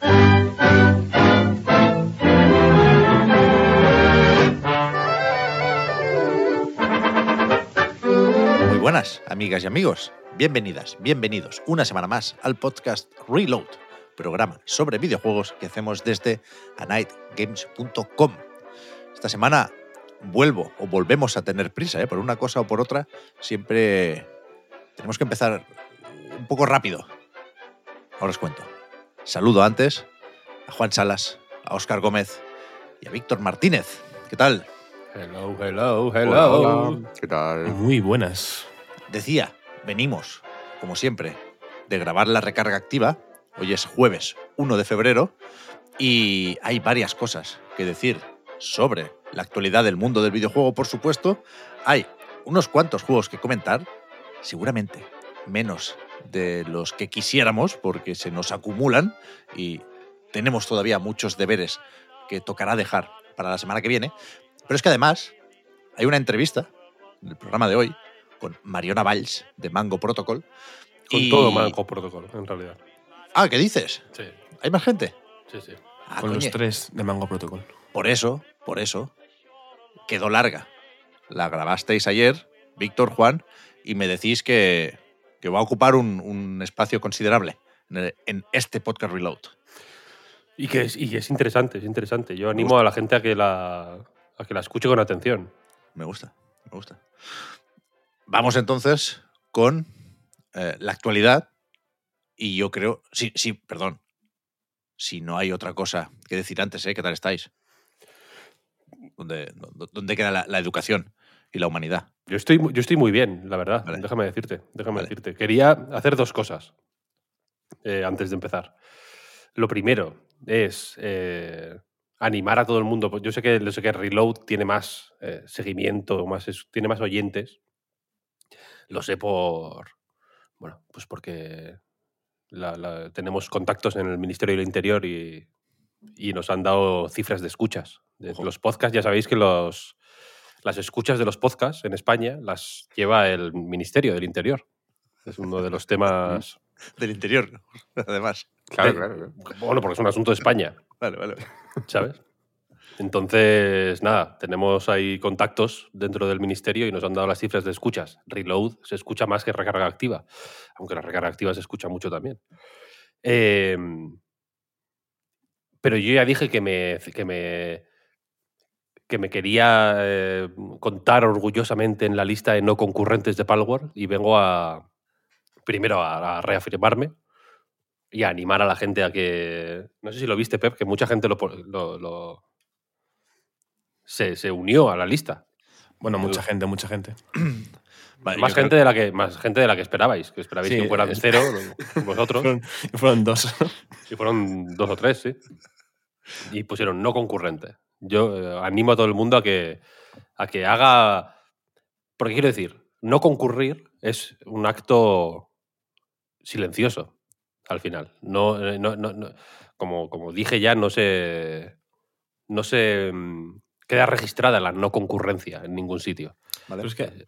Muy buenas, amigas y amigos. Bienvenidas, bienvenidos una semana más al podcast Reload, programa sobre videojuegos que hacemos desde anightgames.com. Esta semana vuelvo o volvemos a tener prisa, ¿eh? por una cosa o por otra, siempre tenemos que empezar un poco rápido. Ahora os cuento. Saludo antes a Juan Salas, a Óscar Gómez y a Víctor Martínez. ¿Qué tal? Hello, hello, hello. Hola, hola. ¿Qué tal? Muy buenas. Decía, venimos, como siempre, de grabar la recarga activa. Hoy es jueves 1 de febrero y hay varias cosas que decir sobre la actualidad del mundo del videojuego, por supuesto. Hay unos cuantos juegos que comentar, seguramente menos de los que quisiéramos porque se nos acumulan y tenemos todavía muchos deberes que tocará dejar para la semana que viene. Pero es que además hay una entrevista en el programa de hoy con Mariona Valls de Mango Protocol. Con y- todo Mango Protocol, en realidad. Ah, ¿qué dices? Sí, ¿Hay más gente? sí, sí. Ah, Con los tres de Mango Protocol. Por eso, por eso, quedó larga. La grabasteis ayer, Víctor, Juan, y me decís que, que va a ocupar un, un espacio considerable en, el- en este podcast Reload. Y que es, y es interesante, es interesante. Yo animo a la gente a que la, a que la escuche con atención. Me gusta, me gusta. Vamos entonces con eh, la actualidad. Y yo creo. Sí, sí, perdón. Si no hay otra cosa que decir antes, ¿eh? ¿Qué tal estáis? ¿Dónde, dó- dónde queda la, la educación y la humanidad? Yo estoy, yo estoy muy bien, la verdad. Vale. Déjame decirte, déjame Vale. decirte. Quería hacer dos cosas eh, antes de empezar. Lo primero es eh, animar a todo el mundo. Yo sé que, yo sé que Reload tiene más eh, seguimiento, más es- tiene más oyentes. Lo sé por. Bueno, pues porque la- la- tenemos contactos en el Ministerio del Interior y, y nos han dado cifras de escuchas. De los podcasts, ya sabéis que los, las escuchas de los podcasts en España las lleva el Ministerio del Interior. Es uno de los temas. Del interior, además. Claro, de- claro. claro. Bueno, porque es un asunto de España, Vale, vale. ¿sabes? Entonces, nada, tenemos ahí contactos dentro del ministerio y nos han dado las cifras de escuchas. Reload se escucha más que recarga activa, aunque la recarga activa se escucha mucho también. Em, pero yo ya dije que me, que me, que me quería eh, contar orgullosamente en la lista de no concurrentes de Palworld y vengo a, primero a, a reafirmarme y a animar a la gente a que. No sé si lo viste, Pep, que mucha gente lo, lo- lo- se, se unió a la lista. Bueno, mucha gente, mucha gente. Vale, más creo- gente de la que más gente de la que esperabais, que esperabais Sí, que fueran es- cero vosotros Fueron, fueron dos. y fueron dos o tres, sí. Y pusieron no concurrente. Yo eh, animo a todo el mundo a que a que haga porque quiero decir, no concurrir es un acto silencioso al final. No, eh, no, no- no- como, como dije ya, no se no se mm, queda registrada la no concurrencia en ningún sitio. Vale. Pero es que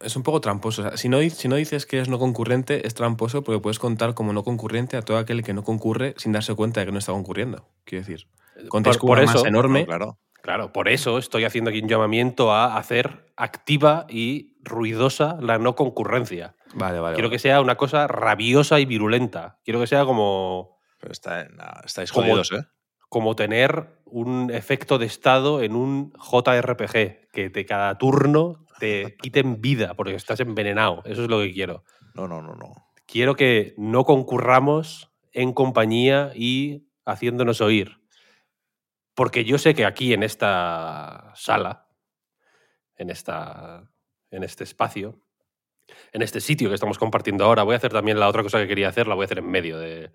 es un poco tramposo. O sea, si, no, si no dices que es no concurrente, es tramposo porque puedes contar como no concurrente a todo aquel que no concurre sin darse cuenta de que no está concurriendo. Quiero decir, contáis Por- por eso- enorme. No, claro. Claro, por eso estoy haciendo aquí un llamamiento a hacer activa y ruidosa la no concurrencia. Vale, vale. Quiero vale. que sea una cosa rabiosa y virulenta. Quiero que sea como, Pero está, no, estáis Como- jodidos, ¿eh? como tener un efecto de estado en un JRPG, que de cada turno te quiten vida porque estás envenenado. Eso es lo que quiero. No, no, no, no. Quiero que no concurramos en compañía y haciéndonos oír. Porque yo sé que aquí en esta sala, en, esta, en este espacio, en este sitio que estamos compartiendo ahora. Voy a hacer también la otra cosa que quería hacer, la voy a hacer en medio de,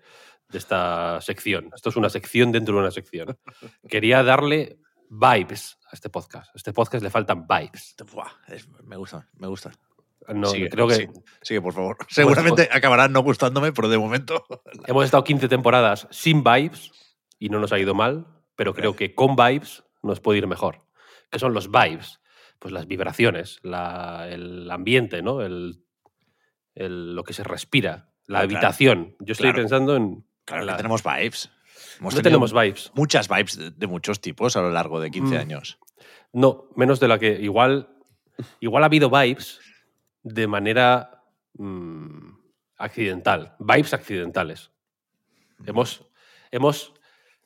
de esta sección. Esto es una sección dentro de una sección. Quería darle vibes a este podcast. A este podcast le faltan vibes. Buah, es- me gusta, me gusta. No, Sigue, creo que sigue, sigue, por favor. Seguramente acabarán no gustándome, pero de momento. hemos estado 15 temporadas sin vibes y no nos ha ido mal, pero creo que con vibes nos puede ir mejor. ¿Qué son los vibes? Pues las vibraciones, la- el ambiente, ¿no? El, el- lo que se respira, la Claro, habitación. Yo estoy claro. pensando en... Claro la- que tenemos vibes. Hemos no tenemos vibes. muchas vibes de, de muchos tipos a lo largo de 15 Mm. años. No, menos de la que. Igual, igual ha habido vibes de manera mm, accidental. Vibes accidentales. Hemos, hemos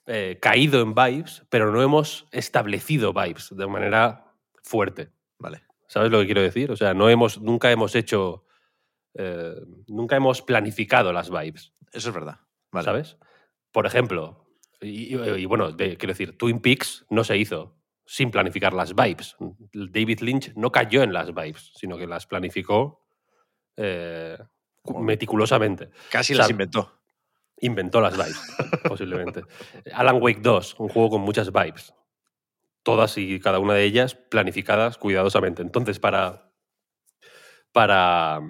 eh, caído en vibes, pero no hemos establecido vibes de manera fuerte. Vale. ¿Sabes lo que quiero decir? O sea, no hemos, nunca hemos hecho. eh, nunca hemos planificado las vibes. Eso es verdad. Vale. ¿Sabes? Por ejemplo, y, y- y bueno, de- quiero decir, Twin Peaks no se hizo sin planificar las vibes. David Lynch no cayó en las vibes, sino que las planificó eh, meticulosamente. Casi O sea, las inventó. Inventó las vibes, posiblemente. Alan Wake 2, un juego con muchas vibes. Todas y cada una de ellas planificadas cuidadosamente. Entonces, para, para,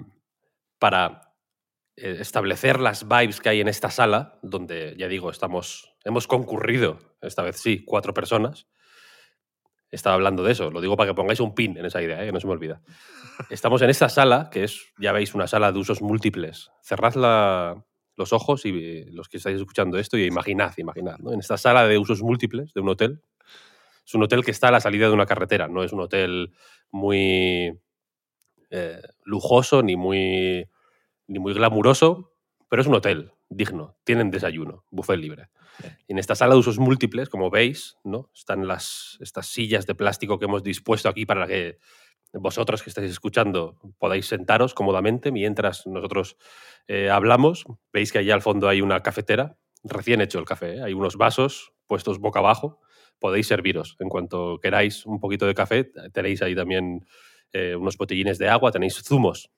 para eh, establecer las vibes que hay en esta sala, donde, ya digo, estamos, hemos concurrido, esta vez sí, cuatro personas. Estaba hablando de eso, lo digo para que pongáis un pin en esa idea, ¿eh? que no se me olvida. Estamos en esta sala, que es, ya veis, una sala de usos múltiples. Cerrad la- los ojos y eh, los que estáis escuchando esto y imaginad, imaginad, ¿no? En esta sala de usos múltiples de un hotel. Es un hotel que está a la salida de una carretera, no es un hotel muy eh, lujoso ni muy, ni muy glamuroso, pero es un hotel digno. Tienen desayuno, buffet libre. Y en esta sala de usos múltiples, como veis, ¿no? están las, estas sillas de plástico que hemos dispuesto aquí para que vosotros que estáis escuchando podáis sentaros cómodamente mientras nosotros eh, hablamos. Veis que allá al fondo hay una cafetera, recién hecho el café, ¿eh? hay unos vasos puestos boca abajo. Podéis serviros. En cuanto queráis un poquito de café, tenéis ahí también eh, unos botellines de agua, tenéis zumos,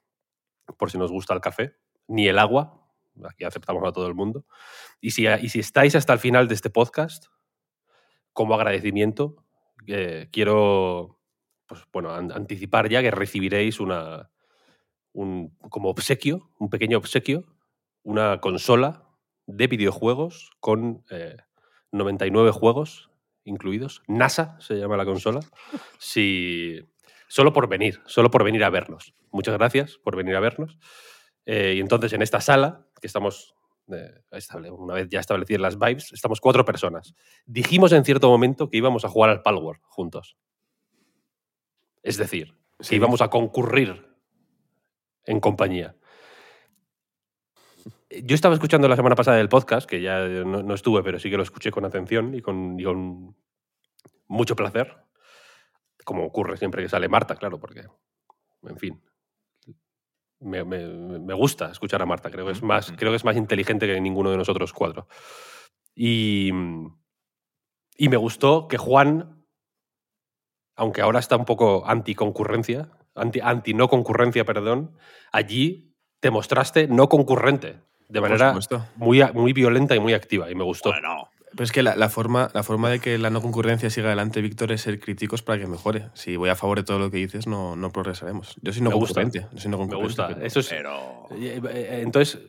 por si nos gusta el café, ni el agua. Aquí aceptamos a todo el mundo. Y si, y si estáis hasta el final de este podcast, como agradecimiento, quiero pues, bueno, an- anticipar ya que recibiréis una, un, como obsequio, un pequeño obsequio, una consola de videojuegos con eh, 99 juegos incluidos. NASA se llama la consola. Si, solo por venir, solo por venir a vernos. Muchas gracias por venir a vernos. Eh, y entonces en esta sala, que estamos, eh, una vez ya establecidas las vibes, estamos cuatro personas. Dijimos en cierto momento que íbamos a jugar al Palworld juntos. Es decir, que Sí. íbamos a concurrir en compañía. Yo estaba escuchando la semana pasada el podcast, que ya no, no estuve, pero sí que lo escuché con atención y con, y con mucho placer. Como ocurre siempre que sale Marta, claro, porque, en fin, me, me- me gusta escuchar a Marta. Creo que, es más, creo que es más inteligente que ninguno de nosotros cuatro. Y, y me gustó que Juan, aunque ahora está un poco anti-concurrencia, anti, anti-no concurrencia, perdón, allí te mostraste no concurrente, de manera muy, muy violenta y muy activa, y me gustó. Bueno, Pero es que la, la forma, la forma de que la no concurrencia siga adelante, Víctor, es ser críticos para que mejore. Si voy a favor de todo lo que dices, no, no progresaremos. Yo soy no Me gusta. concurrente. Yo soy no me gusta. pero- Eso es, pero. Eh, eh, Entonces,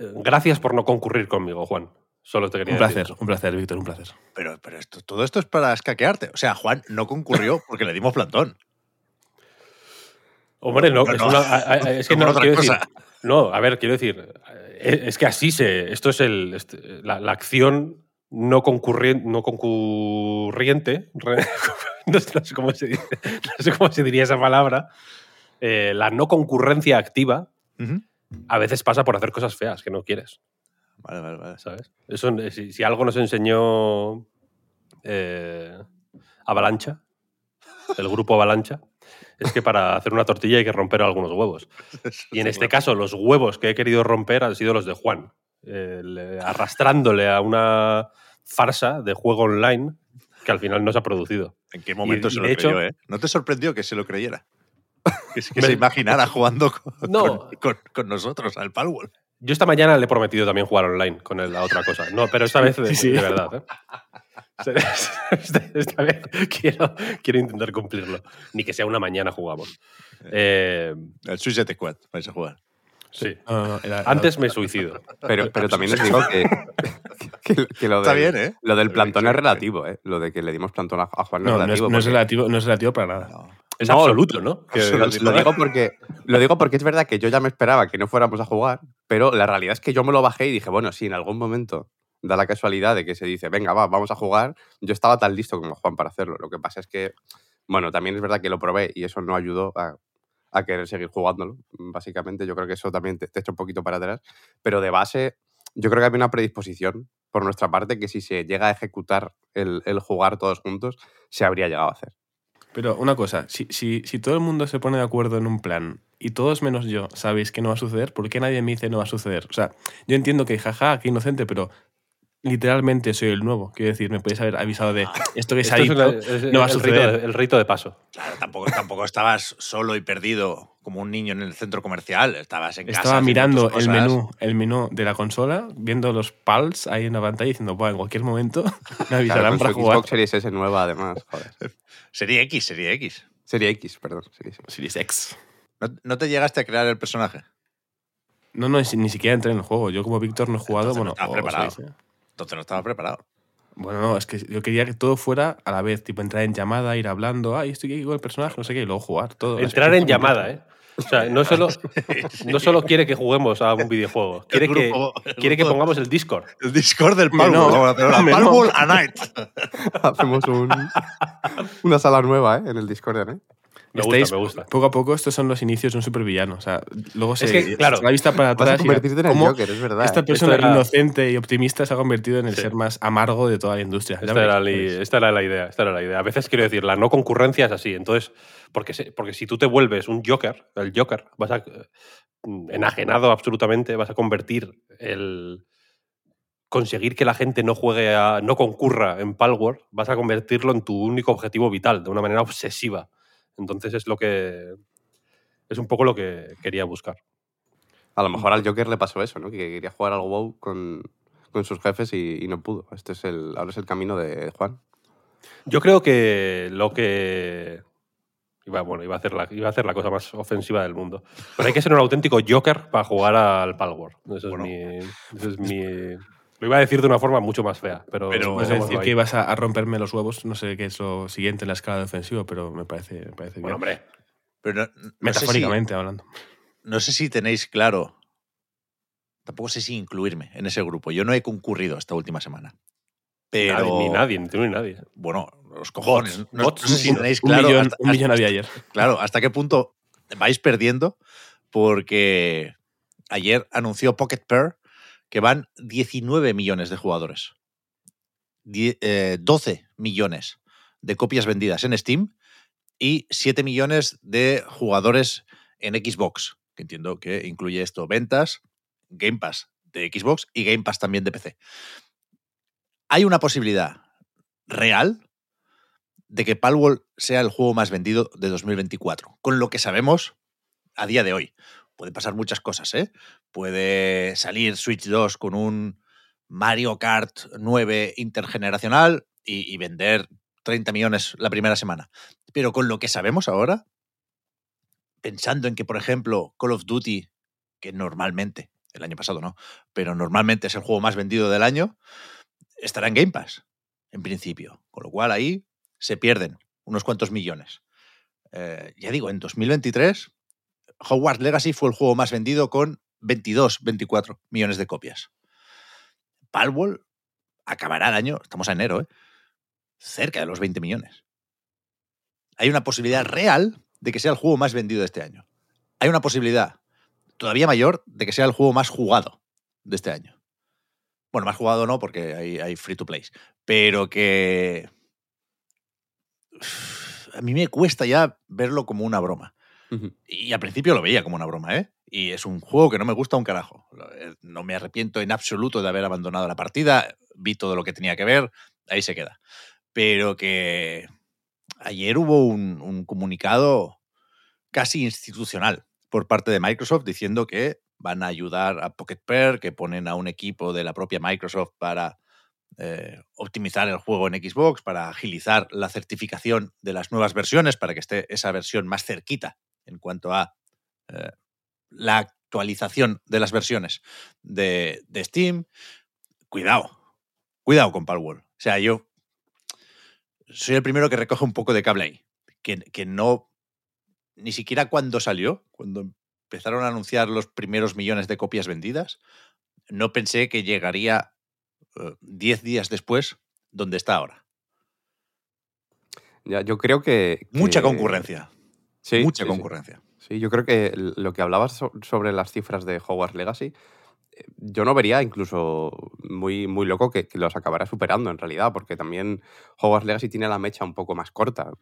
eh, gracias por no concurrir conmigo, Juan. Solo te quería Un decir placer, eso. un placer, Víctor, un placer. Pero, pero esto, todo esto es para escaquearte. O sea, Juan no concurrió porque le dimos plantón. Hombre, no, Bueno, es, una- a- es que no, otra quiero decir, cosa. no, a ver, quiero decir, es que así se, esto es el, este, la, la acción no, concurrien- no concurriente, no, sé, no sé cómo se dice, no sé cómo se diría esa palabra, eh, la no concurrencia activa a veces pasa por hacer cosas feas que no quieres. Vale, vale, vale. ¿sabes? Eso, eh, si, si algo nos enseñó eh, Avalancha, el grupo Avalancha, es que para hacer una tortilla hay que romper algunos huevos. Y en este caso, los huevos que he querido romper han sido los de Juan, eh, le- arrastrándole a una farsa de juego online que al final no se ha producido. ¿En qué momento y se lo hecho- creyó, eh? ¿No te sorprendió que se lo creyera? Que, se- que se imaginara jugando con, No. con- con- con nosotros al Palworld. Yo esta mañana le he prometido también jugar online con la otra cosa. No, pero esta vez de, Sí, sí. de verdad. ¿eh? Esta, vez quiero, quiero intentar cumplirlo. Ni que sea una mañana jugamos. Eh, El Suicide Squad vais a jugar. sí. No, no, era- Antes me suicido. Pero, pero también os digo que, que, que lo, Está del- bien, ¿eh? lo del plantón es relativo, ¿eh? Lo de que le dimos plantón a, Juan no, no, es no es, relativo. no es relativo, no es relativo para nada. No. Es No, absoluto, ¿no? Que- absoluto. Lo, digo porque, lo digo porque es verdad que yo ya me esperaba que no fuéramos a jugar, pero la realidad es que yo me lo bajé y dije, bueno, si en algún momento da la casualidad de que se dice, venga, va, vamos a jugar, yo estaba tan listo como Juan para hacerlo. Lo que pasa es que, bueno, también es verdad que lo probé y eso no ayudó a, a querer seguir jugándolo. Básicamente, yo creo que eso también te, te echa un poquito para atrás. Pero de base, yo creo que había una predisposición por nuestra parte que si se llega a ejecutar el, el jugar todos juntos, se habría llegado a hacer. Pero una cosa, si, si, si todo el mundo se pone de acuerdo en un plan y todos menos yo sabéis que no va a suceder, ¿por qué nadie me dice no va a suceder? O sea, yo entiendo que jaja, qué inocente, pero literalmente soy el nuevo. Quiero decir, me podéis haber avisado de esto que se ha dicho no va a el, rito suceder. de, el rito de paso. Claro, tampoco, tampoco estabas solo y perdido como un niño en el centro comercial. Estabas en casa. Estaba mirando el menú, el menú de la consola, viendo los pals ahí en la pantalla y diciendo, bueno, en cualquier momento me Claro, avisarán con para su jugar. Xbox Series S nueva, además, joder. Serie X, Serie X. Serie X, perdón. Serie X. Series X. ¿No, no te llegaste a crear el personaje? No, no, ni siquiera entré en el juego. Yo como Víctor no he jugado, Entonces no bueno, preparado. Entonces no estaba preparado. Bueno, no, es que yo quería que todo fuera a la vez, tipo entrar en llamada, ir hablando, ay, estoy aquí con el personaje, no sé qué, y luego jugar todo. Entrar en llamada, ¿eh? O sea, no solo, no solo quiere que juguemos a un videojuego, quiere, que, grupo- quiere que pongamos el Discord. El Discord del Palworld. no, Vamos a. Palworld Night. Hacemos un, una sala nueva, ¿eh? En el Discord, ¿eh? Me gusta, me gusta. Poco a poco estos son los inicios de un supervillano. O sea, luego se, que, claro, se la vista para Vas a atrás y convertirte en el cómo Joker, es verdad. esta persona era- inocente y optimista se ha convertido en el Sí. ser más amargo de toda la industria. Ya Esta era, ya li- veréis. esta era la idea, esta era la idea. A veces quiero decir, la no concurrencia es así. Entonces, porque, se- porque si tú te vuelves un Joker, el Joker, vas a eh, enajenado absolutamente, vas a convertir el conseguir que la gente no juegue a, no concurra en Palworld, vas a convertirlo en tu único objetivo vital, de una manera obsesiva. Entonces es lo que es un poco lo que quería buscar. A lo mejor al Joker le pasó eso, ¿no? Que quería jugar al WoW con, con sus jefes y, y no pudo. Este es el, ahora es el camino de Juan. Yo creo que lo que. Iba, bueno, iba a, hacer la, iba a hacer la cosa más ofensiva del mundo. Pero hay que ser un auténtico Joker para jugar al Palworld. Eso, Bueno. es, mi, eso es mi- Lo iba a decir de una forma mucho más fea, pero. Pero- dejémoslo decir ahí. que ibas a, a romperme los huevos, no sé qué es lo siguiente en la escala de ofensivo, pero me parece, me parece Bueno, bien. hombre. Pero no, no sé si- Metafóricamente hablando. no sé si tenéis claro. Tampoco sé si incluirme en ese grupo. Yo no he concurrido esta última semana. Pero. Nadie, ni nadie, ni tú ni nadie. Bueno, los cojones. Bots, no, bots no sé si tenéis Un, claro. millón, hasta- un millón hasta- había ayer. Claro, hasta qué punto vais perdiendo, porque ayer anunció Pocket Pair que van 19 millones de jugadores. Die- eh, 12 millones de copias vendidas en Steam y 7 millones de jugadores en Xbox, que entiendo que incluye esto, ventas, Game Pass de Xbox y Game Pass también de PC. Hay una posibilidad real de que Palworld sea el juego más vendido de 2024, con lo que sabemos a día de hoy. Puede pasar muchas cosas, ¿eh? Puede salir Switch 2 con un Mario Kart 9 intergeneracional y, vender 30 millones la primera semana. Pero con lo que sabemos ahora, pensando en que, por ejemplo, Call of Duty, que normalmente, el año pasado no, pero normalmente es el juego más vendido del año, estará en Game Pass, en principio. Con lo cual ahí se pierden unos cuantos millones. Eh, ya digo, en 2023, Hogwarts Legacy fue el juego más vendido con 22, 24 millones de copias. Palworld acabará el año, estamos a enero, ¿eh? cerca de los 20 millones. Hay una posibilidad real de que sea el juego más vendido de este año. Hay una posibilidad todavía mayor de que sea el juego más jugado de este año. Bueno, más jugado no, porque hay, hay free to play. Pero que. A mí me cuesta ya verlo como una broma. Y al principio lo veía como una broma, ¿eh? Y es un juego que no me gusta un carajo. Eh, No me arrepiento en absoluto de haber abandonado la partida. Vi todo lo que tenía que ver. Ahí se queda. Pero que ayer hubo un, un comunicado casi institucional por parte de Microsoft diciendo que van a ayudar a Pocket Pair, que ponen a un equipo de la propia Microsoft para eh, optimizar el juego en Xbox, para agilizar la certificación de las nuevas versiones, para que esté esa versión más cerquita en cuanto a eh, la actualización de las versiones de, de Steam. Cuidado, cuidado con Palworld. O sea, yo soy el primero que recoge un poco de cable ahí. Que, que no, ni siquiera cuando salió, cuando empezaron a anunciar los primeros millones de copias vendidas, no pensé que llegaría 10 días después donde está ahora. Ya, yo creo que, Mucha concurrencia. Sí, mucha sí, concurrencia. Sí, yo creo que lo que hablabas so- sobre las cifras de Hogwarts Legacy, eh, yo no vería incluso muy, muy loco que, que los acabara superando en realidad, porque también Hogwarts Legacy tiene la mecha un poco más corta,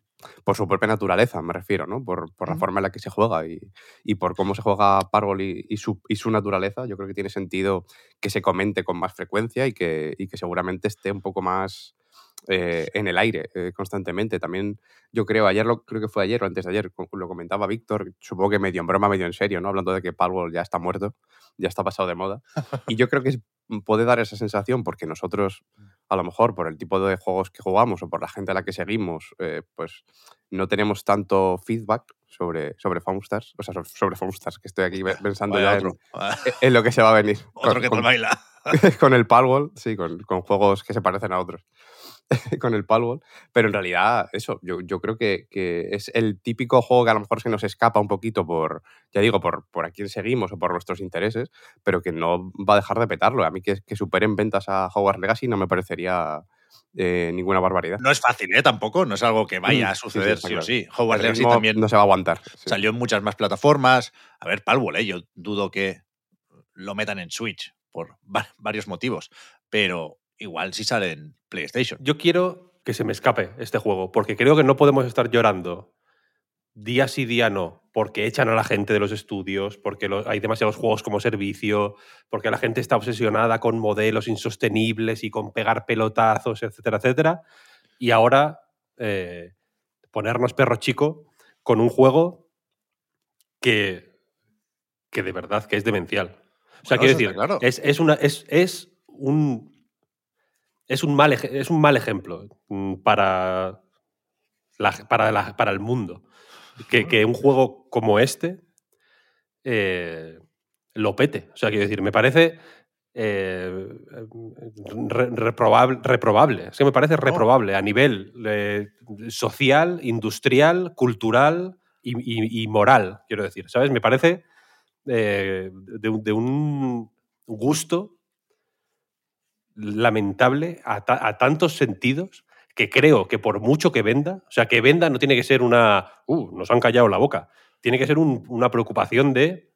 por su propia naturaleza, me refiero, ¿no? Por, por la forma en la que se juega y, y por cómo se juega Parvol y, y su, y su naturaleza, yo creo que tiene sentido que se comente con más frecuencia y que, y que seguramente esté un poco más eh, en el aire eh, constantemente. También yo creo, ayer lo, creo que fue ayer o antes de ayer, lo comentaba Víctor, supongo que medio en broma, medio en serio, ¿no? Hablando de que Palworld ya está muerto, ya está pasado de moda. Y yo creo que es- puede dar esa sensación porque nosotros, a lo mejor por el tipo de juegos que jugamos o por la gente a la que seguimos, eh, pues no tenemos tanto feedback sobre, sobre Foamstars, o sea, sobre, Foamstars, que estoy aquí pensando Vaya ya en, en lo que se va a venir. otro con- que con- tal baila. con el Palworld, sí, con, con juegos que se parecen a otros. con el Palworld. Pero en realidad, eso, yo, yo creo que, que es el típico juego que a lo mejor se nos escapa un poquito por, ya digo, por, por a quién seguimos o por nuestros intereses, pero que no va a dejar de petarlo. A mí que, que superen ventas a Hogwarts Legacy no me parecería eh, ninguna barbaridad. No es fácil, ¿eh? Tampoco. No es algo que vaya Mm, a sí, sí, suceder sí, o sí. Hogwarts Legacy también no se va a aguantar. sí. salió en muchas más plataformas. A ver, Palworld, ¿eh? Yo dudo que lo metan en Switch por va- varios motivos. Pero igual sí sale en PlayStation. Yo quiero que se me escape este juego, porque creo que no podemos estar llorando día sí, día no, porque echan a la gente de los estudios, porque hay demasiados juegos como servicio, porque la gente está obsesionada con modelos insostenibles y con pegar pelotazos, etcétera, etcétera. Y ahora eh, ponernos perro chico con un juego que, que de verdad que es demencial. O sea, Bueno, quiero decir, está claro. es, es una, es, es un es un mal, es un mal ejemplo mm, para, la- para, la- para el mundo. Que, que un juego como este eh, lo pete. O sea, quiero decir, me parece eh, re- reprobable, reprobable. Es que me parece reprobable a nivel eh, social, industrial, cultural y, y- y moral, quiero decir. ¿Sabes? Me parece de, de un gusto lamentable a, ta- a tantos sentidos que creo que por mucho que venda, o sea, que venda no tiene que ser una, uh, nos han callado la boca, tiene que ser un- una preocupación de,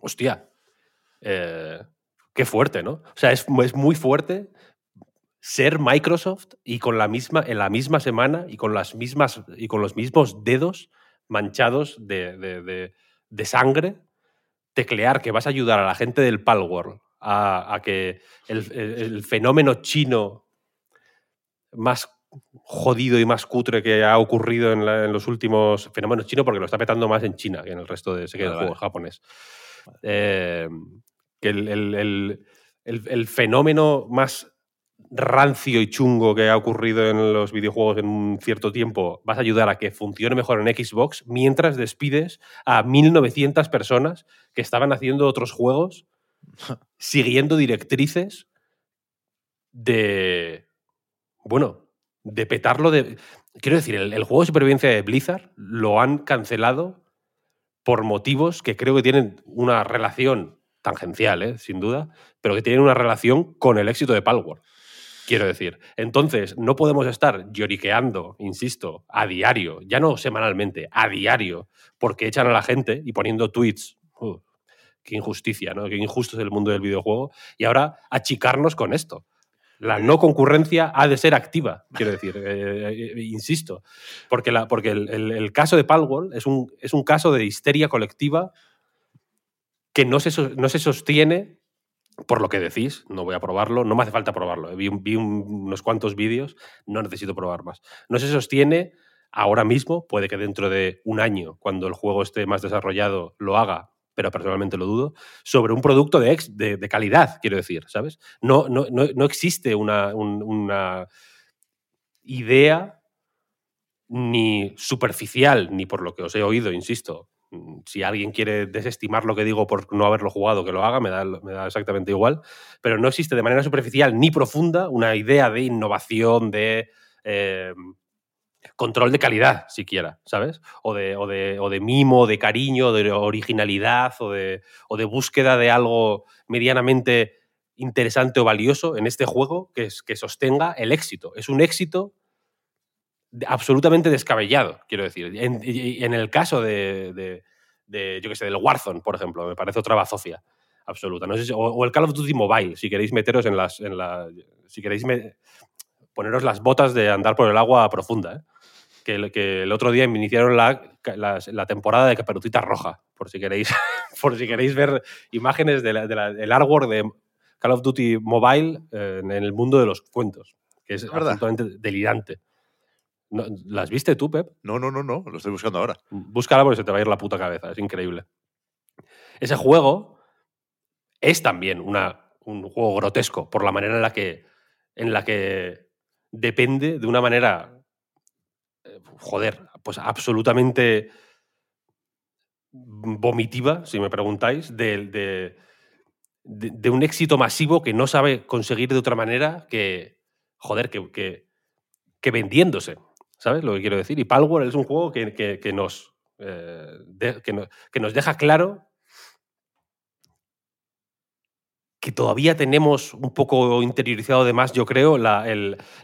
hostia, eh, qué fuerte, ¿no? O sea, es, es muy fuerte ser Microsoft y con la misma, en la misma semana y con, las mismas, y con los mismos dedos manchados de, de- de- de sangre, teclear que vas a ayudar a la gente del Palworld a, a que el, el- el fenómeno chino más jodido y más cutre que ha ocurrido en, la- en los últimos fenómenos chinos, porque lo está petando más en China que en el resto de sé que Vale, el juego vale. japonés. Eh, que el, el- el- el- el fenómeno más rancio y chungo que ha ocurrido en los videojuegos en un cierto tiempo, vas a ayudar a que funcione mejor en Xbox mientras despides a 1900 personas que estaban haciendo otros juegos siguiendo directrices de, bueno, de petarlo de... Quiero decir, el, juego de supervivencia de Blizzard lo han cancelado por motivos que creo que tienen una relación tangencial, ¿eh? sin duda, pero que tienen una relación con el éxito de Palworld. Quiero decir, entonces no podemos estar lloriqueando, insisto, a diario, ya no semanalmente, a diario, porque echan a la gente y poniendo tweets. Uh, qué injusticia, ¿no? Qué injusto es el mundo del videojuego. Y ahora achicarnos con esto. La no concurrencia ha de ser activa, quiero decir, eh, eh, insisto. Porque, la, porque el, el- el caso de Palworld es un, es un caso de histeria colectiva que no se, no se sostiene por lo que decís. No voy a probarlo, no me hace falta probarlo. eh, Vi, vi un- unos cuantos vídeos, no necesito probar más. No se sostiene ahora mismo, puede que dentro de un año, cuando el juego esté más desarrollado, lo haga, pero personalmente lo dudo, sobre un producto de, ex- de, calidad, quiero decir, ¿sabes? No, no, no, no existe una, un- una idea ni superficial, ni por lo que os he oído, insisto. Si alguien quiere desestimar lo que digo por no haberlo jugado, que lo haga, me da, me da exactamente igual. Pero no existe de manera superficial ni profunda una idea de innovación, de eh, control de calidad, siquiera, ¿sabes? O de, o de, o de mimo, de cariño, de originalidad o de, o de búsqueda de algo medianamente interesante o valioso en este juego que, es, que sostenga el éxito. Es un éxito absolutamente descabellado, quiero decir. En, en el caso de, de- yo qué sé, del Warzone, por ejemplo, me parece otra bazofia absoluta. No sé si- o, el Call of Duty Mobile, si queréis meteros en las... En la, si queréis poneros las botas de andar por el agua profunda, ¿eh? Que, el- que el otro día iniciaron la, la, la temporada de Caperucita Roja, por si queréis, por si queréis ver imágenes del de artwork de Call of Duty Mobile eh, en el mundo de los cuentos, que es verdad. absolutamente delirante. No, ¿Las viste tú, Pep? No, no, no, no, lo estoy buscando ahora. Búscala porque se te va a ir la puta cabeza, es increíble. Ese juego es también una, un juego grotesco por la manera en la que, en la que depende de una manera, joder, pues absolutamente vomitiva, si me preguntáis, de, de- un éxito masivo que no sabe conseguir de otra manera que, joder, que, que, vendiéndose. ¿Sabes lo que quiero decir? Y Palworld es un juego que, que- nos, eh, que, que nos deja claro que todavía tenemos un poco interiorizado de más, yo creo, la,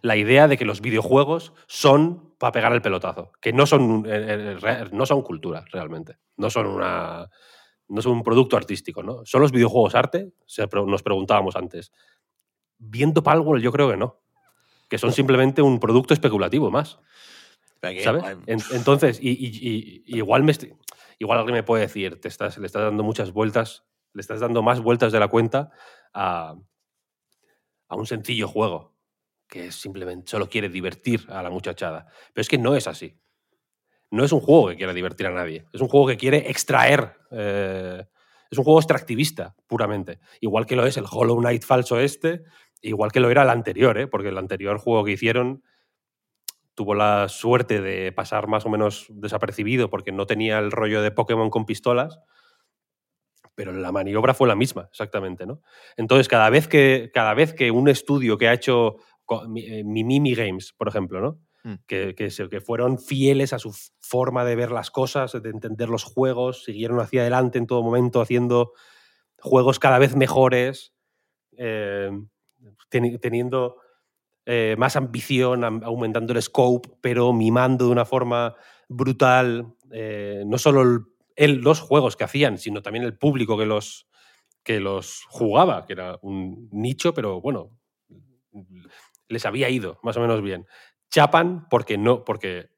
la idea de que los videojuegos son para pegar el pelotazo, que no son, eh, eh, re- no son cultura realmente, no son, una, no son un producto artístico. ¿no? ¿Son los videojuegos arte? Nos preguntábamos antes. Viendo Palworld yo creo que no, que son simplemente un producto especulativo más. ¿Sabes? eh, En- entonces, y, y- y- igual, me igual alguien me puede decir, te estás, le estás dando muchas vueltas, le estás dando más vueltas de la cuenta a, a un sencillo juego, que simplemente solo quiere divertir a la muchachada. Pero es que no es así. No es un juego que quiera divertir a nadie. Es un juego que quiere extraer. eh, es un juego extractivista, puramente. Igual que lo es el Hollow Knight falso este, igual que lo era el anterior, ¿eh? porque el anterior juego que hicieron tuvo la suerte de pasar más o menos desapercibido porque no tenía el rollo de Pokémon con pistolas, pero la maniobra fue la misma, exactamente, ¿no? Entonces, cada vez que, cada vez que un estudio que ha hecho co- mi- eh, Mimimi Games, por ejemplo, ¿no? Mm. Que, que, se- que fueron fieles a su forma de ver las cosas, de entender los juegos, siguieron hacia adelante en todo momento haciendo juegos cada vez mejores, eh, teni- teniendo eh, más ambición, am- aumentando el scope, pero mimando de una forma brutal eh, no solo el- el- los juegos que hacían, sino también el público que los, que los jugaba, que era un nicho, pero bueno, les había ido más o menos bien. Chapan porque no, porque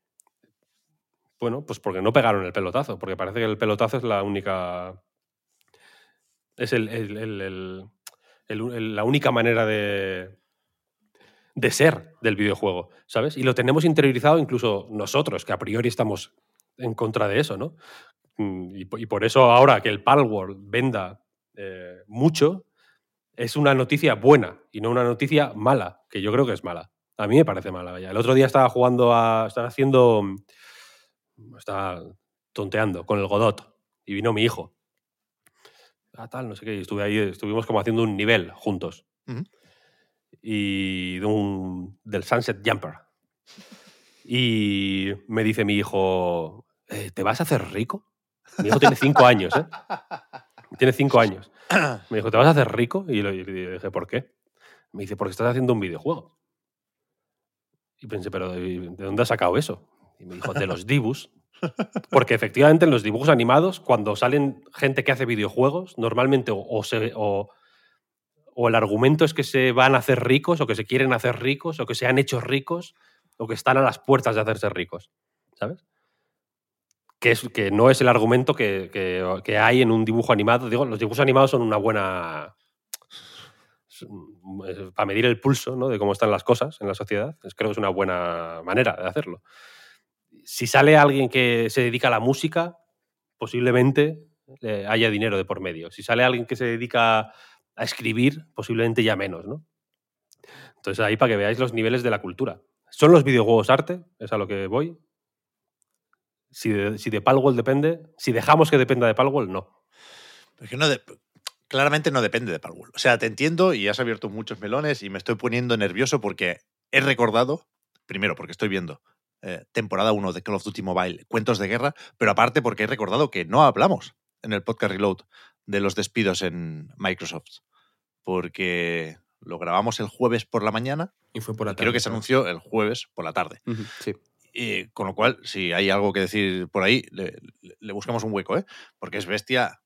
bueno, pues porque no pegaron el pelotazo, porque parece que el pelotazo es la única es el- el- la única manera de, de ser del videojuego, ¿sabes? Y lo tenemos interiorizado incluso nosotros, que a priori estamos en contra de eso, ¿no? Mm, y por eso ahora que el Palworld venda eh, mucho, es una noticia buena y no una noticia mala, que yo creo que es mala. A mí me parece mala. vaya. El otro día estaba jugando a. Estaba haciendo. Estaba tonteando con el Godot y vino mi hijo. Ah, tal, no sé qué. Y estuve ahí, estuvimos como haciendo un nivel juntos. Y de un, del Sunset Jumper. Y me dice mi hijo, "Eh, ¿te vas a hacer rico? Mi hijo tiene cinco años, ¿eh? Tiene cinco años. Me dijo, ¿te vas a hacer rico? Y le dije, ¿por qué? Me dice, porque estás haciendo un videojuego. Y pensé, ¿pero de de dónde has sacado eso? Y me dijo, de los dibus. Porque efectivamente en los dibujos animados, cuando salen gente que hace videojuegos, normalmente o, o se, o, o el argumento es que se van a hacer ricos, o que se quieren hacer ricos, o que se han hecho ricos, o que están a las puertas de hacerse ricos. ¿Sabes? Que, no es el argumento que, hay en un dibujo animado. Digo, los dibujos animados son una buena. Para medir el pulso ¿no? de cómo están las cosas en la sociedad, creo que es una buena manera de hacerlo. si sale alguien que se dedica a la música, posiblemente eh, haya dinero de por medio. Si sale alguien que se dedica a escribir, posiblemente ya menos, ¿no? Entonces ahí para que veáis los niveles de la cultura. ¿Son los videojuegos arte? Es a lo que voy. Si de, si de Palworld depende, si dejamos que dependa de Palworld, no. Porque no de- claramente no depende de Palworld. O sea, te entiendo y has abierto muchos melones y me estoy poniendo nervioso porque he recordado, primero porque estoy viendo eh, temporada 1 de Call of Duty Mobile, Cuentos de Guerra, pero aparte porque he recordado que no hablamos en el podcast Reload de los despidos en Microsoft. Porque lo grabamos el jueves por la mañana Y fue por la y creo que se tarde, anunció el jueves por la tarde. Sí. Con lo cual, si hay algo que decir por ahí, le buscamos un hueco, ¿eh? Porque es bestia.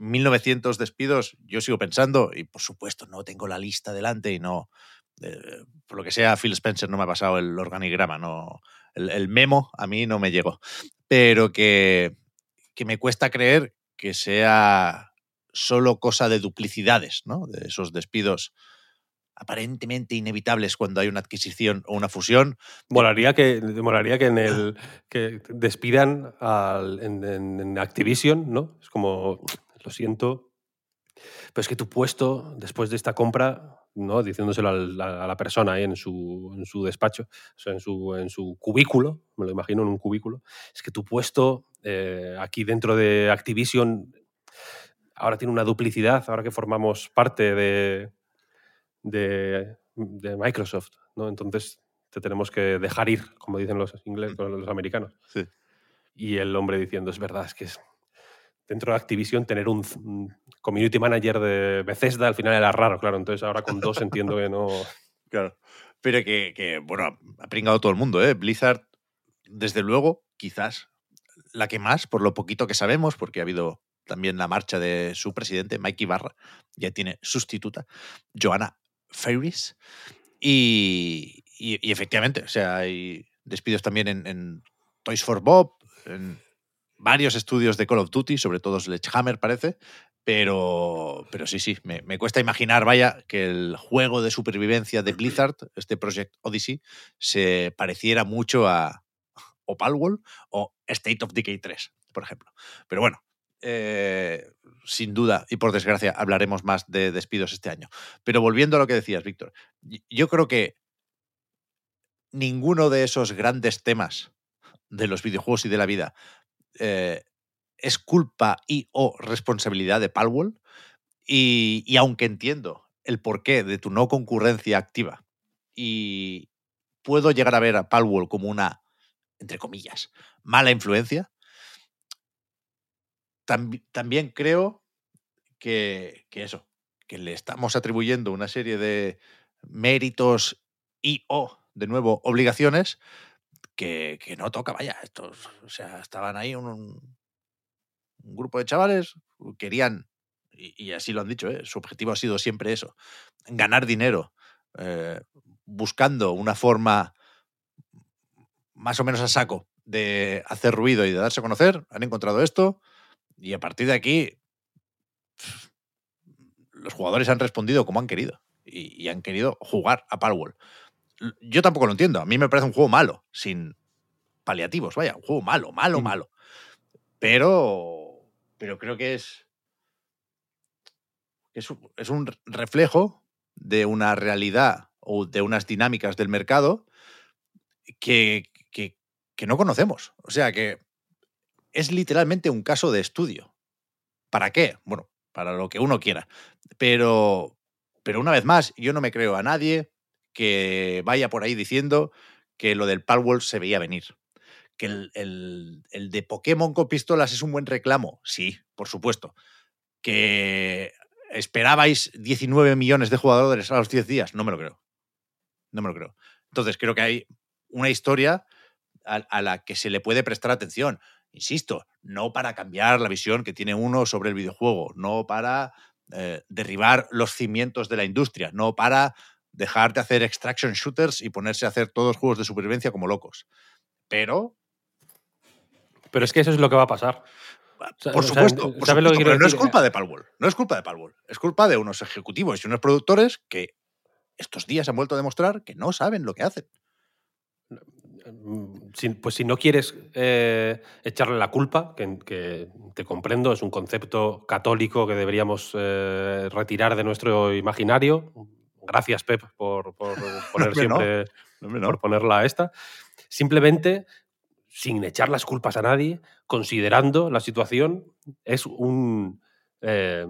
1900 despidos, yo sigo pensando, y por supuesto no tengo la lista delante y no. eh, por lo que sea, Phil Spencer no me ha pasado el organigrama, no, el, el memo a mí no me llegó. Pero que, que me cuesta creer que sea solo cosa de duplicidades, ¿no? De esos despidos aparentemente inevitables cuando hay una adquisición o una fusión, Molaría que, molaría que en el que despidan al- en, en- en Activision, ¿no? Es como, lo siento, pero es que tu puesto después de esta compra, ¿no? Diciéndoselo a la persona ahí en su, en su despacho, o sea, en su, en su cubículo, me lo imagino en un cubículo, es que tu puesto eh, aquí dentro de Activision ahora tiene una duplicidad, ahora que formamos parte de, de, de Microsoft, ¿no? Entonces te tenemos que dejar ir, como dicen los ingleses, los americanos. Sí. Y el hombre diciendo, es verdad, es que es, dentro de Activision tener un, un community manager de Bethesda al final era raro, claro. Entonces ahora con dos entiendo que no... Claro. Pero que, que, bueno, ha pringado todo el mundo, ¿eh? Blizzard, desde luego, quizás la que más, por lo poquito que sabemos, porque ha habido también la marcha de su presidente, Mike Ibarra, ya tiene sustituta, Joanna Ferris. Y, y- efectivamente, o sea, hay despidos también en, Toys for Bob, en varios estudios de Call of Duty, sobre todo Sledgehammer parece, pero, pero sí, sí, me, me cuesta imaginar, vaya, que el juego de supervivencia de Blizzard, este Project Odyssey, se pareciera mucho a o Palworld o State of Decay 3, por ejemplo. Pero bueno, eh, sin duda y por desgracia hablaremos más de despidos este año. Pero volviendo a lo que decías, Víctor, yo creo que ninguno de esos grandes temas de los videojuegos y de la vida eh, es culpa y o responsabilidad de Palworld. Y, y aunque entiendo el porqué de tu no concurrencia activa y puedo llegar a ver a Palworld como una, entre comillas, mala influencia, tambi- también creo que, que eso, que le estamos atribuyendo una serie de méritos y o, de nuevo, obligaciones que, que no toca, vaya, estos, o sea, estaban ahí un, grupo de chavales, querían, y, y así lo han dicho, ¿eh? su objetivo ha sido siempre eso, ganar dinero, eh, buscando una forma más o menos a saco de hacer ruido y de darse a conocer, han encontrado esto, y a partir de aquí los jugadores han respondido como han querido, y, y han querido jugar a Palworld. Yo tampoco lo entiendo, a mí me parece un juego malo, sin paliativos, vaya, un juego malo, malo, Mm. malo. Pero, pero creo que es, es, un- es un reflejo de una realidad o de unas dinámicas del mercado que, que- que no conocemos. O sea, que es literalmente un caso de estudio. ¿Para qué? Bueno, para lo que uno quiera. Pero, pero una vez más, yo no me creo a nadie que vaya por ahí diciendo que lo del Palworld se veía venir. Que el, el- el de Pokémon con pistolas es un buen reclamo. Sí, por supuesto. Que esperabais 19 millones de jugadores a los 10 días. No me lo creo. No me lo creo. Entonces creo que hay una historia a, a la que se le puede prestar atención. Insisto, no para cambiar la visión que tiene uno sobre el videojuego, no para eh, derribar los cimientos de la industria, no para dejar de hacer extraction shooters y ponerse a hacer todos juegos de supervivencia como locos. Pero, Pero es que eso es lo que va a pasar. sea, por supuesto, por ¿sabes lo que supuesto, quiero pero no es culpa de Palworld, no es culpa de Palworld, es culpa de unos ejecutivos y unos productores que estos días han vuelto a demostrar que no saben lo que hacen. Mm, si- pues si no quieres eh, echarle la culpa, que, que te comprendo, es un concepto católico que deberíamos eh, retirar de nuestro imaginario. Gracias, Pep, por, por poner no. siempre no. por ponerla a esta. Simplemente, sin echar las culpas a nadie, considerando la situación, es un. eh,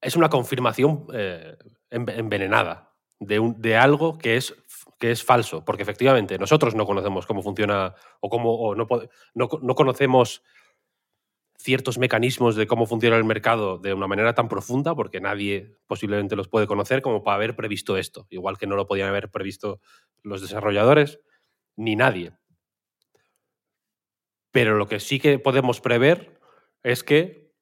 es una confirmación enve- envenenada de, un- de algo que es, que es falso. Porque efectivamente, nosotros no conocemos cómo funciona o cómo. no, no, no conocemos ciertos mecanismos de cómo funciona el mercado de una manera tan profunda, porque nadie posiblemente los puede conocer como para haber previsto esto, igual que no lo podían haber previsto los desarrolladores ni nadie. Pero lo que sí que podemos prever es que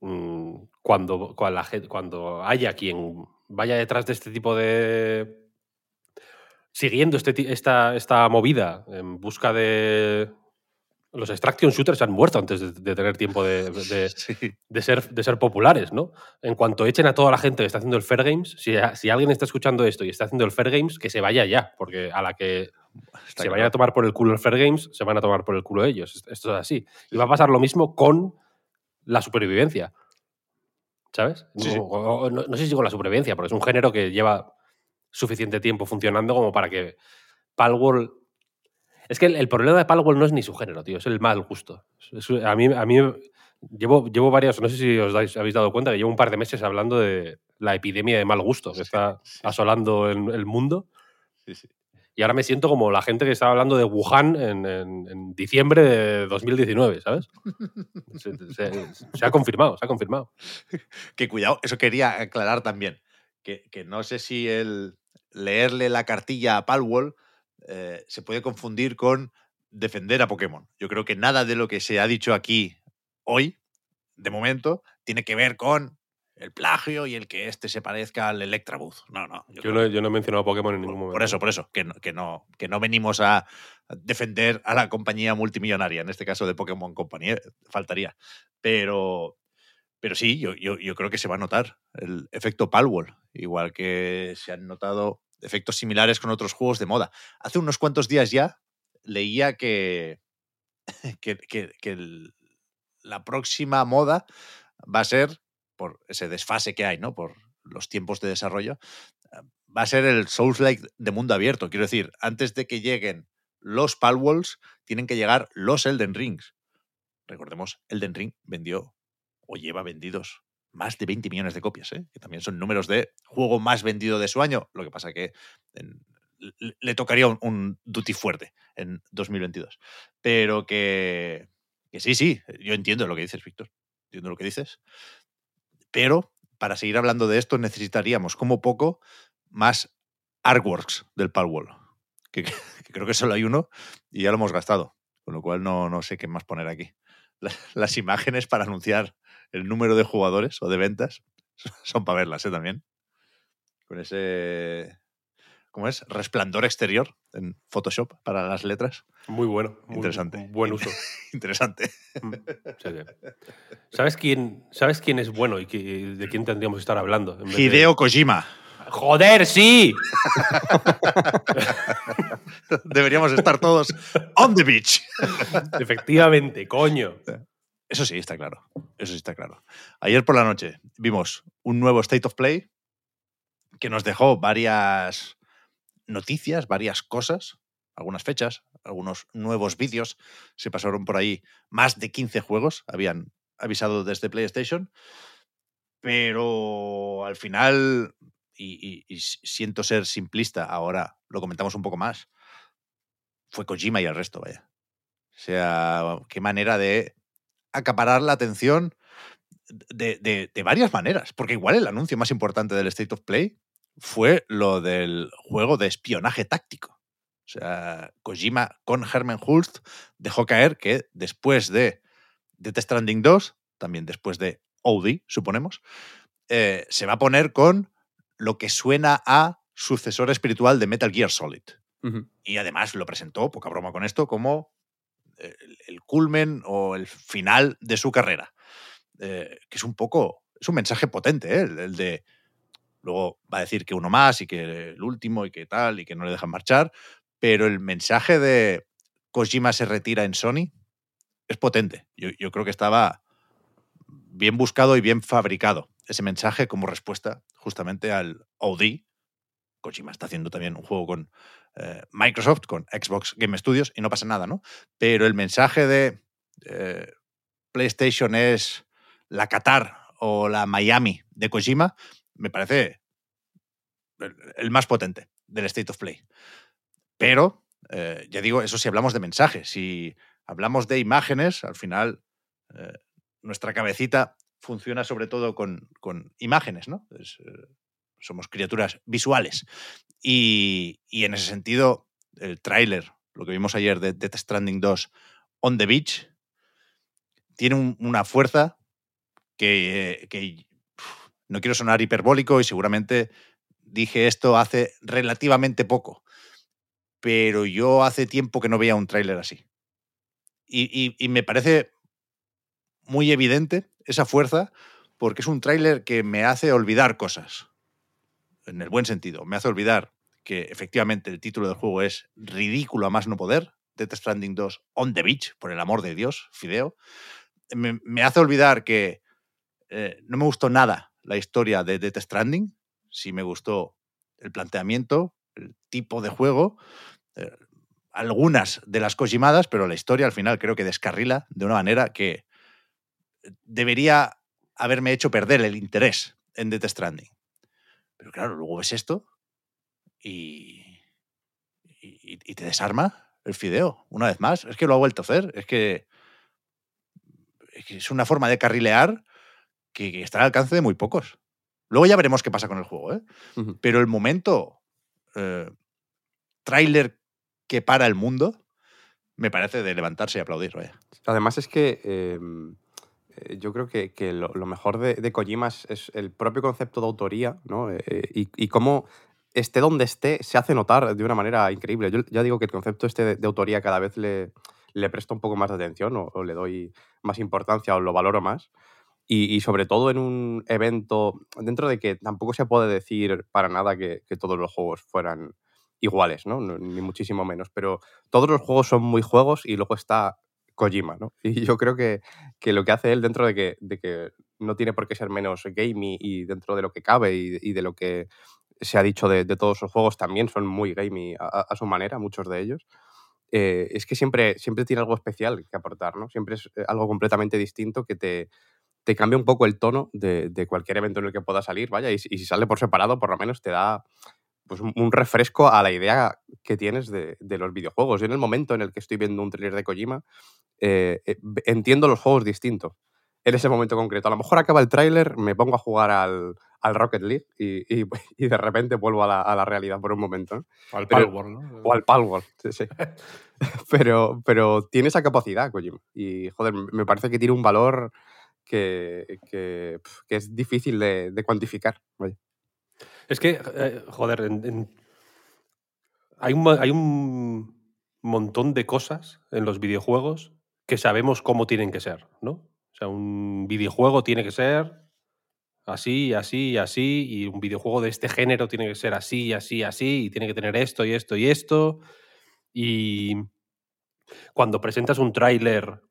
mm, cuando, cuando haya quien vaya detrás de este tipo de... siguiendo este, esta, esta movida en busca de... Los extraction shooters han muerto antes de, de tener tiempo de, de- Sí. de ser, de ser populares, ¿no? En cuanto echen a toda la gente que está haciendo el Fair Games, si, si alguien está escuchando esto y está haciendo el Fair Games, que se vaya ya, porque a la que Está se claro. vayan a tomar por el culo el Fair Games, se van a tomar por el culo ellos. Esto es así. Y va a pasar lo mismo con la supervivencia. ¿Sabes? Sí, sí. O- o- no, no sé si con la supervivencia, porque es un género que lleva suficiente tiempo funcionando como para que Palworld. Es que el, el problema de Palworld no es ni su género, tío, es el mal gusto. Es- a mí, a mí llevo, llevo varios, no sé si os dais- habéis dado cuenta que llevo un par de meses hablando de la epidemia de mal gusto que está sí. asolando el, el mundo. Sí, sí. Y ahora me siento como la gente que estaba hablando de Wuhan en, en- en diciembre de 2019, ¿sabes? Se, se- se ha confirmado, se ha confirmado. Que cuidado, eso quería aclarar también. Que, que no sé si el leerle la cartilla a Palwall eh, se puede confundir con defender a Pokémon. Yo creo que nada de lo que se ha dicho aquí hoy, de momento, tiene que ver con el plagio y el que este se parezca al Electrabuzz. No, no. yo no, yo no he mencionado Pokémon en por, ningún momento. por eso, por eso, que no, que, no, que no venimos a defender a la compañía multimillonaria, en este caso de Pokémon Company, eh, faltaría. Pero, pero sí, yo, yo, creo que se va a notar el efecto Palwall, igual que se han notado efectos similares con otros juegos de moda. Hace unos cuantos días ya leía que, que, que- la próxima moda va a ser, por ese desfase que hay, ¿no? Por los tiempos de desarrollo, eh, va a ser el Souls-like de mundo abierto. Quiero decir, antes de que lleguen los Palwalls, tienen que llegar los Elden Rings. Recordemos, Elden Ring vendió o lleva vendidos más de 20 millones de copias, ¿eh? que también son números de juego más vendido de su año. Lo que pasa que le- tocaría un, duty fuerte en 2022. Pero que, que sí, sí, yo entiendo lo que dices, Víctor. Entiendo lo que dices. Pero para seguir hablando de esto necesitaríamos como poco más artworks del Palwall. Que, que creo que solo hay uno y ya lo hemos gastado. Con lo cual no, no sé qué más poner aquí. La- Las imágenes para anunciar el número de jugadores o de ventas son para verlas ¿eh? también. Con ese. ¿Cómo es? Resplandor exterior en Photoshop para las letras. Muy bueno. muy- Interesante. Buen uso. Interesante. Mm, sí, sí. ¿Sabes quién, ¿Sabes quién es bueno y que- de quién tendríamos que estar hablando? en vez de- Hideo Kojima. ¡Joder, sí! Deberíamos estar todos on the beach. Efectivamente, coño. Eso sí, está claro. Eso sí está claro. Ayer por la noche vimos un nuevo State of Play que nos dejó varias noticias, varias cosas, algunas fechas, algunos nuevos vídeos. Se pasaron por ahí más de 15 juegos, habían avisado desde PlayStation. Pero al final, y, siento ser simplista, ahora lo comentamos un poco más, fue Kojima y el resto, vaya. O sea, qué manera de acaparar la atención de, de- de varias maneras. Porque igual el anuncio más importante del State of Play fue lo del juego de espionaje táctico. O sea, Kojima con Herman Hulst dejó caer que después de Death Stranding 2, también después de OD, suponemos, eh, se va a poner con lo que suena a sucesor espiritual de Metal Gear Solid. Y además lo presentó, poca broma con esto, como el, el culmen o el final de su carrera. Eh, que es un poco, es un mensaje potente, ¿eh? el, el de, luego va a decir que uno más y que el último y que tal y que no le dejan marchar, pero el mensaje de Kojima se retira en Sony es potente. Yo, yo creo que estaba bien buscado y bien fabricado ese mensaje como respuesta justamente al OD. Kojima está haciendo también un juego con eh, Microsoft, con Xbox Game Studios, y no pasa nada, ¿no? Pero el mensaje de eh, PlayStation es la Qatar o la Miami de Kojima me parece el, más potente del State of Play. Pero, eh, ya digo, eso si hablamos de mensajes. Si hablamos de imágenes, al final nuestra cabecita funciona sobre todo con, con imágenes, ¿no? Somos criaturas visuales. Y, y en ese sentido, el tráiler, lo que vimos ayer de Death Stranding 2 On the Beach, tiene un- una fuerza que, que no quiero sonar hiperbólico y seguramente dije esto hace relativamente poco, pero yo hace tiempo que no veía un tráiler así. Y- y me parece muy evidente esa fuerza porque es un tráiler que me hace olvidar cosas, en el buen sentido. Me hace olvidar que efectivamente el título del juego es ridículo a más no poder, Death Stranding 2 On the Beach, por el amor de Dios, Fideo. Me, hace olvidar que eh, no me gustó nada la historia de Death Stranding, sí me gustó el planteamiento, el tipo de juego, eh, algunas de las cojimadas, pero la historia al final creo que descarrila de una manera que debería haberme hecho perder el interés en Death Stranding. Pero claro, luego ves esto y, y, y te desarma el fideo, una vez más. Es que lo ha vuelto a hacer. Es que es, que es una forma de carrilear que, que está al alcance de muy pocos. Luego ya veremos qué pasa con el juego, ¿eh? Pero el momento eh, tráiler que para el mundo me parece de levantarse y aplaudir, vaya. Además es que eh, yo creo que, que lo, mejor de, de Kojima es, el propio concepto de autoría, ¿no? Eh, eh, y, y cómo esté donde esté, se hace notar de una manera increíble. Yo ya digo que el concepto este de, autoría cada vez le, le presto un poco más de atención o, le doy más importancia o lo valoro más. Y, sobre todo en un evento, dentro de que tampoco se puede decir para nada que, que todos los juegos fueran iguales. No, Ni muchísimo menos. Pero todos los juegos son muy juegos y luego está Kojima, ¿no? Y yo creo que, que lo que hace él dentro de que, de que no tiene por qué ser menos gamey y dentro de lo que cabe y, de lo que se ha dicho de, todos sus juegos también son muy gamey a, su manera, muchos de ellos. eh, es que siempre, siempre tiene algo especial que aportar, ¿no? Siempre es eh, algo completamente distinto que te, te cambia un poco el tono de, de cualquier evento en el que pueda salir, vaya, y si sale por separado, por lo menos te da pues, un, refresco a la idea que tienes de, de los videojuegos. Yo en el momento en el que estoy viendo un trailer de Kojima, eh, eh, entiendo los juegos distintos. En ese momento concreto. A lo mejor acaba el tráiler, me pongo a jugar al, al Rocket League y, y- y de repente vuelvo a la, a la realidad por un momento. ¿no? Al Pero- Palworld, ¿no? O al Palworld, sí, sí. pero, pero tiene esa capacidad, Kojima. Y, joder, me parece que tiene un valor que, que, que es difícil de, de cuantificar. vaya. Es que, eh, joder, hay, un, hay un montón de cosas en los videojuegos que sabemos cómo tienen que ser, ¿no? O sea, un videojuego tiene que ser así, así así, y un videojuego de este género tiene que ser así, así, así, y tiene que tener esto y esto y esto. Y cuando presentas un tráiler,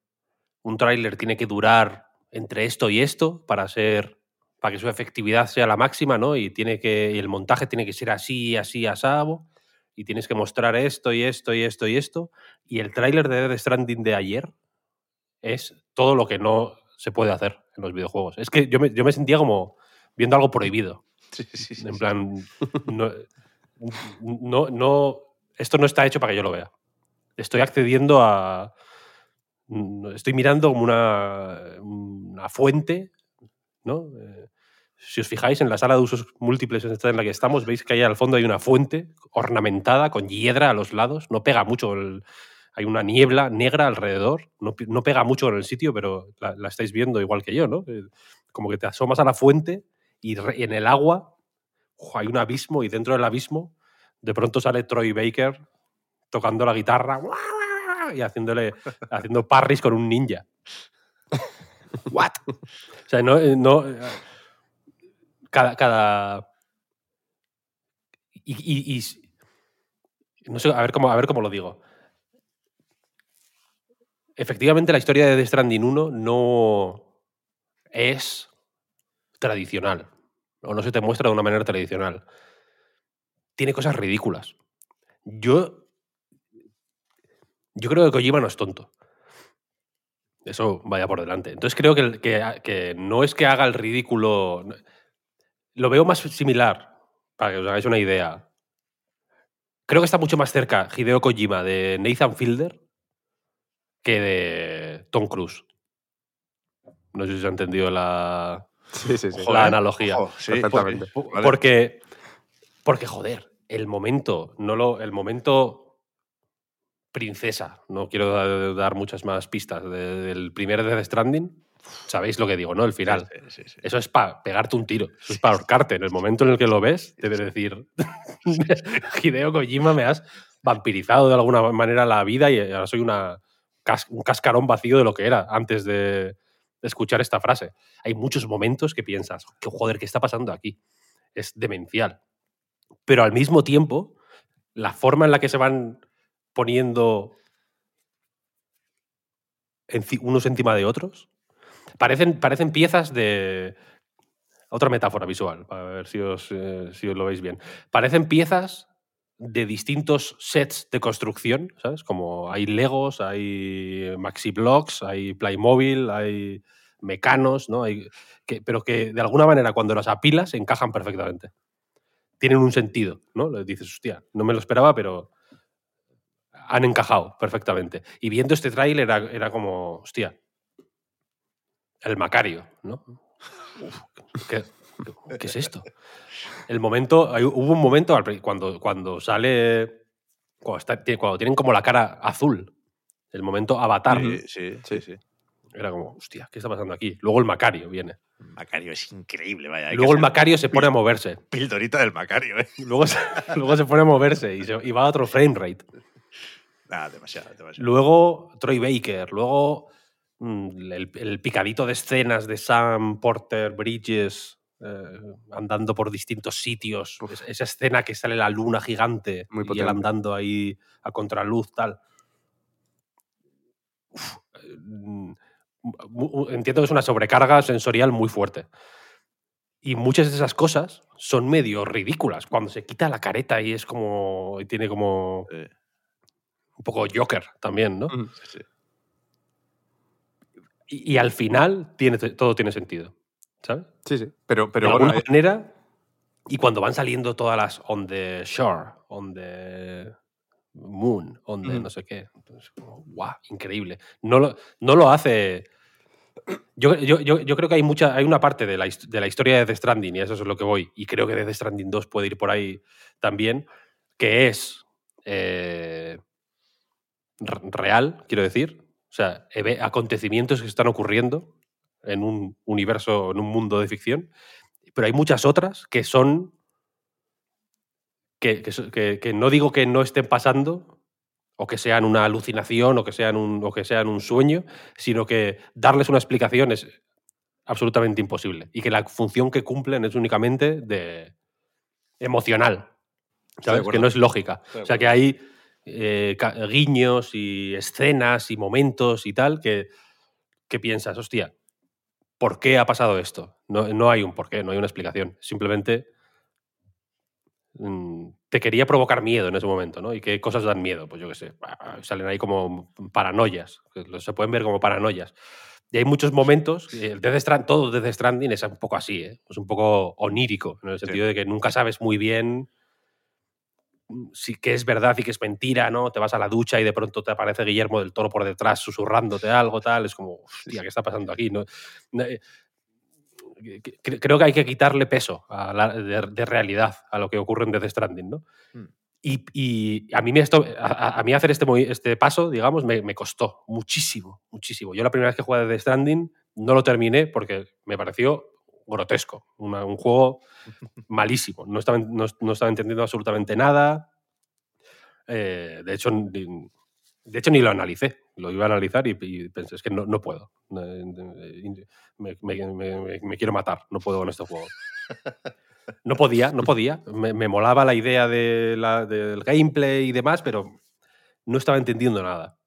un tráiler tiene que durar entre esto y esto para ser para que su efectividad sea la máxima, ¿no? Y tiene que y el montaje tiene que ser así, así, asado, y tienes que mostrar esto y esto y esto y esto. Y el tráiler de Death Stranding de ayer es todo lo que no se puede hacer en los videojuegos. Es que yo me, yo me sentía como viendo algo prohibido. Sí, sí, sí, En plan, no, no, no, esto no está hecho para que yo lo vea. Estoy accediendo a. Estoy mirando como una, una fuente, Eh, si os fijáis en la sala de usos múltiples en la que estamos, veis que ahí al fondo hay una fuente ornamentada con hiedra a los lados. No pega mucho, hay una niebla negra alrededor. No, pega mucho en el sitio, pero la, la estáis viendo igual que yo, ¿no? Eh, Como que te asomas a la fuente y en el agua hay un abismo y dentro del abismo de pronto sale Troy Baker tocando la guitarra y haciéndole haciendo parries con un ninja. What? O sea, no, eh, no eh, cada cada y, No sé, a ver cómo, a ver cómo lo digo. Efectivamente, la historia de The Stranding 1 no es tradicional. O no se te muestra de una manera tradicional. Tiene cosas ridículas. Yo. Yo creo que Kojima no es tonto. Eso vaya por delante. Entonces creo que, que- que no es que haga el ridículo. Lo veo más similar, para que os hagáis una idea. Creo que está mucho más cerca Hideo Kojima de Nathan Fielder que de Tom Cruise. No sé si se ha entendido la, Sí, sí, sí. la analogía. Ojo, sí, perfectamente. porque- Por- Porque, porque, joder, el momento, no lo, el momento princesa, no quiero da- dar muchas más pistas, de- del primer Death Stranding, sabéis lo que digo, ¿no? El final. Sí, sí, sí. Eso es para pegarte un tiro, eso es para ahorcarte. En el momento en el que lo ves, debes decir, Hideo Kojima, me has vampirizado de alguna manera la vida y ahora soy una, un cascarón vacío de lo que era antes de, escuchar esta frase. Hay muchos momentos que piensas, que joder, ¿qué está pasando aquí? Es demencial. Pero al mismo tiempo, la forma en la que se van poniendo unos encima de otros, parecen, parecen piezas de... Otra metáfora visual, para ver si os, eh, si os lo veis bien. Parecen piezas de distintos sets de construcción, ¿sabes? Como hay Legos, hay Maxi Blocks, hay Playmobil, hay mecanos, ¿no? Hay, pero que de alguna manera cuando las apilas encajan perfectamente. Tienen un sentido, ¿no? Le dices, hostia, no me lo esperaba, pero han encajado perfectamente. Y viendo este tráiler era, era como, hostia, el Macario, ¿no? Uf, ¿qué, qué es esto? El momento, hubo un momento cuando, cuando sale, cuando, está- tiene- cuando tienen como la cara azul, el momento avatar, Sí, sí, sí, sí. era como, hostia, ¿qué está pasando aquí? Luego el Macario viene. Macario es increíble, vaya. Luego el Macario se pone a moverse. Pildorita del Macario, ¿eh? Luego se, luego se pone a moverse y, se- y va a otro frame rate. Nada, demasiado, demasiado. Luego Troy Baker, luego mm, el, el picadito de escenas de Sam Porter Bridges eh, andando por distintos sitios. Es- esa escena que sale la luna gigante Muy y él andando ahí a contraluz, tal. Uf, eh, mm, entiendo que es una sobrecarga sensorial muy fuerte. Y muchas de esas cosas son medio ridículas. Cuando se quita la careta y es como. y tiene como. Eh, un poco Joker también, ¿no? Sí, sí. Y, y al final tiene, todo tiene sentido. ¿Sabes? Sí, sí. Pero, pero de alguna eh, manera. Y cuando van saliendo todas las on the shore, on the moon, on the no sé qué. Entonces, guau, increíble. No lo, no lo hace. Yo, yo, yo, creo que hay mucha, hay una parte de la, de la historia de The Stranding, y eso es lo que voy, y creo que de The Stranding 2 puede ir por ahí también, que es eh, real, quiero decir. O sea, acontecimientos que están ocurriendo en un universo, en un mundo de ficción, pero hay muchas otras que son. que, que que- no digo que no estén pasando, o que sean una alucinación, o que sean un, o que sean un sueño, sino que darles una explicación es absolutamente imposible. Y que la función que cumplen es únicamente de emocional. ¿sabes? Que no es lógica. O sea, que hay eh, guiños y escenas y momentos y tal que, que piensas, hostia, ¿por qué ha pasado esto? No, no hay un porqué, no hay una explicación. Simplemente mm, te quería provocar miedo en ese momento, ¿no? ¿Y qué cosas dan miedo? Pues yo qué sé, salen ahí como paranoias, se pueden ver como paranoias. Y hay muchos momentos, eh, Death Strand- todo Death Stranding es un poco así, ¿eh? es un poco onírico, en el sentido de que nunca sabes muy bien mm, si qué es verdad y qué es mentira, ¿no? Te vas a la ducha y de pronto te aparece Guillermo del Toro por detrás susurrándote algo, tal, es como, hostia, ¿qué está pasando aquí? No, eh, que- que- creo que hay que quitarle peso a la- de, de realidad a lo que ocurre en Death Stranding, ¿no? Mm. Y, y a, mí me esto, a, mí hacer este, este paso, digamos, me, me costó muchísimo, muchísimo. Yo la primera vez que jugué a Death Stranding no lo terminé porque me pareció grotesco, una- un juego malísimo. No estaba, no, estaba entendiendo absolutamente nada. Eh, de, hecho, ni, de hecho, ni lo analicé. Lo iba a analizar y, pensé, es que no, no puedo. Eh, Me, quiero matar, no puedo con este juego. No podía, no podía. Me, molaba la idea de la- del gameplay y demás, pero no estaba entendiendo nada.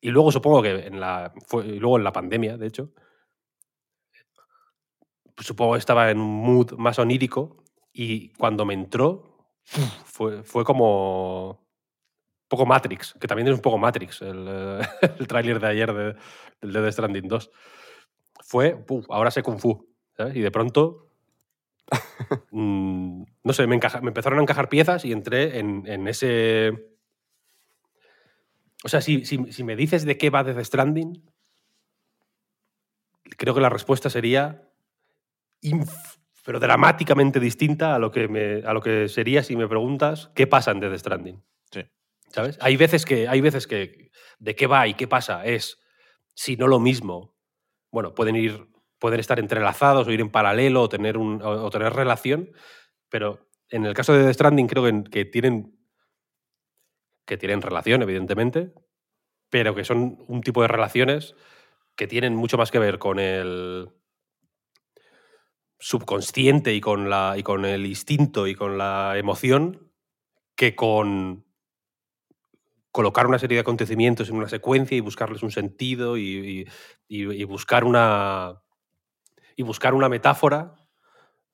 Y luego supongo que en la, fue- luego en la pandemia, de hecho, supongo que estaba en un mood más onírico y cuando me entró fue, fue como un poco Matrix, que también es un poco Matrix el, eh, el tráiler de ayer de, del Dead Stranding 2. Fue, ahora sé Kung Fu. Y de pronto, mm, no sé, me, empezaron a encajar piezas y entré en, ese... O sea, si, si- si me dices de qué va Death Stranding, creo que la respuesta sería pero dramáticamente distinta a lo, que me, a lo que sería si me preguntas qué pasa en Death Stranding. Sí. ¿Sabes? Hay veces que, hay veces que de qué va y qué pasa es, si no lo mismo, bueno, pueden ir, pueden estar entrelazados o ir en paralelo o tener, un, o, o tener relación, pero en el caso de Death Stranding creo que, que tienen que tienen relación, evidentemente, pero que son un tipo de relaciones que tienen mucho más que ver con el subconsciente y con, la, y con el instinto y con la emoción que con colocar una serie de acontecimientos en una secuencia y buscarles un sentido y, y- buscar una y buscar una metáfora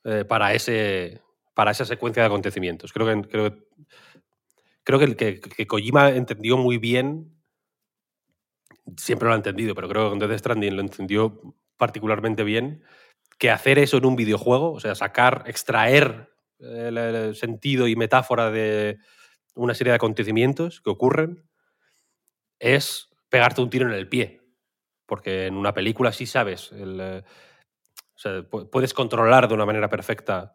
eh, para ese para esa secuencia de acontecimientos. Creo que creo creo que, que Kojima entendió muy bien siempre lo ha entendido, pero creo que con Death Stranding lo entendió particularmente bien, que hacer eso en un videojuego, o sea, sacar, extraer eh, el, sentido y metáfora de una serie de acontecimientos que ocurren, es pegarte un tiro en el pie. Porque en una película sí sabes, el, eh, puedes controlar de una manera perfecta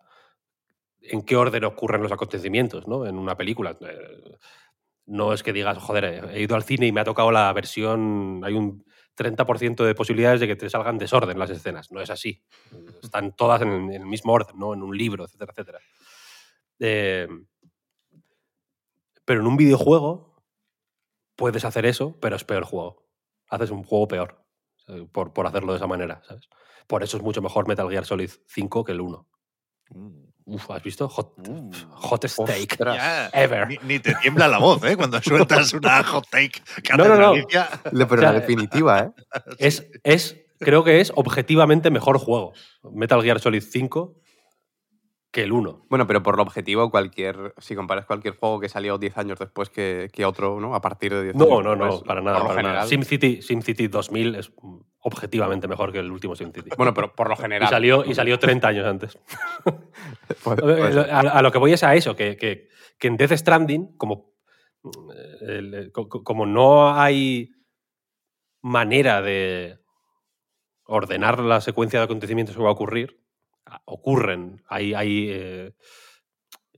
en qué orden ocurren los acontecimientos, ¿no? En una película. Eh, no es que digas, joder, he ido al cine y me ha tocado la versión. Hay un 30% de posibilidades de que te salgan desorden las escenas. No es así. Están todas en, el mismo orden, ¿no? En un libro, etcétera, etcétera. Eh, pero en un videojuego puedes hacer eso, pero es peor juego. Haces un juego peor por, por hacerlo de esa manera, ¿sabes? Por eso es mucho mejor Metal Gear Solid 5 que el 1. Uf, ¿has visto? Hot, Uh. hot steak. Ostras. Ever. Ni, ni te tiembla la voz, ¿eh? Cuando sueltas una hot take. que No, no, no. Pero O sea, la definitiva, ¿eh? Es, es, creo que es objetivamente mejor juego. Metal Gear Solid 5 que el 1. Bueno, pero por lo objetivo, cualquier. Si comparas cualquier juego que salió 10 años después que, que otro, ¿no? A partir de 10 No, años no, no, después, para nada. Para nada. SimCity, SimCity 2000 es objetivamente mejor que el último SimCity. Bueno, pero por lo y, general. salió, y salió 30 años antes. A, a lo que voy es a eso, que, que- que en Death Stranding, como, eh, el- co- como no hay manera de ordenar la secuencia de acontecimientos que va a ocurrir, ocurren, hay, eh,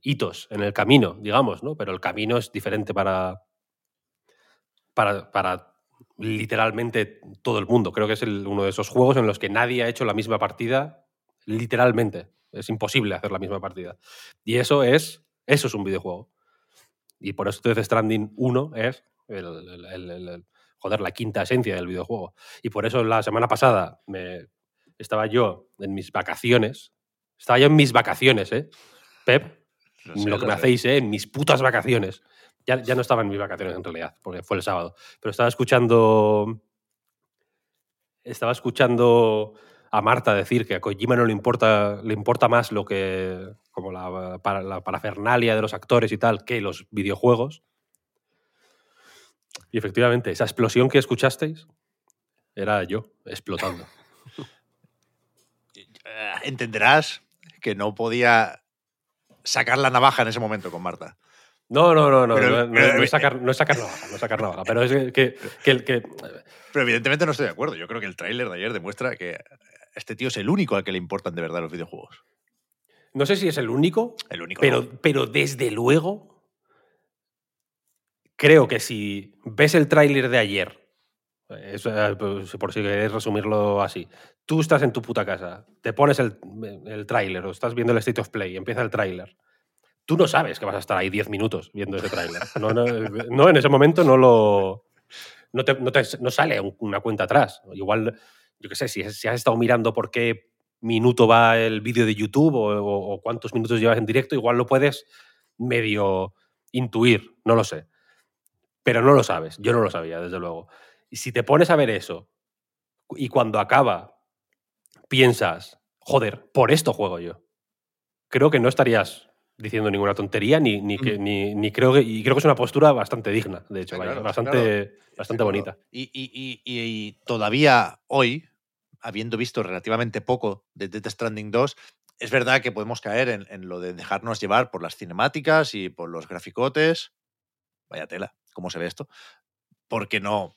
hitos en el camino, digamos, ¿no? Pero el camino es diferente para, para, literalmente todo el mundo. Creo que es uno de esos juegos en los que nadie ha hecho la misma partida literalmente. Es imposible hacer la misma partida. Y eso es, eso es un videojuego. Y por eso Death Stranding 1 es el- joder, la quinta esencia del videojuego. Y por eso la semana pasada me, estaba yo en mis vacaciones. Estaba yo en mis vacaciones, ¿eh? Pep, Lo sé, lo que me hacéis, ¿eh? En mis putas vacaciones. Ya, ya no estaba en mis vacaciones en realidad, porque fue el sábado. Pero estaba escuchando. Estaba escuchando a Marta decir que a Kojima no le importa, le importa más lo que. como la, para, la parafernalia de los actores y tal, que los videojuegos. Y efectivamente, esa explosión que escuchasteis era yo explotando. Eh, entenderás que no podía sacar la navaja en ese momento con Marta. No, no, no, no. Pero- no, no- pero- no es sacar, no es sacar navaja, no es sacar navaja. Pero es que, que, que. Pero evidentemente no estoy de acuerdo. Yo creo que el tráiler de ayer demuestra que este tío es el único al que le importan de verdad los videojuegos. No sé si es el único, El único. pero, no. pero desde luego. Creo que si ves el tráiler de ayer, es, eh, pues, por si queréis resumirlo así, tú estás en tu puta casa, te pones el, el tráiler o estás viendo el State of Play empieza el tráiler. Tú no sabes que vas a estar ahí 10 minutos viendo ese tráiler. No, no, no, en ese momento no lo. No, te- no te- no sale un- una cuenta atrás. Igual, yo qué sé, si, si has estado mirando por qué minuto va el vídeo de YouTube o- o cuántos minutos llevas en directo, igual lo puedes medio intuir, no lo sé. Pero no lo sabes, yo no lo sabía, desde luego. Y si te pones a ver eso y cuando acaba piensas, joder, por esto juego yo, creo que no estarías diciendo ninguna tontería ni, ni, que- ni, ni creo que y creo que es una postura bastante digna de hecho Sí, vaya, claro, bastante claro. bastante bonita. Y, y- y- y todavía hoy, habiendo visto relativamente poco de Death Stranding 2, es verdad que podemos caer en, en lo de dejarnos llevar por las cinemáticas y por los graficotes. Vaya tela, cómo se ve esto. Porque no,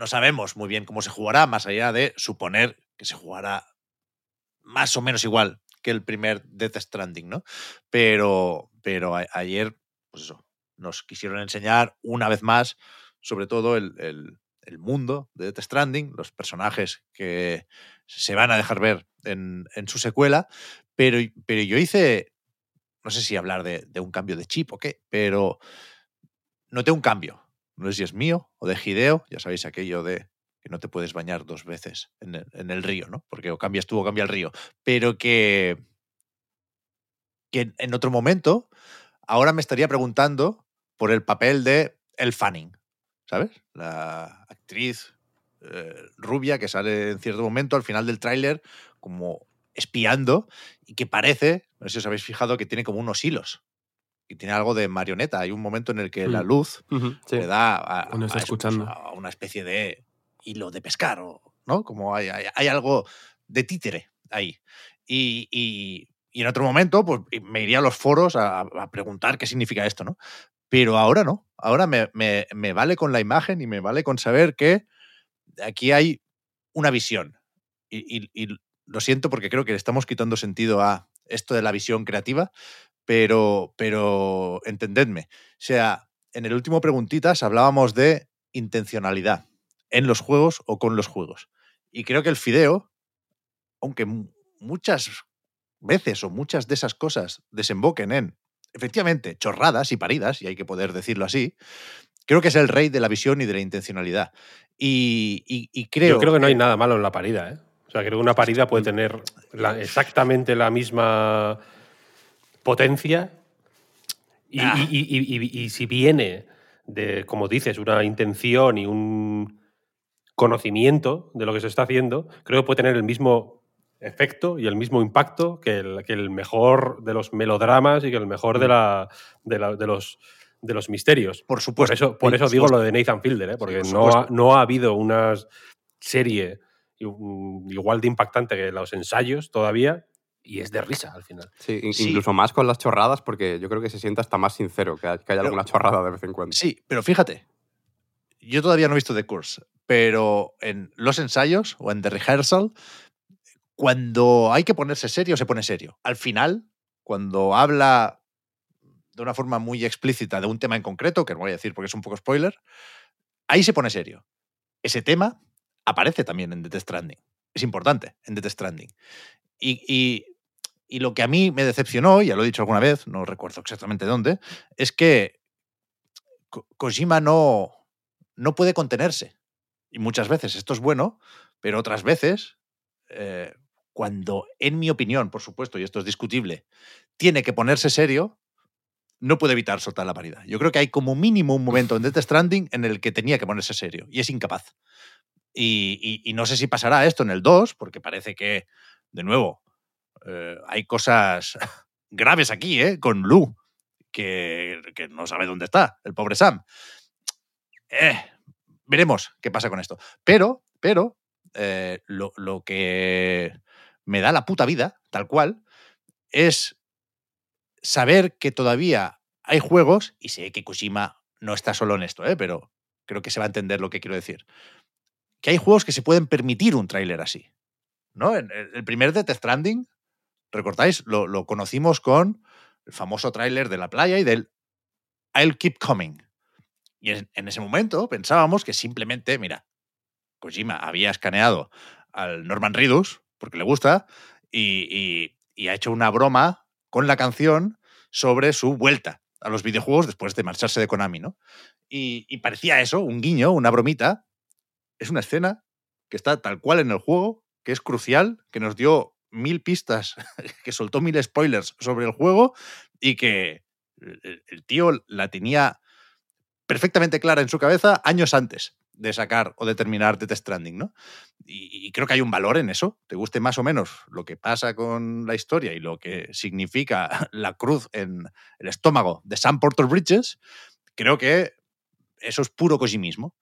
no sabemos muy bien cómo se jugará, más allá de suponer que se jugará más o menos igual que el primer Death Stranding, ¿no? Pero, pero ayer, pues eso, nos quisieron enseñar una vez más, sobre todo el, el- mundo de Death Stranding, los personajes que se van a dejar ver en, en su secuela, pero, pero yo hice, no sé si hablar de un cambio de chip o qué, pero noté un cambio. No sé si es mío o de Hideo, ya sabéis aquello de que no te puedes bañar dos veces en el, río, ¿no? Porque o cambias tú o cambia el río. Pero que, que en- en otro momento, ahora me estaría preguntando por el papel de El Fanning, ¿sabes? La actriz eh, rubia que sale en cierto momento al final del tráiler como espiando y que parece, no sé si os habéis fijado, que tiene como unos hilos. Y tiene algo de marioneta. Hay un momento en el que la Mm. luz sí. le da a, está pues, escuchando. a una especie de hilo de pescar, o, ¿no? Como hay, hay- hay algo de títere ahí. Y, y- y en otro momento, pues me iría a los foros a, a preguntar qué significa esto, ¿no? Pero ahora no. Ahora me, me- me vale con la imagen y me vale con saber que aquí hay una visión. Y, y- y lo siento porque creo que le estamos quitando sentido a esto de la visión creativa, pero, pero entendedme. O sea, en el último preguntitas hablábamos de intencionalidad en los juegos o con los juegos. Y creo que el Fideo, aunque mu- muchas veces o muchas de esas cosas desemboquen en, efectivamente, chorradas y paridas, y hay que poder decirlo así, creo que es el rey de la visión y de la intencionalidad. Y, y- y creo, yo creo que no hay nada malo en la parida ¿eh? O sea creo que una parida puede tener la- exactamente la misma potencia y, Ah. y- si viene de como dices una intención y un conocimiento de lo que se está haciendo creo que puede tener el mismo efecto y el mismo impacto que el, que el mejor de los melodramas y que el mejor de, la, de, la- de los, de los misterios. por Por supuesto. eso, por eso por digo supuesto. lo de Nathan Fielder, ¿eh? porque por no, ha, no ha habido una serie mm, igual de impactante que los ensayos todavía y es de risa al final. Sí, in- Sí. incluso más con las chorradas, porque yo creo que se siente hasta más sincero que, hay- que haya Pero- alguna chorrada de vez en cuando. Sí, pero fíjate, yo todavía no he visto The Course, pero en los ensayos o en The Rehearsal, cuando hay que ponerse serio, se pone serio. Al final, cuando habla de una forma muy explícita de un tema en concreto, que no voy a decir porque es un poco spoiler, ahí se pone serio. Ese tema aparece también en Death Stranding. Es importante en Death Stranding. Y, y- lo que a mí me decepcionó, ya lo he dicho alguna vez, no recuerdo exactamente dónde, es que Ko- Kojima no, no puede contenerse. Y muchas veces esto es bueno, pero otras veces, eh, cuando, en mi opinión, por supuesto, y esto es discutible, tiene que ponerse serio, no puede evitar soltar la paridad. Yo creo que hay como mínimo un momento en Death Stranding en el que tenía que ponerse serio y es incapaz. Y, no sé si pasará esto en el 2, porque parece que, de nuevo, eh, hay cosas graves aquí, ¿eh? Con Lu, que, no sabe dónde está, el pobre Sam. Eh, veremos qué pasa con esto. Pero, pero, eh, lo, que me da la puta vida, tal cual, es saber que todavía hay juegos, y sé que Kojima no está solo en esto, ¿eh? pero creo que se va a entender lo que quiero decir, que hay juegos que se pueden permitir un tráiler así. ¿no? En el primer Death Stranding, ¿recordáis? Lo, conocimos con el famoso tráiler de la playa y del I'll Keep Coming. Y en, ese momento pensábamos que simplemente, mira, Kojima había escaneado al Norman Reedus, porque le gusta, y, ha hecho una broma con la canción sobre su vuelta a los videojuegos después de marcharse de Konami, ¿no? Y parecía eso, un guiño, una bromita. Es una escena que está tal cual en el juego que es crucial, que nos dio mil pistas, que soltó mil spoilers sobre el juego y que el, tío la tenía perfectamente clara en su cabeza años antes de sacar o de terminar Death Stranding, ¿no? Y, creo que hay un valor en eso, te guste más o menos lo que pasa con la historia y lo que significa la cruz en el estómago de Sam Porter Bridges, creo que eso es puro Kojimismo.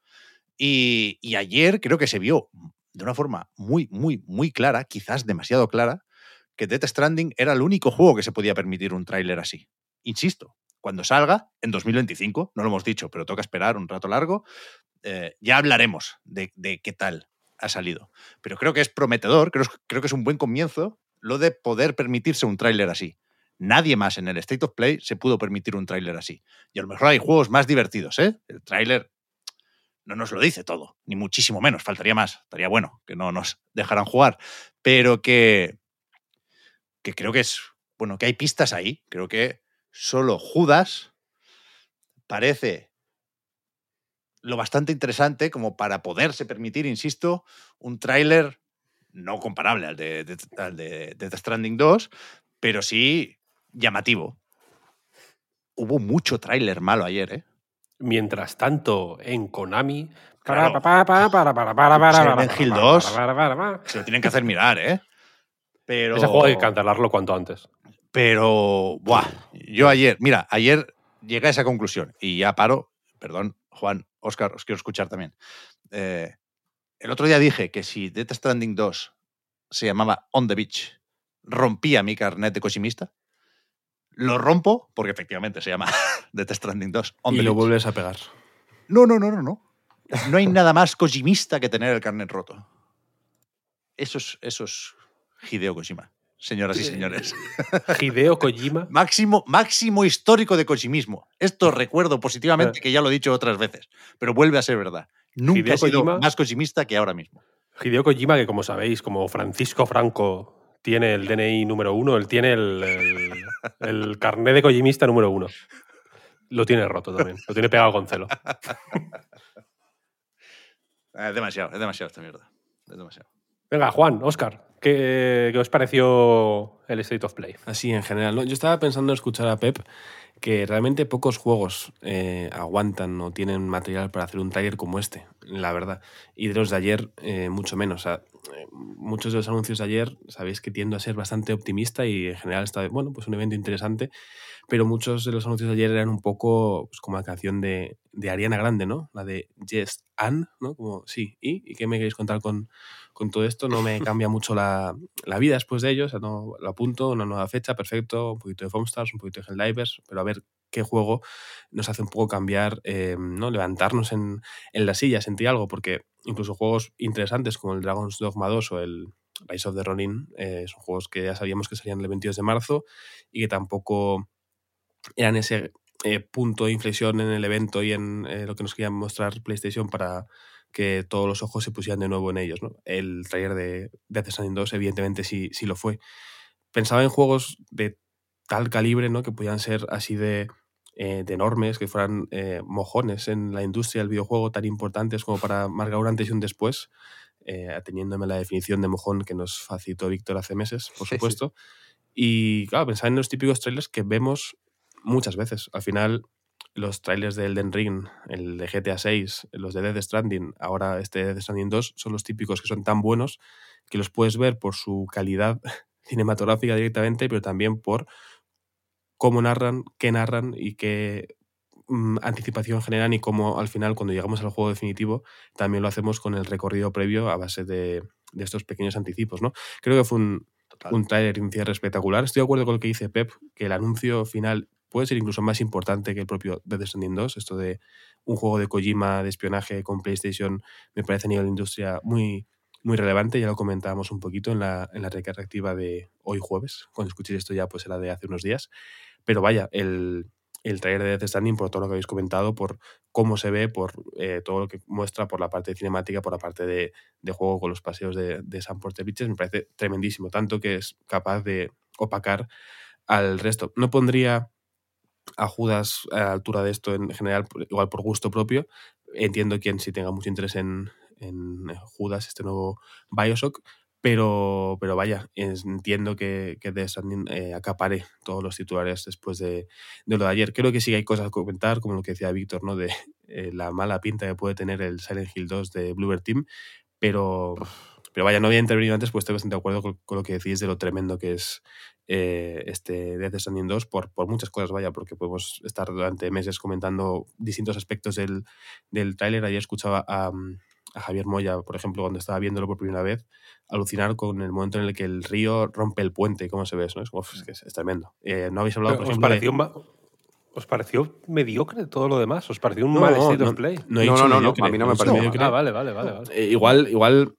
Y, ayer creo que se vio de una forma muy, muy, muy clara, quizás demasiado clara, que Death Stranding era el único juego que se podía permitir un tráiler así. Insisto, cuando salga, en 2025, no lo hemos dicho, pero toca esperar un rato largo, eh, ya hablaremos de, de, qué tal ha salido. Pero creo que es prometedor, creo, creo que es un buen comienzo lo de poder permitirse un tráiler así. Nadie más en el State of Play se pudo permitir un tráiler así. Y a lo mejor hay juegos más divertidos, ¿eh? El tráiler no nos lo dice todo, ni muchísimo menos, faltaría más, estaría bueno que no nos dejaran jugar, pero que, que creo que es, bueno, que hay pistas ahí, creo que solo Judas parece lo bastante interesante como para poderse permitir, insisto, un tráiler no comparable al de, de, al de, de The Stranding 2, pero sí llamativo. Hubo mucho tráiler malo ayer, ¿eh? Mientras tanto, en Konami. Para, para, para, para, para, para, Silent para, Hill para, 2. para, para, para. Se lo tienen que hacer mirar, ¿eh? Pero... Ese juego hay que cancelarlo cuanto antes. Pero, buah, yo ayer, mira, ayer llegué a esa conclusión y ya paro, perdón, Juan, Oscar, os quiero escuchar también. Eh, el otro día dije que si Death Stranding 2 se llamaba On the Beach, rompía mi carnet de cosimista. Lo rompo porque efectivamente se llama Death Stranding 2. On y the lo Beach. vuelves a pegar. No, no, no, no, no. No hay nada más kojimista que tener el carnet roto. Eso es, eso es Hideo Kojima, señoras y señores. Hideo Kojima. Máximo, máximo histórico de kojimismo. Esto recuerdo positivamente que ya lo he dicho otras veces, pero vuelve a ser verdad. Nunca he sido más kojimista que ahora mismo. Hideo Kojima, que como sabéis, como Francisco Franco tiene el DNI número uno, él tiene el, el, el carnet de Kojimista número uno. Lo tiene roto también. Lo tiene pegado con celo. Es demasiado, es demasiado esta mierda. Es demasiado. Venga, Juan, Oscar, ¿qué, qué os pareció el State of Play? Así en general. ¿no? Yo estaba pensando en escuchar a Pep que realmente pocos juegos eh, aguantan o tienen material para hacer un trailer como este, la verdad. Y de los de ayer, eh, mucho menos. O sea, muchos de los anuncios de ayer, sabéis que tiendo a ser bastante optimista y en general está, bueno, pues un evento interesante. Pero muchos de los anuncios de ayer eran un poco pues, como la canción de, de Ariana Grande, ¿no? La de Yes and, ¿no? Como, sí, ¿y? ¿Y qué me queréis contar con, con todo esto? No me cambia mucho la, la vida después de ello, o sea, no, lo apunto, una nueva fecha, perfecto, un poquito de Foamstars, un poquito de Helldivers, pero a ver qué juego nos hace un poco cambiar, eh, ¿no? levantarnos en, en la silla, sentir algo, porque incluso juegos interesantes como el Dragon's Dogma 2 o el Rise of the Ronin eh, son juegos que ya sabíamos que salían el 22 de marzo y que tampoco eran ese eh, punto de inflexión en el evento y en eh, lo que nos quería mostrar PlayStation para que todos los ojos se pusieran de nuevo en ellos. ¿no? El trailer de Death Stranding 2 evidentemente sí, sí lo fue. Pensaba en juegos de tal calibre ¿no? que pudieran ser así de, eh, de enormes, que fueran eh, mojones en la industria del videojuego tan importantes como para marcar un antes y un después, eh, ateniéndome a la definición de mojón que nos facilitó Víctor hace meses, por Sí, sí. supuesto. Y claro, pensaba en los típicos trailers que vemos muchas veces. Al final, los trailers de Elden Ring, el de GTA 6, los de Death Stranding, ahora este Death Stranding 2, son los típicos que son tan buenos que los puedes ver por su calidad cinematográfica directamente, pero también por cómo narran, qué narran y qué mm, anticipación generan y cómo al final, cuando llegamos al juego definitivo, también lo hacemos con el recorrido previo a base de, de estos pequeños anticipos. ¿no? Creo que fue un, Total. un trailer un cierre espectacular. Estoy de acuerdo con lo que dice Pep, que el anuncio final puede ser incluso más importante que el propio Death Stranding 2. Esto de un juego de Kojima de espionaje con PlayStation me parece a nivel de industria muy, muy relevante. Ya lo comentábamos un poquito en la, en la recarga activa de hoy jueves. Cuando escuchéis esto ya pues era de hace unos días. Pero vaya, el, el trailer de Death Stranding, por todo lo que habéis comentado, por cómo se ve, por eh, todo lo que muestra, por la parte cinemática, por la parte de, de juego con los paseos de, de Sam Porter Bridges, me parece tremendísimo. Tanto que es capaz de opacar al resto. No pondría a Judas a la altura de esto en general, igual por gusto propio. Entiendo quien sí tenga mucho interés en, en Judas, este nuevo Bioshock, Pero, pero vaya, entiendo que, que Death Stranding eh, acapare todos los titulares después de, de lo de ayer. Creo que sí hay cosas a comentar, como lo que decía Víctor, ¿no? De eh, la mala pinta que puede tener el Silent Hill 2 de Bluebird Team. Pero, pero vaya, no había intervenido antes, pues estoy bastante de acuerdo con, con lo que decís de lo tremendo que es eh, este Death Stranding 2 por, por muchas cosas, vaya, porque podemos estar durante meses comentando distintos aspectos del, del tráiler. Ayer escuchaba a, a Javier Moya, por ejemplo, cuando estaba viéndolo por primera vez, alucinar con el momento en el que el río rompe el puente, cómo se ve eso, ¿no? es, como, es, que es, es tremendo. Eh, no habéis hablado, por ¿Os ejemplo, de- pareció, ¿Os pareció mediocre todo lo demás? ¿Os pareció un No, mal no, state no, of play? no No, no, no, no, mediocre, a mí no me pareció. mediocre. Ah, vale, vale, vale. vale. Eh, igual, igual.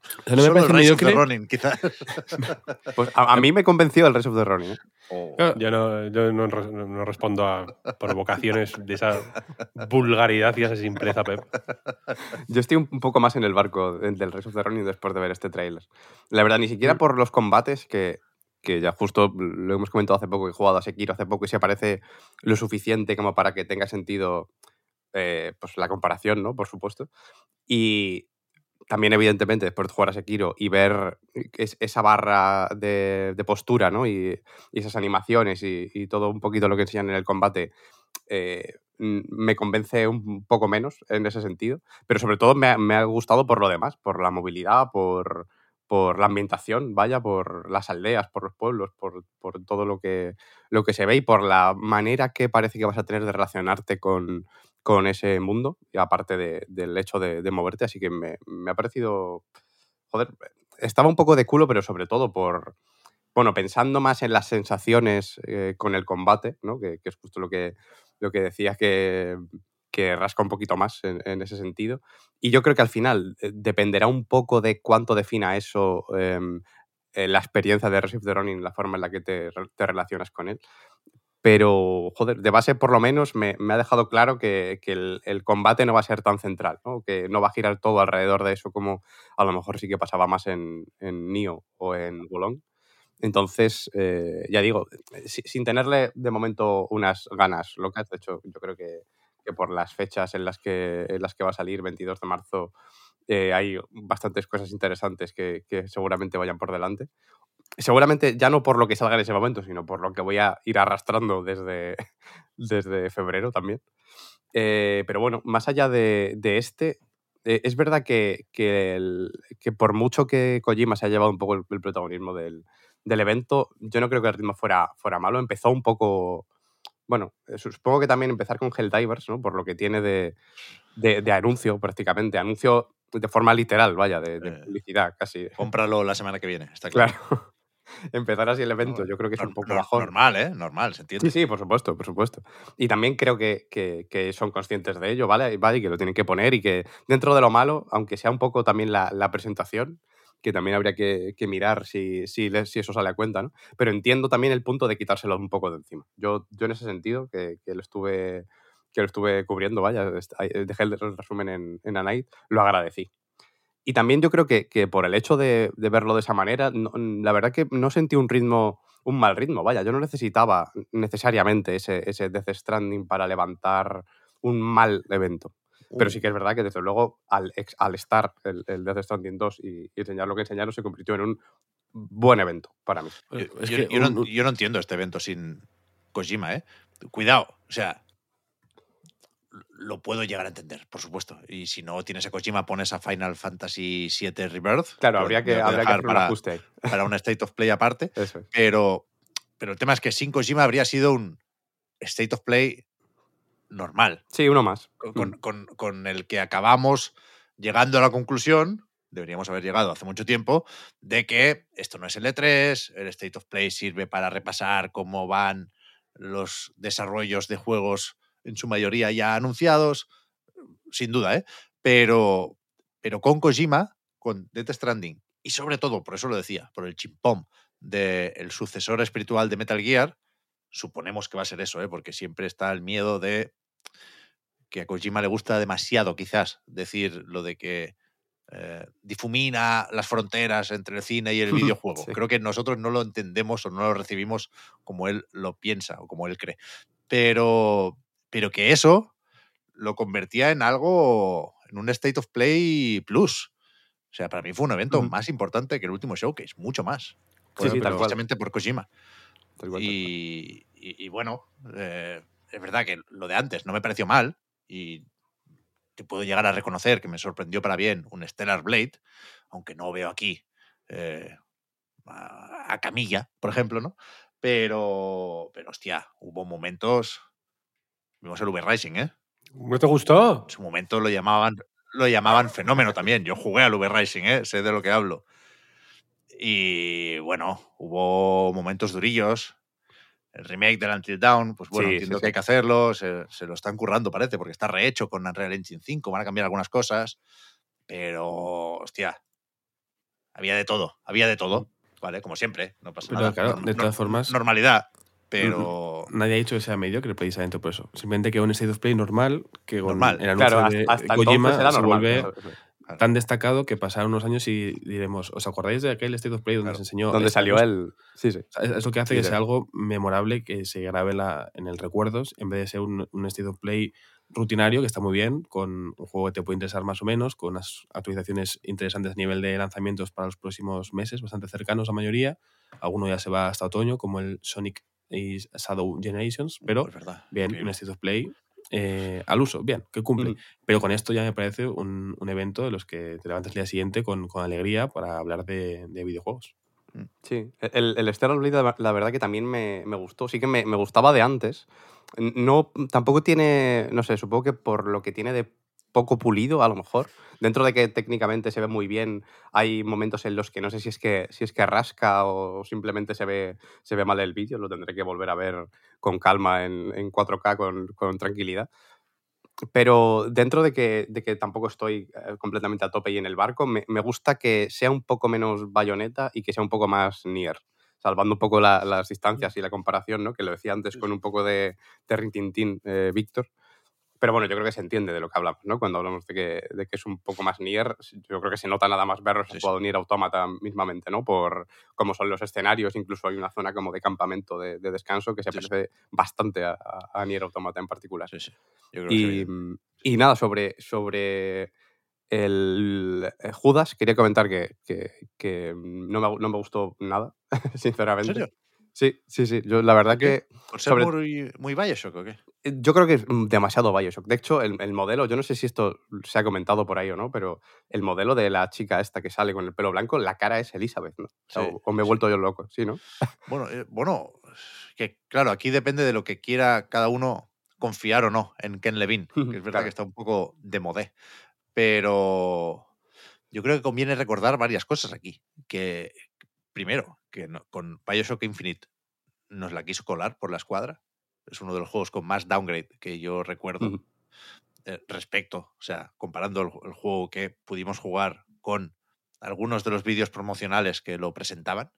O sea, no me Solo parece el Rise of the. Ronin, quizás. Pues a, a mí me convenció el Rise of the Ronin. ¿eh? Claro, Yo no, yo no, no- respondo a provocaciones de esa vulgaridad y esa simpleza, Pep. Yo estoy un poco más en el barco del Rise of the Ronin después de ver este tráiler. La verdad, ni Mm. siquiera por los combates, que, que ya justo lo hemos comentado hace poco, que he jugado a Sekiro hace poco y se parece lo suficiente como para que tenga sentido eh, pues la comparación, ¿no? Por supuesto. Y también, evidentemente, después de jugar a Sekiro y ver es- esa barra de, postura, ¿no? Y, esas animaciones y, todo un poquito lo que enseñan en el combate, eh, mm, me convence un poco menos en ese sentido. Pero sobre todo me ha, gustado por lo demás, por la movilidad, por, la ambientación, vaya, por las aldeas, por los pueblos, por, todo lo que se ve y por la manera que parece que vas a tener de relacionarte con, con ese mundo, aparte de- del hecho de, de moverte. Así que me, me ha parecido. Joder, estaba un poco de culo, pero sobre todo por. Bueno, pensando más en las sensaciones eh, con el combate, ¿no? Que, que es justo lo que, lo que decías que, que rasca un poquito más en, ese sentido. Y yo creo que al final eh, dependerá un poco de cuánto defina eso em, eh, la experiencia de Receive the Ronin, la forma en la que te, te relacionas con él. Pero, joder, de base por lo menos me, me ha dejado claro que, que el, el combate no va a ser tan central, ¿no? que no va a girar todo alrededor de eso como a lo mejor sí que pasaba más en, en Nioh o en Wolong. Entonces, eh, ya digo, si- sin tenerle de momento unas ganas locas, de hecho, yo creo que, que por las fechas en las que, en las que va a salir, 22 de marzo, eh, hay bastantes cosas interesantes que, que seguramente vayan por delante. Seguramente ya no por lo que salga en ese momento, sino por lo que voy a ir arrastrando desde, desde febrero también. Eh, pero bueno, más allá de, de este, eh, es verdad que, que, el- que por mucho que Kojima se haya llevado un poco el, el protagonismo del, del evento, yo no creo que el ritmo fuera, fuera malo. Empezó un poco. Bueno, eh, supongo que también empezar con Helldivers, ¿no? Por lo que tiene de, de, de anuncio prácticamente. Anuncio de forma literal, vaya, de, de Eh, publicidad casi. Cómpralo la semana que viene, está claro. Claro. Empezar así el evento, yo creo que es un poco bajón. Normal, ¿eh? Normal, se entiende. Sí, sí, por supuesto, por supuesto. Y también creo que, que- que son conscientes de ello, ¿vale? ¿vale? Y que lo tienen que poner y que dentro de lo malo, aunque sea un poco también la, la presentación, que también habría que, que mirar si, si, si eso sale a cuenta, ¿no? Pero entiendo también el punto de quitárselo un poco de encima. Yo, yo en ese sentido, que, que lo estuve que lo estuve cubriendo, vaya, dejé el resumen en, en A Night, lo agradecí. Y también yo creo que, que por el hecho de, de verlo de esa manera, no- la verdad que no sentí un ritmo, un mal ritmo, vaya, yo no necesitaba necesariamente ese, ese Death Stranding para levantar un mal evento. Pero Uh. sí que es verdad que desde luego al, al estar el, el Death Stranding 2 y, y enseñar lo que enseñaron se convirtió en un buen evento para mí. Yo, Es yo- que yo no, yo no entiendo este evento sin Kojima, ¿eh? Cuidado, o sea, lo puedo llegar a entender, por supuesto. Y si no tienes a Kojima, pones a Final Fantasy VII Rebirth. Claro, habría que, habría que hacer un para, ajuste ahí. para un State of Play aparte. Eso es. Pero, pero el tema es que sin Kojima habría sido un State of Play normal. Sí, uno más. con, Mm. con- con- con el que acabamos llegando a la conclusión, deberíamos haber llegado hace mucho tiempo, de que esto no es el E3, el State of Play sirve para repasar cómo van los desarrollos de juegos en su mayoría ya anunciados, sin duda, ¿eh? Pero, pero con Kojima, con Death Stranding, y sobre todo, por eso lo decía, por el chimpón del sucesor espiritual de Metal Gear, suponemos que va a ser eso, ¿eh? porque siempre está el miedo de que a Kojima le gusta demasiado, quizás, decir lo de que eh, difumina las fronteras entre el cine y el videojuego. Sí. Creo que nosotros no lo entendemos o no lo recibimos como él lo piensa o como él cree. Pero, pero que eso lo convertía en algo, en un State of Play Plus. O sea, para mí fue un evento más importante que el último showcase, mucho más. Sí, sí, precisamente por Kojima. Tal cual, tal cual. Y, y- y bueno, eh, es verdad que lo de antes no me pareció mal y te puedo llegar a reconocer que me sorprendió para bien un Stellar Blade, aunque no veo aquí eh, a, a Camilla, por ejemplo, ¿no? Pero, pero hostia, hubo momentos. Vimos el V Rising, ¿eh? ¿No te gustó? En su momento lo llamaban, lo llamaban fenómeno también. Yo jugué al V Rising, ¿eh? sé de lo que hablo. Y bueno, hubo momentos durillos. El remake del Until Dawn, pues bueno, Sí, entiendo sí. que hay que hacerlo. Se, se lo están currando, parece, porque está rehecho con Unreal Engine 5. Van a cambiar algunas cosas. Pero, hostia, había de todo. Había de todo. Vale, como siempre. No pasa Pero nada. claro, de todas norm- formas- Normalidad. Pero. Nadie ha dicho que sea mediocre precisamente por eso. Simplemente que un State of Play normal, que con Normal. el anuncio Claro, de hasta, Kojima se normal. vuelve tan destacado que pasaron unos años y diremos, ¿os acordáis de aquel State of Play donde se enseñó? Donde salió el. Sí, sí. Es lo que hace Sí, que sea algo memorable, que se grabe en, la, en el recuerdos, en vez de ser un, un State of Play rutinario, que está muy bien, con un juego que te puede interesar más o menos, con unas actualizaciones interesantes a nivel de lanzamientos para los próximos meses, bastante cercanos la mayoría. Alguno ya se va hasta otoño, como el Sonic y Shadow Generations, pero Es verdad. bien, un State of Play eh, al uso, bien, que cumple. Mm. Pero con esto ya me parece un, un evento de los que te levantas el día siguiente con, con alegría para hablar de, de videojuegos. Sí, el, el Stellar Blade, la- verdad que también me, me gustó. Sí que me, me gustaba de antes. No, tampoco tiene, no sé, supongo que por lo que tiene de poco pulido, a lo mejor. Dentro de que técnicamente se ve muy bien, hay momentos en los que no sé si es que, si es que rasca o simplemente se ve, se ve mal el vídeo. Lo tendré que volver a ver con calma en, en 4K, con, con tranquilidad. Pero dentro de que, de que tampoco estoy eh, completamente a tope y en el barco, me, me gusta que sea un poco menos bayoneta y que sea un poco más Nier. Salvando un poco la- las distancias y la comparación, ¿no? Que lo decía antes con un poco de, de Rintintín, eh, Víctor. Pero bueno, yo creo que se entiende de lo que hablamos, ¿no? Cuando hablamos de que, de que es un poco más Nier, yo creo que se nota nada más verlo si Sí, sí. jugado Nier Automata mismamente, ¿no? Por cómo son los escenarios, incluso hay una zona como de campamento de, de descanso que se Sí, parece bastante a, a- Nier Automata en particular. Sí, sí. Yo creo que se Y, y nada, sobre, sobre el eh, Judas, quería comentar que, que- que no, me, no me gustó nada, ¿En sinceramente. serio? Sí, sí, sí. Yo, la verdad que ¿Por ser sobre- muy, muy Bioshock o qué? eh, yo creo que es mm, demasiado Bioshock. De hecho, el, el modelo, yo no sé si esto se ha comentado por ahí o no, pero el modelo de la chica esta que sale con el pelo blanco, la cara es Elizabeth, ¿no? O, sea, Sí, o- o me he sí. vuelto yo loco, ¿sí, no? Bueno, eh, bueno, que claro, aquí depende de lo que quiera cada uno confiar o no en Ken Levine, que es verdad Claro. que está un poco de modé. Pero yo creo que conviene recordar varias cosas aquí. Que, primero, que no- con Bioshock Infinite nos la quiso colar por la escuadra. Es uno de los juegos con más downgrade que yo recuerdo eh, respecto, o sea, comparando el, ju- el juego que pudimos jugar con algunos de los vídeos promocionales que lo presentaban.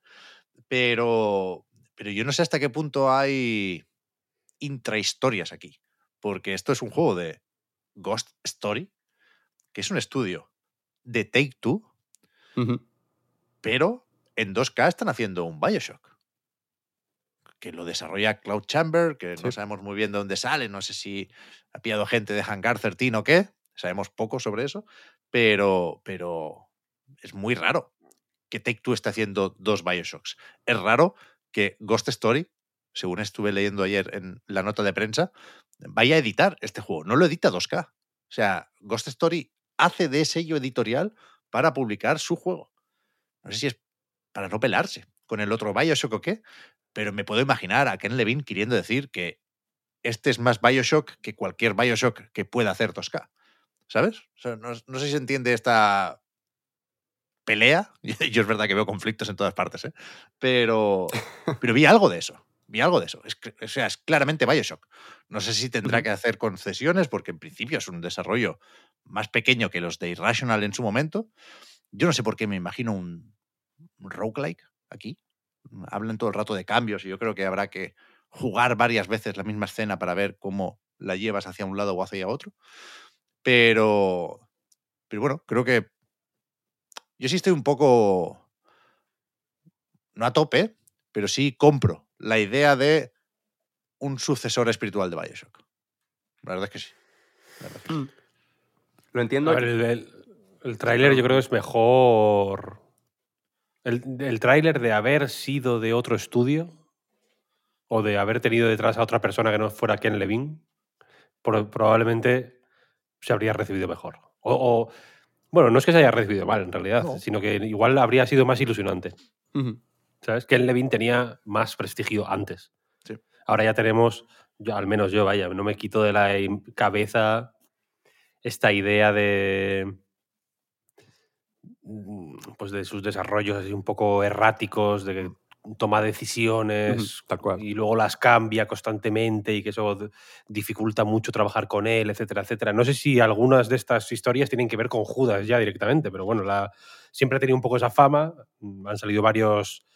Pero, pero yo no sé hasta qué punto hay intrahistorias aquí. Porque esto es un juego de Ghost Story, que es un estudio de Take Two, pero en 2K están haciendo un Bioshock. Que lo desarrolla Cloud Chamber, que no sabemos muy bien de dónde sale, no sé si ha pillado gente de Hangar 13 o qué, sabemos poco sobre eso, pero, pero es muy raro que Take Two esté haciendo dos Bioshocks. Es raro que Ghost Story, según estuve leyendo ayer en la nota de prensa, vaya a editar este juego. No lo edita 2K. O sea, Ghost Story hace de sello editorial para publicar su juego. No sé si es para no pelarse con el otro Bioshock o qué, pero me puedo imaginar a Ken Levine queriendo decir que este es más Bioshock que cualquier Bioshock que pueda hacer 2K. ¿Sabes? O sea, no, no sé si se entiende esta pelea. Yo es verdad que veo conflictos en todas partes, ¿eh? pero, pero vi algo de eso. Vi algo de eso. Es, o sea, es claramente Bioshock. No sé si tendrá que hacer concesiones, porque en principio es un desarrollo más pequeño que los de Irrational en su momento. Yo no sé por qué me imagino un roguelike aquí. Hablan todo el rato de cambios y yo creo que habrá que jugar varias veces la misma escena para ver cómo la llevas hacia un lado o hacia otro. Pero, pero bueno, creo que yo sí estoy un poco, no a tope, pero sí compro la idea de un sucesor espiritual de Bioshock. La verdad es que sí. La verdad es que sí. Lo entiendo. A ver, el, el- El tráiler yo creo que es mejor. El, el tráiler de haber sido de otro estudio o de haber tenido detrás a otra persona que no fuera Ken Levine, pro- probablemente se habría recibido mejor. O, o- bueno, no es que se haya recibido mal en realidad, No. sino que igual habría sido más ilusionante. ¿Sabes? Ken Levine tenía más prestigio antes. Sí. Ahora ya tenemos, yo, al menos yo, vaya, no me quito de la im- cabeza esta idea de pues de sus desarrollos así un poco erráticos, de que toma decisiones Ujú, tal cual. y luego las cambia constantemente y que eso dificulta mucho trabajar con él, etcétera, etcétera. No sé si algunas de estas historias tienen que ver con Judas ya directamente, pero bueno, la, siempre ha tenido un poco esa fama. Mm, Han salido varios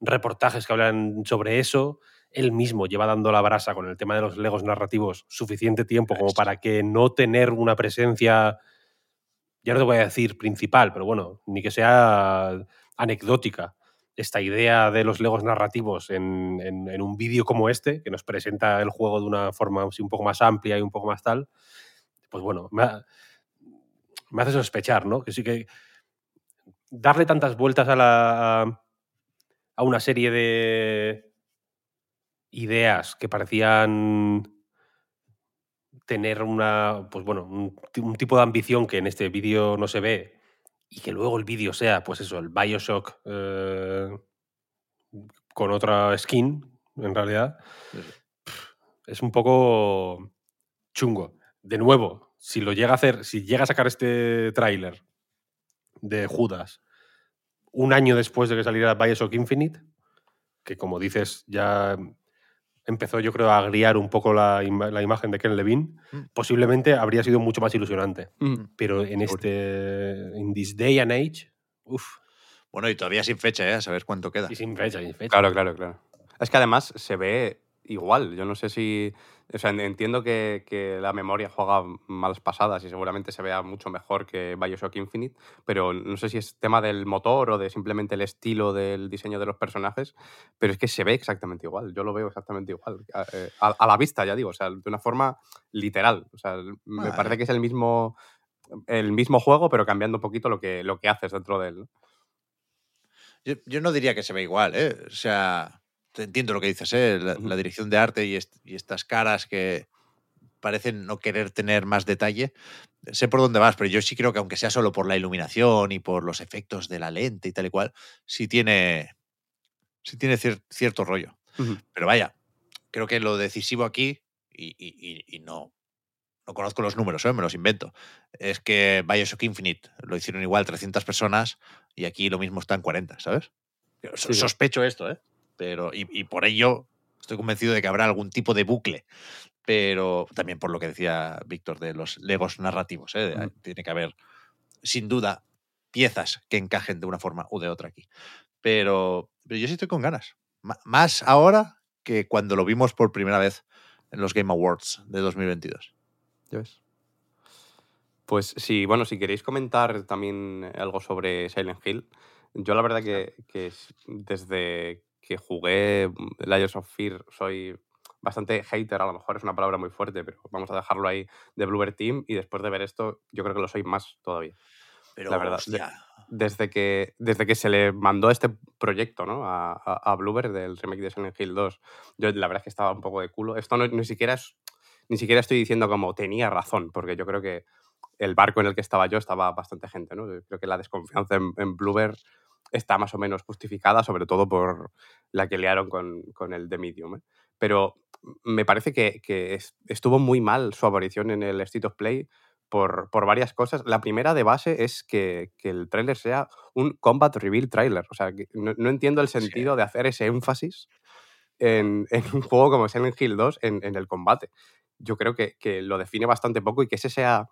reportajes que hablan sobre eso. Él mismo lleva dando la brasa con el tema de los legos narrativos suficiente tiempo como para que no tener una presencia, ya no te voy a decir principal, pero bueno, ni que sea anecdótica. Esta idea de los legos narrativos en, un vídeo como este, que nos presenta el juego de una forma un poco más amplia y un poco más tal, pues bueno, me, me hace sospechar, ¿no? Que sí que darle tantas vueltas a la a una serie de ideas que parecían tener una, pues bueno, un, ti- un tipo de ambición que en este vídeo no se ve y que luego el vídeo sea, pues eso, el Bioshock eh, con otra skin, en realidad, es un poco chungo. De nuevo, si lo llega a hacer, si llega a sacar este tráiler de Judas un año después de que saliera Bioshock Infinite, que como dices ya empezó yo creo a agriar un poco la, la imagen de Ken Levine, Mm. posiblemente habría sido mucho más ilusionante. Ujú. Pero en este, in this day and age, uff, Bueno, y todavía sin fecha, ¿eh? A saber cuánto queda. y sin fecha, sin fecha. Claro, claro, claro. Es que además se ve igual. Yo no sé si. O sea, entiendo que, que la memoria juega malas pasadas y seguramente se vea mucho mejor que Bioshock Infinite, pero no sé si es tema del motor o de simplemente el estilo del diseño de los personajes, pero es que se ve exactamente igual. Yo lo veo exactamente igual. A, eh, a- a la vista, ya digo, o sea, de una forma literal. O sea, me parece que es el mismo, el mismo juego, pero cambiando un poquito lo que, lo que haces dentro de él. ¿no? Yo, yo no diría que se ve igual, ¿eh? O sea, te entiendo lo que dices, ¿eh? La, dirección de arte y, est- y estas caras que parecen no querer tener más detalle. Sé por dónde vas, pero yo sí creo que aunque sea solo por la iluminación y por los efectos de la lente y tal y cual, sí tiene, sí tiene cier- cierto rollo. Pero vaya, creo que lo decisivo aquí, y, y- y- y no, no conozco los números, ¿eh? me los invento, es que Bioshock Infinite lo hicieron igual 300 personas y aquí lo mismo está en 40, ¿sabes? Sí. Sospecho esto, ¿eh? Pero, y, y por ello estoy convencido de que habrá algún tipo de bucle. Pero también por lo que decía Víctor de los legos narrativos, ¿eh? Tiene que haber, sin duda, piezas que encajen de una forma u de otra aquí. Pero, pero yo sí estoy con ganas. Más ahora que cuando lo vimos por primera vez en los Game Awards de 2022. Ya ves. Pues sí, bueno, si queréis comentar también algo sobre Silent Hill, yo la verdad que, que desde que jugué mm, Layers of Fear soy bastante hater, a lo mejor es una palabra muy fuerte, pero vamos a dejarlo ahí de Bluebird Team y después de ver esto yo creo que lo soy más todavía. Pero, La verdad, hostia, Desde que, desde que se le mandó este proyecto ¿no? a, a, a Bluebird del remake de Silent Hill 2, yo la verdad es que estaba un poco de culo. Esto no, ni siquiera es, ni siquiera estoy diciendo como tenía razón, porque yo creo que el barco en el que estaba yo estaba bastante gente, ¿no? Creo que la desconfianza en, en Bluebird está más o menos justificada, sobre todo por la que liaron con, con el The Medium. ¿eh? Pero me parece que, que es- estuvo muy mal su aparición en el State of Play por, por varias cosas. La primera de base es que, que el tráiler sea un combat reveal trailer. O sea, que no, no entiendo el sentido de hacer ese énfasis en, en un juego como Silent Hill 2 en, en el combate. Yo creo que, que lo define bastante poco y que ese sea,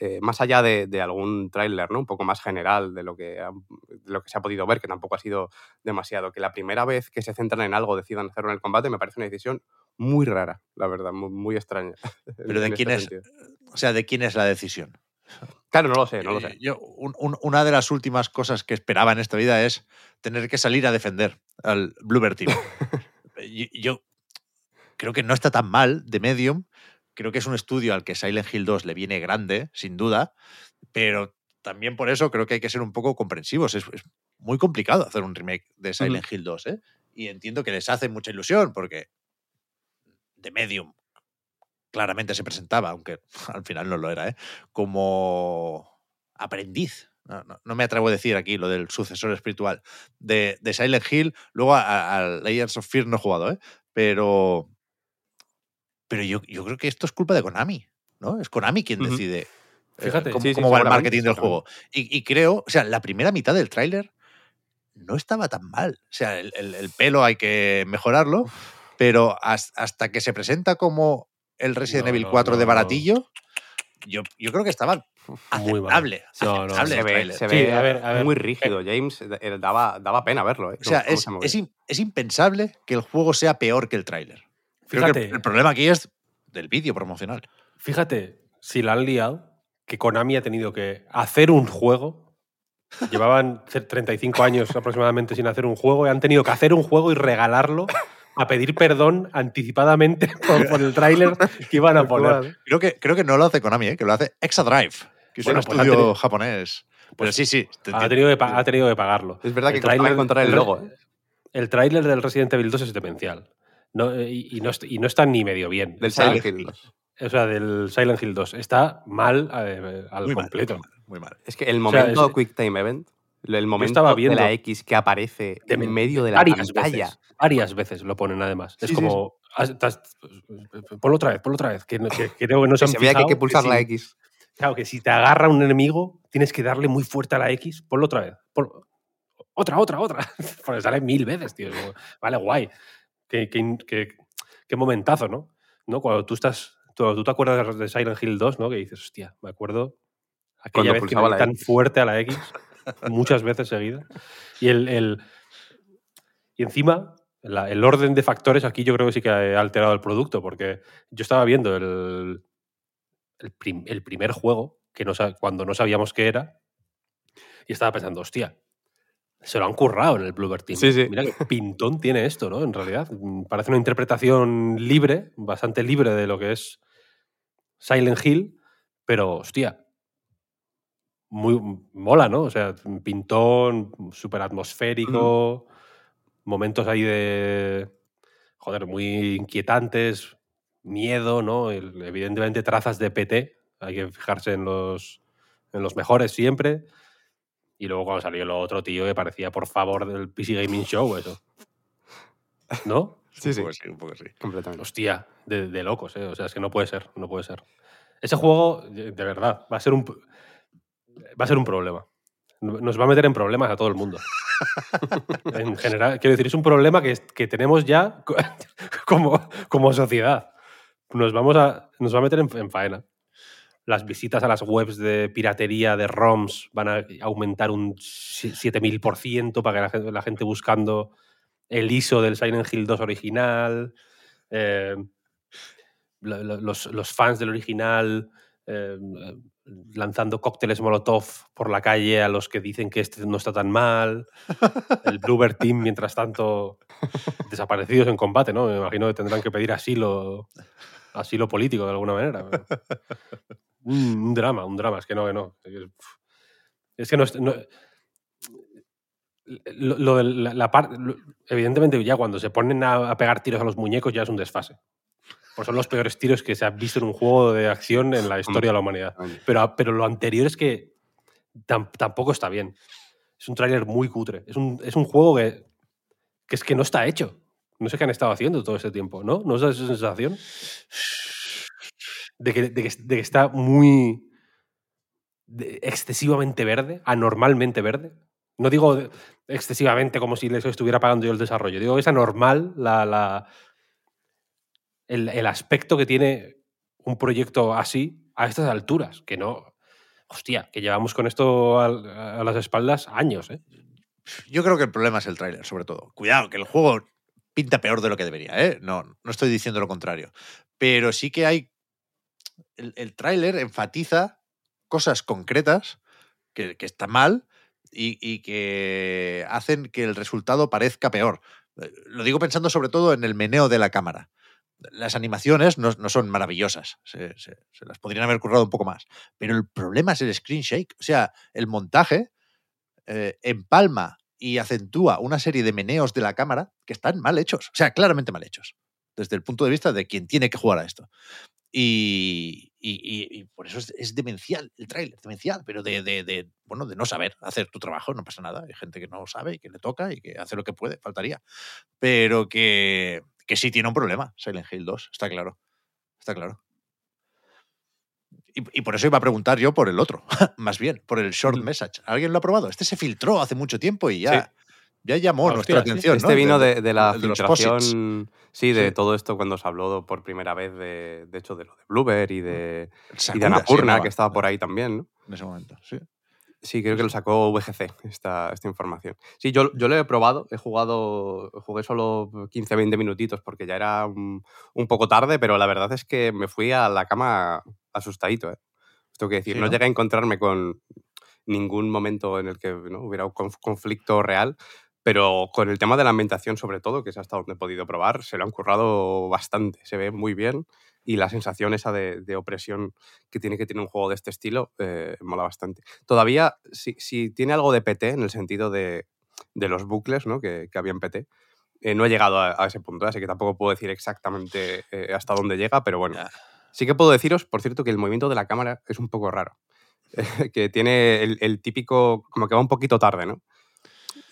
eh, más allá de, de algún tráiler, ¿no? Un poco más general de lo, que ha- de lo que se ha podido ver, que tampoco ha sido demasiado. Que la primera vez que se centran en algo decidan hacerlo en el combate me parece una decisión muy rara, la verdad, muy, muy extraña. pero ¿de quién este es? sentido. O sea, ¿de quién es la decisión? Claro, no lo sé, no lo Eh, sé. Yo, un- un- una de las últimas cosas que esperaba en esta vida es tener que salir a defender al Bluebird Team. Y- yo creo que no está tan mal de Medium. Creo que es un estudio al que Silent Hill 2 le viene grande, sin duda, pero también por eso creo que hay que ser un poco comprensivos. Es, es muy complicado hacer un remake de Silent Hill 2, ¿eh? Y entiendo que les hace mucha ilusión porque The Medium claramente se presentaba, aunque al final no lo era, ¿eh? como aprendiz. No, no- no me atrevo a decir aquí lo del sucesor espiritual de, de Silent Hill. Luego a, a Layers of Fear no he jugado, ¿eh? pero, pero yo, yo creo que esto es culpa de Konami. ¿no? Es Konami quien decide eh, Fíjate, cómo, sí, sí, cómo va el marketing del juego. Y, y creo, o sea, la primera mitad del tráiler no estaba tan mal. O sea, el, el- el pelo hay que mejorarlo, pero has- hasta que se presenta como el Resident No, Evil no, 4 de no, baratillo, yo, yo creo que estaba Muy mal. aceptable. Aceptable Se ve, tráiler. se Sí, ve a ver, a ver. muy rígido, James. eh, Daba, daba pena verlo. ¿eh? O sea, es, se es impensable que el juego sea peor que el tráiler. Creo que el- Fíjate. el, problema aquí es del vídeo promocional. Fíjate, si la han liado, que Konami ha tenido que hacer un juego. Llevaban ce- 35 años aproximadamente sin hacer un juego y han tenido que hacer un juego y regalarlo a pedir perdón anticipadamente por, por el tráiler que iban a poner. Creo que, creo que no lo hace Konami, ¿eh? que lo hace Exadrive, que es Bueno, un pues estudio tenido- japonés. Pero sí, sí. te Ha tenido, que, ha tenido que pagarlo. Es verdad que El costaba tráiler- encontrar el el- logo. ¿eh? El tráiler del Resident Evil 2 es demencial. No, eh, y, y no, y no está ni medio bien. Del Está- Silent Hill 2. O sea, del Silent Hill 2. Está mal eh, al Muy mal, completo. muy mal, muy mal. Es que el sea, momento es- Quick Time Event, el momento de la X que aparece de- en medio de la varias pantalla. veces. Varias veces lo ponen además. Es Sí, sí, como. has- estás- ponlo otra vez, ponlo otra vez. Que, no- que- que creo que no se han se vea que hay que fijado pulsar la si- X. Claro, que si te agarra un enemigo, tienes que darle muy fuerte a la X. Ponlo otra vez. Otra, otra, otra. Porque sale mil veces, tío. Vale, guay. Qué, qué, qué- momentazo, ¿no? ¿no? Cuando tú estás. Tú, tú te acuerdas de Silent Hill 2, ¿no? Que dices, hostia, me acuerdo aquella Cuando vez que me la tan X. fuerte a la X, muchas veces seguidas. Y el, el- y encima, la- el orden de factores aquí yo creo que sí que ha alterado el producto, porque yo estaba viendo el, el, prim- el primer juego, que no, cuando no sabíamos qué era, y estaba pensando, hostia, se lo han currado en el Bluebird Team. Sí, sí. Mira qué pintón tiene esto, ¿no? En realidad, Mm, parece una interpretación libre, bastante libre de lo que es Silent Hill, pero hostia, muy mola, ¿no? O sea, pintón, súper atmosférico, momentos ahí de, joder, muy inquietantes, miedo, ¿no? El- evidentemente trazas de PT, hay que fijarse en los, en los mejores siempre. Y luego cuando salió el otro tío que parecía, por favor, del PC Gaming Show, eso. ¿No? Sí, un sí. poco sí, un poco sí. Completamente. Hostia, de, de locos, ¿eh? O sea, es que no puede ser, no puede ser. Ese juego, de verdad, va a ser un, va a ser un problema. Nos va a meter en problemas a todo el mundo. En general, quiero decir, es un problema que, que tenemos ya co- como, como sociedad. Nos, vamos a, nos va a meter en, en faena. Las visitas a las webs de piratería de ROMs van a aumentar un si- 7000% para que la gente, la gente buscando el ISO del Silent Hill 2 original. eh, lo- lo- los, los fans del original eh, lanzando cócteles Molotov por la calle a los que dicen que este no está tan mal. El Bluebird Team, mientras tanto, desaparecidos en combate, ¿no? Me imagino que tendrán que pedir asilo, asilo político de alguna manera. Un, drama, un drama. Es que no, que no. Es que no. es- no- lo, lo de la, la par- lo- evidentemente, ya cuando se ponen a, a pegar tiros a los muñecos ya es un desfase. Pues son los peores tiros que se han visto en un juego de acción en la historia de la humanidad. Pero, pero lo anterior es que tam- tampoco está bien. Es un tráiler muy cutre. Es un, es un juego que, que es que no está hecho. No sé qué han estado haciendo todo este tiempo, ¿no? ¿No os da esa sensación? De que, de que- está muy excesivamente verde, anormalmente verde. No digo excesivamente como si les estuviera pagando yo el desarrollo. Digo es anormal la, la- el, el aspecto que tiene un proyecto así a estas alturas. Que no. Hostia, que llevamos con esto a, las espaldas años, ¿eh? Yo creo que el problema es el tráiler, sobre todo. Cuidado, que el juego pinta peor de lo que debería, ¿eh? No, no estoy diciendo lo contrario. Pero sí que hay. El, el tráiler enfatiza cosas concretas que, están mal y, que hacen que el resultado parezca peor. Eh, Lo digo pensando sobre todo en el meneo de la cámara. las animaciones no, son maravillosas, se las podrían haber currado un poco más, pero el problema es el screen shake, o sea, el montaje eh, empalma y acentúa una serie de meneos de la cámara que están mal hechos, o sea, claramente mal hechos, desde el punto de vista de quien tiene que jugar a esto. Y, y- y- y por eso es, es demencial el tráiler, demencial, pero de, de- de, bueno, de no saber hacer tu trabajo, no pasa nada. Hay gente que no sabe y que le toca y que hace lo que puede, faltaría. Pero que, que sí tiene un problema, Silent Hill 2, está claro. Está claro. Y, y por eso iba a preguntar yo por el otro, más bien, por el short message. ¿Alguien lo ha probado? Este se filtró hace mucho tiempo y ya, ya llamó Hostia, nuestra sí. atención. Este ¿no? vino de, de la de filtración, sí, de Sí. todo esto cuando se habló por primera vez de, de hecho, de lo de Blueber y de, El y de Annapurna, llamaba que estaba por ahí también, ¿no? En ese momento, sí. Sí, creo que lo sacó VGC, esta, esta información. Sí, yo, yo lo he probado, he jugado, jugué solo 15, 20 minutitos porque ya era un, un poco tarde, pero la verdad es que me fui a la cama asustadito, ¿eh? Tengo que decir, Sí, no ¿no? llegué a encontrarme con ningún momento en el que ¿no? hubiera un conf- conflicto real, pero con el tema de la ambientación sobre todo, que es hasta donde he podido probar, se lo han currado bastante, se ve muy bien y la sensación esa de, de opresión que tiene que tener un juego de este estilo eh, mola bastante. Todavía, si, si tiene algo de PT en el sentido de, de los bucles ¿no? que, que había en PT, eh, no he llegado a, a ese punto, así que tampoco puedo decir exactamente eh, hasta dónde llega, pero bueno. Sí que puedo deciros, por cierto, que el movimiento de la cámara es un poco raro. que tiene el, el típico, como que va un poquito tarde, ¿no?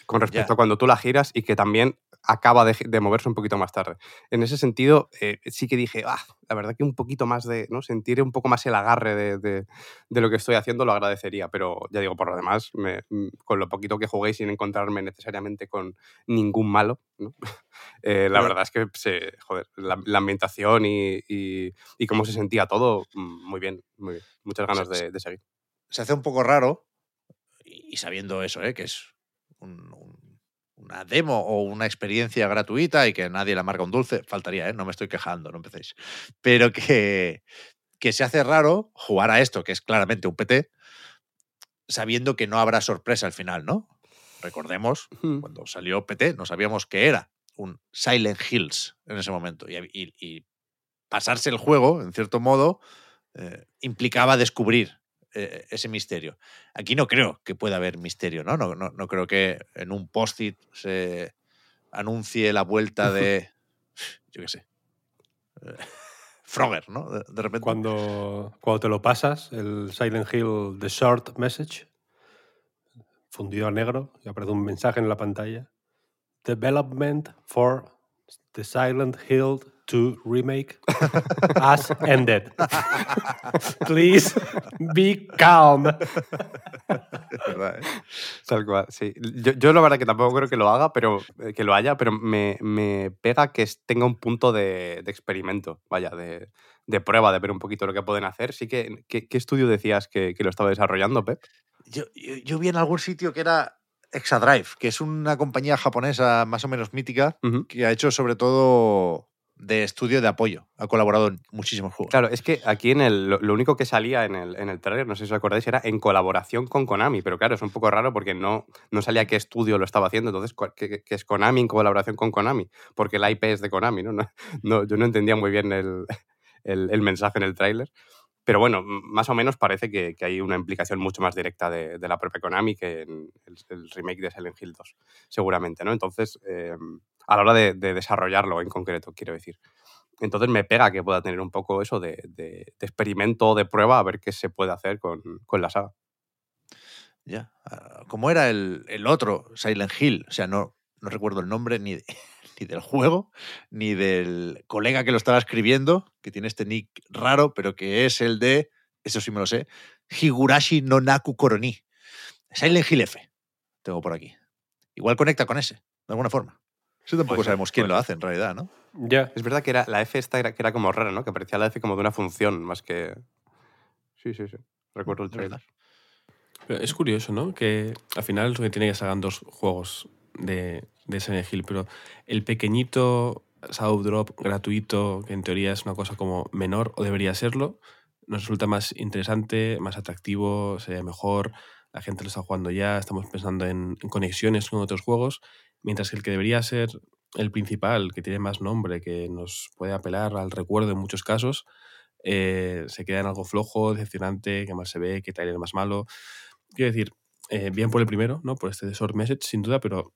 Con respecto a cuando tú la giras y que también acaba de, de moverse un poquito más tarde. En ese sentido, eh, sí que dije, ah, la verdad que un poquito más de, ¿no? Sentir un poco más el agarre de, de- de lo que estoy haciendo lo agradecería, pero ya digo, por lo demás, me- mm, con lo poquito que jugué y sin encontrarme necesariamente con ningún malo, ¿no? Eh, la verdad es que, se, joder, la, la ambientación y, y- y cómo se sentía todo, mm, muy bien, muy bien. Muchas ganas de, de seguir. se hace un poco raro, y y sabiendo eso, ¿eh? que es un- un- una demo o una experiencia gratuita y que nadie le amarga un dulce, faltaría, ¿eh? no me estoy quejando, no empecéis. Pero que, que se hace raro jugar a esto, que es claramente un PT, sabiendo que no habrá sorpresa al final, ¿no? Recordemos, Mm. cuando salió PT, no sabíamos que era un Silent Hills en ese momento. Y, y- y pasarse el juego, en cierto modo, eh, implicaba descubrir eh, ese misterio. Aquí no creo que pueda haber misterio, ¿no? No, no, no creo que en un post-it se anuncie la vuelta de, yo qué sé, eh, Frogger, ¿no? De, de repente. Cuando, cuando te lo pasas, el Silent Hill The Short Message, fundido a negro, y aparece un mensaje en la pantalla. Development for the Silent Hill 2 Remake has ended. Please be calm. ¿verdad, eh? Tal cual, sí. Yo, yo la verdad que tampoco creo que lo haga, pero eh, que lo haya, pero me, me pega que tenga un punto de, de experimento, vaya, de, de prueba, de ver un poquito lo que pueden hacer. Sí que, ¿qué, qué estudio decías que, que lo estaba desarrollando, Pep? Yo, yo, yo vi en algún sitio que era Exadrive, que es una compañía japonesa más o menos mítica que ha hecho sobre todo de estudio de apoyo. Ha colaborado en muchísimos juegos. Claro, es que aquí en el, lo, único que salía en el, en el trailer, no sé si os acordáis, era en colaboración con Konami, pero claro, es un poco raro porque no, no salía qué estudio lo estaba haciendo, entonces, ¿cuál- ¿qué, qué es Konami en colaboración con Konami? Porque la IP es de Konami, ¿no? no, yo no entendía muy bien el, el- mensaje en el tráiler. Pero bueno, más o menos parece que, que hay una implicación mucho más directa de, la propia Konami que en el, remake de Silent Hill 2, seguramente, ¿no? Entonces, eh, a la hora de, de desarrollarlo en concreto, quiero decir. Entonces me pega que pueda tener un poco eso de, de- de experimento, de prueba, a ver qué se puede hacer con, la saga. Ya. Ah, ¿Cómo era el, otro Silent Hill? O sea, no, recuerdo el nombre ni, ni del juego, ni del colega que lo estaba escribiendo, que tiene este nick raro, pero que es el de, eso sí me lo sé, Higurashi no Naku Koroni. Silent Hill F. Tengo por aquí. Igual conecta con ese, de alguna forma. Eso tampoco Puede ser, sabemos quién puede lo hace en realidad, ¿no? Ya. Es verdad que era, la F esta era, que era como rara, ¿no? Que parecía la F como de una función, más que... Sí, sí, sí. Recuerdo el trailer. Pero es curioso, ¿no? Que al final lo que tiene que salgan dos juegos de, de Silent Hill, pero el pequeñito Shadow Drop gratuito, que en teoría es una cosa como menor o debería serlo, nos resulta más interesante, más atractivo, sería mejor, la gente lo está jugando ya, estamos pensando en, en conexiones con otros juegos, mientras que el que debería ser el principal, que tiene más nombre, que nos puede apelar al recuerdo en muchos casos, eh, se queda en algo flojo, decepcionante, que más se ve, que trailer más malo. Quiero decir, eh, bien por el primero, ¿no? Por este short message, sin duda, pero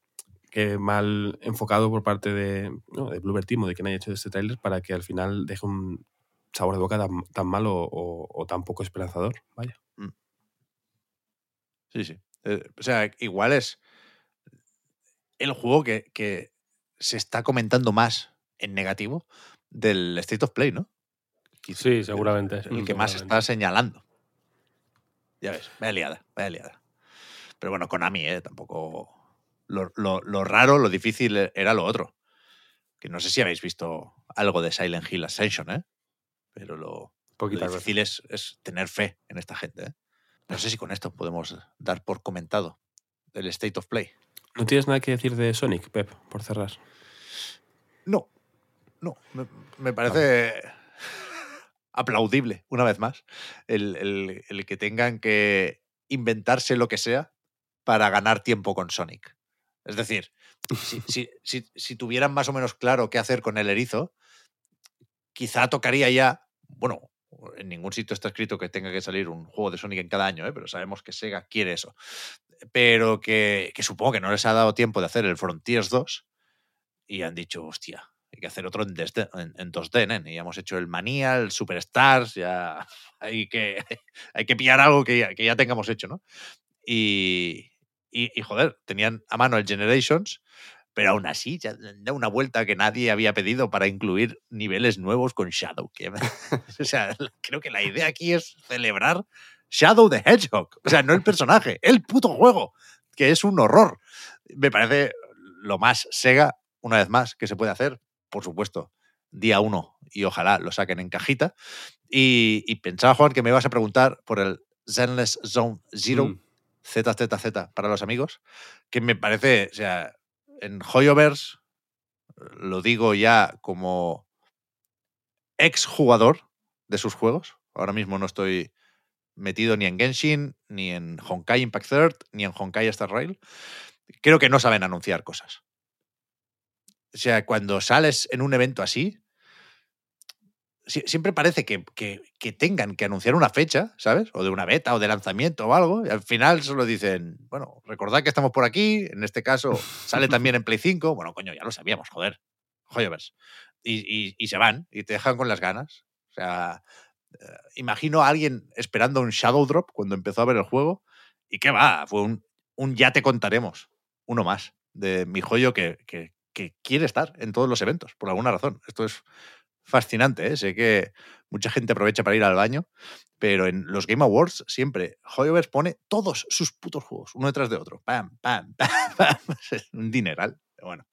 que mal enfocado por parte de, ¿no? de Team o de quien haya hecho este tráiler para que al final deje un sabor de boca tan, tan malo o, tan poco esperanzador. Vaya. Sí, sí. Eh, o sea, igual es el juego que, que se está comentando más en negativo del State of Play, ¿no? Quizá Sí, seguramente. El que más está señalando. Ya ves, vaya liada, vaya liada. Pero bueno, Konami, ¿eh? Tampoco... Lo, lo- lo raro, lo difícil e, era lo otro. Que no sé si habéis visto algo de Silent Hill Ascension, ¿eh? Pero lo, difícil es, es tener fe en esta gente, ¿eh? No sé si con esto podemos dar por comentado el State of Play. ¿No tienes nada que decir de Sonic, Pep, por cerrar? No, no, me, me parece aplaudible, una vez más, el, el- el que tengan que inventarse lo que sea para ganar tiempo con Sonic. Es decir, si, si- si- si tuvieran más o menos claro qué hacer con el erizo, quizá tocaría ya, bueno, en ningún sitio está escrito que tenga que salir un juego de Sonic en cada año, ¿eh? pero sabemos que Sega quiere eso. Pero que, que supongo que no les ha dado tiempo de hacer el Frontiers 2 y han dicho, hostia, hay que hacer otro en 2D, en, en 2D, nen. Y ya hemos hecho el Manía, el Superstars, ya hay que, hay que pillar algo que ya, que ya tengamos hecho, ¿no? Y, y, y, joder, tenían a mano el Generations, pero aún así ya da una vuelta que nadie había pedido para incluir niveles nuevos con Shadow. o sea, creo que la idea aquí es celebrar Shadow the Hedgehog. O sea, no el personaje, el puto juego, que es un horror. Me parece lo más Sega, una vez más, que se puede hacer. Por supuesto, día uno y ojalá lo saquen en cajita. Y, y pensaba, Juan, que me ibas a preguntar por el Zenless Zone Zero. Mm. ZZZ para los amigos, que me parece, o sea, en Hoyoverse, lo digo ya como exjugador de sus juegos. Ahora mismo no estoy metido ni en Genshin, ni en Honkai Impact Third, ni en Honkai Star Rail. Creo que no saben anunciar cosas. O sea, cuando sales en un evento así, sie- siempre parece que, que- que tengan que anunciar una fecha, ¿sabes? O de una beta o de lanzamiento o algo. Y al final solo dicen, bueno, recordad que estamos por aquí. En este caso, sale también en Play 5. Bueno, coño, ya lo sabíamos, joder. Joyovers. Y, y- y se van y te dejan con las ganas. O sea, imagino a alguien esperando un Shadow Drop cuando empezó a ver el juego. Y qué va, fue un, ya te contaremos. Uno más de mi joyo que, que- quiere estar en todos los eventos, por alguna razón. Esto es fascinante, ¿eh? Sé que mucha gente aprovecha para ir al baño, pero en los Game Awards siempre Hoyoverse pone todos sus putos juegos, uno detrás de otro. Pam, pam, pam, pam. Un dineral. Bueno,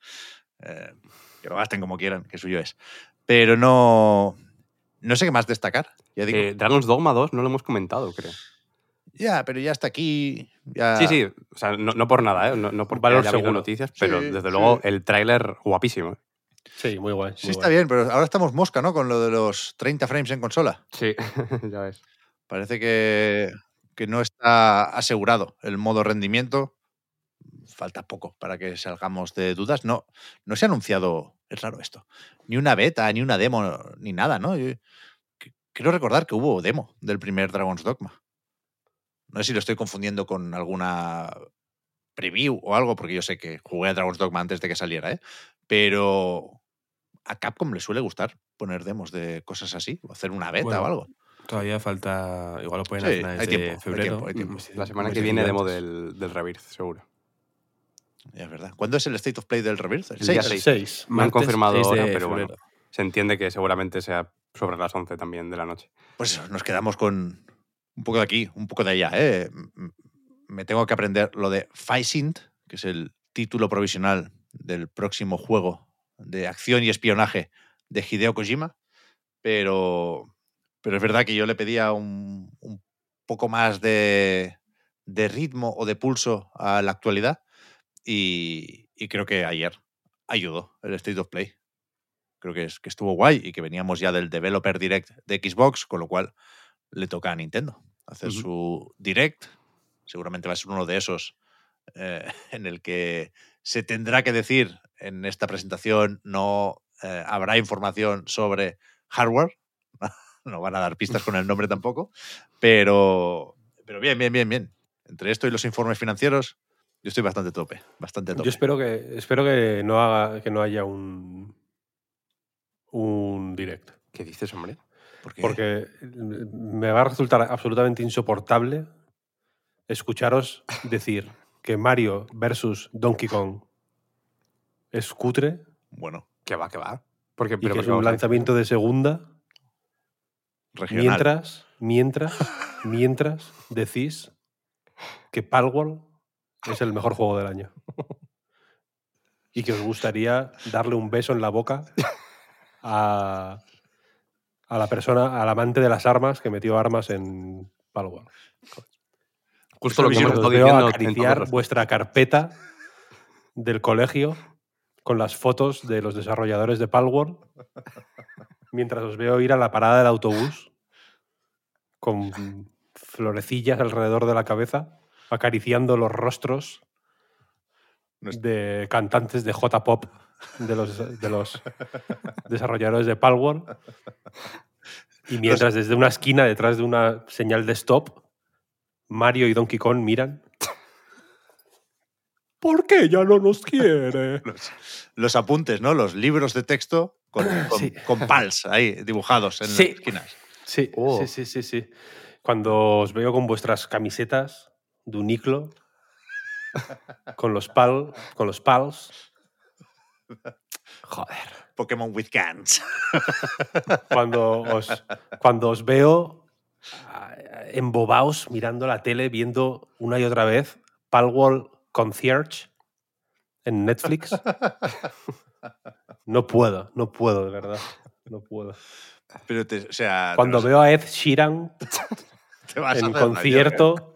eh, que lo gasten como quieran, que suyo es. Pero no... No sé qué más destacar. Ya digo. Eh, Dragon's Dogma 2 no lo hemos comentado, creo. ya, pero ya está aquí. Ya... Sí, sí, o sea, no, no por nada, ¿eh? no, no porque Valor seguro. noticias, pero Sí, desde sí. luego el tráiler guapísimo. Sí, muy guay. Sí, muy está guay. bien, pero ahora estamos mosca, ¿no? Con lo de los 30 frames en consola. Sí, ya ves. Parece que, que no está asegurado el modo rendimiento. Falta poco para que salgamos de dudas. No, no se ha anunciado, es raro esto, ni una beta, ni una demo, ni nada, ¿no? Yo Quiero recordar que hubo demo del primer Dragon's Dogma. No sé si lo estoy confundiendo con alguna preview o algo, porque yo sé que jugué a Dragon's Dogma antes de que saliera, ¿eh? Pero a Capcom le suele gustar poner demos de cosas así, o hacer una beta Bueno, o algo. Todavía falta, igual lo pueden Sí, hacer hay tiempo, hay febrero. tiempo, hay tiempo. Mm, sí, La semana que viene demo del, del Rebirth, seguro. Ya es verdad. ¿Cuándo es el State of Play del Rebirth? El El día 6. El seis. 6. Me han confirmado 6 de ahora, pero bueno. Se entiende que seguramente sea sobre las 11 también de la noche. Pues nos quedamos con un poco de aquí, un poco de allá. ¿eh? Me tengo que aprender lo de Faisint, que es el título provisional del próximo juego de acción y espionaje de Hideo Kojima, pero, pero es verdad que yo le pedía un, un poco más de, de ritmo o de pulso a la actualidad y, y creo que ayer ayudó el State of Play. Creo que, es, que estuvo guay y que veníamos ya del Developer Direct de Xbox, con lo cual le toca a Nintendo hacer su Direct. Seguramente va a ser uno de esos eh, en el que se tendrá que decir en esta presentación no eh, habrá información sobre hardware. no van a dar pistas con el nombre tampoco. Pero, pero bien, bien, bien, bien. Entre esto y los informes financieros, yo estoy bastante tope. Bastante tope. Yo espero que, espero que, no, haga, que no haya un, un direct. ¿Qué dices, hombre? ¿Por qué? Porque me va a resultar absolutamente insoportable escucharos decir que Mario versus Donkey Kong es cutre Bueno, ¿Qué va, qué va? Porque, y pero, que es un lanzamiento de segunda regional. mientras, mientras, mientras decís que Palworld es el mejor juego del año. Y que os gustaría darle un beso en la boca a, a la persona, al amante de las armas que metió armas en Palworld. Justo lo que veo diciendo en acariciar vuestra carpeta del colegio con las fotos de los desarrolladores de Palworld mientras os veo ir a la parada del autobús con florecillas alrededor de la cabeza acariciando los rostros de cantantes de J-pop de los, de los desarrolladores de Palworld y mientras desde una esquina detrás de una señal de stop Mario y Donkey Kong miran ¿Por qué ya no nos quiere? Los, los apuntes, ¿no? Los libros de texto con, con, Sí. con pals ahí dibujados en Sí. las esquinas. Sí, Oh. sí, sí, sí, sí. Cuando os veo con vuestras camisetas de Uniclo, con los pal, con los pals. Joder. Pokémon with Gans. Cuando os, cuando os veo ah, embobaos mirando la tele, viendo una y otra vez Palworld Concierge en Netflix. No puedo, no puedo, de verdad. No puedo. Pero te, o sea, te Cuando veo a Ed Sheeran te vas a en daño, ¿eh? concierto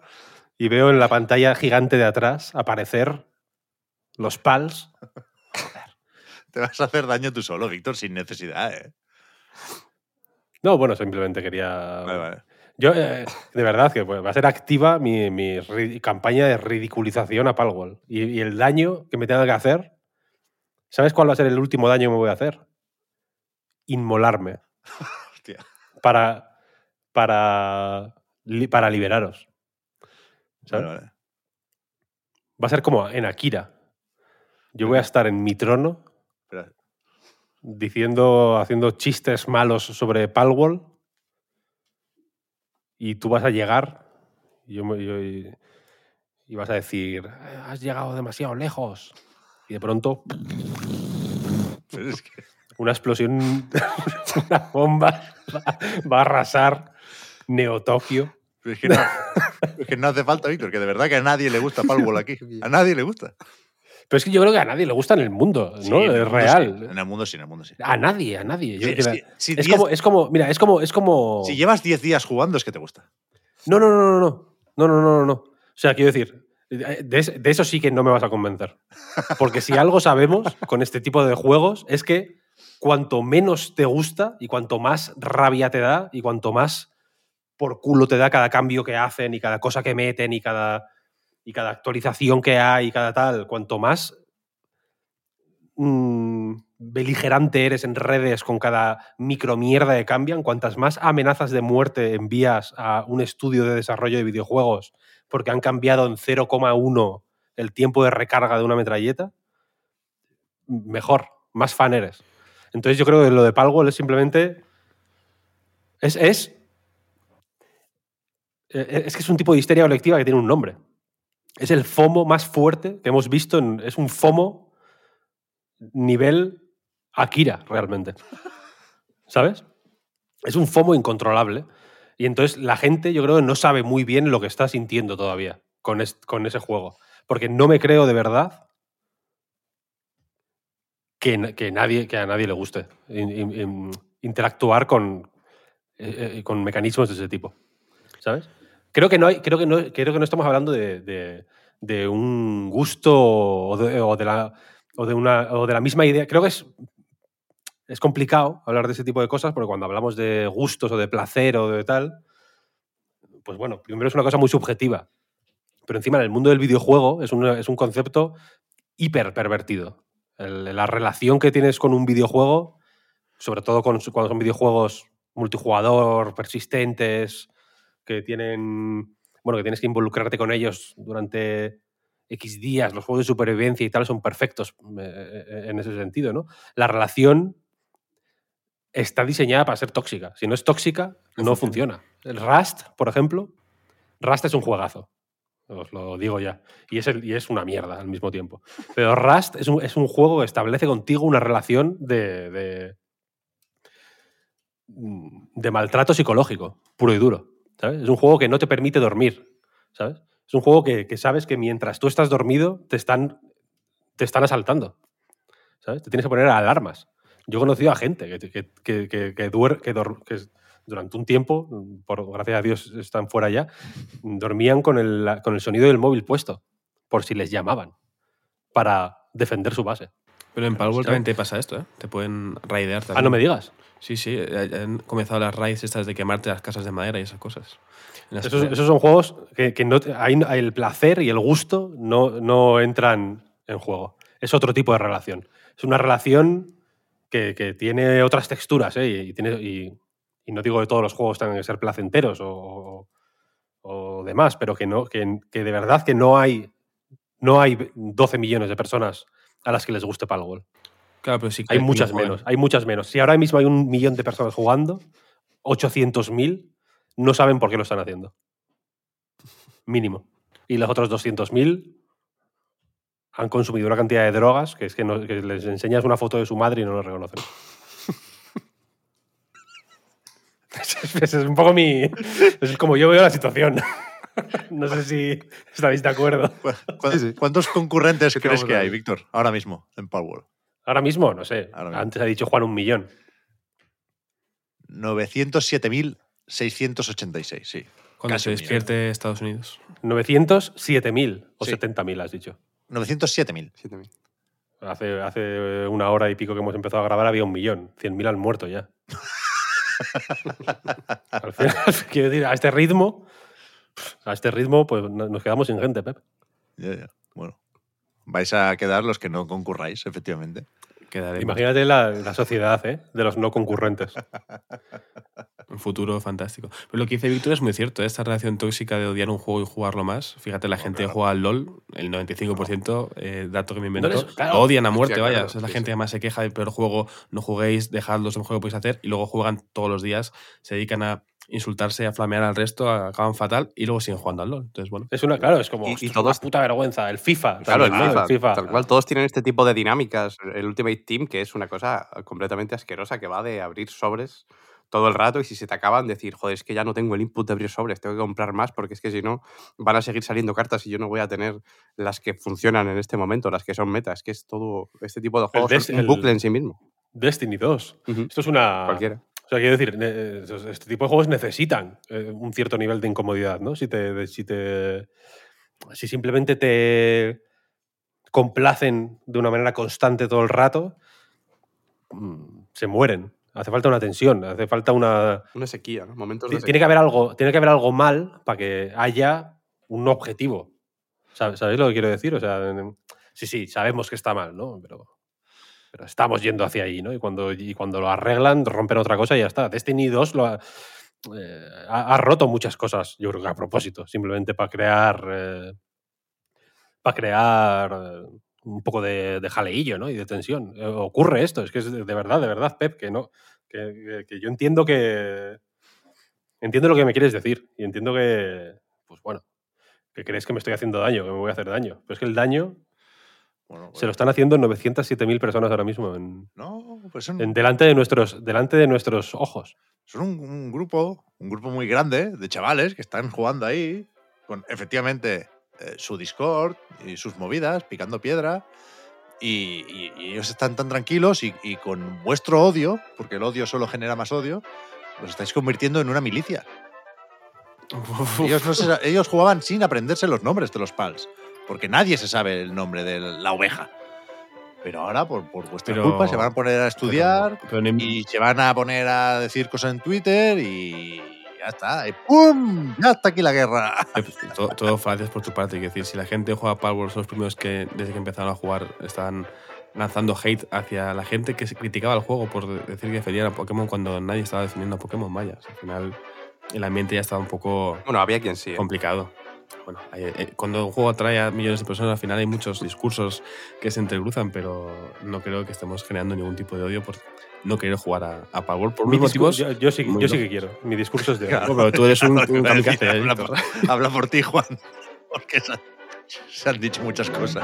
y veo en la pantalla gigante de atrás aparecer los pals. Te vas a hacer daño tú solo, Víctor, sin necesidad, ¿eh? No, bueno, simplemente quería. Vale, vale. Yo, eh, de verdad, que pues, va a ser activa mi, campaña de ridiculización a Palworld. Y, y el daño que me tenga que hacer. ¿Sabes cuál va a ser el último daño que me voy a hacer? Inmolarme. Hostia. Para. Para. li- Para liberaros. ¿Sabes? Vale, vale. Va a ser como en Akira. Yo voy a estar en mi trono diciendo, haciendo chistes malos sobre Palworld y tú vas a llegar y, yo, me- yo- y- y vas a decir, "Eh, has llegado demasiado lejos. Y de pronto, pero es que- una explosión, una bomba va, va a arrasar Neo Tokio. pero es que no, es que no hace falta, Víctor, que de verdad que a nadie le gusta Palworld aquí. A nadie le gusta. Pero es que yo creo que a nadie le gusta en el mundo, Sí, ¿no? en el es mundo real. sí, En el mundo sí, en el mundo sí. A nadie, a nadie. Yo- Sí, es la- que si es, diez- como, es como, mira, es como, es como. Si llevas 10 días jugando es que te gusta. No, no, no, no, no. No, no, no, no, no. O sea, quiero decir, de, de eso sí que no me vas a convencer. Porque si algo sabemos con este tipo de juegos es que cuanto menos te gusta y cuanto más rabia te da y cuanto más por culo te da cada cambio que hacen y cada cosa que meten y cada, y cada actualización que hay y cada tal, cuanto más mm, beligerante eres en redes con cada micromierda que cambian, cuantas más amenazas de muerte envías a un estudio de desarrollo de videojuegos porque han cambiado en 0,1 el tiempo de recarga de una metralleta, mejor, más fan eres. Entonces yo creo que lo de Palworld es simplemente... Es, es, eh, es que es un tipo de histeria colectiva que tiene un nombre. Es el FOMO más fuerte que hemos visto. En, es un FOMO nivel Akira, realmente. ¿Sabes? Es un FOMO incontrolable. Y entonces la gente, yo creo que no sabe muy bien lo que está sintiendo todavía con, es- con ese juego. Porque no me creo de verdad que, que nadie, que a nadie le guste in- in- in- interactuar con, eh, eh, con mecanismos de ese tipo. ¿Sabes? Creo que no, hay, creo que no, creo que no estamos hablando de, un gusto o de, la, una, o de la misma idea. Creo que es, complicado hablar de ese tipo de cosas porque cuando hablamos de gustos o de placer o de tal, pues bueno, primero es una cosa muy subjetiva. Pero encima en el mundo del videojuego es, un concepto hiper pervertido. La relación que tienes con un videojuego, sobre todo con, cuando son videojuegos multijugador, persistentes, que tienen. Bueno, que tienes que involucrarte con ellos durante X días, los juegos de supervivencia y tal son perfectos eh, eh, en ese sentido, ¿no? La relación está diseñada para ser tóxica. Si no es tóxica, No no funciona. funciona. El Rust, por ejemplo, Rust es un juegazo. Os lo digo ya. Y es, el- y es una mierda al mismo tiempo. Pero Rust es un, es un juego que establece contigo una relación de, de, de maltrato psicológico, puro y duro. Es un juego que no te permite dormir. ¿sabes? Es un juego que, sabes que mientras tú estás dormido te están, te están asaltando. ¿sabes? Te tienes que poner alarmas. Yo he conocido a gente que, que, que durante un tiempo, por gracias a Dios están fuera ya, dormían con el, con el sonido del móvil puesto, por si les llamaban, para defender su base. Pero en Palworld también te pasa esto, ¿eh? Te pueden raidear también. Ah, no me digas. Sí, sí, eh, han comenzado las raids estas de quemarte las casas de madera y esas cosas. Esos, esos son juegos que, que no, no- el placer y el gusto no, no entran en juego. Es otro tipo de relación. Es una relación que, que tiene otras texturas, ¿eh? Y, tiene, y, y no digo que todos los juegos tengan que ser placenteros o, o- o demás, pero que, no, que, que de verdad que no hay, no hay 12 millones de personas a las que les guste Palworld. Claro, pero sí que Hay muchas menos, hay muchas menos. Si ahora mismo hay un millón de personas jugando, 800.000 no saben por qué lo están haciendo. Mínimo. Y los otros 200.000 han consumido una cantidad de drogas que es que, no- que les enseñas una foto de su madre y no lo reconocen. Ese es un poco mi... Es como yo veo la situación. No sé si estaréis de acuerdo. ¿Cu- cu- ¿Cuántos concurrentes ¿Qué crees que hay? Víctor, ahora mismo en Palworld? Ahora mismo, no sé. Mismo. Antes ha dicho Juan un millón. 907.686, sí. Cuando Casi se un millón. despierte Estados Unidos. 907.000 o Sí. 70.000 has dicho. 907.000. 7.000. Hace, hace una hora y pico que hemos empezado a grabar había un millón. 100.000 han muerto ya. Al final, quiero decir, a este ritmo, a este ritmo, pues no- nos quedamos sin gente, Pep. Ya, ya. Bueno. Vais a quedar los que no concurráis, efectivamente. Quedaremos. Imagínate la, la sociedad ¿eh? de los no concurrentes. Un futuro fantástico. Pero lo que dice Víctor es muy cierto, ¿eh? esta relación tóxica de odiar un juego y jugarlo más. Fíjate, la gente que claro. juega al LOL, el 95%, eh, dato que me inventó, les- claro. lo odian a muerte, Sí, vaya. claro, O sea, es la sí, gente sí. que más se queja del peor juego, no juguéis, dejadlo, es un juego que podéis hacer, y luego juegan todos los días, se dedican a insultarse, a flamear al resto, acaban fatal, y luego siguen jugando al LOL. Entonces, bueno. Es una, claro, es como Y- y ostras, todos- una puta vergüenza. El FIFA. Claro, el. FIFA, Tal cual, todos tienen este tipo de dinámicas. El Ultimate Team, que es una cosa completamente asquerosa, que va de abrir sobres todo el rato y si se te acaban, decir, joder, es que ya no tengo el input de abrir sobres, tengo que comprar más porque es que si no van a seguir saliendo cartas y yo no voy a tener las que funcionan en este momento, las que son metas. Es que es todo, este tipo de juegos es un el- bucle en sí mismo. Destiny 2. Ujú. Esto es una. Cualquiera. O sea, quiero decir, este tipo de juegos necesitan eh, un cierto nivel de incomodidad, ¿no? Si te, si te. Si simplemente te complacen de una manera constante todo el rato, mm, se mueren. Hace falta una tensión, hace falta una. Una sequía, ¿no? Momentos de Tiene que haber algo, tiene que haber algo mal para que haya un objetivo. ¿Sabe- ¿Sabéis lo que quiero decir? O sea, sí, sí, sabemos que está mal, ¿no? Pero, pero estamos yendo hacia ahí, ¿no? Y cuando, y cuando lo arreglan, rompen otra cosa y ya está. Destiny 2 lo ha, eh, ha, ha roto muchas cosas, yo creo que a propósito, simplemente para crear. eh, para crear eh, un poco de, jaleillo, ¿no? Y de tensión. Ocurre esto, es que es de verdad, de verdad, Pep, que no. Que- que yo entiendo que. Entiendo lo que me quieres decir. Y entiendo que. Pues bueno. Que crees que me estoy haciendo daño, que me voy a hacer daño. Pero es que el daño Bueno, se lo están haciendo 907.000 personas ahora mismo en, No, pues son, en delante, de nuestros, delante de nuestros ojos. son un, un grupo, un grupo muy grande de chavales que están jugando ahí con efectivamente eh, su Discord y sus movidas, picando piedra. Y, y- y ellos están tan tranquilos y, y con vuestro odio, porque el odio solo genera más odio, los estáis convirtiendo en una milicia. Ellos, no se- ellos jugaban sin aprenderse los nombres de los pals, porque nadie se sabe el nombre de la oveja. Pero ahora, por, por vuestra Pero- culpa, se van a poner a estudiar Pero ni- y se van a poner a decir cosas en Twitter y ya está. Y ¡pum! Ya está aquí la guerra. Eh, Todo, todo falacias por tu parte. Quiero decir, si la gente juega Palworld, son los primeros que desde que empezaron a jugar están lanzando hate hacia la gente que se criticaba el juego por decir que defendían a Pokémon cuando nadie estaba defendiendo a Pokémon, vaya. Al final el ambiente ya estaba un poco Bueno, había quien sí. ¿eh? complicado. Bueno, eh, cuando un juego atrae a millones de personas, al final hay muchos discursos que se entrecruzan, pero no creo que estemos generando ningún tipo de odio por no querer jugar a, a Palworld. Por mis motivos. yo, yo sí, yo sí que quiero. Mi discurso es de Claro. Pero tú eres un, un kamikaze, ¿eh, habla, por, habla por ti, Juan. Porque se, se han dicho muchas cosas.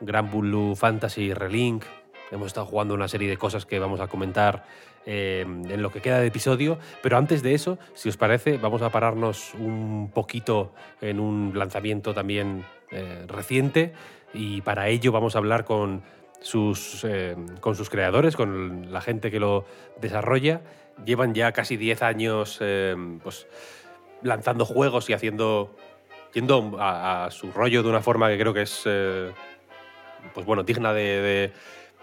Gran Blue Fantasy Relink. Hemos estado jugando una serie de cosas que vamos a comentar eh, en lo que queda de episodio. Pero antes de eso, si os parece, vamos a pararnos un poquito en un lanzamiento también eh, reciente. Y para ello vamos a hablar con sus, eh, con sus creadores, con la gente que lo desarrolla. Llevan ya casi 10 años pues, lanzando juegos y haciendo yendo a, su rollo de una forma que creo que es pues bueno digna de, de-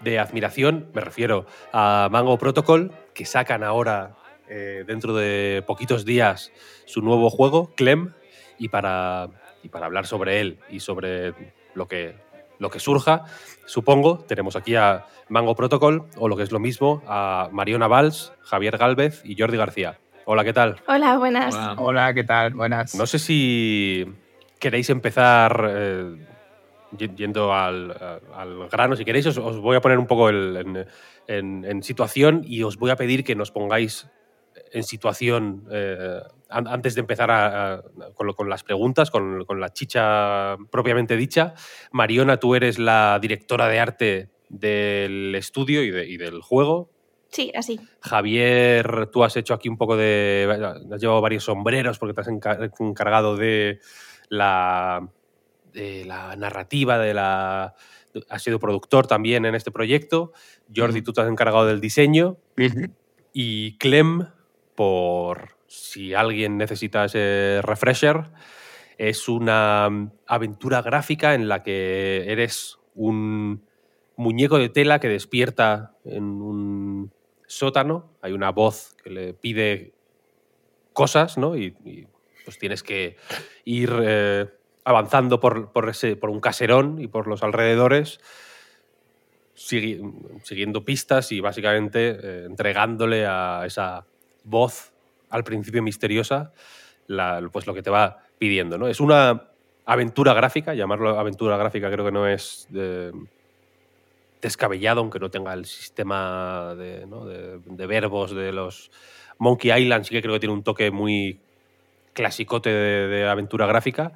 de admiración me refiero a Mango Protocol que sacan ahora eh, dentro de poquitos días su nuevo juego Clem y para y para hablar sobre él y sobre lo que lo que surja supongo tenemos aquí a Mango Protocol o lo que es lo mismo a Mariona Valls Javier Galvez y Jordi García hola qué tal Hola, buenas. Hola, ¿qué tal? Buenas. no sé si queréis empezar eh, yendo al, al grano. Si queréis, os, os voy a poner un poco el- en, en- en situación y os voy a pedir que nos pongáis en situación eh, an- antes de empezar a- a- con, lo- con las preguntas, con, con la chicha propiamente dicha. Mariona, tú eres la directora de arte del estudio y, de- y del juego. Sí, así. Javier, tú has hecho aquí un poco de. Has llevado varios sombreros porque te has enca- encargado de la, de la narrativa, de la. Has sido productor también en este proyecto. Jordi, tú te has encargado del diseño. Y Clem, por si alguien necesita ese refresher, es una mm, aventura gráfica en la que eres un muñeco de tela que despierta en un sótano. Hay una voz que le pide cosas, ¿no? Y, y, pues tienes que ir eh, avanzando por, por ese, por un caserón y por los alrededores, sigui- siguiendo pistas y básicamente eh, entregándole a esa voz al principio misteriosa pues lo que te va pidiendo. ¿no? Es una aventura gráfica, llamarlo aventura gráfica creo que no es eh, descabellado, aunque no tenga el sistema de, verbos de los Monkey Island, sí que creo que tiene un toque muy clasicote de aventura gráfica.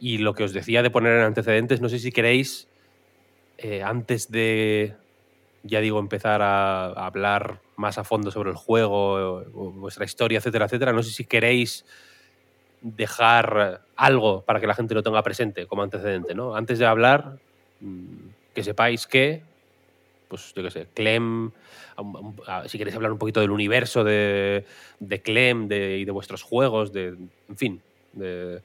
Y lo que os decía de poner en antecedentes, no sé si queréis, eh, antes de, ya digo, empezar a, hablar más a fondo sobre el juego, o- vuestra historia, etcétera, etcétera, no sé si queréis dejar algo para que la gente lo tenga presente como antecedente, ¿no? Antes de hablar, mm, que sepáis que, pues yo qué sé, Clem, a- a- a- si queréis hablar un poquito del universo de, de Clem de, y de vuestros juegos, de, en fin, de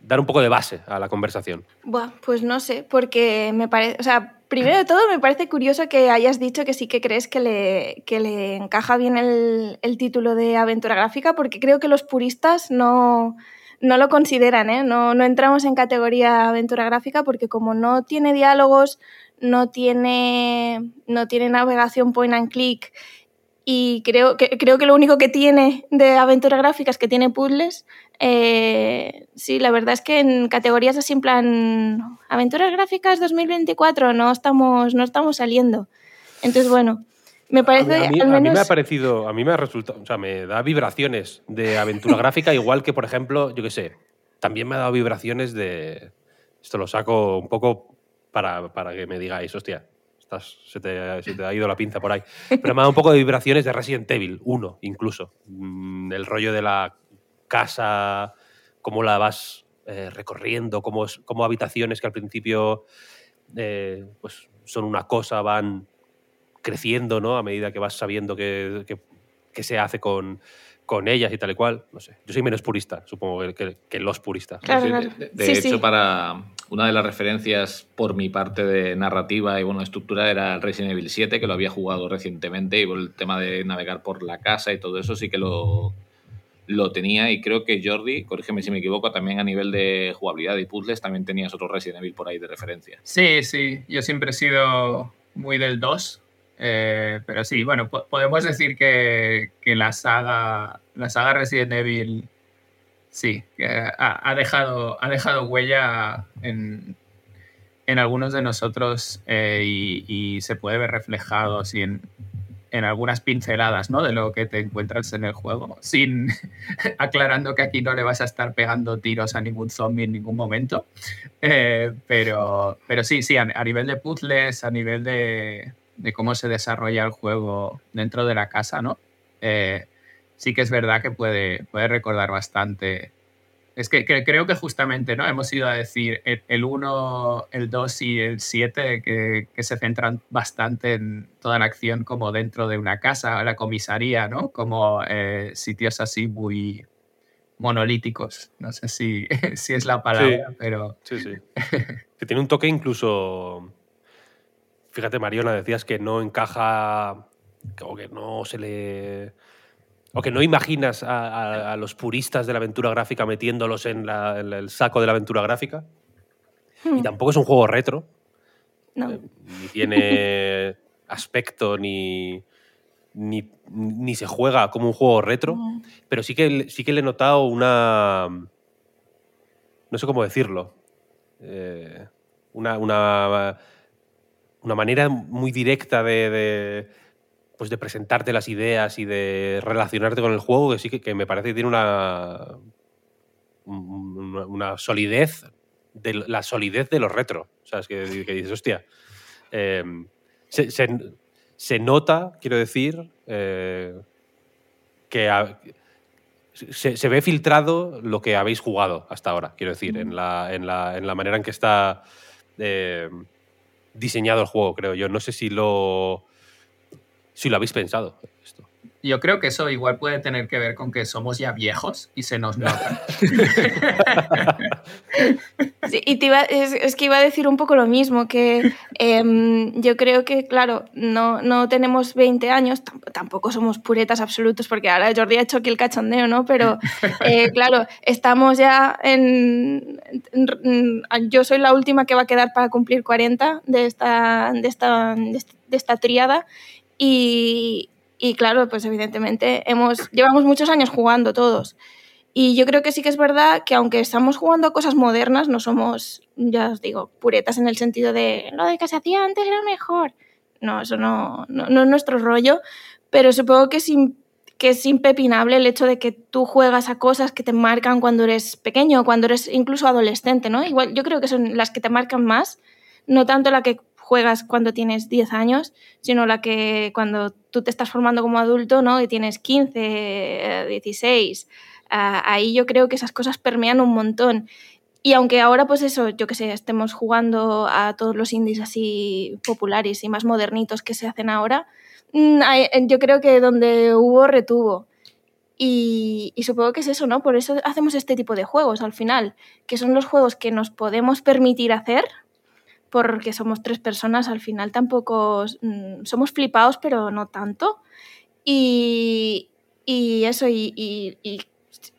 dar un poco de base a la conversación. Buah, pues no sé, porque me parece, o sea, primero de todo me parece curioso que hayas dicho que sí que crees que le, que le encaja bien el, título de aventura gráfica, porque creo que los puristas no, no lo consideran, ¿eh? no, no entramos en categoría aventura gráfica porque como no tiene diálogos, no tiene, no tiene navegación point and click y creo que, creo que lo único que tiene de aventura gráfica es que tiene puzzles. Eh, sí, la verdad es que en categorías así en plan aventuras gráficas 2024 no estamos, no estamos saliendo. Entonces, bueno, me parece a mí, al a mí menos... me ha parecido, a mí me ha resultado, o sea, me da vibraciones de aventura gráfica, igual que, por ejemplo, yo qué sé, también me ha dado vibraciones de. Esto lo saco un poco para, para que me digáis, hostia, estás, se, te, se te ha ido la pinza por ahí. Pero me ha dado un poco de vibraciones de Resident Evil 1, incluso. Mm, El rollo de la casa, cómo la vas eh, recorriendo, cómo, cómo habitaciones que al principio eh, pues son una cosa, van creciendo, ¿no? A medida que vas sabiendo qué, qué- qué se hace con, con ellas y tal y cual. No sé. Yo soy menos purista, supongo, que, que- que los puristas. Claro, Sí, claro. De, de Sí, hecho, sí. para una de las referencias por mi parte de narrativa y bueno, estructura era el Resident Evil 7, que lo había jugado recientemente, y por el tema de navegar por la casa y todo eso sí que lo, lo tenía. Y creo que Jordi, corrígeme si me equivoco, también a nivel de jugabilidad y puzzles, también tenías otro Resident Evil por ahí de referencia. Sí, sí, yo siempre he sido muy del 2, eh, pero sí, bueno, po- podemos decir que, que la, saga, la saga Resident Evil, sí, ha dejado, ha dejado huella en, en algunos de nosotros eh, y, y se puede ver reflejado así en, en algunas pinceladas ¿no? de lo que te encuentras en el juego, sin aclarando que aquí no le vas a estar pegando tiros a ningún zombie en ningún momento. Eh, pero, pero sí, sí, a, nivel de puzzles, a nivel de, de cómo se desarrolla el juego dentro de la casa, ¿no? Eh, sí que es verdad que puede, puede recordar bastante. Es que, que creo que justamente, ¿no? Hemos ido a decir el, el 1, el 2 y el 7 que, que se centran bastante en toda la acción como dentro de una casa, la comisaría, ¿no? Como eh, sitios así muy monolíticos. No sé si, si es la palabra, Sí. pero... Sí, sí. que tiene un toque incluso. Fíjate, Mariona, decías que no encaja. O que no se le. O que no imaginas a, a- a los puristas de la aventura gráfica metiéndolos en, la- en el saco de la aventura gráfica. Y tampoco es un juego retro. No. Ni tiene aspecto ni, ni, ni se juega como un juego retro. Pero sí que, le- sí que le he notado una. No sé cómo decirlo. eh, una, una, una manera muy directa de, de, pues de presentarte las ideas y de relacionarte con el juego que sí que, que me parece que tiene una, un- una, una solidez, de, la solidez de los retro. O sea, es que, que dices, hostia. eh, se, se- se nota, quiero decir, eh, que a- se, se ve filtrado lo que habéis jugado hasta ahora, quiero decir, en, la, en, la, en la manera en que está eh, diseñado el juego, creo yo. No sé si lo, si lo habéis pensado. Esto. Yo creo que eso igual puede tener que ver con que somos ya viejos y se nos nota. Sí, y te iba- es, es que iba a decir un poco lo mismo, que em, yo creo que, claro, no, no tenemos 20 años, tam- tampoco somos puretas absolutos, porque ahora Jordi ha hecho aquí el cachondeo, ¿no? Pero, eh, claro, estamos ya en, en- en- Yo soy la última que va a quedar para cumplir 40 de esta, de esta, de esta, de esta triada y, claro, pues evidentemente hemos, llevamos muchos años jugando todos. Y yo creo que sí que es verdad que aunque estamos jugando a cosas modernas, no somos, ya os digo, puretas en el sentido de lo de que se hacía antes era mejor. No, eso no, no, es nuestro rollo, pero supongo que es, im- que es impepinable el hecho de que tú juegas a cosas que te marcan cuando eres pequeño, cuando eres incluso adolescente, ¿no? Igual yo creo que son las que te marcan más, no tanto la que juegas cuando tienes 10 años, sino la que cuando tú te estás formando como adulto, ¿no? Y tienes 15, eh, 16. Ah, ahí yo creo que esas cosas permean un montón. Y aunque ahora, pues eso, yo que sé, estemos jugando a todos los indies así populares y más modernitos que se hacen ahora, mm, hay- yo creo que donde hubo, retuvo. Y, y supongo que es eso, ¿no? Por eso hacemos este tipo de juegos al final, que son los juegos que nos podemos permitir hacer, porque somos tres personas, al final tampoco mm, somos flipados, pero no tanto. Y, y eso, y,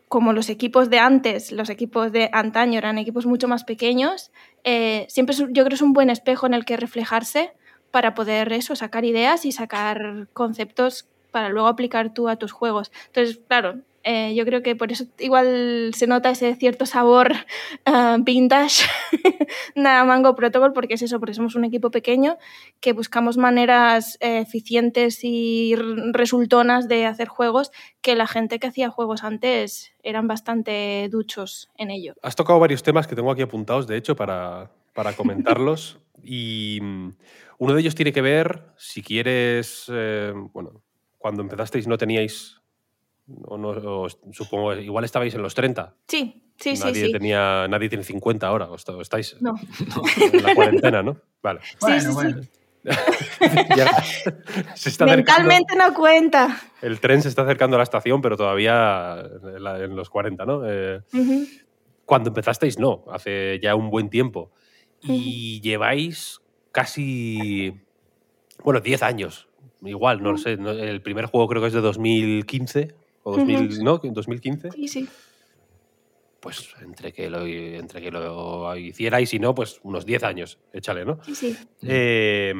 como los equipos de antes, los equipos de antaño eran equipos mucho más pequeños, eh, siempre yo creo que es un buen espejo en el que reflejarse para poder eso, sacar ideas y sacar conceptos para luego aplicar tú a tus juegos. Entonces, claro, eh, yo creo que por eso igual se nota ese cierto sabor uh, vintage nada Mango Protocol, porque es eso, porque somos un equipo pequeño que buscamos maneras eh, eficientes y resultonas de hacer juegos que la gente que hacía juegos antes eran bastante duchos en ello. Has tocado varios temas que tengo aquí apuntados, de hecho, para, para comentarlos. y mm, uno de ellos tiene que ver, si quieres, eh, bueno, cuando empezasteis no teníais o no, o supongo, igual estabais en los 30. Sí, sí, nadie sí. Tenía, nadie tiene 50 ahora, o estáis No. en la cuarentena, ¿no? Vale. Bueno, sí, sí. bueno. Se está Mentalmente no cuenta. el tren se está acercando a la estación, pero todavía en, los 40, ¿no? Eh, cuando empezasteis, no, hace ya un buen tiempo. Y lleváis casi, bueno, 10 años. Igual, no lo sé. El primer juego creo que es de 2015 o 2000, Ujú. ¿no? 2015. Sí, sí. Pues entre que, lo, entre que lo hicierais y no, pues unos 10 años, échale, ¿no? Sí, sí. Eh,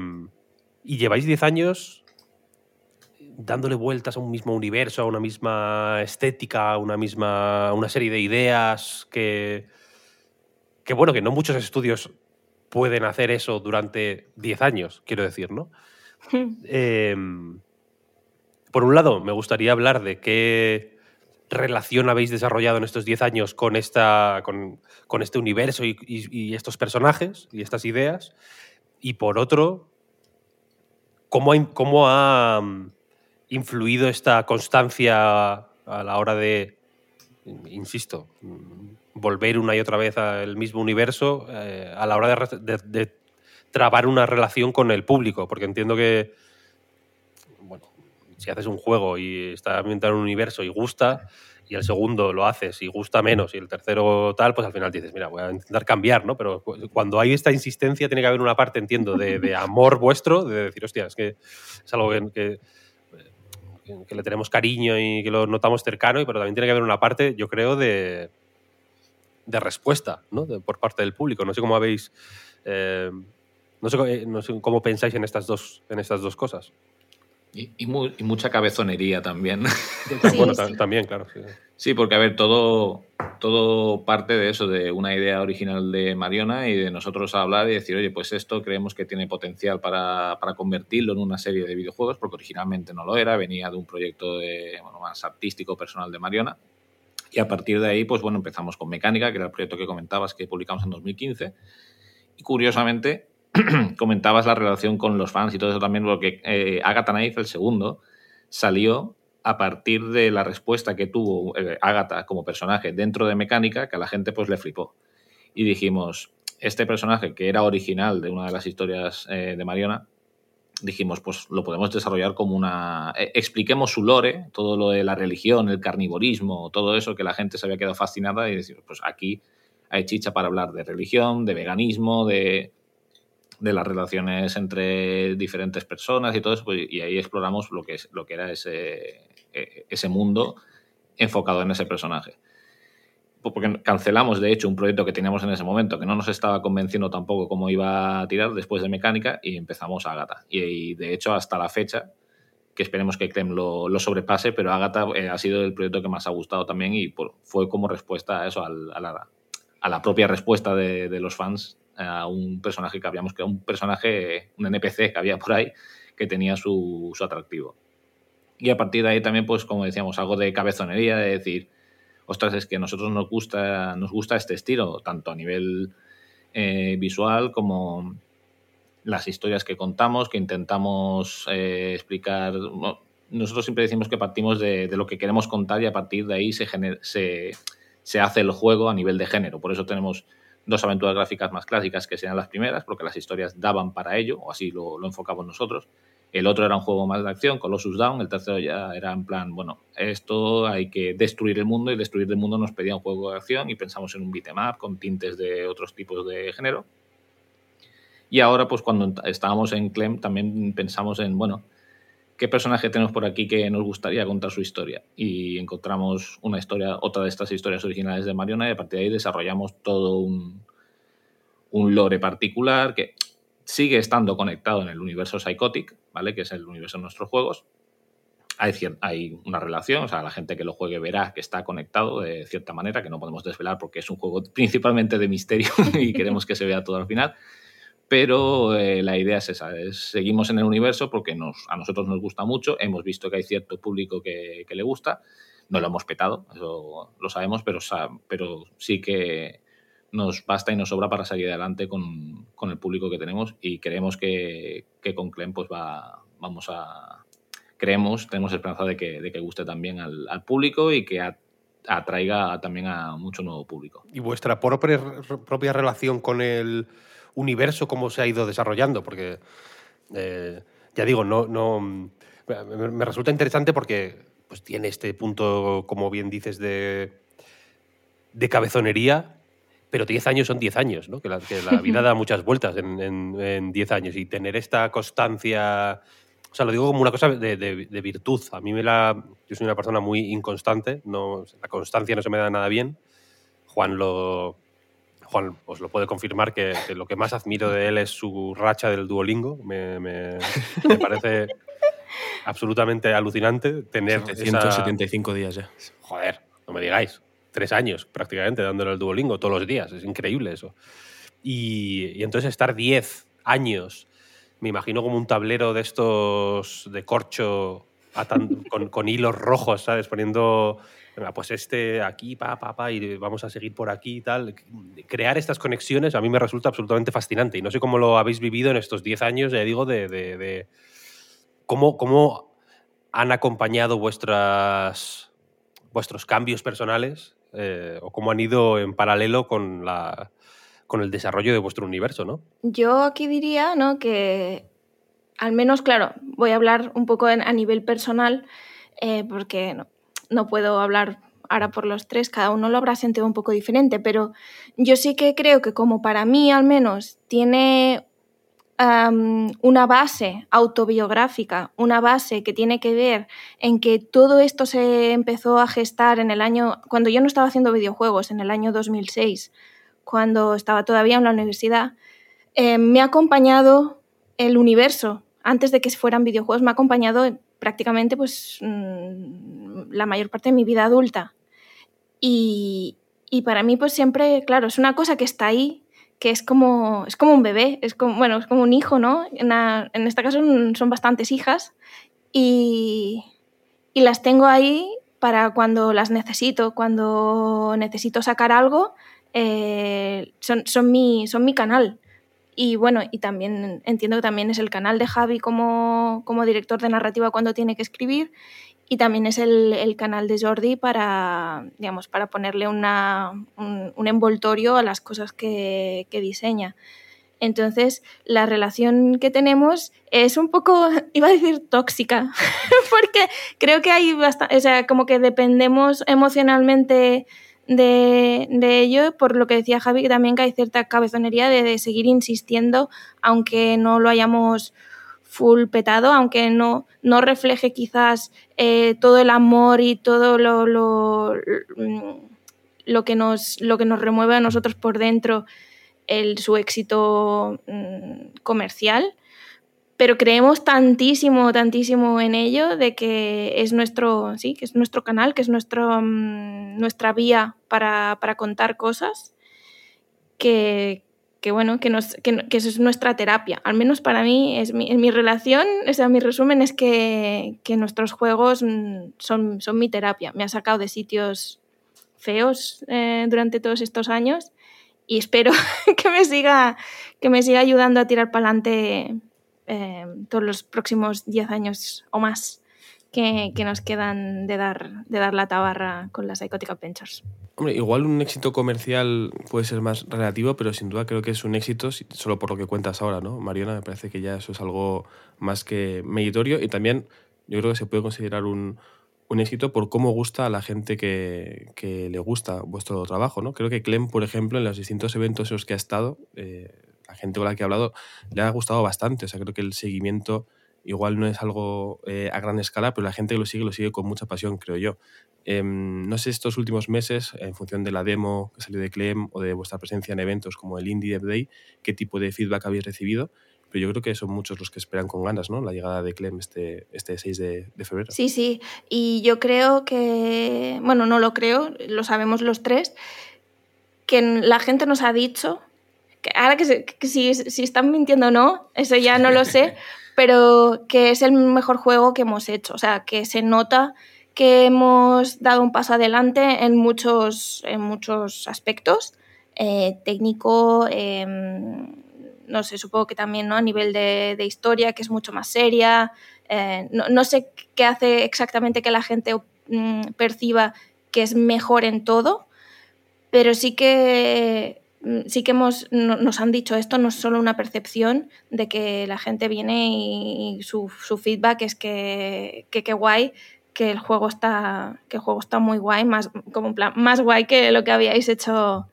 y lleváis 10 años dándole vueltas a un mismo universo, a una misma estética, a una misma una serie de ideas que que bueno, que no muchos estudios pueden hacer eso durante 10 años, quiero decir, ¿no? Eh, por un lado, me gustaría hablar de qué relación habéis desarrollado en estos 10 años con, esta, con, este universo y, estos personajes y estas ideas. Y por otro, cómo ha, cómo ha mm, influido esta constancia a la hora de, insisto, mm, volver una y otra vez al mismo universo eh, a la hora de de- de trabar una relación con el público, porque entiendo que, si haces un juego y está ambientado en un universo y gusta, y el segundo lo haces y gusta menos, y el tercero tal, pues al final dices, mira, voy a intentar cambiar, ¿no? Pero cu- cuando hay esta insistencia, tiene que haber una parte, entiendo, de, de amor vuestro, de decir, hostia, es que es algo que, que- le tenemos cariño y que lo notamos cercano, pero también tiene que haber una parte, yo creo, de, de respuesta, ¿no? Por parte del público. No sé cómo habéis. eh, eh, no sé cómo pensáis en estas dos, en estas dos cosas. Y, y mu- y mucha cabezonería también. bueno, ta- también, claro. sí. Sí, porque a ver, todo, todo parte de eso, de una idea original de Mariona y de nosotros hablar y decir, oye, pues esto creemos que tiene potencial para, para convertirlo en una serie de videojuegos, porque originalmente no lo era, venía de un proyecto de, bueno, más artístico, personal de Mariona. Y a partir de ahí, pues bueno, empezamos con Mecánica, que era el proyecto que comentabas que publicamos en 2015. Y curiosamente, comentabas la relación con los fans y todo eso también, porque eh, Agatha Knife, el segundo, salió a partir de la respuesta que tuvo eh, Agatha como personaje dentro de Mecánica, que a la gente pues le flipó. Y dijimos, este personaje que era original de una de las historias eh, de Mariona, dijimos, pues lo podemos desarrollar como una... eh, expliquemos su lore, todo lo de la religión, el carnivorismo, todo eso que la gente se había quedado fascinada y decimos, pues aquí hay chicha para hablar de religión, de veganismo, de, de las relaciones entre diferentes personas y todo eso, pues, y ahí exploramos lo que, es, lo que era ese, eh, ese mundo enfocado en ese personaje. Pues Porque cancelamos, de hecho, un proyecto que teníamos en ese momento que no nos estaba convenciendo tampoco cómo iba a tirar después de Mecánica y empezamos Agatha. Y, de hecho, hasta la fecha, que esperemos que Clem lo, sobrepase, pero Agatha eh, ha sido el proyecto que más ha gustado también y fue como respuesta a eso, a, la, a la propia respuesta de los fans a un personaje que habíamos creado, un personaje, un NPC que había por ahí que tenía su, su atractivo. Y a partir de ahí también, pues como decíamos, algo de cabezonería, de decir, ostras, es que a nosotros nos gusta, nos gusta este estilo, tanto a nivel eh, visual como las historias que contamos, que intentamos eh, explicar. no, nosotros siempre decimos que partimos de, lo que queremos contar y a partir de ahí se, se, se hace el juego a nivel de género. Por eso tenemos dos aventuras gráficas más clásicas que serían las primeras, porque las historias daban para ello, o así lo, enfocamos nosotros. El otro era un juego más de acción, Colossus Down. El tercero ya era en plan, bueno, esto hay que destruir el mundo y destruir el mundo nos pedía un juego de acción y pensamos en un beat'em up con tintes de otros tipos de género. Y ahora, pues cuando estábamos en Clem, también pensamos en, bueno, ¿qué personaje tenemos por aquí que nos gustaría contar su historia? Y encontramos una historia, otra de estas historias originales de Mariona y a partir de ahí desarrollamos todo un, un lore particular que sigue estando conectado en el universo Psychotic, ¿vale? Que es el universo de nuestros juegos. Hay, hay una relación, o sea, la gente que lo juegue verá que está conectado de cierta manera, que no podemos desvelar porque es un juego principalmente de misterio y queremos que se vea todo al final pero eh, la idea es esa, seguimos en el universo porque nos, a nosotros nos gusta mucho, hemos visto que hay cierto público que, le gusta, no lo hemos petado, eso lo sabemos, pero, pero sí que nos basta y nos sobra para salir adelante con, el público que tenemos y creemos que, con Clem pues va, vamos a... Creemos, tenemos esperanza de que, de que guste también al, público y que atraiga también a mucho nuevo público. ¿Y vuestra propia relación con el universo cómo se ha ido desarrollando, porque eh, ya digo, no, no, me, resulta interesante porque pues, tiene este punto, como bien dices, de, de cabezonería, pero 10 años son 10 años, ¿no? que, la, vida da muchas vueltas en 10 años y tener esta constancia... O sea, lo digo como una cosa de, de, virtud. A mí me la... Yo soy una persona muy inconstante, no, la constancia no se me da nada bien. Juan lo, Juan os lo puede confirmar que, lo que más admiro de él es su racha del Duolingo. Me, parece absolutamente alucinante tener 775 días ya. Joder, no me digáis. Tres años prácticamente dándole al Duolingo todos los días. Es increíble eso. Y, entonces estar 10 años, me imagino como un tablero de estos de corcho con, con, hilos rojos, ¿sabes? Poniendo venga, pues este aquí, pa, pa, pa, y vamos a seguir por aquí y tal. Crear estas conexiones a mí me resulta absolutamente fascinante y no sé cómo lo habéis vivido en estos 10 años, ya digo, de, cómo, cómo, han acompañado vuestros cambios personales eh, o cómo han ido en paralelo con, la, con el desarrollo de vuestro universo, ¿no? Yo aquí diría ¿no? que, al menos, claro, voy a hablar un poco a nivel personal, eh, porque no, no puedo hablar ahora por los tres, cada uno lo habrá sentido un poco diferente, pero yo sí que creo que como para mí al menos tiene una base autobiográfica, una base que tiene que ver en que todo esto se empezó a gestar en el año, cuando yo no estaba haciendo videojuegos, en el año 2006, cuando estaba todavía en la universidad, eh, me ha acompañado el universo, antes de que fueran videojuegos, me ha acompañado prácticamente pues, mm, la mayor parte de mi vida adulta. Y, para mí pues siempre, claro, es una cosa que está ahí, que es como, es como un bebé, es como, bueno, es como un hijo, ¿no? En, este caso son bastantes hijas y, las tengo ahí para cuando las necesito, cuando necesito sacar algo, eh, son, son, mi, son mi canal. Y bueno, y también entiendo que también es el canal de Javi como, como director de narrativa cuando tiene que escribir y también es el, el canal de Jordi para, digamos, para ponerle una, un, envoltorio a las cosas que, que diseña. Entonces, la relación que tenemos es un poco, iba a decir tóxica, porque creo que hay bastante, o sea, como que dependemos emocionalmente de, ello, por lo que decía Javi, también que hay cierta cabezonería de, seguir insistiendo, aunque no lo hayamos full petado, aunque no, no refleje quizás eh, todo el amor y todo lo, lo, lo, que nos, lo que nos remueve a nosotros por dentro el, su éxito mm, comercial. Pero creemos tantísimo, tantísimo en ello de que es nuestro, sí, que es nuestro canal, que es nuestro, mm, nuestra vía para, para, contar cosas, que, que bueno, que, nos, que, eso es nuestra terapia. Al menos para mí, es mi, en mi relación, o mi resumen es que, que nuestros juegos mm, son, son mi terapia. Me ha sacado de sitios feos eh, durante todos estos años y espero que me siga, que me siga ayudando a tirar para adelante Em, todos los próximos 10 años o más que, nos quedan de dar, de dar la tabarra con las Psychotic Adventures. Hombre, igual un éxito comercial puede ser más relativo, pero sin duda creo que es un éxito solo por lo que cuentas ahora, ¿no? Mariana, me parece que ya eso es algo más que meritorio y también yo creo que se puede considerar un, un éxito por cómo gusta a la gente que, que, le gusta vuestro trabajo, ¿no? Creo que Clem, por ejemplo, en los distintos eventos en los que ha estado, eh, la gente con la que he hablado le ha gustado bastante. O sea, creo que el seguimiento igual no es algo eh, a gran escala, pero la gente que lo sigue lo sigue con mucha pasión, creo yo. Em, no sé estos últimos meses, en función de la demo que salió de Clem o de vuestra presencia en eventos como el Indie Dev Day, qué tipo de feedback habéis recibido, pero yo creo que son muchos los que esperan con ganas ¿no? la llegada de Clem este, este 6 de, de febrero. Sí, sí, y yo creo que, bueno, no lo creo, lo sabemos los tres, que la gente nos ha dicho, ahora que, se- que si, si están mintiendo o no, eso ya no lo sé, pero que es el mejor juego que hemos hecho, o sea, que se nota que hemos dado un paso adelante en muchos, en muchos aspectos, eh, técnico, em, no sé, supongo que también ¿no? a nivel de, de historia, que es mucho más seria. eh, no, no sé qué hace exactamente que la gente mm, perciba que es mejor en todo, pero sí que sí que hemos, no- nos han dicho esto, no es solo una percepción de que la gente viene y, su, su feedback es que que qué guay, que el juego está que el juego está muy guay, más como en plan más guay que lo que habíais hecho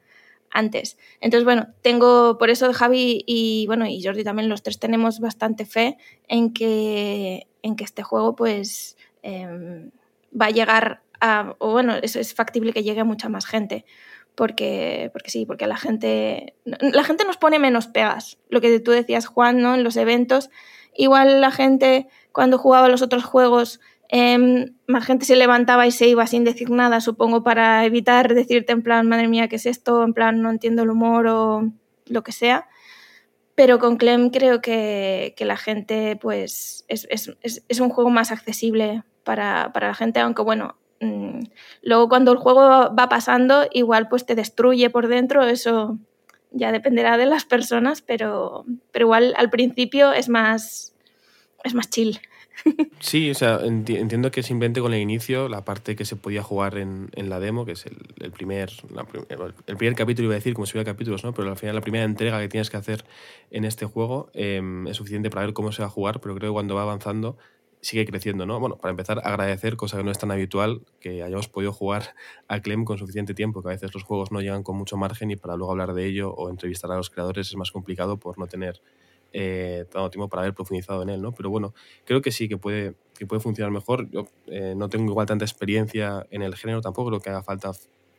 antes. Entonces, bueno, tengo, por eso Javi y bueno, y Jordi también, los tres tenemos bastante fe en que, en que este juego, pues, em, va a llegar a, o bueno, es, es factible que llegue a mucha más gente. Porque, porque sí, porque la gente, la gente nos pone menos pegas. Lo que tú decías, Juan, ¿no? En los eventos, igual la gente cuando jugaba los otros juegos Em, más gente se levantaba y se iba sin decir nada, supongo, para evitar decirte en plan, madre mía, ¿qué es esto? En plan, no entiendo el humor o lo que sea. Pero con Clem creo que, que la gente, pues, es, es, es, es un juego más accesible para, para la gente, aunque bueno, mmm, luego cuando el juego va pasando, igual pues te destruye por dentro, eso ya dependerá de las personas, pero, pero igual al principio es más, es más chill. Sí, o sea, enti- entiendo que simplemente con el inicio, la parte que se podía jugar en, en la demo, que es el, el primer, el primer capítulo, iba a decir, como si hubiera capítulos, ¿no? Pero al final la primera entrega que tienes que hacer en este juego eh, es suficiente para ver cómo se va a jugar, pero creo que cuando va avanzando sigue creciendo, ¿no? Bueno, para empezar, agradecer, cosa que no es tan habitual, que hayamos podido jugar a Clem con suficiente tiempo, que a veces los juegos no llegan con mucho margen y para luego hablar de ello o entrevistar a los creadores es más complicado por no tener eh, tanto tiempo para haber profundizado en él, ¿no? Pero bueno, creo que sí, que puede, que puede funcionar mejor. Yo eh, no tengo igual tanta experiencia en el género, tampoco creo que haga falta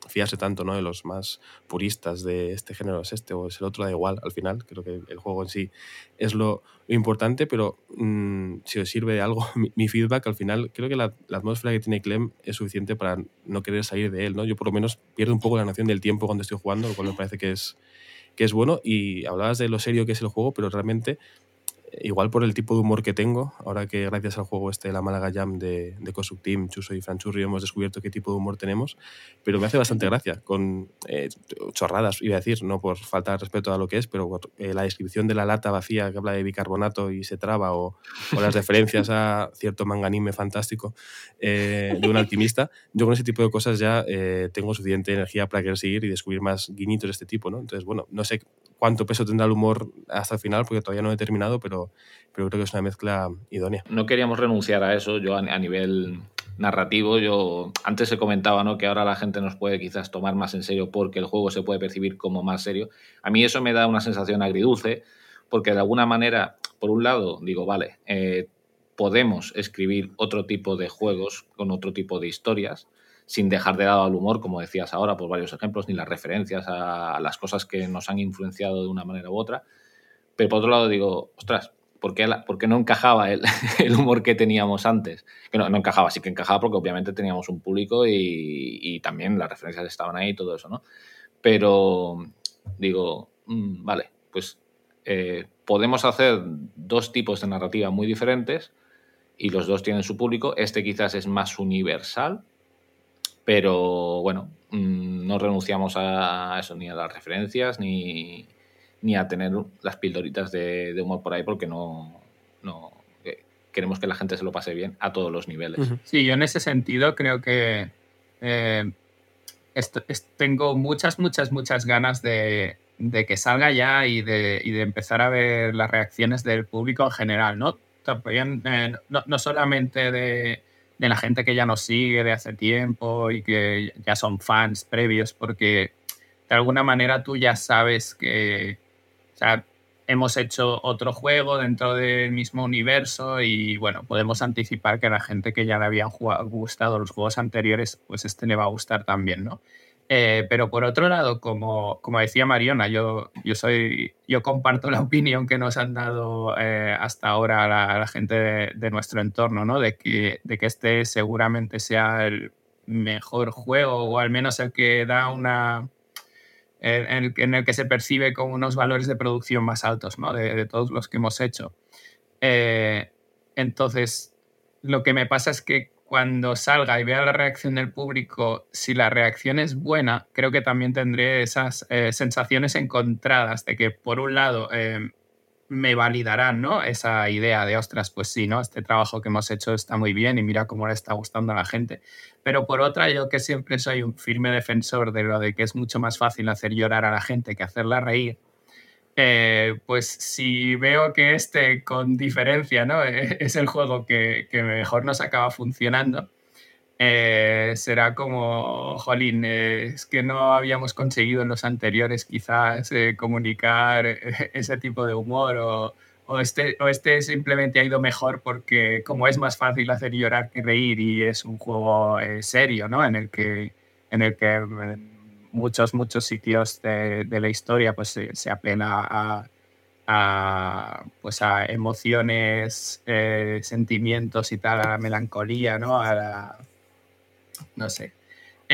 fiarse tanto ¿no? de los más puristas de este género es este o es el otro, da igual al final. Creo que el juego en sí es lo, importante, pero mmm, si os sirve de algo mi, mi, feedback, al final creo que la, la, atmósfera que tiene Clem es suficiente para no querer salir de él. ¿no? Yo por lo menos pierdo un poco la noción del tiempo cuando estoy jugando, lo cual me parece que es, que es bueno. Y hablabas de lo serio que es el juego, pero realmente igual por el tipo de humor que tengo, ahora que gracias al juego este, la Málaga Jam de, de Cosuk Team, Chuso y Franchurri hemos descubierto qué tipo de humor tenemos, pero me hace bastante gracia, con eh, chorradas, iba a decir, no por falta de respeto a lo que es, pero eh, la descripción de la lata vacía que habla de bicarbonato y se traba, o, o las referencias a cierto manganime fantástico eh, de un alquimista, yo con ese tipo de cosas ya eh, tengo suficiente energía para querer seguir y descubrir más guiñitos de este tipo, ¿no? Entonces, bueno, no sé cuánto peso tendrá el humor hasta el final, porque todavía no he terminado, pero, creo que es una mezcla idónea. No queríamos renunciar a eso, yo a, a nivel narrativo, yo antes se comentaba ¿no? que ahora la gente nos puede quizás tomar más en serio porque el juego se puede percibir como más serio. A mí eso me da una sensación agridulce, porque de alguna manera, por un lado, digo, vale, eh, podemos escribir otro tipo de juegos con otro tipo de historias, sin dejar de lado al humor, como decías ahora, por varios ejemplos, ni las referencias a, las cosas que nos han influenciado de una manera u otra. Pero por otro lado digo, ostras, ¿por qué, no encajaba el, humor que teníamos antes? Que no, no, encajaba, sí que encajaba porque obviamente teníamos un público y, también las referencias estaban ahí y todo eso, ¿no? Pero digo, mmm, vale, pues eh, podemos hacer dos tipos de narrativa muy diferentes y los dos tienen su público. Este quizás es más universal, pero bueno, mmm, no renunciamos a eso, ni a las referencias, ni, ni a tener las pildoritas de, de, humor por ahí, porque no, no eh, queremos que la gente se lo pase bien a todos los niveles. Sí, yo en ese sentido creo que eh, esto, es, tengo muchas, muchas, muchas ganas de, de que salga ya y de, y de, empezar a ver las reacciones del público en general, ¿no? También, eh, no, no solamente de de la gente que ya nos sigue de hace tiempo y que ya son fans previos, porque de alguna manera tú ya sabes que, o sea, hemos hecho otro juego dentro del mismo universo y bueno, podemos anticipar que la gente que ya le habían gustado los juegos anteriores, pues este le va a gustar también, ¿no? Eh, pero por otro lado, como, como decía Mariona, yo, yo, soy, yo comparto la opinión que nos han dado eh, hasta ahora la, la gente de, nuestro entorno, ¿no? De que, de que este seguramente sea el mejor juego o al menos el que da una, en, el, en el que se percibe con unos valores de producción más altos, ¿no? De, de todos los que hemos hecho. Eh, entonces, lo que me pasa es que cuando salga y vea la reacción del público, si la reacción es buena, creo que también tendré esas eh, sensaciones encontradas de que, por un lado, eh, me validarán ¿no? esa idea de, ostras, pues sí, ¿no? este trabajo que hemos hecho está muy bien y mira cómo le está gustando a la gente. Pero por otra, yo que siempre soy un firme defensor de lo de que es mucho más fácil hacer llorar a la gente que hacerla reír, eh, pues si veo que este con diferencia ¿no? Es el juego que, mejor nos acaba funcionando, eh, será como, jolín, eh, es que no habíamos conseguido en los anteriores quizás comunicar ese tipo de humor o, o este, o este simplemente ha ido mejor porque como es más fácil hacer llorar que reír y es un juego serio, ¿no? En el que, en el que muchos, muchos sitios de, de la historia pues se, se apela a, pues a emociones, eh, sentimientos y tal, a la melancolía, ¿no? A la, no sé.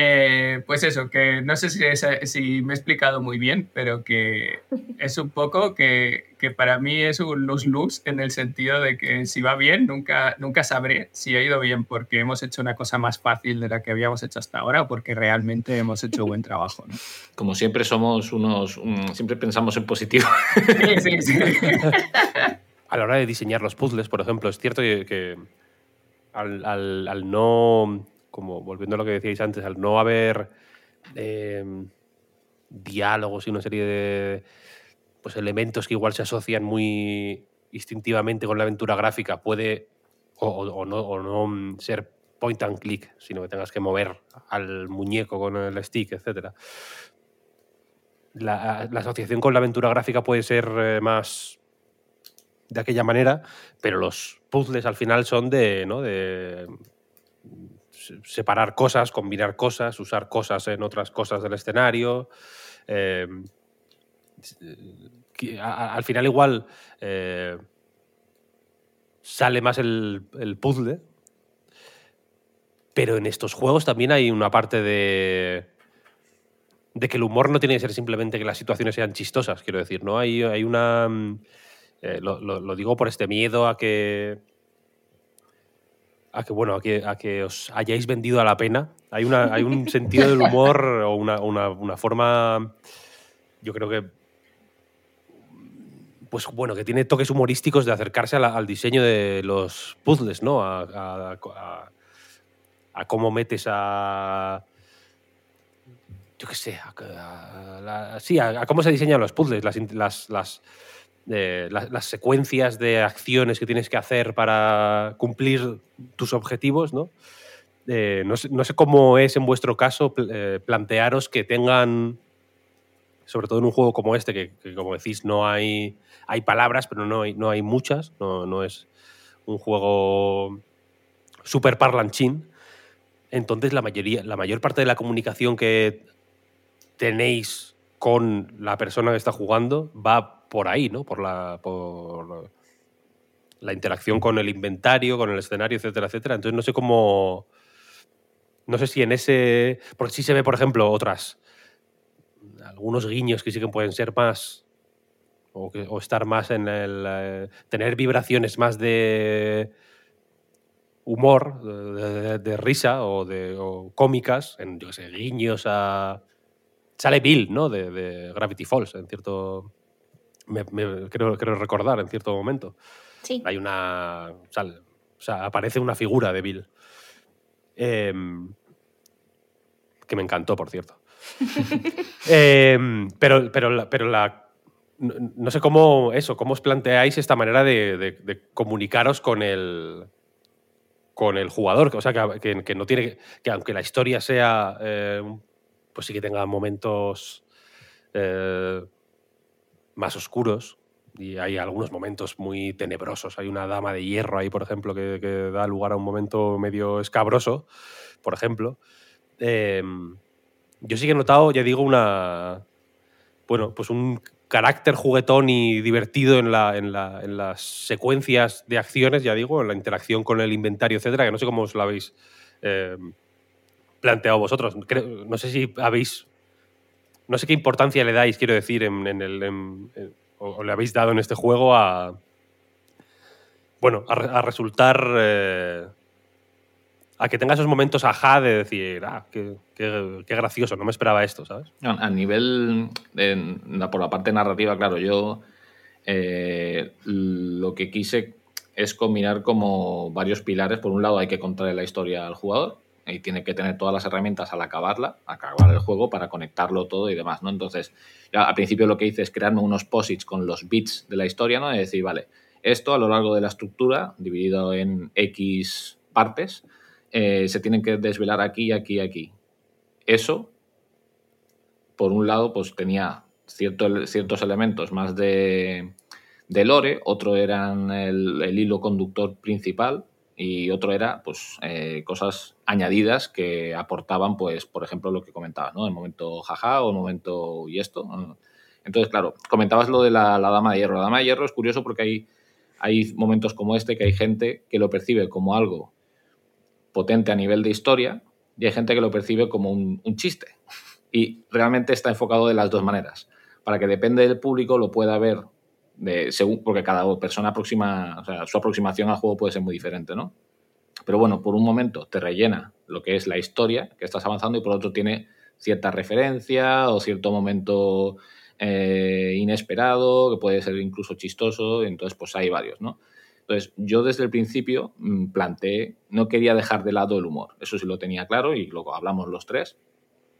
Eh, pues eso, que no sé si, es- si me he explicado muy bien, pero que es un poco que, que para mí es un luz-luz en el sentido de que si va bien, nunca, nunca sabré si ha ido bien porque hemos hecho una cosa más fácil de la que habíamos hecho hasta ahora o porque realmente hemos hecho buen trabajo. ¿no? Como siempre somos unos... un- siempre pensamos en positivo. Sí, sí, sí. A la hora de diseñar los puzzles, por ejemplo, es cierto que, que al, al- al no, como volviendo a lo que decíais antes, al no haber eh, diálogos y una serie de pues, elementos que igual se asocian muy instintivamente con la aventura gráfica, puede o, no, ser point and click, sino que tengas que mover al muñeco con el stick, etc. La, asociación con la aventura gráfica puede ser eh, más de aquella manera, pero los puzzles al final son de, ¿no? de separar cosas, combinar cosas, usar cosas en otras cosas del escenario. eh, a- a- al final igual eh, sale más el, el puzzle, pero en estos juegos también hay una parte de de que el humor no tiene que ser simplemente que las situaciones sean chistosas, quiero decir, ¿no? Hay, hay una... mm, eh, lo digo por este miedo a que... A que, bueno, a que, a que os hayáis vendido a la pena. Hay, una, hay un sentido del humor o una, una- una forma, yo creo que, pues bueno, que tiene toques humorísticos de acercarse la- al diseño de los puzzles, ¿no? A, a- a- a cómo metes a, yo qué sé, la- sí, a, cómo se diseñan los puzzles, las, las, las, secuencias de acciones que tienes que hacer para cumplir tus objetivos, ¿no? Eh, no, sé, cómo es en vuestro caso eh, plantearos que tengan, sobre todo en un juego como este, que, como decís, no hay, hay palabras, pero no hay, no hay muchas, no, no es un juego super parlanchín. Entonces, la, mayoría, la mayor parte de la comunicación que tenéis con la persona que está jugando va por ahí, ¿no? Por la, por la interacción con el inventario, con el escenario, etcétera, etcétera. Entonces no sé cómo. No sé si en ese. Porque sí se ve, por ejemplo, otras. Algunos guiños que sí que pueden ser más. O, que- o estar más en el. eh, tener vibraciones más de humor, de, risa o de o cómicas, en yo sé, guiños a. Sale Bill, ¿no? De Gravity Falls, en cierto. Me- me- creo, creo recordar, en cierto momento. Sí. Hay una. sale- o sea, aparece una figura de Bill. Em, que me encantó, por cierto. Em, pero, pero, la, pero la. No, no sé cómo eso, cómo os planteáis esta manera de, de- de comunicaros con el. con el jugador. O sea, que, que- que no tiene. que- que aunque la historia sea. eh, pues sí que tenga momentos. eh, más oscuros. y hay algunos momentos muy tenebrosos. Hay una dama de hierro ahí, por ejemplo, que, da lugar a un momento medio escabroso, por ejemplo. Eh, yo sí que he notado, ya digo, una. Bueno, pues un carácter juguetón y divertido en, la, en, la, en las secuencias de acciones, ya digo, en la interacción con el inventario, etcétera, que no sé cómo os lo habéis eh, planteado vosotros. No sé si habéis. No sé qué importancia le dais, quiero decir, en, el. o, le habéis dado en este juego a. Bueno, a, re- a resultar. eh, a que tenga esos momentos ajá de decir, ah, qué, qué- gracioso, no me esperaba esto, ¿sabes? A nivel, por la parte narrativa, claro, yo eh, lo que quise es combinar como varios pilares. Por un lado hay que contarle la historia al jugador y tiene que tener todas las herramientas al acabarla, acabar el juego para conectarlo todo y demás, ¿no? Entonces, ya al principio lo que hice es crearme unos posits con los bits de la historia, ¿no? Es decir, vale, esto a lo largo de la estructura, dividido en X partes, eh, se tienen que desvelar aquí, aquí, aquí. Eso por un lado, pues tenía cierto- ciertos elementos más de, de lore, otro eran el, el hilo conductor principal y otro era pues eh, cosas añadidas que aportaban, pues, por ejemplo, lo que comentabas, ¿no? El momento jaja o el momento y esto. Entonces, claro, comentabas lo de la, la dama de hierro. La dama de hierro es curioso porque hay, hay momentos como este que hay gente que lo percibe como algo potente a nivel de historia y hay gente que lo percibe como un, un chiste. Y realmente está enfocado de las dos maneras, para que depende del público lo pueda ver, de, según, porque cada persona aproxima, o sea, su aproximación al juego puede ser muy diferente, ¿no? Pero bueno, por un momento te rellena lo que es la historia que estás avanzando y por otro tiene cierta referencia o cierto momento eh, inesperado, que puede ser incluso chistoso, entonces pues hay varios, ¿no? Entonces, yo desde el principio mm, planteé, no quería dejar de lado el humor, eso sí lo tenía claro y luego hablamos los tres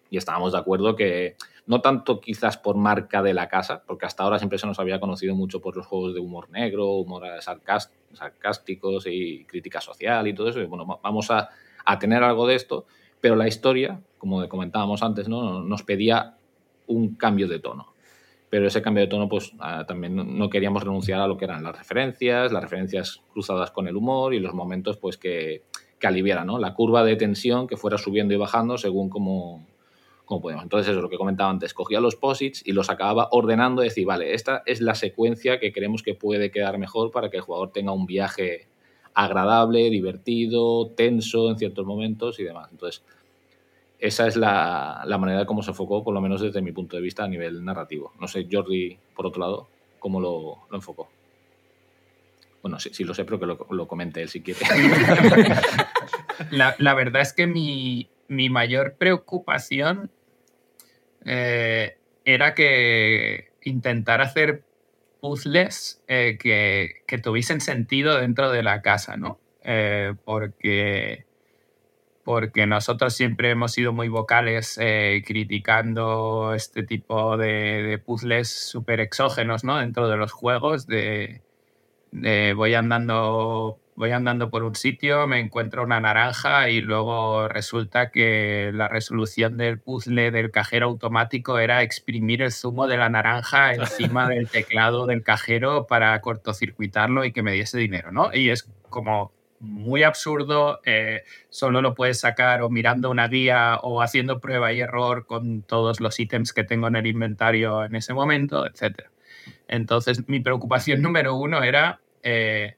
y estábamos de acuerdo que no tanto quizás por marca de la casa, porque hasta ahora siempre se nos había conocido mucho por los juegos de humor negro, humor sarcás- sarcásticos y crítica social y todo eso, y bueno, va- vamos a, a tener algo de esto, pero la historia, como comentábamos antes, ¿no? nos pedía un cambio de tono pero ese cambio de tono, pues ah, también no- queríamos renunciar a lo que eran las referencias, las referencias cruzadas con el humor y los momentos, pues que, que aliviaran, ¿no? La curva de tensión que fuera subiendo y bajando según cómo, Entonces, eso es lo que comentaba antes, cogía los posits y los acababa ordenando, decir, vale, esta es la secuencia que creemos que puede quedar mejor para que el jugador tenga un viaje agradable, divertido, tenso en ciertos momentos y demás. Entonces, esa es la, la manera de cómo se enfocó, por lo menos desde mi punto de vista a nivel narrativo. No sé, Jordi, por otro lado, cómo lo, enfocó. Bueno, sí, sí lo sé, pero que lo, lo comente él si quiere. La, la verdad es que mi, mi mayor preocupación eh, era que intentar hacer puzzles eh, que, que tuviesen sentido dentro de la casa, ¿no? Eh, porque, porque nosotros siempre hemos sido muy vocales criticando este tipo de, de puzzles súper exógenos, ¿no? Dentro de los juegos, de voy andando voy andando por un sitio, me encuentro una naranja y luego resulta que la resolución del puzzle del cajero automático era exprimir el zumo de la naranja encima del teclado del cajero para cortocircuitarlo y que me diese dinero, ¿no? Y es como muy absurdo, eh, solo lo puedes sacar o mirando una guía o haciendo prueba y error con todos los ítems que tengo en el inventario en ese momento, etc. Entonces, mi preocupación número uno era eh,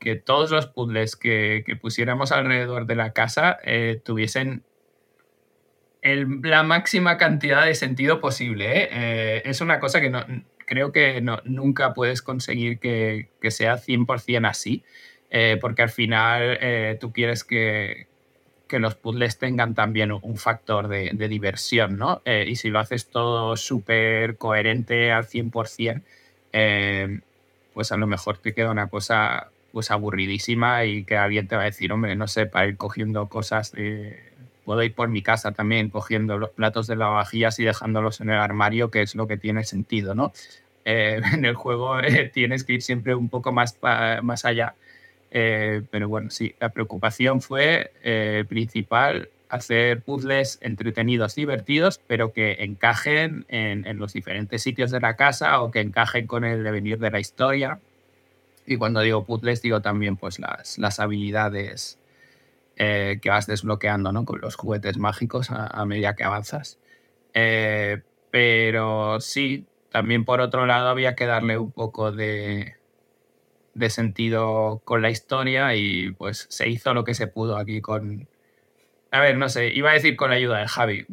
que todos los puzzles que, que, pusiéramos alrededor de la casa eh, tuviesen la máxima cantidad de sentido posible. ¿eh? Eh, es una cosa que no, creo que no, nunca puedes conseguir que, que sea 100% así, eh, porque al final tú quieres que, que, los puzzles tengan también un factor de, de diversión, ¿no? Y si lo haces todo súper coherente al 100%, eh, pues a lo mejor te queda una cosa pues aburridísima y que alguien te va a decir, hombre, no sé, para ir cogiendo cosas de... Puedo ir por mi casa también cogiendo los platos de lavavajillas y dejándolos en el armario, que es lo que tiene sentido, ¿no? Eh, en el juego eh, tienes que ir siempre un poco más, más allá. Eh, pero bueno, sí, la preocupación fue eh, principal hacer puzzles entretenidos, divertidos, pero que encajen en, en los diferentes sitios de la casa o que encajen con el devenir de la historia. Y cuando digo puzzles, digo también pues las, las habilidades eh, que vas desbloqueando ¿no? con los juguetes mágicos a, medida que avanzas. Eh, pero sí, también por otro lado había que darle un poco de, de sentido con la historia y pues se hizo lo que se pudo aquí con... A ver, no sé, iba a decir con la ayuda de Javi,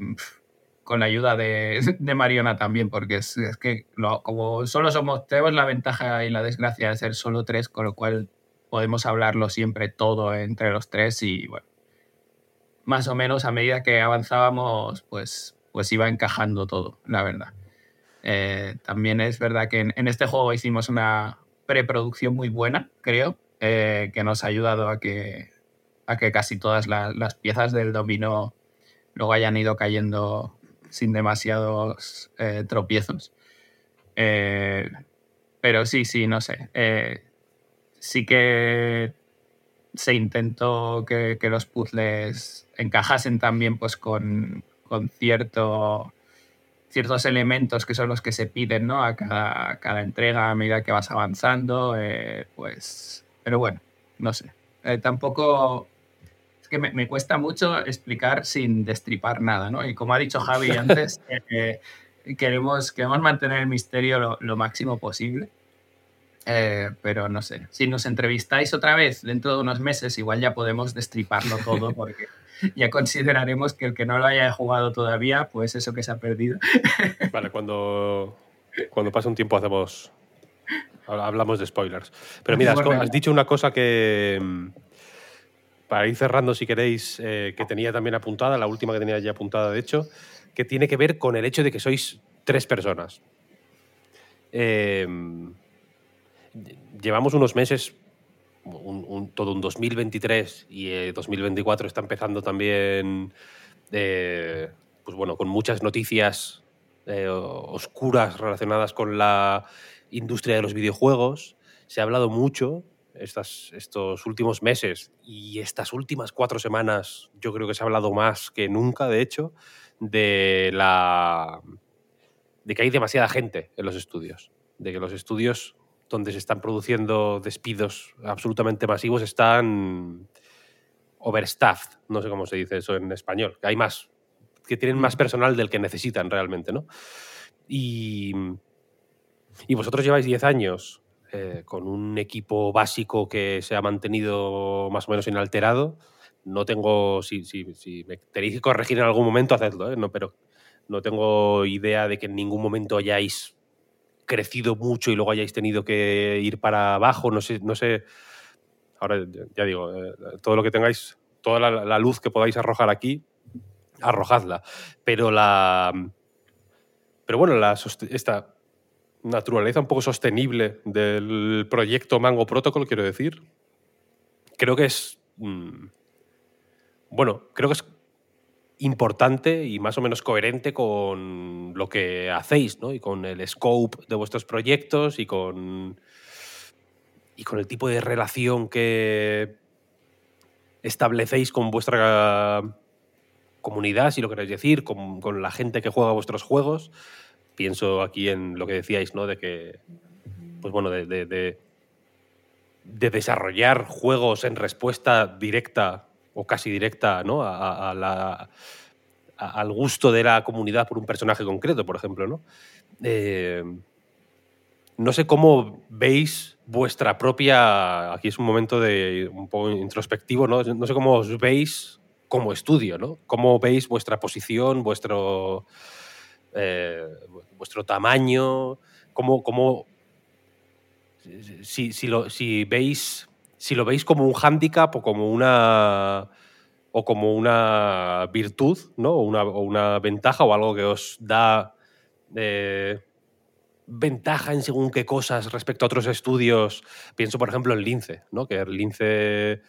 con la ayuda de, de Mariona también, porque es, que como solo somos, tenemos la ventaja y la desgracia de ser solo tres, con lo cual podemos hablarlo siempre todo entre los tres y bueno, más o menos a medida que avanzábamos, pues, pues iba encajando todo, la verdad. Eh, también es verdad que en, en este juego hicimos una preproducción muy buena, creo, eh, que nos ha ayudado a que, a que casi todas la- las piezas del dominó luego hayan ido cayendo sin demasiados eh, tropiezos. Eh, pero sí, sí, no sé. eh, sí que se intentó que, que los puzzles encajasen también pues con, con cierto, ciertos elementos que son los que se piden ¿no? a, cada, cada entrega a medida que vas avanzando. pues, pero bueno, no sé. Tampoco que me, me cuesta mucho explicar sin destripar nada, ¿no? Y como ha dicho Javi antes, eh, queremos, queremos mantener el misterio lo, lo máximo posible. Eh, pero no sé, si nos entrevistáis otra vez dentro de unos meses, igual ya podemos destriparlo todo porque ya consideraremos que el que no lo haya jugado todavía, pues eso que se ha perdido. Vale, cuando, cuando pase un tiempo hacemos. Hablamos de spoilers. Pero mira, has, has dicho una cosa que. Para ir cerrando, si queréis, eh, que tenía también apuntada, la última que tenía ya apuntada, de hecho, que tiene que ver con el hecho de que sois tres personas. Eh, llevamos unos meses, un- un- todo un 2023 y eh, 2024 está empezando también, eh, pues bueno, con muchas noticias oscuras relacionadas con la industria de los videojuegos. Se ha hablado mucho estas, estos últimos meses y estas últimas cuatro semanas, yo creo que se ha hablado más que nunca, de hecho, de la de que hay demasiada gente en los estudios, de que los estudios donde se están produciendo despidos absolutamente masivos están overstaffed, no sé cómo se dice eso en español, que hay más, que tienen más personal del que necesitan realmente, ¿no? Y, y vosotros lleváis 10 años eh, con un equipo básico que se ha mantenido más o menos inalterado. No tengo, si, si, me tenéis que corregir en algún momento, hacedlo, ¿eh? no, pero no tengo idea de que en ningún momento hayáis crecido mucho y luego hayáis tenido que ir para abajo. No sé, no sé. Ahora ya- digo, eh, todo lo que tengáis, toda la, luz que podáis arrojar aquí, arrojadla. Pero la. Pero bueno, la, esta naturaleza un poco sostenible del proyecto Mango Protocol, quiero decir, creo que es. mm, bueno, creo que es importante y más o menos coherente con lo que hacéis, ¿no? Y con el scope de vuestros proyectos y con. y con el tipo de relación que establecéis con vuestra comunidad, si lo queréis decir, con, con la gente que juega vuestros juegos. Pienso aquí en lo que decíais, ¿no? De que. Pues bueno, de, de- de- de desarrollar juegos en respuesta directa o casi directa ¿no? al gusto de la comunidad por un personaje concreto, por ejemplo. ¿no? Eh, no sé cómo veis vuestra propia. Aquí es un momento de un poco introspectivo, ¿no? No sé cómo os veis como estudio, ¿no? Cómo veis vuestra posición, vuestro, eh, vuestro tamaño, cómo, cómo si, si lo, si veis si lo veis como un hándicap o como una o como una virtud, ¿no? O una, una ventaja o algo que os da eh, ventaja en según qué cosas respecto a otros estudios. Pienso, por ejemplo, en Lince, ¿no? Que el Lince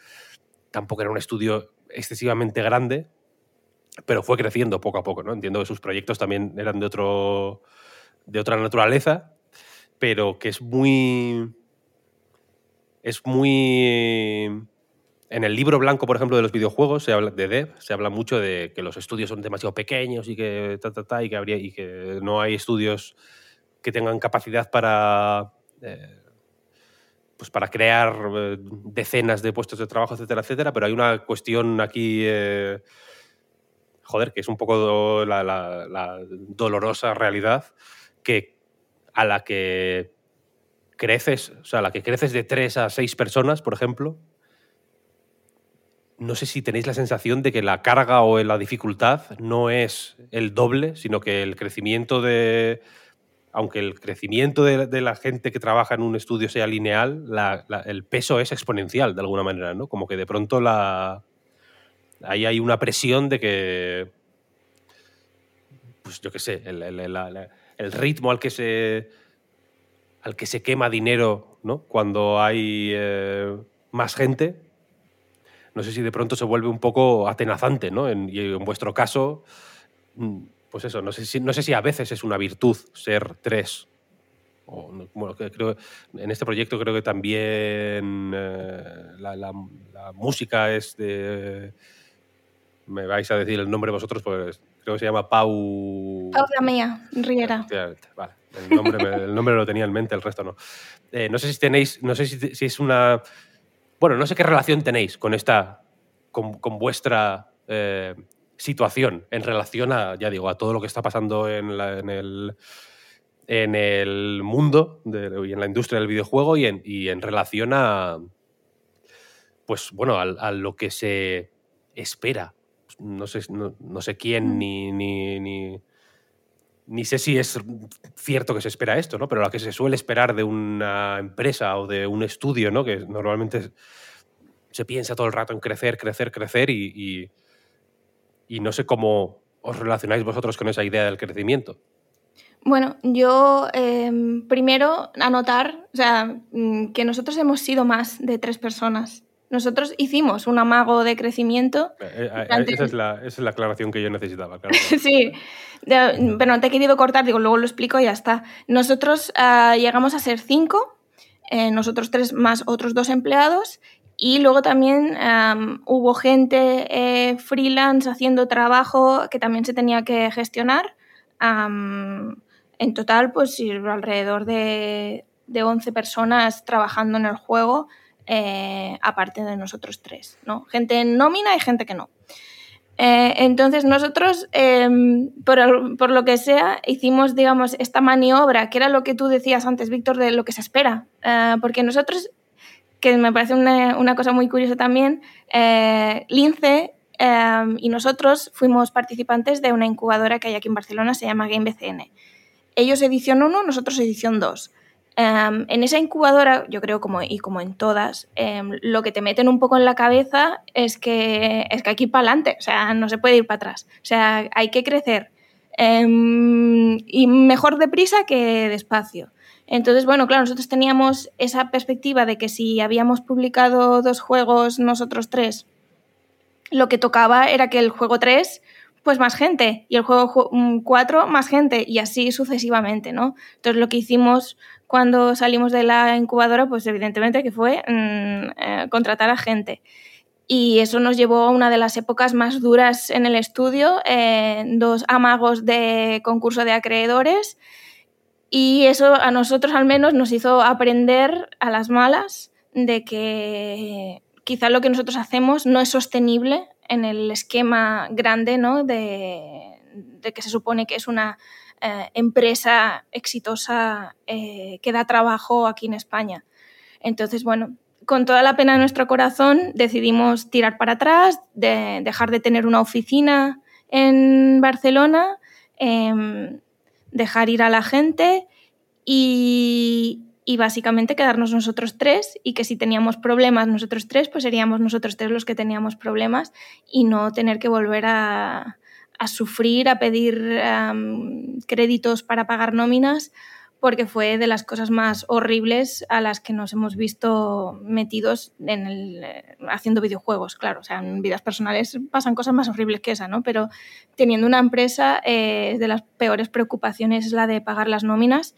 tampoco era un estudio excesivamente grande, pero fue creciendo poco a poco, ¿no? Entiendo que sus proyectos también eran de otro de otra naturaleza, pero que es muy es muy en el libro blanco, por ejemplo, de los videojuegos, se habla de Dev, se habla mucho de que los estudios son demasiado pequeños y que, ta, ta, ta, y que, habría, y que no hay estudios que tengan capacidad para, eh, pues para crear eh, decenas de puestos de trabajo, etcétera, etcétera. Pero hay una cuestión aquí, eh, joder, que es un poco la- la dolorosa realidad a la que creces, o sea, a la que creces de tres a seis personas, por ejemplo, no sé si tenéis la sensación de que la carga o la dificultad no es el doble, sino que el crecimiento de. Aunque el crecimiento de, la gente que trabaja en un estudio sea lineal, el peso es exponencial de alguna manera, ¿no? Como que de pronto la. Ahí hay una presión de que. Pues yo qué sé, el, el ritmo al que se. al que se quema dinero, ¿no? Cuando hay eh, más gente, no sé si de pronto se vuelve un poco atenazante, ¿no? En, y en vuestro caso, mm, pues eso, no sé, si, no sé si a veces es una virtud ser tres. O, no- bueno, creo, en este proyecto creo que también eh, la, la- la música es de... Me vais a decir el nombre vosotros, pues creo que se llama Pau... Paula Mía, Riera. Vale. El nombre, me- el nombre lo tenía en mente, el resto no. Eh, no sé si tenéis, no sé si, si es una... Bueno, no sé qué relación tenéis con esta, con, con vuestra eh, situación en relación a, ya digo, a todo lo que está pasando en, la- en el, en el mundo de- y en la industria del videojuego y en, y en relación a, pues bueno, a, a lo que se espera. No sé, no, no sé quién ni, ni, ni, ni sé si es cierto que se espera esto, ¿no? Pero lo que se suele esperar de una empresa o de un estudio, ¿no? Que normalmente se piensa todo el rato en crecer, crecer, crecer y, y, y no sé cómo os relacionáis vosotros con esa idea del crecimiento. Bueno, yo eh, primero anotar, o sea, mm, que nosotros hemos sido más de tres personas. Nosotros hicimos un amago de crecimiento. Eh, eh, Durante- esa, es la, esa es la aclaración que yo necesitaba, claro. sí, de- pero no te he querido cortar, digo, luego lo explico y ya está. Nosotros ah, llegamos a ser cinco, eh, nosotros tres más otros dos empleados, y luego también am, hubo gente eh, freelance haciendo trabajo que también se tenía que gestionar. En total, pues alrededor de, de 11 personas trabajando en el juego, eh, aparte de nosotros tres, ¿no? Gente en nómina y gente que no. Eh, entonces nosotros, eh, por, por lo que sea, hicimos, digamos, esta maniobra, que era lo que tú decías antes, Víctor, de lo que se espera. Eh, porque nosotros, que me parece una, una cosa muy curiosa también, Lince eh, y nosotros fuimos participantes de una incubadora que hay aquí en Barcelona, se llama Game BCN. Ellos edición 1, nosotros edición 2. Em, en esa incubadora, yo creo como, y como en todas, em, lo que te meten un poco en la cabeza es que, es que hay que ir para adelante, o sea, no se puede ir para atrás, o sea, hay que crecer. Em, y mejor deprisa que despacio. Entonces, bueno, claro, nosotros teníamos esa perspectiva de que si habíamos publicado dos juegos, nosotros tres, lo que tocaba era que el juego 3, pues más gente, y el juego 4, más gente, y así sucesivamente, ¿no? Entonces lo que hicimos cuando salimos de la incubadora, pues evidentemente que fue mm, eh, contratar a gente. Y eso nos llevó a una de las épocas más duras en el estudio, eh, dos amagos de concurso de acreedores, y eso a nosotros al menos nos hizo aprender a las malas de que quizá lo que nosotros hacemos no es sostenible en el esquema grande ¿no? de, de que se supone que es una eh, empresa exitosa eh, que da trabajo aquí en España. Entonces, bueno, con toda la pena de nuestro corazón decidimos tirar para atrás, de dejar de tener una oficina en Barcelona, eh, dejar ir a la gente y, y básicamente quedarnos nosotros tres y que si teníamos problemas nosotros tres, pues seríamos nosotros tres los que teníamos problemas y no tener que volver a, a sufrir, a pedir um, créditos para pagar nóminas, porque fue de las cosas más horribles a las que nos hemos visto metidos en el, eh, haciendo videojuegos, claro. O sea, en vidas personales pasan cosas más horribles que esa, ¿no? Pero teniendo una empresa, eh, de las peores preocupaciones es la de pagar las nóminas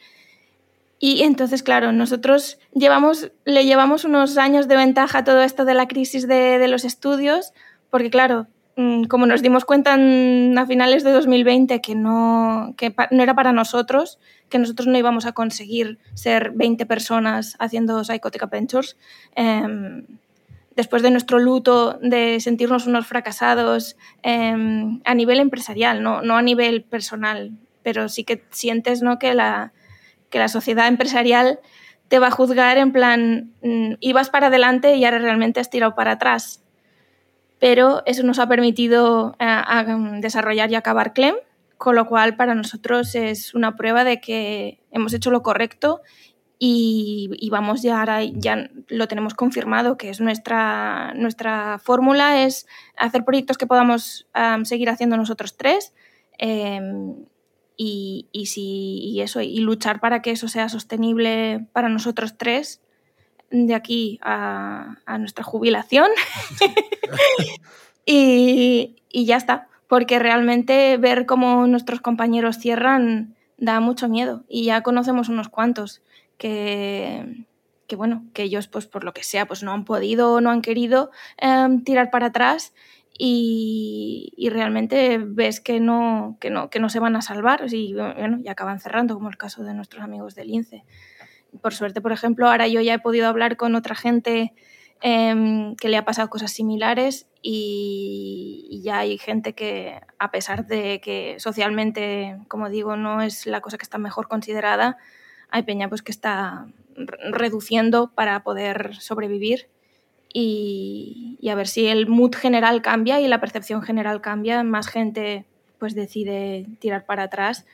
Y entonces, claro, nosotros llevamos, le llevamos unos años de ventaja a todo esto de la crisis de, los estudios, porque claro, como nos dimos cuenta en- a finales de 2020 que no, que no era para nosotros, que nosotros no íbamos a conseguir ser 20 personas haciendo Psychotic Adventures, em, después de nuestro luto, de sentirnos unos fracasados em, a nivel empresarial, no, no a nivel personal, pero sí que sientes ¿no? que, la, que la sociedad empresarial te va a juzgar en plan, mm, ibas para adelante y ahora realmente has tirado para atrás. Pero eso nos ha permitido eh, a- desarrollar y acabar Clem, con lo cual para nosotros es una prueba de que hemos hecho lo correcto y, vamos ya ahora ya lo tenemos confirmado que es nuestra nuestra fórmula es hacer proyectos que podamos am, seguir haciendo nosotros tres em, y, si eso y luchar para que eso sea sostenible para nosotros tres de aquí a, nuestra jubilación. Y, y ya está porque realmente ver cómo nuestros compañeros cierran da mucho miedo. Y ya conocemos unos cuantos que, que bueno, que ellos pues por lo que sea pues no han podido o no han querido em, tirar para atrás. Y, y realmente ves que no, que, no, que no se van a salvar. Y, bueno, y acaban cerrando, como el caso de nuestros amigos del INCE. Por suerte, por ejemplo, ahora yo ya he podido hablar con otra gente em, que le ha pasado cosas similares y, ya hay gente que, a pesar de que socialmente, como digo, no es la cosa que está mejor considerada, hay peña pues que está re- reduciendo para poder sobrevivir y, y a ver si el mood general cambia y la percepción general cambia, más gente pues decide tirar para atrás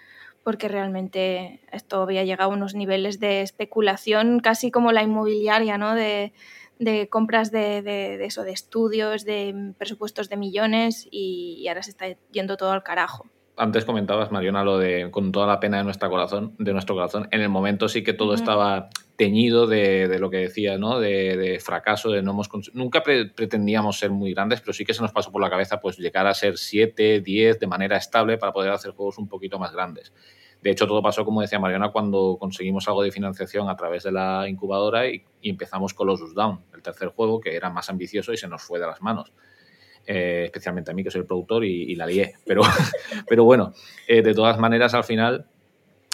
porque realmente esto había llegado a unos niveles de especulación casi como la inmobiliaria, ¿no? De, de compras de, de- de eso, de estudios, de presupuestos de millones y, y ahora se está yendo todo al carajo. Antes comentabas, Mariona, lo de con toda la pena de, nuestra corazón, de nuestro corazón. En el momento sí que todo estaba teñido de, de lo que decía, ¿no? De, fracaso, de no hemos Nunca pre- pretendíamos ser muy grandes, pero sí que se nos pasó por la cabeza pues llegar a ser 7, 10 de manera estable para poder hacer juegos un poquito más grandes. De hecho, todo pasó, como decía Mariana, cuando conseguimos algo de financiación a través de la incubadora y, y empezamos con los Down, el tercer juego, que era más ambicioso y se nos fue de las manos. Eh, especialmente a mí, que soy el productor, y, la lié. Pero, pero bueno, eh, de todas maneras, al final,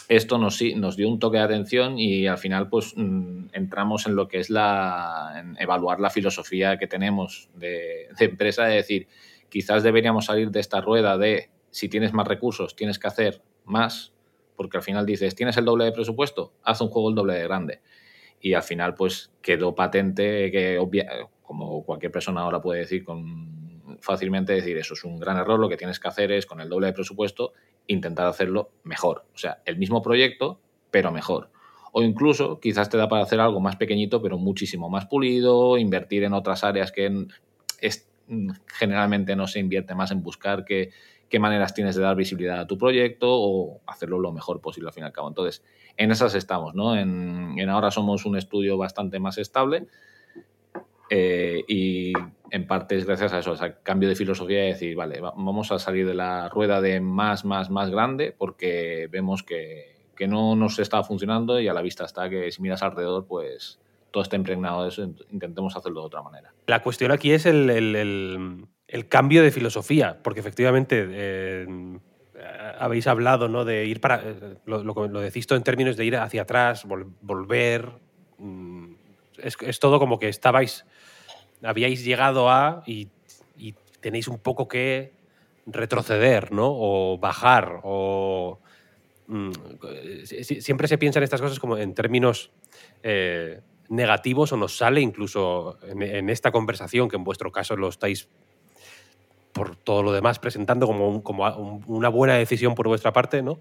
esto nos, nos dio un toque de atención y al final, pues mm, entramos en lo que es la. en evaluar la filosofía que tenemos de, de empresa, de decir, quizás deberíamos salir de esta rueda de si tienes más recursos, tienes que hacer más, porque al final dices, tienes el doble de presupuesto, haz un juego el doble de grande. Y al final, pues quedó patente que, obvia- como cualquier persona ahora puede decir con fácilmente, decir, eso es un gran error, lo que tienes que hacer es, con el doble de presupuesto, intentar hacerlo mejor. O sea, el mismo proyecto, pero mejor. O incluso, quizás te da para hacer algo más pequeñito, pero muchísimo más pulido, invertir en otras áreas que es- generalmente no se invierte más en buscar qué, qué maneras tienes de dar visibilidad a tu proyecto o hacerlo lo mejor posible al fin y al cabo. Entonces, en esas estamos, ¿no? En, en ahora somos un estudio bastante más estable eh, y en parte es gracias a eso, ese cambio de filosofía de decir, vale, va- vamos a salir de la rueda de más, más, más grande porque vemos que, que no nos está funcionando y a la vista está que si miras alrededor, pues todo está impregnado de eso, int- intentemos hacerlo de otra manera. La cuestión aquí es el- el cambio de filosofía, porque efectivamente eh, habéis hablado ¿no? de ir para. eh, Lo, decís todo en términos de ir hacia atrás, vol- volver. mm, Es, todo como que estabais. Habíais llegado a. Y, tenéis un poco que retroceder, ¿no? O bajar, o. mm, si- si- siempre se piensan estas cosas como en términos eh, negativos o nos sale incluso en esta conversación, que en vuestro caso lo estáis por todo lo demás presentando como, un- como una buena decisión por vuestra parte, ¿no?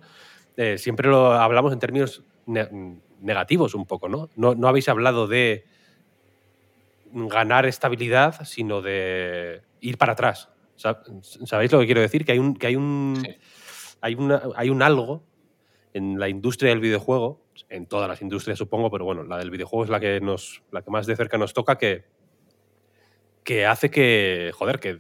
Eh, siempre lo hablamos en términos ne- negativos un poco, ¿no? ¿no? No habéis hablado de ganar estabilidad, sino de ir para atrás. Sa- ¿Sabéis lo que quiero decir? Que hay un, que hay un, Sí. hay una- hay un algo en la industria del videojuego, en todas las industrias supongo, pero bueno, la del videojuego es la que, nos, la que más de cerca nos toca, que, que hace que, joder, que,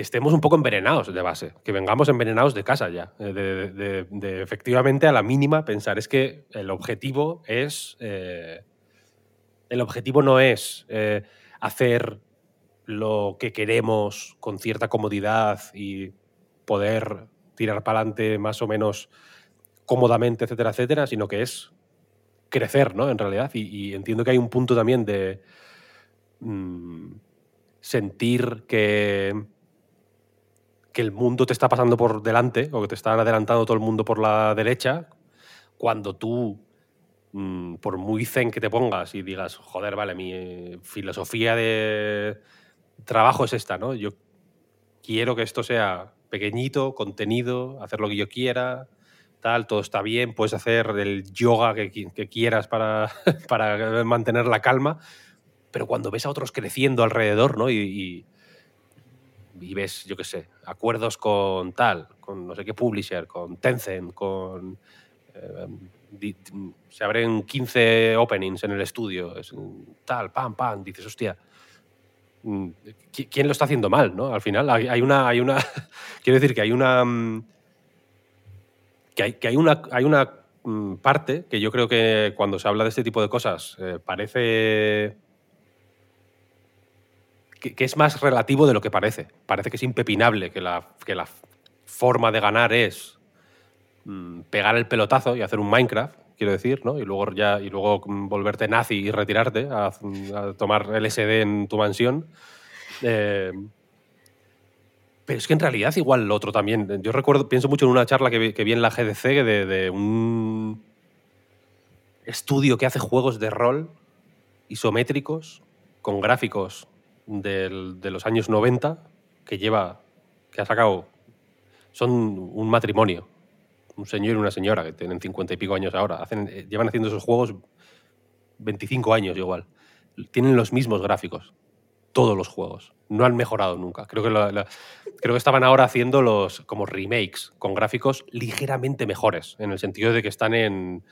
estemos un poco envenenados de base, que vengamos envenenados de casa ya, eh, de, efectivamente a la mínima pensar, es que el objetivo es, eh, el objetivo no es eh, hacer lo que queremos con cierta comodidad y poder tirar para adelante más o menos cómodamente, etcétera, etcétera, sino que es crecer, ¿no? En realidad, y, y entiendo que hay un punto también de mm, sentir que que el mundo te está pasando por delante o que te están adelantando todo el mundo por la derecha, cuando tú, mm, por muy zen que te pongas y digas, joder, vale, mi eh, filosofía de trabajo es esta, ¿no? Yo quiero que esto sea pequeñito, contenido, hacer lo que yo quiera, tal, todo está bien, puedes hacer el yoga que, qui- que quieras para, para mantener la calma, pero cuando ves a otros creciendo alrededor, ¿no? Y ves, yo qué sé, acuerdos con tal, con no sé qué publisher, con Tencent, con... eh, se abren 15 openings en el estudio, es, tal, pam, pam, dices, hostia, mm, ¿qui- ¿quién lo está haciendo mal, no? Al final hay, hay una... Hay una quiero decir que hay una... mm, Que hay, que hay una, hay una mm, parte que yo creo que cuando se habla de este tipo de cosas eh, parece que, es más relativo de lo que parece. Parece que es impepinable, que la, que la forma de ganar es mm, pegar el pelotazo y hacer un Minecraft, quiero decir, ¿no? Y luego, ya, y luego mm, volverte nazi y retirarte a, a tomar LSD en tu mansión. Eh, pero es que en realidad igual lo otro también. Yo recuerdo, pienso mucho en una charla que vi, en la GDC de un estudio que hace juegos de rol isométricos con gráficos del- de los años 90 que lleva, que ha sacado, son un matrimonio, un señor y una señora que tienen 50 y pico años ahora, hacen, eh, llevan haciendo esos juegos 25 años igual. Tienen los mismos gráficos, todos los juegos. No han mejorado nunca. Creo que, la- creo que estaban ahora haciendo los como remakes con gráficos ligeramente mejores, en el sentido de que están en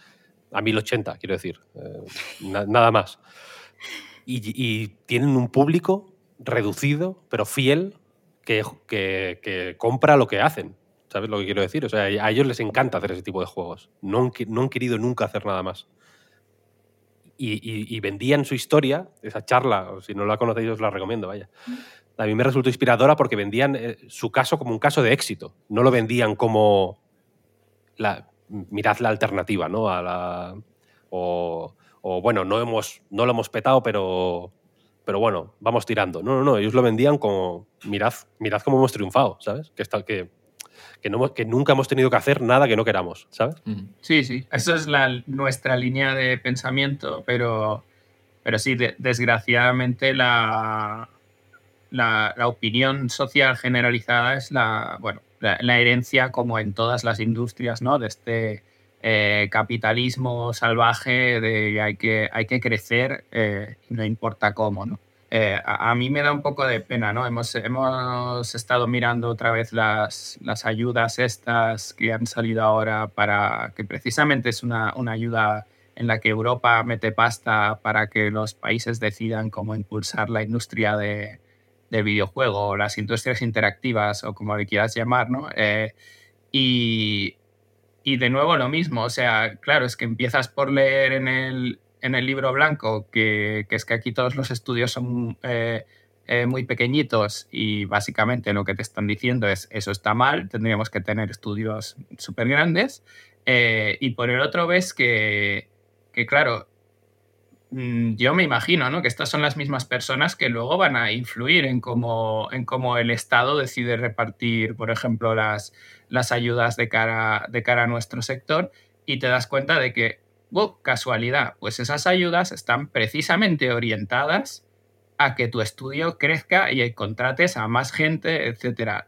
a 1080, quiero decir. eh, na- nada más. Y, y tienen un público reducido, pero fiel, que, que- que compra lo que hacen. ¿Sabes lo que quiero decir? O sea, a ellos les encanta hacer ese tipo de juegos. No han, no han querido nunca hacer nada más. Y, y- y vendían su historia, esa charla, si no la conocéis os la recomiendo, vaya. A mí me resultó inspiradora porque vendían eh, su caso como un caso de éxito. No lo vendían como la, mirad la alternativa, ¿no? A la, o, o, bueno, no, hemos, no lo hemos petado, pero, pero bueno, vamos tirando. No, no, no, ellos lo vendían como, mirad, mirad cómo hemos triunfado, ¿sabes? Que, está, que, que, no, que nunca hemos tenido que hacer nada que no queramos, ¿sabes? Sí, sí, eso es la, nuestra línea de pensamiento, pero, pero sí, de- desgraciadamente la, la, la opinión social generalizada es la, bueno, la, la herencia, como en todas las industrias, ¿no? De este eh, capitalismo salvaje de hay que, hay que crecer, eh, no importa cómo, ¿no? Eh, a, mí me da un poco de pena, ¿no? Hemos, hemos estado mirando otra vez las, las ayudas estas que han salido ahora para que precisamente es una, una ayuda en la que Europa mete pasta para que los países decidan cómo impulsar la industria de, del videojuego o las industrias interactivas o como le quieras llamar, ¿no? Eh, y, y de nuevo lo mismo, o sea, claro, es que empiezas por leer en el, en el libro blanco que, que es que aquí todos los estudios son eh, eh, muy pequeñitos y básicamente lo que te están diciendo es eso está mal, tendríamos que tener estudios súper grandes. Eh, y por el otro ves que, que claro, yo me imagino ¿no? que estas son las mismas personas que luego van a influir en cómo, en cómo el Estado decide repartir, por ejemplo, las, las ayudas de cara, de cara a nuestro sector y te das cuenta de que, ¡wow! casualidad, pues esas ayudas están precisamente orientadas a que tu estudio crezca y contrates a más gente, etc.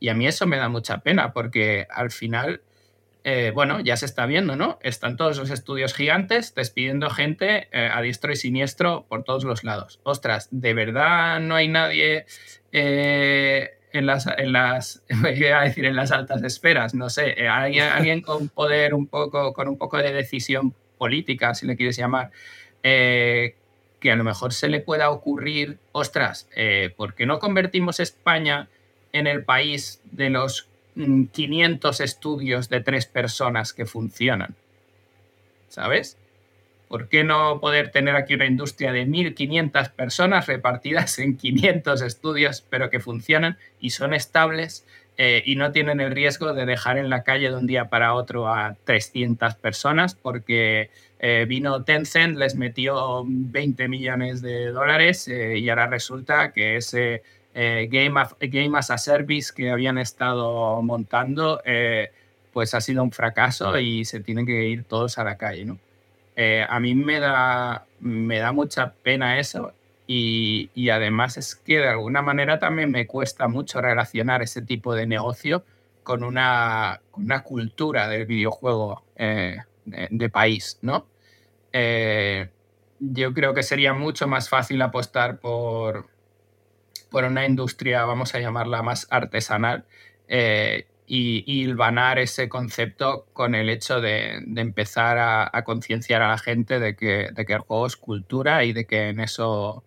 y a mí eso me da mucha pena porque al final eh, bueno, ya se está viendo, ¿no? Están todos los estudios gigantes despidiendo gente eh, a diestro y siniestro por todos los lados. Ostras, ¿de verdad no hay nadie eh, en las, en las, iba a decir en las altas esferas? No sé, alguien, alguien con poder un poco, con un poco de decisión política, si le quieres llamar, que a lo mejor se le pueda ocurrir, ostras, ¿por qué no convertimos España en el país de los 500 estudios de tres personas que funcionan? ¿Sabes? ¿Por qué no poder tener aquí una industria de 1.500 personas repartidas en 500 estudios, pero que funcionan y son estables eh, y no tienen el riesgo de dejar en la calle de un día para otro a 300 personas porque eh, vino Tencent, les metió 20 millones de dólares eh, y ahora resulta que ese game, game as a Service que habían estado montando pues ha sido un fracaso y se tienen que ir todos a la calle. ¿no? a mí me da, me da mucha pena eso y, y, además es que de alguna manera también me cuesta mucho relacionar ese tipo de negocio con una, con una cultura del videojuego eh, de, de, país, ¿no? Eh, yo creo que sería mucho más fácil apostar por, por una industria, vamos a llamarla más artesanal, eh, y, y hilvanar ese concepto con el hecho de, de empezar a, a concienciar a la gente de que, de que el juego es cultura y de que en eso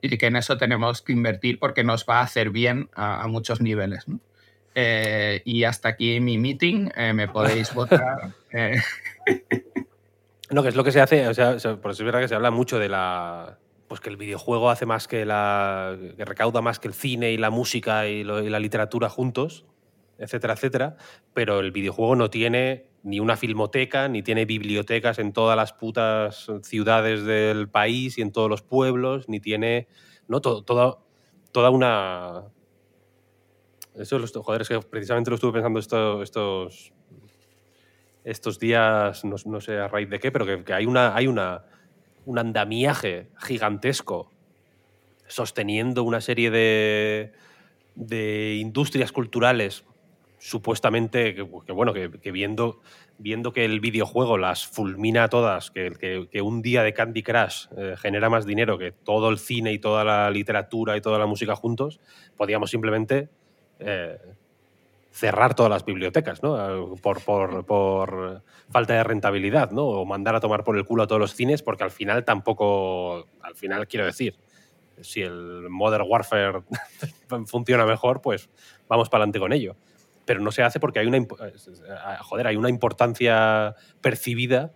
y que en eso tenemos que invertir porque nos va a hacer bien a, a muchos niveles. ¿no? Eh, y hasta aquí mi meeting, eh, me podéis votar. Eh. No, que es lo que se hace, o sea, por eso es verdad que se habla mucho de la. Pues que el videojuego hace más que la. recauda más que el cine y la música y, lo, la literatura juntos, etcétera, etcétera. Pero el videojuego no tiene ni una filmoteca, ni tiene bibliotecas en todas las putas ciudades del país y en todos los pueblos, ni tiene ¿no? Todo, toda, toda una... Eso, los, joder, es que precisamente lo estuve pensando esto, estos, estos días, no, no, sé a raíz de qué, pero que, que hay, una, hay una, un andamiaje gigantesco sosteniendo una serie de, de industrias culturales supuestamente, que, bueno, que, que, viendo, viendo que el videojuego las fulmina a todas, que, que un día de Candy Crush eh, genera más dinero que todo el cine y toda la literatura y toda la música juntos, podíamos simplemente eh, cerrar todas las bibliotecas, ¿no? Por, por, por, falta de rentabilidad, ¿no? O mandar a tomar por el culo a todos los cines, porque al final tampoco, al final quiero decir, si el Modern Warfare funciona mejor, pues vamos para adelante con ello pero no se hace porque hay una, joder, hay una importancia percibida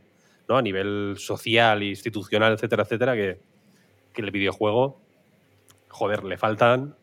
¿no? a nivel social, institucional, etcétera, etcétera, que, que el videojuego, joder, le faltan...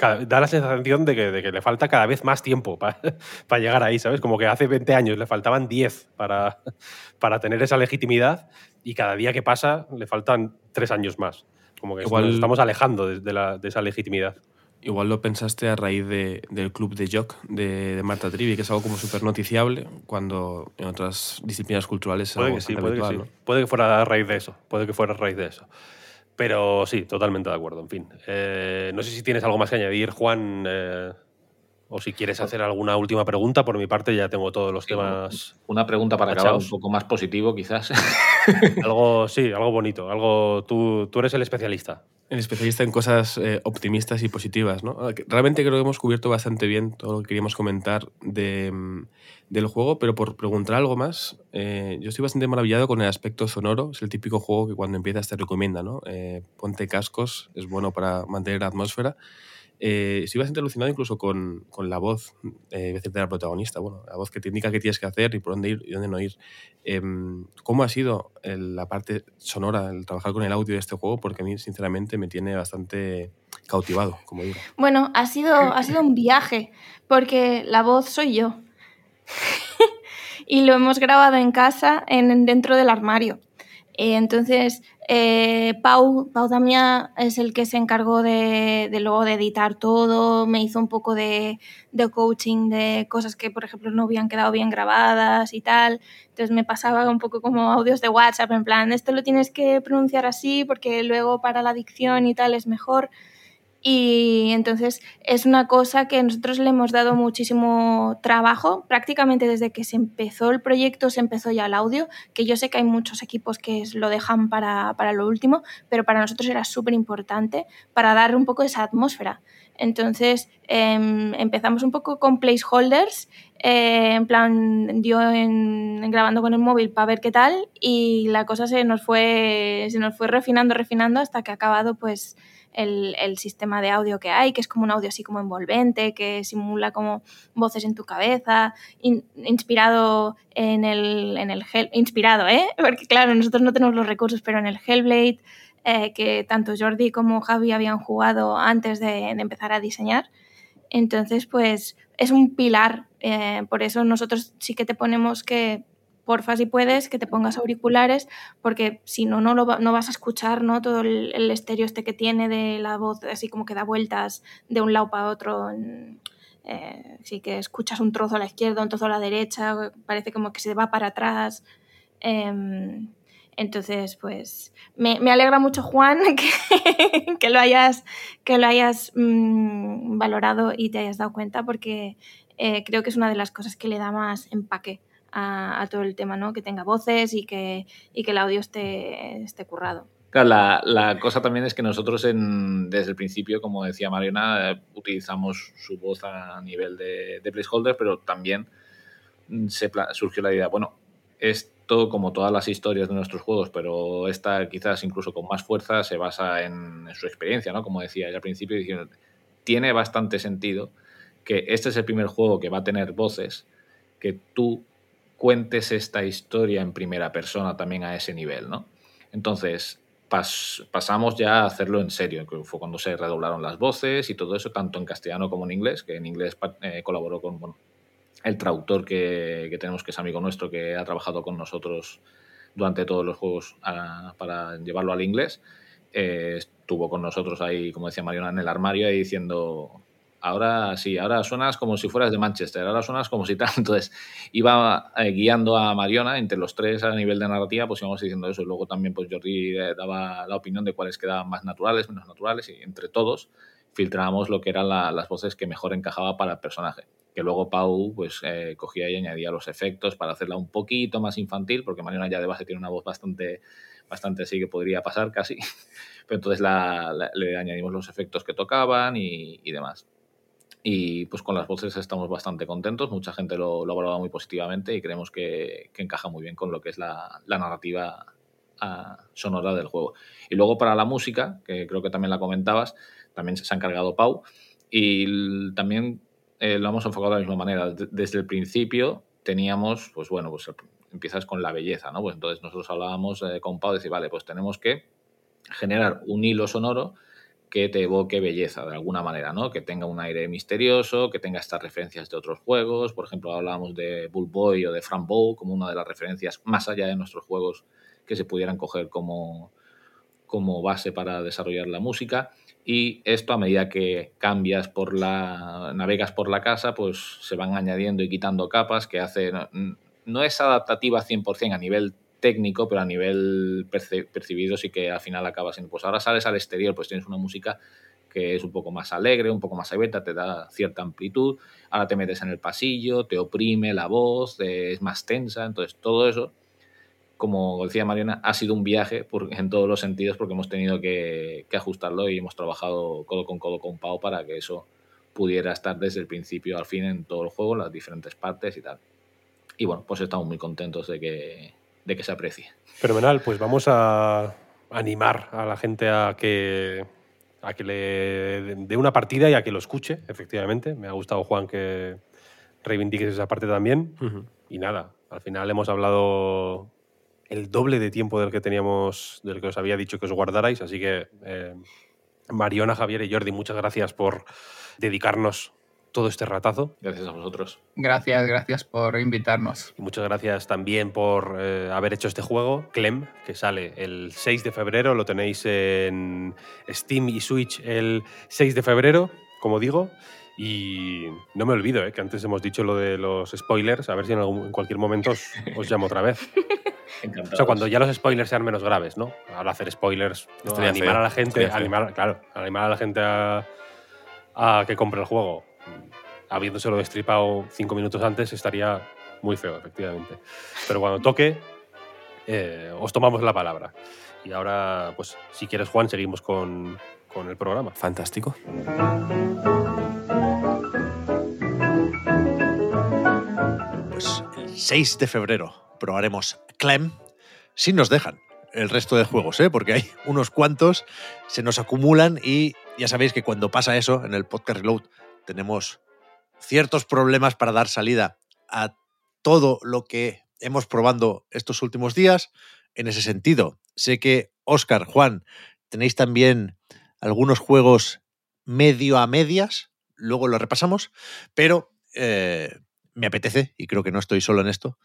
Da la sensación de que, de que le falta cada vez más tiempo para, para llegar ahí, ¿sabes? Como que hace 20 años le faltaban 10 para, para tener esa legitimidad y cada día que pasa le faltan 3 años más. Como que Igual... nos estamos alejando de, de, la, de esa legitimidad. Igual lo pensaste a raíz de, del club de Jock de, de, Marta Trivi, que es algo como súper noticiable, cuando en otras disciplinas culturales es puede algo que sí, puede habitual, que ¿no? sí. Puede que fuera a raíz de eso, puede que fuera a raíz de eso. Pero sí, totalmente de acuerdo, en fin. Eh, no sé si tienes algo más que añadir, Juan, eh, o si quieres hacer alguna última pregunta. Por mi parte ya tengo todos los temas... Una pregunta para acabar un poco más positivo, quizás. algo, sí, algo bonito. Algo, tú, tú eres el especialista. El especialista en cosas eh, optimistas y positivas, ¿no? Realmente creo que hemos cubierto bastante bien todo lo que queríamos comentar de, del juego, pero por preguntar algo más, eh, yo estoy bastante maravillado con el aspecto sonoro. Es el típico juego que cuando empiezas te recomienda, ¿no? Eh, ponte cascos, es bueno para mantener la atmósfera. Eh, estoy bastante alucinado incluso con, con la voz eh, de la protagonista, bueno, la voz que te indica qué tienes que hacer y por dónde ir y dónde no ir. Eh, ¿Cómo ha sido el, la parte sonora, el trabajar con el audio de este juego? Porque a mí, sinceramente, me tiene bastante cautivado, como digo. Bueno, ha sido, ha sido un viaje, porque la voz soy yo. y lo hemos grabado en casa, en, dentro del armario. entonces, eh, Pau, Pau Damia es el que se encargó de, de, luego de editar todo, me hizo un poco de, de, coaching de cosas que, por ejemplo, no habían quedado bien grabadas y tal. Entonces me pasaba un poco como audios de WhatsApp, en plan, esto lo tienes que pronunciar así porque luego para la dicción y tal es mejor. Y entonces es una cosa que nosotros le hemos dado muchísimo trabajo, prácticamente desde que se empezó el proyecto, se empezó ya el audio, que yo sé que hay muchos equipos que lo dejan para, para lo último, pero para nosotros era súper importante para dar un poco esa atmósfera. Entonces eh, empezamos un poco con placeholders eh, en plan, yo en, grabando con el móvil para ver qué tal y la cosa se nos fue, se nos fue refinando, refinando hasta que ha acabado pues el, sistema de audio que hay, que es como un audio así como envolvente, que simula como voces en tu cabeza, inspirado en el, en el inspirado, ¿eh? Porque claro, nosotros no tenemos los recursos, pero en el Hellblade, eh, que tanto Jordi como Javi habían jugado antes de, de empezar a diseñar. Entonces, pues es un pilar. Eh, por eso nosotros sí que te ponemos que porfa si puedes, que te pongas auriculares, porque si no, no, lo, no vas a escuchar ¿no? todo el, el, estéreo este que tiene de la voz, así como que da vueltas de un lado para otro. Eh, sí que escuchas un trozo a la izquierda, un trozo a la derecha, parece como que se va para atrás. Eh, entonces, pues me, alegra mucho, Juan, que, que lo hayas, que lo hayas mmm, valorado y te hayas dado cuenta, porque eh, creo que es una de las cosas que le da más empaque a, todo el tema, ¿no? Que tenga voces y que, y que el audio esté, esté currado. Claro, la, la, cosa también es que nosotros desde el principio, como decía Mariana, eh, utilizamos su voz a nivel de, de placeholder, pero también se surgió la idea, bueno, esto como todas las historias de nuestros juegos, pero esta quizás incluso con más fuerza se basa en, en su experiencia, ¿no? Como decía ya al principio, diciendo, tiene bastante sentido que este es el primer juego que va a tener voces, que tú cuentes esta historia en primera persona también a ese nivel, ¿no? Entonces, pas, pasamos ya a hacerlo en serio, que fue cuando se redoblaron las voces y todo eso, tanto en castellano como en inglés, que en inglés eh, colaboró con el traductor que, tenemos, que es amigo nuestro, que ha trabajado con nosotros durante todos los juegos a, para llevarlo al inglés. Eh, estuvo con nosotros ahí, como decía Mariona, en el armario, ahí diciendo, ahora sí, ahora suenas como si fueras de Manchester, ahora suenas como si tal. Entonces iba eh, guiando a Mariona entre los tres a nivel de narrativa, pues íbamos diciendo eso. Y luego también pues Jordi eh, daba la opinión de cuáles quedaban más naturales, menos naturales, y entre todos filtrábamos lo que eran la, las voces que mejor encajaba para el personaje. Que luego Pau pues eh, cogía y añadía los efectos para hacerla un poquito más infantil, porque Mariona ya de base tiene una voz bastante, bastante así que podría pasar casi. Pero entonces le añadimos los efectos que tocaban y, y demás y pues con las voces estamos bastante contentos, mucha gente lo, lo ha valorado muy positivamente y creemos que, encaja muy bien con lo que es la, narrativa uh, sonora del juego. Y luego para la música, que creo que también la comentabas, también se ha encargado Pau y también eh, lo hemos enfocado de la misma manera. Desde el principio teníamos, pues bueno, pues empiezas con la belleza, ¿no? Pues entonces nosotros hablábamos eh, con Pau de decir, vale, pues tenemos que generar un hilo sonoro que te evoque belleza de alguna manera, ¿no? Que tenga un aire misterioso, que tenga estas referencias de otros juegos. Por ejemplo, hablábamos de Bull Boy o de Frank Bow como una de las referencias más allá de nuestros juegos que se pudieran coger como, como base para desarrollar la música. Y esto a medida que cambias por la. navegas por la casa, pues se van añadiendo y quitando capas que hace. No, no es adaptativa 100% a nivel técnico, pero a nivel perce percibido sí que al final acaba siendo. Pues ahora sales al exterior, pues tienes una música que es un poco más alegre, un poco más abierta, te da cierta amplitud. Ahora te metes en el pasillo, te oprime la voz, es más tensa. Entonces, todo eso, como decía Mariana, ha sido un viaje por, en todos los sentidos porque hemos tenido que, que, ajustarlo y hemos trabajado codo con codo con Pau para que eso pudiera estar desde el principio al fin en todo el juego, las diferentes partes y tal. Y bueno, pues estamos muy contentos de que, de que se aprecie. Fenomenal, pues vamos a animar a la gente a que, a que le dé una partida y a que lo escuche, efectivamente. Me ha gustado, Juan, que reivindiques esa parte también. Uh -huh. Y nada, al final hemos hablado el doble de tiempo del que teníamos, del que os había dicho que os guardarais, así que eh, Mariona, Javier y Jordi, muchas gracias por dedicarnos todo este ratazo. Gracias a vosotros. Gracias, gracias por invitarnos. Y muchas gracias también por eh, haber hecho este juego, Clem, que sale el 6 de febrero, lo tenéis en Steam y Switch el 6 de febrero, como digo. Y no me olvido, eh, que antes hemos dicho lo de los spoilers, a ver si en, algún, en cualquier momento os, os, llamo otra vez. Encantados. O sea, cuando ya los spoilers sean menos graves, ¿no? Ahora hacer spoilers, ¿no? animar a la gente, animar, claro, animar a la gente a, a que compre el juego habiéndoselo destripado cinco minutos antes, estaría muy feo, efectivamente. Pero cuando toque, eh, os tomamos la palabra. Y ahora, pues, si quieres, Juan, seguimos con, con el programa. Fantástico. 6 de febrero probaremos Clem, si nos dejan el resto de juegos, ¿eh? porque hay unos cuantos, se nos acumulan y ya sabéis que cuando pasa eso en el podcast Reload tenemos ciertos problemas para dar salida a todo lo que hemos probando estos últimos días. En ese sentido, sé que Oscar, Juan, tenéis también algunos juegos medio a medias, luego lo repasamos, pero eh, me apetece, y creo que no estoy solo en esto,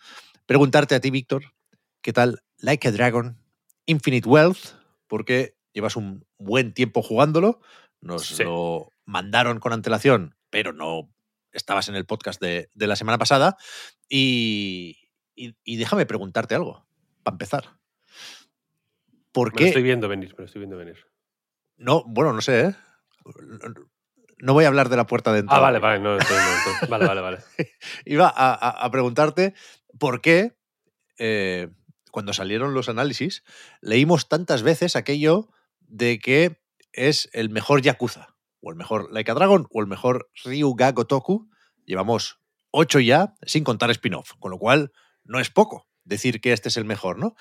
preguntarte a ti, Víctor, ¿qué tal Like a Dragon Infinite Wealth? Porque llevas un buen tiempo jugándolo, nos Sí. lo mandaron con antelación, pero no estabas en el podcast de, de la semana pasada, y, y- y déjame preguntarte algo, para empezar. ¿Por Me lo qué? estoy viendo venir, me lo estoy viendo venir. No, bueno, no sé, ¿eh? No voy a hablar de la puerta de Ah, entrada. vale, vale, no, entonces no, entonces- vale, vale, vale. Iba a, a- a preguntarte por qué, eh, cuando salieron los análisis, leímos tantas veces aquello de que es el mejor Yakuza, o el mejor Like a Dragon, o el mejor Ryuga Gotoku. Llevamos ocho ya, sin contar spin-off, con lo cual no es poco decir que este es el mejor, ¿no?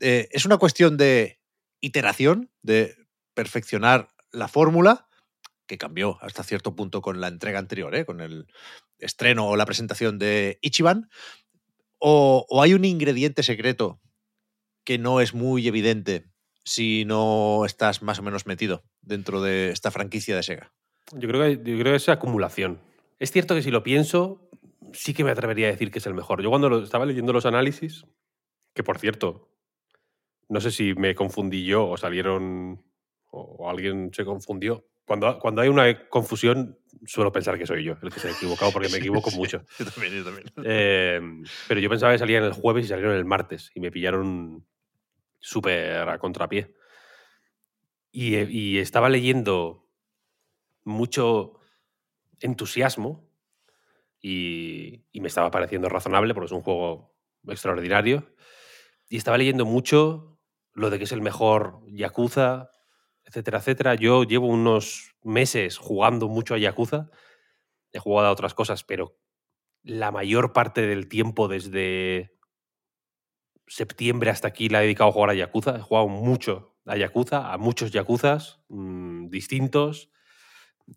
Eh, es una cuestión de iteración, de perfeccionar la fórmula, que cambió hasta cierto punto con la entrega anterior, ¿eh? con el estreno o la presentación de Ichiban, o, o hay un ingrediente secreto que no es muy evidente si no estás más o menos metido dentro de esta franquicia de Sega. Yo creo, que, yo creo que es acumulación. Es cierto que si lo pienso, sí que me atrevería a decir que es el mejor. Yo cuando lo- estaba leyendo los análisis, que por cierto, no sé si me confundí yo o salieron o, alguien se confundió. Cuando, cuando hay una confusión, suelo pensar que soy yo el que se ha equivocado porque me equivoco Sí, mucho. Yo también, yo también. Eh, pero yo pensaba que salían el jueves y salieron el martes y me pillaron súper a contrapié. Y, eh, y estaba leyendo mucho entusiasmo y, y me estaba pareciendo razonable porque es un juego extraordinario. Y estaba leyendo mucho lo de que es el mejor Yakuza, etcétera, etcétera. Yo llevo unos meses jugando mucho a Yakuza. He jugado a otras cosas, pero la mayor parte del tiempo desde septiembre hasta aquí la he dedicado a jugar a Yakuza. He jugado mucho a Yakuza, a muchos Yakuzas mm, distintos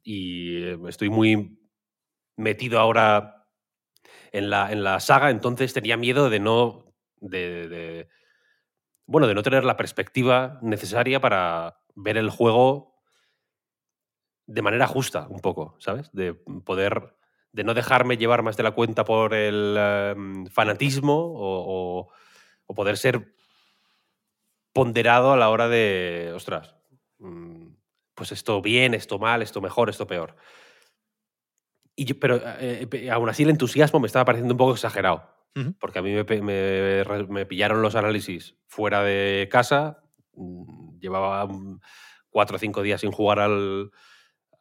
y eh, estoy muy metido ahora en la, en la saga, entonces tenía miedo de no... De, bueno, de no tener la perspectiva necesaria para ver el juego de manera justa, un poco, ¿sabes? De poder, de no dejarme llevar más de la cuenta por el em, fanatismo o- o poder ser ponderado a la hora de, ostras, mm, pues esto bien, esto mal, esto mejor, esto peor. Y yo- pero eh, eh, aún así el entusiasmo me estaba pareciendo un poco exagerado. Porque a mí me, me pillaron los análisis fuera de casa. mm, Llevaba mm, cuatro o cinco días sin jugar al,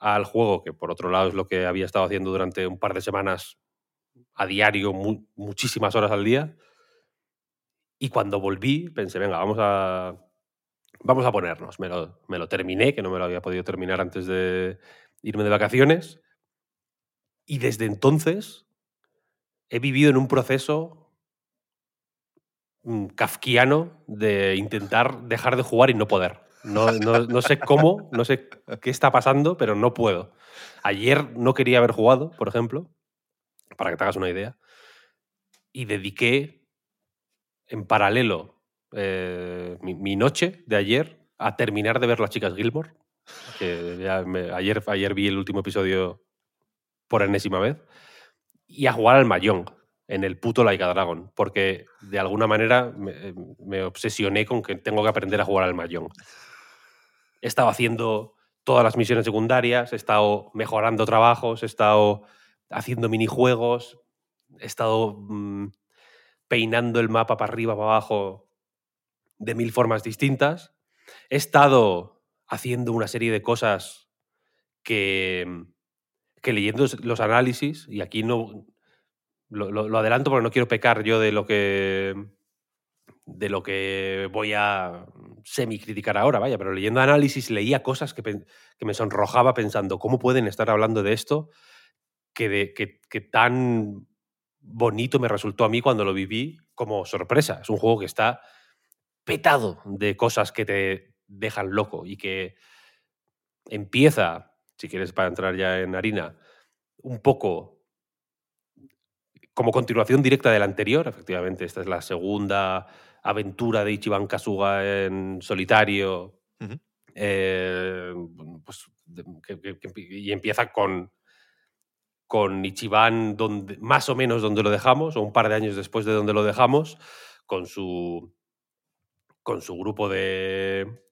al juego, que por otro lado es lo que había estado haciendo durante un par de semanas a diario, mu- muchísimas horas al día. Y cuando volví, pensé, venga, vamos a, vamos a ponernos. Me lo, me lo terminé, que no me lo había podido terminar antes de irme de vacaciones. Y desde entonces he vivido en un proceso mm, kafkiano de intentar dejar de jugar y no poder. No, no- no sé cómo, no sé qué está pasando, pero no puedo. Ayer no quería haber jugado, por ejemplo, para que te hagas una idea, y dediqué en paralelo eh, mi, noche de ayer a terminar de ver Las Chicas Gilmore. Que ayer, ayer vi el último episodio por enésima vez. Y a jugar al Mahjong en el puto Like a Dragon. Porque de alguna manera me, eh, obsesioné con que tengo que aprender a jugar al Mahjong. He estado haciendo todas las misiones secundarias, he estado mejorando trabajos, he estado haciendo minijuegos, he estado mm, peinando el mapa para arriba, para abajo, de mil formas distintas. He estado haciendo una serie de cosas que, que leyendo los análisis, y aquí no lo, adelanto porque no quiero pecar yo de lo que de lo que voy a semi-criticar ahora, vaya, pero leyendo análisis leía cosas que, que me sonrojaba pensando, ¿cómo pueden estar hablando de esto que, de, que, que tan bonito me resultó a mí cuando lo viví como sorpresa. Es un juego que está petado de cosas que te dejan loco y que empieza, si quieres para entrar ya en harina, un poco como continuación directa del anterior. Efectivamente, esta es la segunda aventura de Ichiban Kasuga en solitario. Eh, pues, de- que- que- que- y empieza con, con Ichiban donde, más o menos donde lo dejamos, o un par de años después de donde lo dejamos, con su, con su grupo de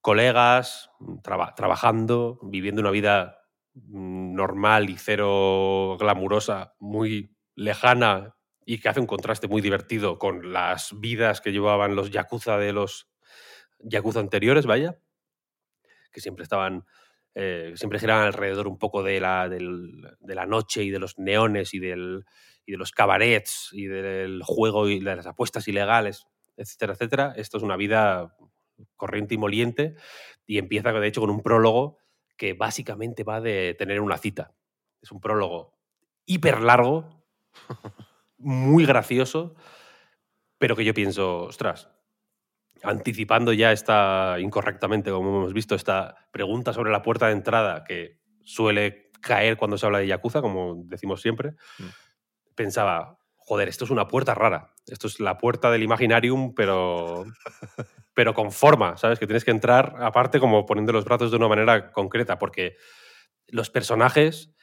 colegas, traba- trabajando, viviendo una vida mm, normal y cero glamurosa, muy lejana y que hace un contraste muy divertido con las vidas que llevaban los yakuza de los yakuza anteriores, vaya, que siempre estaban, eh, siempre giraban alrededor un poco de la, del- de la noche y de los neones y, del, y de los cabarets y del juego y de las apuestas ilegales, etcétera, etcétera. Esto es una vida corriente y moliente y empieza, de hecho, con un prólogo que básicamente va de tener una cita. Es un prólogo hiper largo, muy gracioso, pero que yo pienso, ostras, anticipando ya esta, incorrectamente, como hemos visto, esta pregunta sobre la puerta de entrada que suele caer cuando se habla de Yakuza, como decimos siempre, pensaba, joder, esto es una puerta rara. Esto es la puerta del Imaginarium, pero, pero con forma, ¿sabes? Que tienes que entrar, aparte, como poniendo los brazos de una manera concreta, porque los personajes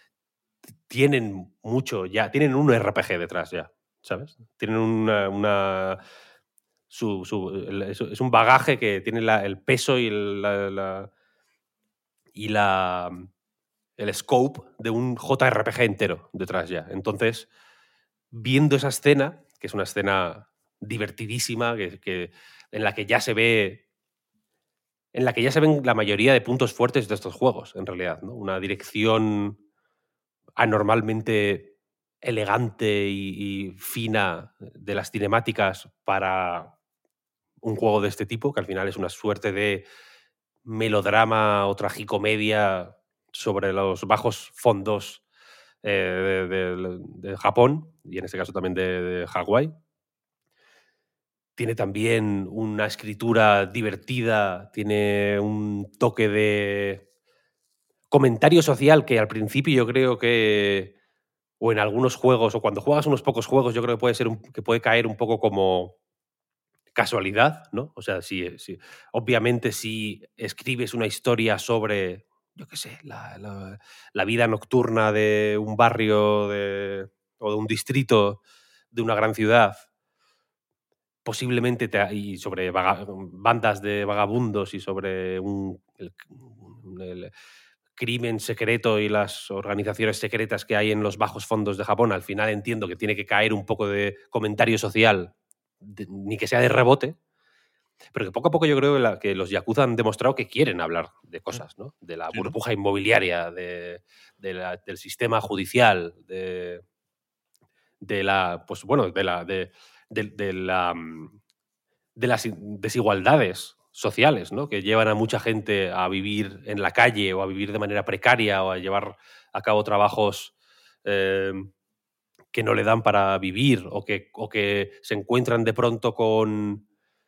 tienen mucho ya, tienen un RPG detrás ya, ¿sabes? Tienen una... una- es, un bagaje que tiene el peso y el- la, la el scope de un JRPG entero detrás ya. Entonces, viendo esa escena, que es una escena divertidísima, que, en la que ya se ve. En la que ya se ven la mayoría de puntos fuertes de estos juegos, en realidad. ¿no? Una dirección anormalmente elegante y fina de las cinemáticas para un juego de este tipo, que al final es una suerte de melodrama o tragicomedia sobre los bajos fondos eh, de, Japón y en este caso también de, de Hawái. Tiene también una escritura divertida, tiene un toque de comentario social que al principio yo creo que, o en algunos juegos, o cuando juegas unos pocos juegos, yo creo que puede, ser un- que puede caer un poco como casualidad, ¿no? O sea, si, obviamente si escribes una historia sobre, yo qué sé, la, la- vida nocturna de un barrio de- o de un distrito de una gran ciudad, posiblemente te, y sobre bandas de vagabundos y sobre un, el crimen secreto y las organizaciones secretas que hay en los bajos fondos de Japón, al final entiendo que tiene que caer un poco de comentario social, de- ni que sea de rebote, pero que poco a poco yo creo que, la- que los Yakuza han demostrado que quieren hablar de cosas, ¿no? De la burbuja inmobiliaria, de, de la- del sistema judicial, de, de la, pues bueno, de la, de, la, mm, de las desigualdades sociales, ¿no? Que llevan a mucha gente a vivir en la calle o a vivir de manera precaria o a llevar a cabo trabajos eh, que no le dan para vivir o que, o que se encuentran de pronto con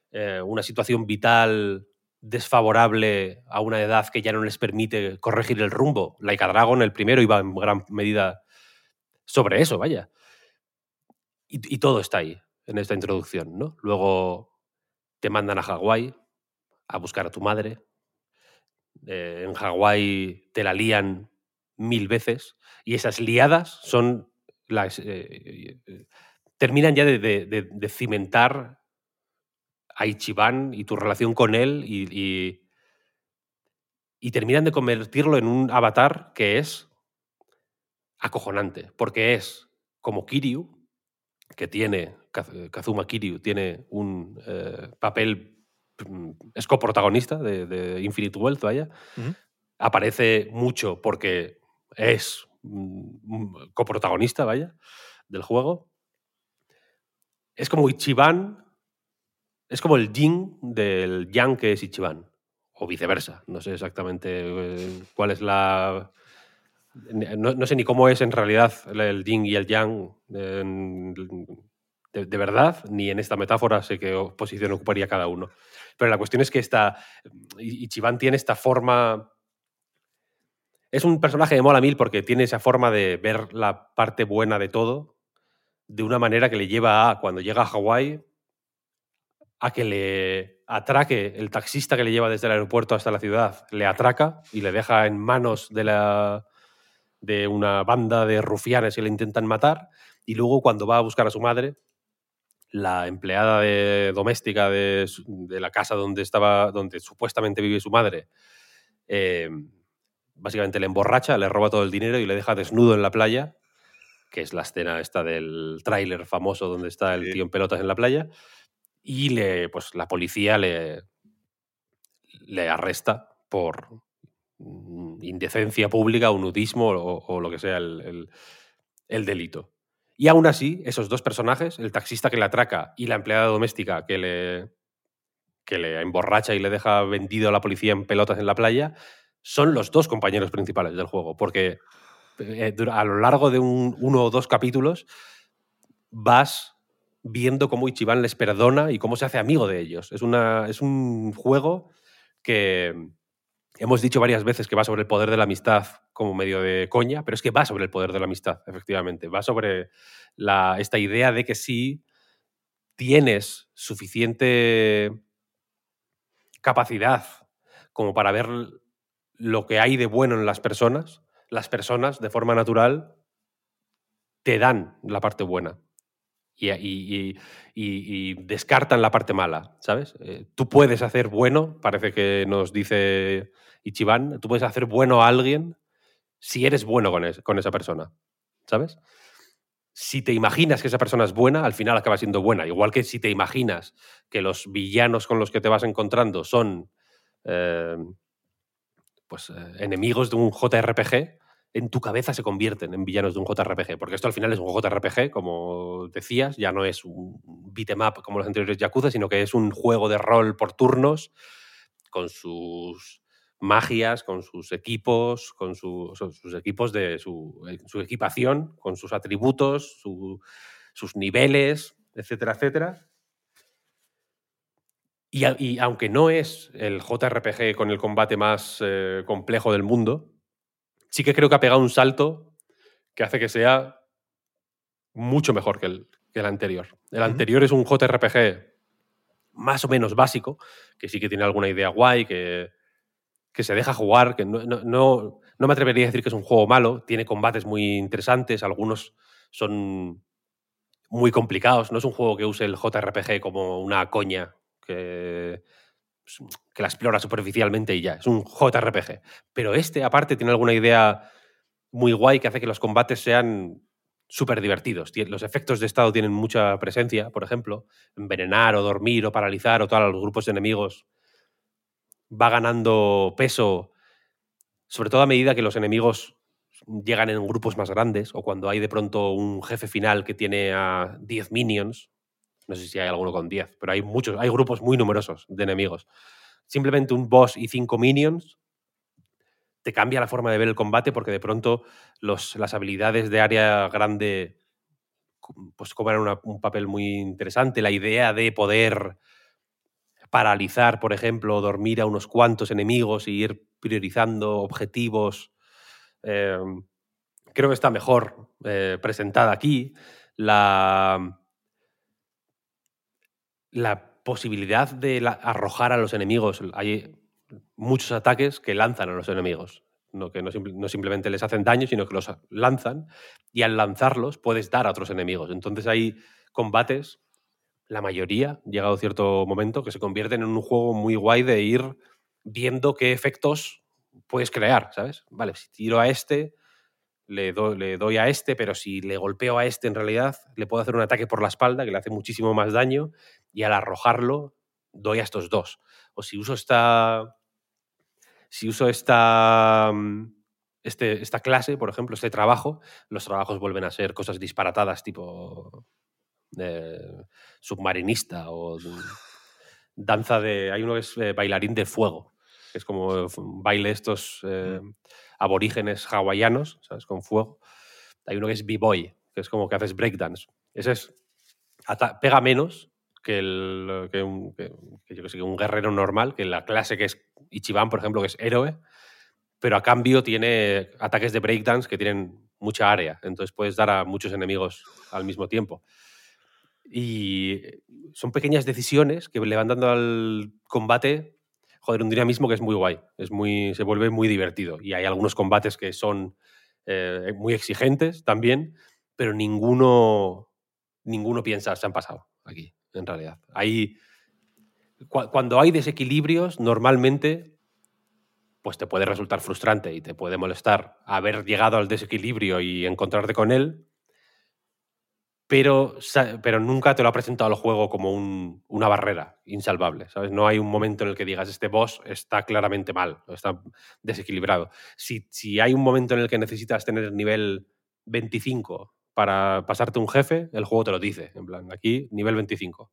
eh, una situación vital desfavorable a una edad que ya no les permite corregir el rumbo. Laika Dragon, el primero, iba en gran medida sobre eso, vaya. Y, y todo está ahí, en esta introducción, ¿no? Luego te mandan a Hawái a buscar a tu madre. Eh, en Hawái te la lían mil veces y esas liadas son las... eh, eh, terminan ya de, de- de- de cimentar a Ichiban y tu relación con él y, y, y terminan de convertirlo en un avatar que es acojonante, porque es como Kiryu, que tiene, Kaz- Kazuma Kiryu tiene un eh, papel, mm, es coprotagonista de, de Infinite Wealth, vaya, aparece mucho porque es coprotagonista, vaya, del juego. Es como Ichiban, es como el yin del yang que es Ichiban, o viceversa. No sé exactamente eh, cuál es la, No, sé ni cómo es en realidad el- yin y el yang de, de verdad, ni en esta metáfora sé qué posición ocuparía cada uno. Pero la cuestión es que esta, Ichiban tiene esta forma... Es un personaje de mola mil porque tiene esa forma de ver la parte buena de todo de una manera que le lleva a, cuando llega a Hawái, a que le atraque el taxista que le lleva desde el aeropuerto hasta la ciudad, le atraca y le deja en manos de, la, de una banda de rufianes que le intentan matar. Y luego, cuando va a buscar a su madre, la empleada de- doméstica de, de la casa donde, estaba, donde supuestamente vive su madre, eh, básicamente le emborracha, le roba todo el dinero y le deja desnudo en la playa, que es la escena esta del tráiler famoso donde está el Sí. tío en pelotas en la playa, y le, pues, la policía le, le arresta por mm, indecencia pública o nudismo o, o lo que sea el, el- el delito. Y aún así, esos dos personajes, el taxista que le atraca y la empleada doméstica que le, que le emborracha y le deja vendido a la policía en pelotas en la playa, son los dos compañeros principales del juego. Porque eh, a lo largo de un, uno o dos capítulos vas viendo cómo Ichiban les perdona y cómo se hace amigo de ellos. Es, una, es un juego que hemos dicho varias veces que va sobre el poder de la amistad como medio de coña, pero es que va sobre el poder de la amistad, efectivamente. Va sobre la, esta idea de que si tienes suficiente capacidad como para ver lo que hay de bueno en las personas, las personas de forma natural te dan la parte buena y, descartan la parte mala, ¿sabes? Eh, tú puedes hacer bueno, parece que nos dice Ichiban, tú puedes hacer bueno a alguien si eres bueno con esa persona, ¿sabes? Si te imaginas que esa persona es buena, al final acaba siendo buena. Igual que si te imaginas que los villanos con los que te vas encontrando son eh, pues, eh, enemigos de un JRPG, en tu cabeza se convierten en villanos de un JRPG. Porque esto al final es un JRPG, como decías, ya no es un beat'em up como los anteriores Yakuza, sino que es un juego de rol por turnos con sus magias, con sus equipos, con sus equipos de su, eh, su equipación, con sus atributos, su- sus niveles, etcétera, etcétera. Y, aunque no es el JRPG con el combate más eh, complejo del mundo, sí que creo que ha pegado un salto que hace que sea mucho mejor que el, que el anterior. El anterior es un JRPG más o menos básico, que sí que tiene alguna idea guay, que, que se deja jugar, que no, no, no, no me atrevería a decir que es un juego malo, tiene combates muy interesantes, algunos son muy complicados, no es un juego que use el JRPG como una coña que, que la explora superficialmente y ya, es un JRPG. Pero este, aparte, tiene alguna idea muy guay que hace que los combates sean súper divertidos. Los efectos de estado tienen mucha presencia, por ejemplo, envenenar o dormir o paralizar o tal a los grupos de enemigos va ganando peso, sobre todo a medida que los enemigos llegan en grupos más grandes o cuando hay de pronto un jefe final que tiene a 10 minions. No sé si hay alguno con 10, pero hay muchos, hay grupos muy numerosos de enemigos. Simplemente un boss y 5 minions te cambia la forma de ver el combate porque de pronto los, las habilidades de área grande pues cobran un papel muy interesante. La idea de poder paralizar, por ejemplo, dormir a unos cuantos enemigos y ir priorizando objetivos, eh, creo que está mejor eh, presentada aquí. La, la posibilidad de arrojar a los enemigos. Hay muchos ataques que lanzan a los enemigos. No, que no, simple- no simplemente les hacen daño, sino que los lanzan. Y al lanzarlos puedes dar a otros enemigos. Entonces hay combates, la mayoría, llegado cierto momento, que se convierten en un juego muy guay de ir viendo qué efectos puedes crear, ¿sabes? Vale, si tiro a este, le, do- le doy a este, pero si le golpeo a este en realidad, le puedo hacer un ataque por la espalda que le hace muchísimo más daño y al arrojarlo doy a estos dos. O si uso esta... Si uso esta... mm, Este, esta clase, por ejemplo, este trabajo, los trabajos vuelven a ser cosas disparatadas tipo eh, submarinista o mm, danza de... Hay uno que es eh, bailarín de fuego, es como f- baile estos eh, aborígenes hawaianos, ¿sabes? Con fuego. Hay uno que es B-Boy, que es como que haces breakdance. Ese es. pega menos que, el, que, un, que un guerrero normal, que la clase que es Ichiban, por ejemplo, que es héroe, pero a cambio tiene ataques de breakdance que tienen mucha área. Entonces puedes dar a muchos enemigos al mismo tiempo. Y son pequeñas decisiones que le van dando al combate, joder, un dinamismo que es muy guay. Es muy, se vuelve muy divertido. Y hay algunos combates que son eh, muy exigentes también, pero ninguno, ninguno piensa, se han pasado aquí, en realidad. Hay, cua- cuando hay desequilibrios, normalmente pues te puede resultar frustrante y te puede molestar haber llegado al desequilibrio y encontrarte con él, pero, pero nunca te lo ha presentado el juego como un- una barrera insalvable, ¿sabes? No hay un momento en el que digas, este boss está claramente mal, está desequilibrado. Si, si hay un momento en el que necesitas tener nivel 25 para pasarte un jefe, el juego te lo dice, en plan, aquí nivel 25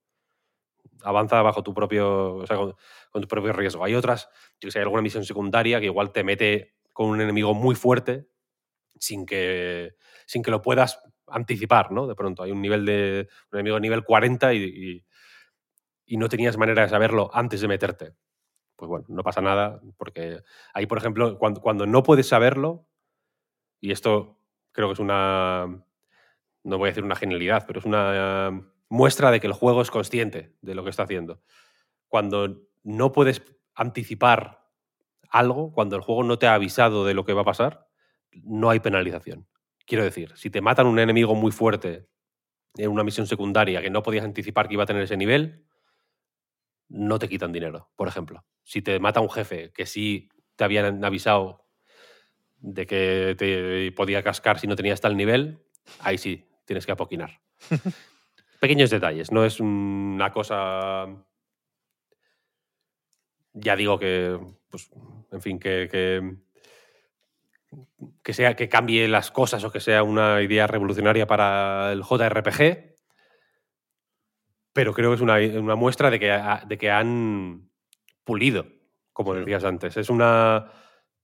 avanza bajo tu propio, o sea, con, tu propio riesgo. Hay otras, yo hay alguna misión secundaria que igual te mete con un enemigo muy fuerte sin que, sin que lo puedas anticipar, ¿no? De pronto hay un nivel de un enemigo nivel 40 y, y- y no tenías manera de saberlo antes de meterte. Pues bueno, no pasa nada, porque ahí, por ejemplo, cuando, cuando no puedes saberlo, y esto creo que es una, no voy a decir una genialidad, pero es una muestra de que el juego es consciente de lo que está haciendo. Cuando no puedes anticipar algo, cuando el juego no te ha avisado de lo que va a pasar, no hay penalización. Quiero decir, si te matan un enemigo muy fuerte en una misión secundaria que no podías anticipar que iba a tener ese nivel, no te quitan dinero, por ejemplo. Si te mata un jefe que sí te habían avisado de que te podía cascar si no tenías tal nivel, ahí sí, tienes que apoquinar. Pequeños detalles, no es una cosa. Ya digo que, pues, en fin, que, que, que sea que cambie las cosas o que sea una idea revolucionaria para el JRPG, pero creo que es una, una muestra de que, de que han pulido, como decías antes. Es una.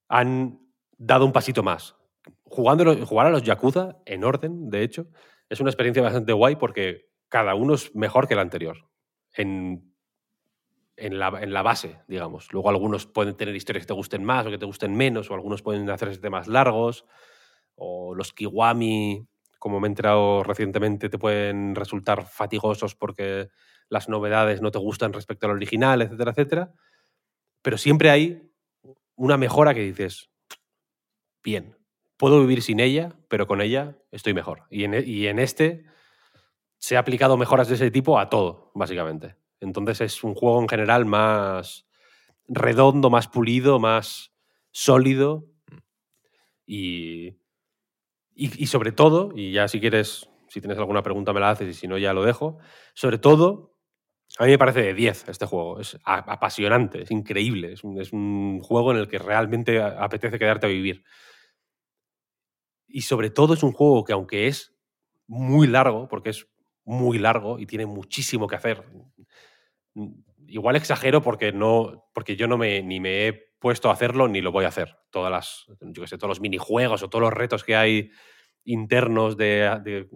Han dado un pasito más. Jugando, jugar a los Yakuza, en orden, de hecho, es una experiencia bastante guay porque cada uno es mejor que el anterior. En, en, la, en la base, digamos. Luego algunos pueden tener historias que te gusten más o que te gusten menos, o algunos pueden hacerse temas largos, o los Kiwami, como me he enterado recientemente, te pueden resultar fatigosos porque las novedades no te gustan respecto al original, etcétera, etcétera. Pero siempre hay una mejora que dices, bien, puedo vivir sin ella, pero con ella estoy mejor. Y en, e- y en este se ha aplicado mejoras de ese tipo a todo, básicamente. Entonces es un juego en general más redondo, más pulido, más sólido. Y, y, sobre todo, y ya si quieres, si tienes alguna pregunta me la haces y si no ya lo dejo, sobre todo, a mí me parece de 10 este juego, es apasionante, es increíble, es un, es un juego en el que realmente apetece quedarte a vivir. Y sobre todo es un juego que aunque es muy largo, porque es muy largo y tiene muchísimo que hacer, igual exagero porque no porque yo no me ni me he puesto a hacerlo ni lo voy a hacer todas las yo que sé todos los minijuegos o todos los retos que hay internos de,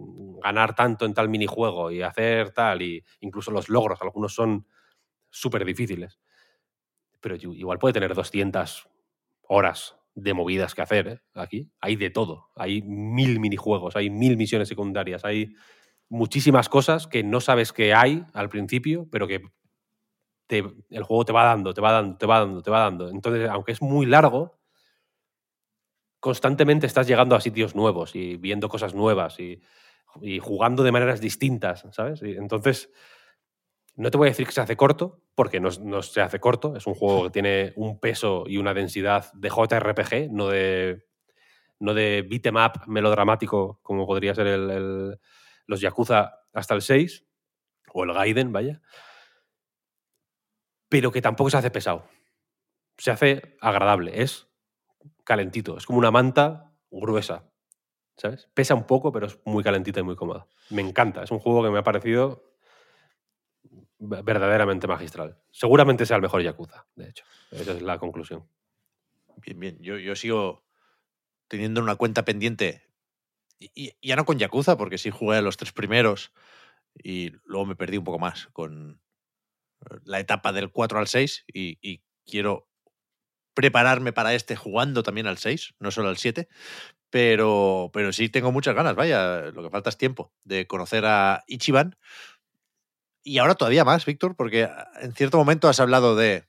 ganar tanto en tal minijuego y hacer tal y incluso los logros algunos son súper difíciles pero igual puede tener 200 horas de movidas que hacer ¿eh? aquí hay de todo hay mil minijuegos hay mil misiones secundarias hay muchísimas cosas que no sabes que hay al principio pero que te- el juego te va dando, te va dando, te va dando, te va dando. Entonces, aunque es muy largo, constantemente estás llegando a sitios nuevos y viendo cosas nuevas y, y jugando de maneras distintas, ¿sabes? Entonces, no te voy a decir que se hace corto, porque no, no se hace corto. Es un juego que tiene un peso y una densidad de JRPG, no de, no de beat 'em up melodramático, como podría ser el- el- los Yakuza hasta el 6, o el Gaiden, vaya pero que tampoco se hace pesado. Se hace agradable, es calentito, es como una manta gruesa, ¿sabes? Pesa un poco, pero es muy calentita y muy cómoda. Me encanta, es un juego que me ha parecido ve- verdaderamente magistral. Seguramente sea el mejor Yakuza, de hecho. Esa es la conclusión. Bien, bien. Yo, sigo teniendo una cuenta pendiente, y, ya no con Yakuza, porque sí jugué a los tres primeros y luego me perdí un poco más con la etapa del 4 al 6 y, quiero prepararme para este jugando también al 6, no solo al 7. Pero, pero sí tengo muchas ganas, vaya, lo que falta es tiempo de conocer a Ichiban. Y ahora todavía más, Víctor, porque ah, en cierto momento has hablado de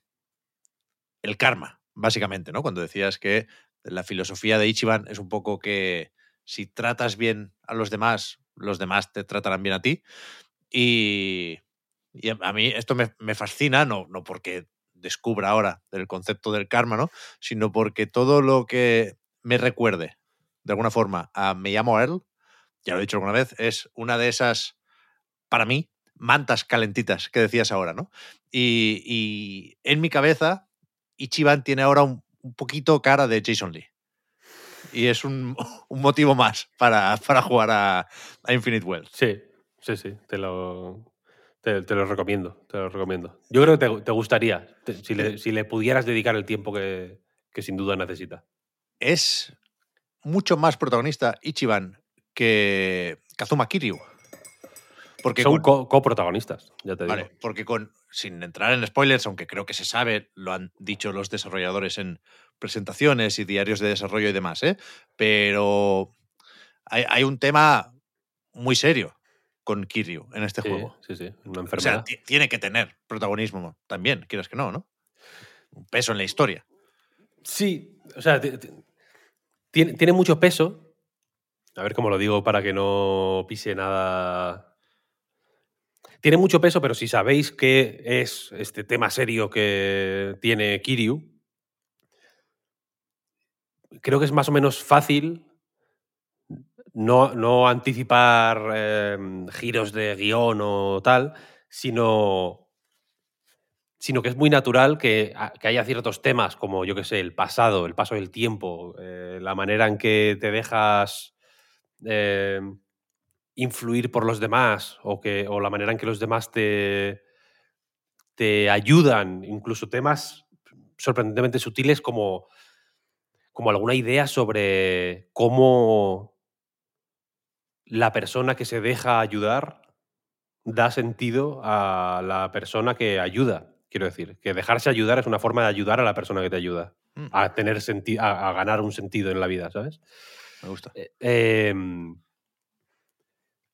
el karma, básicamente, ¿no? Cuando decías que la filosofía de Ichiban es un poco que si tratas bien a los demás, los demás te tratarán bien a ti. Y, y a mí esto me, me fascina, no, no porque descubra ahora el concepto del karma, ¿no? Sino porque todo lo que me recuerde, de alguna forma, a Me llamo Earl, ya lo he dicho alguna vez, es una de esas, para mí, mantas calentitas que decías ahora, ¿no? Y, y en mi cabeza, Ichiban tiene ahora un, un poquito cara de Jason Lee. Y es un, un motivo más para, para jugar a, a Infinite Wealth. Sí, sí, sí, te lo, te, te lo recomiendo, te lo recomiendo. Yo creo que te, te gustaría, te- si, le, si le pudieras dedicar el tiempo que, que sin duda necesita. Es mucho más protagonista Ichiban que Kazuma Kiryu. Porque Son con- co- coprotagonistas, ya te digo. Vale, porque con, sin entrar en spoilers, aunque creo que se sabe, lo han dicho los desarrolladores en presentaciones y diarios de desarrollo y demás, ¿eh? pero hay, hay un tema muy serio con Kiryu en este Sí, juego. sí, sí, una O sea, enfermedad. ti- tiene que tener protagonismo también, quieras que no, ¿no? Un peso en la historia. Sí, o sea, ti- ti- tiene, tiene mucho peso. A ver cómo lo digo para que no pise nada. Tiene mucho peso, pero si sabéis qué es este tema serio que tiene Kiryu, creo que es más o menos fácil no, no anticipar eh, giros de guion o tal, sino, sino que es muy natural que, a- que haya ciertos temas como, yo que sé, el pasado, el paso del tiempo, eh, la manera en que te dejas eh, influir por los demás o, que, o la manera en que los demás te, te ayudan, incluso temas sorprendentemente sutiles como, como alguna idea sobre cómo la persona que se deja ayudar da sentido a la persona que ayuda. Quiero decir, que dejarse ayudar es una forma de ayudar a la persona que te ayuda Mm, a tener sentido, a, a ganar un sentido en la vida, ¿sabes? me gusta. Eh, em,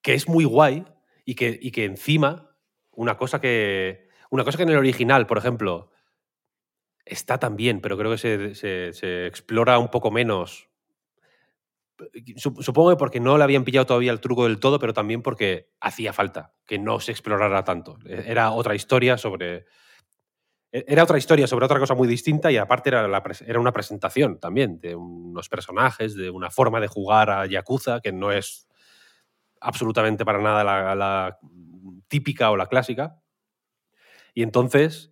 que es muy guay y que, y que encima una cosa que una cosa que en el original, por ejemplo, está también, pero creo que se, se- se explora un poco menos. Sup- Supongo que porque no le habían pillado todavía el truco del todo, pero también porque hacía falta que no se explorara tanto. E- Era otra historia sobre. e- Era otra historia sobre otra cosa muy distinta y aparte era, una presentación también de unos personajes, de una forma de jugar a Yakuza que no es absolutamente para nada la, típica o la clásica. Y entonces,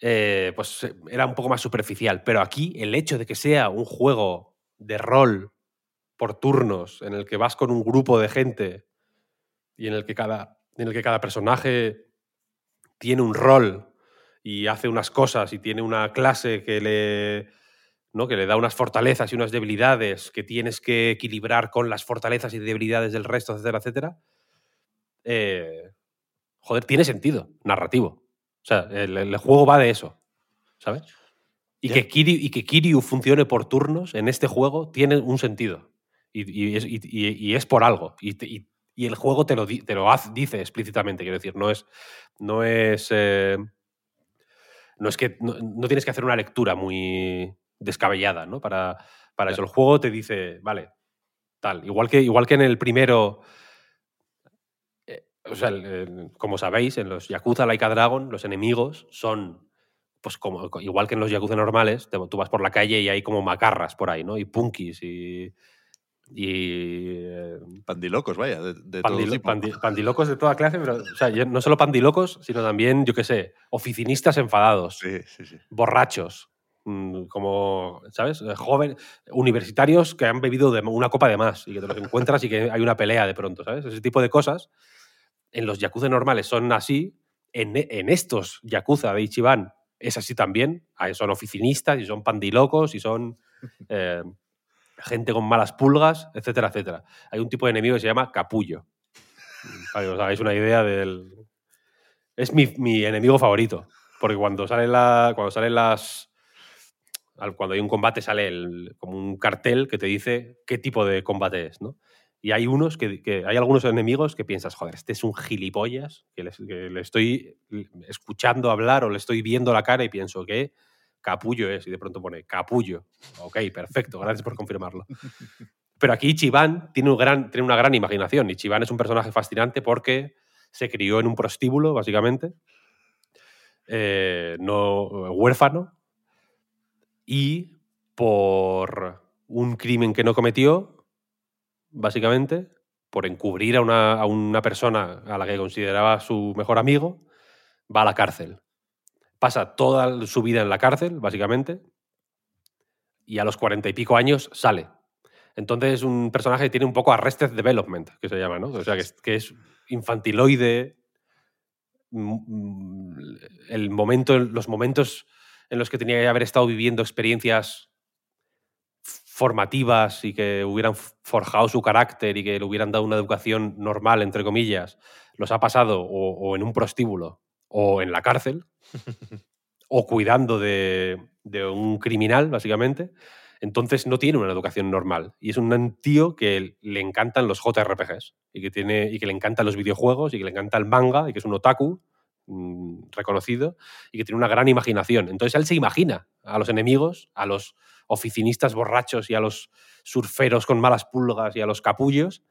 eh, pues eh, era un poco más superficial. Pero aquí el hecho de que sea un juego de rol por turnos, en el que vas con un grupo de gente y en el que cada, en el que cada personaje tiene un rol y hace unas cosas y tiene una clase que le, ¿no? que le da unas fortalezas y unas debilidades que tienes que equilibrar con las fortalezas y debilidades del resto, etcétera, etcétera. eh, joder, tiene sentido narrativo. O sea, el, el juego va de eso, ¿sabes? Y, que Kiryu, y que Kiryu funcione por turnos en este juego tiene un sentido. Y, y es, y- por algo. Y, el juego te lo, te lo dice explícitamente, quiero decir. No es. No es. eh, no es que. No, no tienes que hacer una lectura muy descabellada, ¿no? Para, para eso. El juego te dice, vale, tal. Igual que, igual que en el primero. eh, o sea, el- el- como sabéis, en los Yakuza Laika Dragon, los enemigos son. Pues como, igual que en los Yakuza normales, te- tú vas por la calle y hay como macarras por ahí, ¿no? Y punkis y. Y. eh, Pandilocos, vaya, de, de todo Pandilo- tipo. pandi- pandilocos de toda clase, pero o sea, no solo pandilocos, sino también, yo qué sé, oficinistas enfadados, Sí, sí, sí. borrachos, mm, como, ¿sabes? Eh, Joven, universitarios que han bebido de una copa de más y que te los encuentras y que hay una pelea de pronto, ¿sabes? Ese tipo de cosas en los yakuza normales son así, en, en estos yakuza de Ichiban es así también, son oficinistas y son pandilocos y son... eh, gente con malas pulgas, etcétera, etcétera. Hay un tipo de enemigo que se llama capullo. Para que os hagáis una idea del... Es mi, mi enemigo favorito. Porque cuando salen, la, cuando salen las... Cuando hay un combate sale el- como un cartel que te dice qué tipo de combate es, ¿no? Y hay unos que, que- hay algunos enemigos que piensas, joder, este es un gilipollas, que, les- que le estoy escuchando hablar o le estoy viendo la cara y pienso que capullo es. Y de pronto pone capullo. Ok, perfecto, gracias por confirmarlo. Pero aquí Ichiban tiene, un gran, tiene una gran imaginación. Ichiban es un personaje fascinante porque se crió en un prostíbulo, básicamente, eh, no huérfano, y por un crimen que no cometió, básicamente, por encubrir a una, a una persona a la que consideraba su mejor amigo, va a la cárcel. Pasa toda su vida en la cárcel, básicamente, y a los cuarenta y pico años sale. Entonces es un personaje que tiene un poco arrested development, que se llama, ¿no? O sea, que es, que infantiloide. mm, El momento, los momentos en los que tenía que haber estado viviendo experiencias formativas y que hubieran forjado su carácter y que le hubieran dado una educación normal, entre comillas, los ha pasado o en un prostíbulo o en la cárcel o cuidando de, un criminal, básicamente. Entonces no tiene una educación normal. Y es un tío que le encantan los JRPGs y que, tiene, y que le encantan los videojuegos y que le encanta el manga y que es un otaku mm, reconocido y que tiene una gran imaginación. Entonces él se imagina a los enemigos, a los oficinistas borrachos y a los surferos con malas pulgas y a los capullos.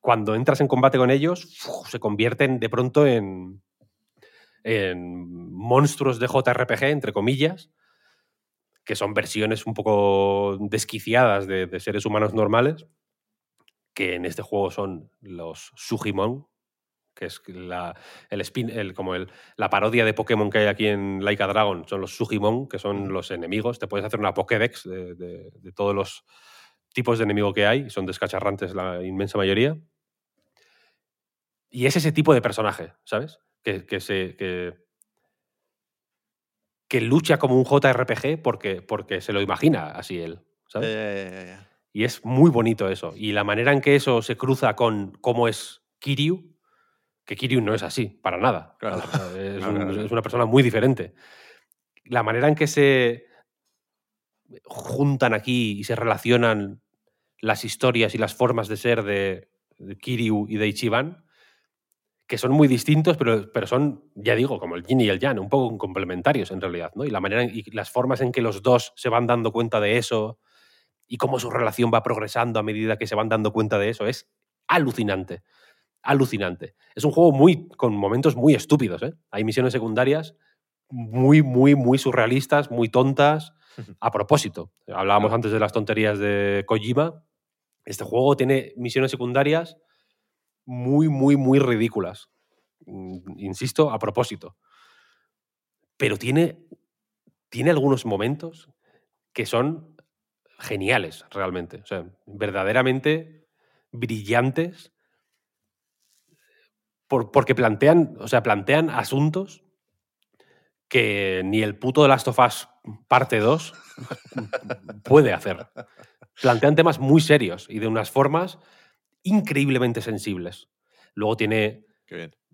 Cuando entras en combate con ellos, se convierten de pronto en, en monstruos de JRPG, entre comillas, que son versiones un poco desquiciadas de, de seres humanos normales, que en este juego son los Sugimon, que es la, el spin, el, como el, la parodia de Pokémon que hay aquí en Laika Dragon, son los Sugimon, que son los enemigos. Te puedes hacer una Pokédex de, de- de todos los tipos de enemigo que hay, son descacharrantes la inmensa mayoría. Y es ese tipo de personaje, ¿sabes? Que, que se, que, que lucha como un JRPG porque, porque se lo imagina así él, ¿sabes? Y es muy bonito eso. Y la manera en que eso se cruza con cómo es Kiryu, que Kiryu no es así, para nada. Claro. Es, Claro, un- claro. es una persona muy diferente. La manera en que se juntan aquí y se relacionan las historias y las formas de ser de, de Kiryu y de Ichiban, que son muy distintos, pero, pero son, ya digo, como el yin y el yang, un poco complementarios en realidad, ¿no? Y la manera y las formas en que los dos se van dando cuenta de eso y cómo su relación va progresando a medida que se van dando cuenta de eso es alucinante. Alucinante. Es un juego muy con momentos muy estúpidos, ¿eh? Hay misiones secundarias muy, muy, muy surrealistas, muy tontas, a propósito. Hablábamos antes de las tonterías de Kojima. Este juego tiene misiones secundarias muy, muy, muy ridículas. Mm, Insisto, a propósito. Pero tiene, tiene algunos momentos que son geniales, realmente. O sea, verdaderamente brillantes. por- porque plantean, o sea, plantean asuntos que ni el puto de Last of Us parte 2 puede hacer. Plantean temas muy serios y de unas formas increíblemente sensibles. Luego tiene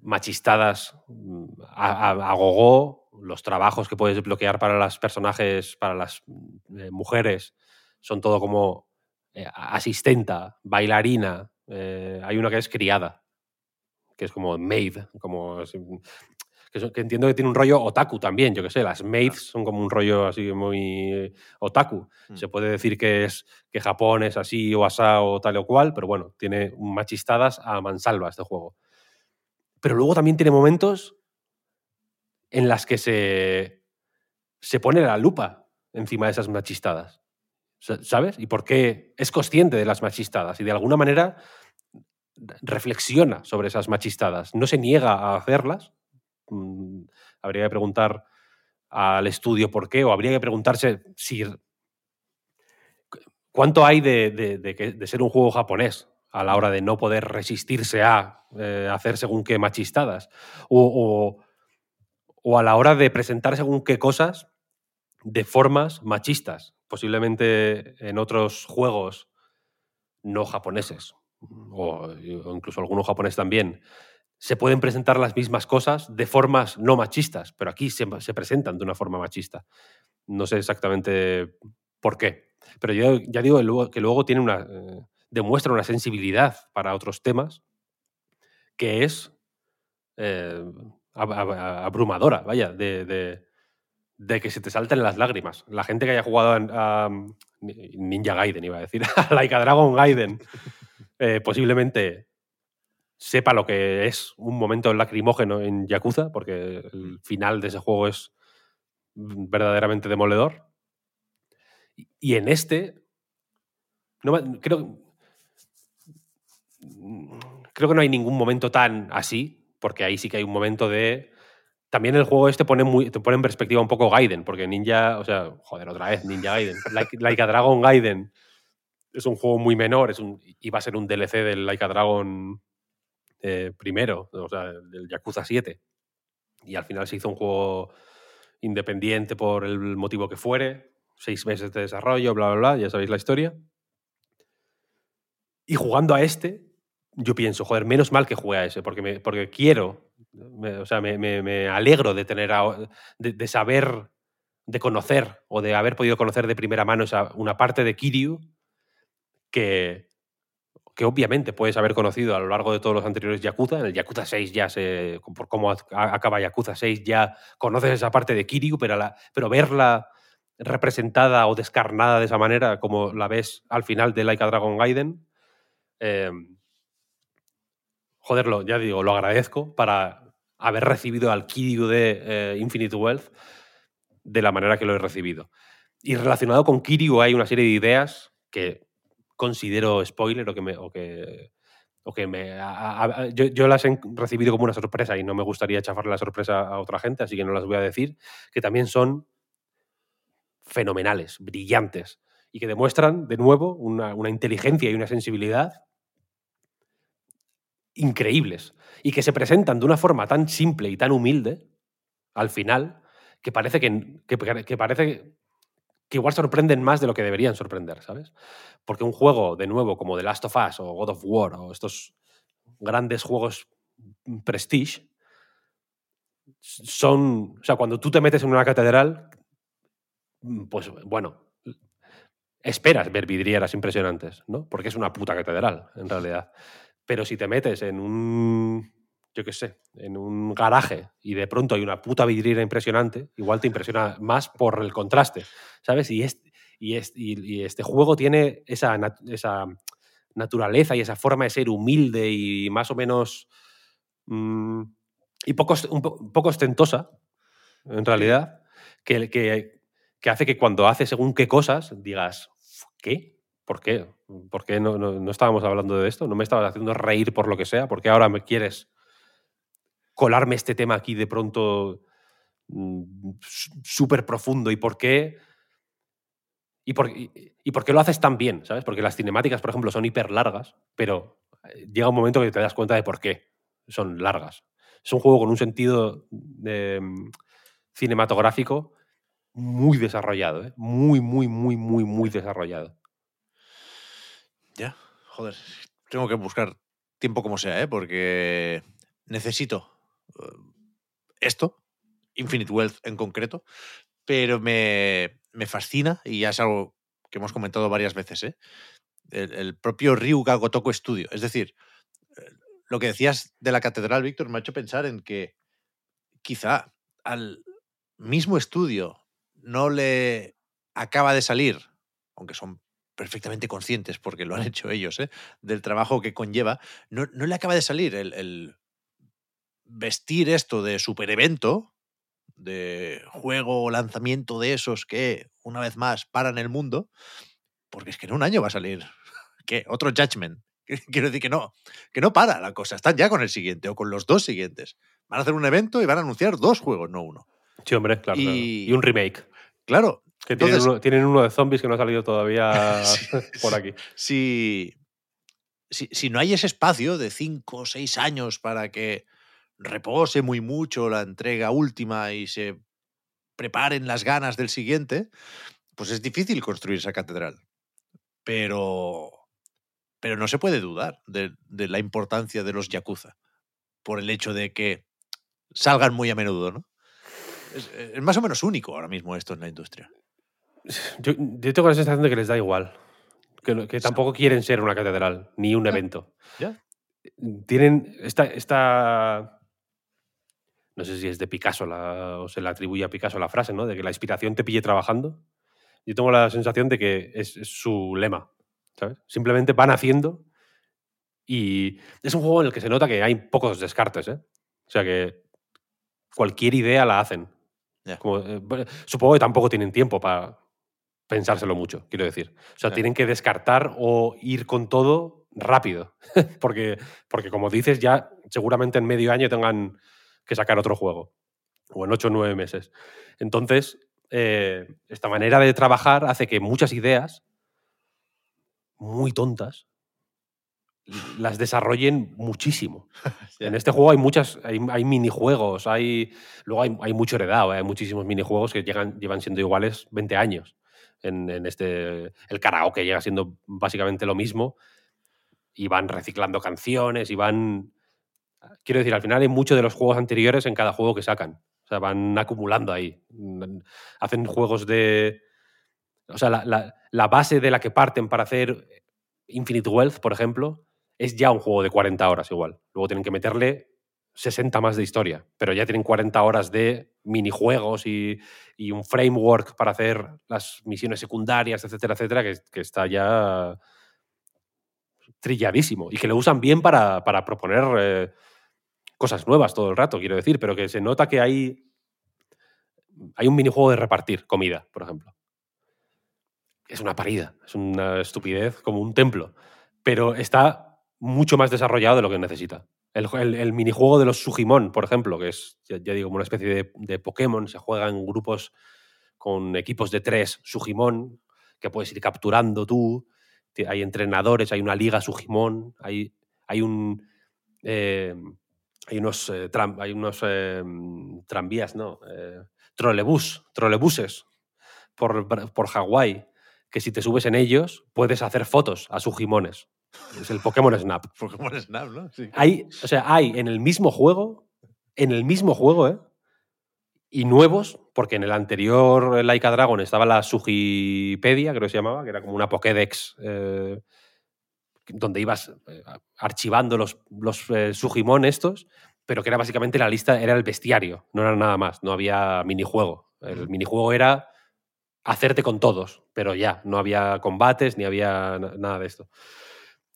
machistadas mm, a, a- a gogó, los trabajos que puedes desbloquear para las personajes, para las eh, mujeres, son todo como eh, asistenta, bailarina, eh, hay una que es criada, que es como maid, como que, entiendo que tiene un rollo otaku también, yo que sé, las maids son como un rollo así muy eh, otaku. Mm. Se puede decir que es que Japón es así o asá o tal o cual, pero bueno, tiene machistadas a mansalva este juego. Pero luego también tiene momentos en las que se, se pone la lupa encima de esas machistadas. Sa- ¿Sabes? Y por qué es consciente de las machistadas y de alguna manera reflexiona sobre esas machistadas. No se niega a hacerlas. Mm, Habría que preguntar al estudio por qué, o habría que preguntarse si. ¿Cuánto hay de, de- de ser un juego japonés a la hora de no poder resistirse a eh, hacer según qué machistadas? O, o- o a la hora de presentar según qué cosas de formas machistas. posiblemente en otros juegos no japoneses, o, o incluso algunos japoneses también, se pueden presentar las mismas cosas de formas no machistas, pero aquí se, se presentan de una forma machista. No sé exactamente por qué. Pero yo ya digo que luego, tiene una, eh, demuestra una sensibilidad para otros temas que es eh, ab- ab- abrumadora, vaya, de, que se te salten las lágrimas. La gente que haya jugado a, Ninja Gaiden, iba a decir, a Like a Dragon Gaiden, eh, posiblemente sepa lo que es un momento lacrimógeno en Yakuza, porque el final de ese juego es verdaderamente demoledor. Y- en este, no, creo, creo que no hay ningún momento tan así, porque ahí sí que hay un momento de... También el juego este pone, muy, te pone en perspectiva un poco Gaiden, porque Ninja, o sea, joder, otra vez, Ninja Gaiden. Like, Like a Dragon Gaiden es un juego muy menor, es un, iba a ser un DLC del Like a Dragon eh, primero, o sea, del Yakuza 7. Y al final se hizo un juego independiente por el motivo que fuere, seis meses de desarrollo, bla, bla, bla, ya sabéis la historia. Y jugando a este, yo pienso, joder, menos mal que jugué a ese, porque, me, porque quiero, me- o sea, me, me- me alegro de tener, a- de, de saber, de conocer o de haber podido conocer de primera mano esa, una parte de Kiryu que, que obviamente puedes haber conocido a lo largo de todos los anteriores Yakuza. En el Yakuza 6 ya se, por cómo ac- acaba Yakuza 6 ya conoces esa parte de Kiryu, pero verla representada o descarnada de esa manera como la ves al final de Like a Dragon Gaiden, eh, joderlo, ya digo, lo agradezco para haber recibido al Kiryu de eh, Infinite Wealth de la manera que lo he recibido. Y relacionado con Kiryu hay una serie de ideas que considero spoiler o que me... O que, me yo, las he recibido como una sorpresa y no me gustaría chafarle la sorpresa a otra gente, así que no las voy a decir, que también son fenomenales, brillantes, y que demuestran de nuevo una, una inteligencia y una sensibilidad increíbles, y que se presentan de una forma tan simple y tan humilde al final, que parece que, que, que parece que igual sorprenden más de lo que deberían sorprender, ¿sabes? Porque un juego, de nuevo, como The Last of Us o God of War o estos grandes juegos prestige, son, o sea, cuando tú te metes en una catedral, mm, pues bueno, esperas ver vidrieras impresionantes, ¿no? Porque es una puta catedral, en realidad. Pero si te metes en un, yo qué sé, en un garaje y de pronto hay una puta vidriera impresionante, igual te impresiona más por el contraste, ¿sabes? Y este, y este, y este juego tiene esa, nat- esa naturaleza y esa forma de ser humilde y más o menos... mm, y poco, ost- un, po- un poco ostentosa, en realidad, que, que, que hace que cuando hace según qué cosas digas, ¿qué? ¿Por qué? ¿Por qué no, no, no estábamos hablando de esto? ¿No me estabas haciendo reír por lo que sea? ¿Por qué ahora me quieres colarme este tema aquí de pronto mm, súper profundo? ¿Y por qué? ¿Y por, y, por qué lo haces tan bien? ¿Sabes? Porque las cinemáticas, por ejemplo, son hiper largas, pero eh, llega un momento que te das cuenta de por qué son largas. Es un juego con un sentido mm, cinematográfico muy desarrollado, ¿eh? muy, muy, muy, muy, muy desarrollado. Ya, joder. Tengo que buscar tiempo como sea, ¿eh? Porque necesito esto, Infinite Wealth en concreto, pero me, me fascina y ya es algo que hemos comentado varias veces, ¿eh? El, el propio Ryuga Gotoku Studio. Es decir, eh, lo que decías de la catedral, Víctor, me ha hecho pensar en que quizá al mismo estudio no le acaba de salir, aunque son perfectamente conscientes porque lo han hecho ellos, ¿eh? del trabajo que conlleva, no, no le acaba de salir el vestir esto de super evento, de juego o lanzamiento de esos que, una vez más, paran el mundo, porque es que en un año va a salir, ¿qué? Otro Judgment. Quiero decir que no, que no para la cosa, están ya con el siguiente o con los dos siguientes. Van a hacer un evento y van a anunciar dos juegos, no uno. Sí, hombre, claro. claro. Y- Y un remake. Claro, Que tienen, Entonces- uno, tienen uno de zombies que no ha salido todavía Sí, por aquí. si, si, si no hay ese espacio de cinco o seis años para que repose muy mucho la entrega última y se preparen las ganas del siguiente, pues es difícil construir esa catedral. Pero, pero no se puede dudar de, de la importancia de los Yakuza por el hecho de que salgan muy a menudo, ¿no? Es, es más o menos único ahora mismo esto en la industria. Yo, yo tengo la sensación de que les da igual. Que, que tampoco quieren ser una catedral, ni un evento. Ya. Tienen esta, esta. No sé si es de Picasso la- o se le atribuye a Picasso la frase, ¿no? De que la inspiración te pille trabajando. Yo tengo la sensación de que es, es su lema. ¿Sabes? Simplemente van haciendo. Y es un juego en el que se nota que hay pocos descartes, ¿eh? O sea que cualquier idea la hacen. Como, eh, supongo que tampoco tienen tiempo para pensárselo mucho, quiero decir. O sea, tienen que descartar o ir con todo rápido. porque, porque, como dices, ya seguramente en medio año tengan que sacar otro juego. O en ocho o nueve meses. Entonces, eh, esta manera de trabajar hace que muchas ideas muy tontas las desarrollen muchísimo. En este juego hay muchas, hay, hay minijuegos, hay, luego hay, hay mucho heredado, ¿eh? hay muchísimos minijuegos que llegan, llevan siendo iguales 20 años. En, en este, el karaoke llega siendo básicamente lo mismo y van reciclando canciones y van... Quiero decir, al final hay mucho de los juegos anteriores en cada juego que sacan. O sea, van acumulando ahí. Mm, Hacen juegos de... O sea, la, base de la que parten para hacer Infinite Wealth, por ejemplo, es ya un juego de 40 horas igual. Luego tienen que meterle 60 más de historia, pero ya tienen 40 horas de minijuegos y, y un framework para hacer las misiones secundarias, etcétera, etcétera, que, está ya trilladísimo y que lo usan bien para, para proponer eh, cosas nuevas todo el rato, quiero decir, pero que se nota que hay, hay un minijuego de repartir comida, por ejemplo. Es una parida, es una estupidez como un templo, pero está mucho más desarrollado de lo que necesita. El, el- minijuego de los Sugimon, por ejemplo, que es, ya, digo, como una especie de, de Pokémon, se juega en grupos con equipos de tres Sugimon, que puedes ir capturando tú. Hay entrenadores, hay una liga Sugimon, hay, hay un. eh, hay unos, eh, tram- hay unos eh, tranvías, ¿no? Eh, trolebús, trolebuses por, por Hawái, que si te subes en ellos puedes hacer fotos a Sugimones. Es el Pokémon Snap. Pokémon Snap, ¿no? Sí. Hay, o sea, hay en el mismo juego, en el mismo juego, ¿eh? Y nuevos, porque en el anterior Laika Dragon estaba la Sugipedia, creo que se llamaba, que era como una Pokédex eh, donde ibas eh, archivando los, los eh, estos, pero que era básicamente la lista, era el bestiario, no era nada más, no había minijuego. El minijuego era hacerte con todos, pero ya, no había combates ni había na- nada de esto.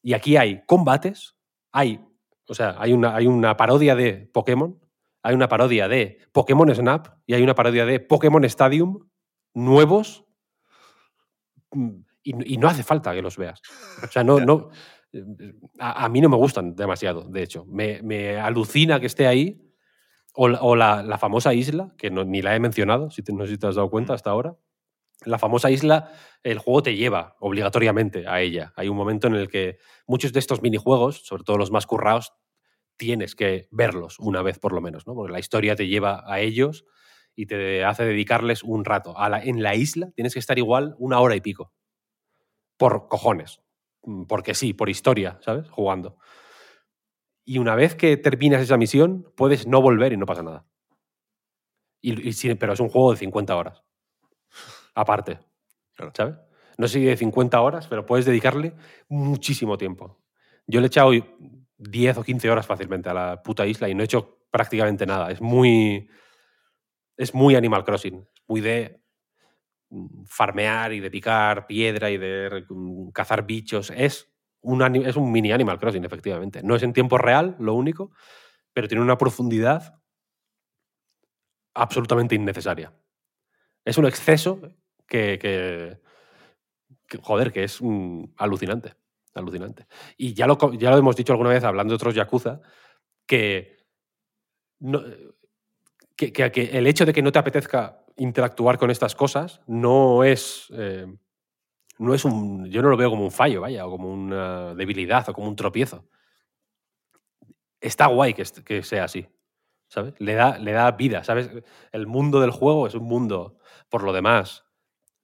Y aquí hay combates, hay, o sea, hay una, hay una parodia de Pokémon, hay una parodia de Pokémon Snap y hay una parodia de Pokémon Stadium nuevos mm, y, y no hace falta que los veas. O sea, no, no, a, a mí no me gustan demasiado, de hecho. Me, me alucina que esté ahí. O, la- o la, la famosa isla, que no- ni la he mencionado, si te- no sé si te has dado cuenta hasta ahora. La famosa isla, el juego te lleva obligatoriamente a ella. Hay un momento en el que muchos de estos minijuegos, sobre todo los más currados, tienes que verlos una vez por lo menos, ¿no? Porque la historia te lleva a ellos y te hace dedicarles un rato. A la- en la isla tienes que estar igual una hora y pico. Por cojones. Mm, Porque sí, por historia, ¿sabes? Jugando. Y una vez que terminas esa misión, puedes no volver y no pasa nada. Y, pero es un juego de 50 horas. Aparte. Claro. ¿Sabes? No sé si de 50 horas, pero puedes dedicarle muchísimo tiempo. Yo le he echado 10 o 15 horas fácilmente a la puta isla y no he hecho prácticamente nada. Es muy. Es muy Animal Crossing. Muy de farmear y de picar piedra y de mm, cazar bichos. Es un, es un mini Animal Crossing, efectivamente. No es en tiempo real, lo único, pero tiene una profundidad absolutamente innecesaria. Es un exceso que, que- joder, que es mm, alucinante. Alucinante. Y ya lo, ya lo hemos dicho alguna vez hablando de otros Yakuza, que, no- que- que el hecho de que no te apetezca interactuar con estas cosas no es. eh, no es un. Yo no lo veo como un fallo, vaya, o como una debilidad, o como un tropiezo. Está guay que, sea así. ¿Sabes? Le da, le da vida, ¿sabes? El mundo del juego es un mundo, por lo demás,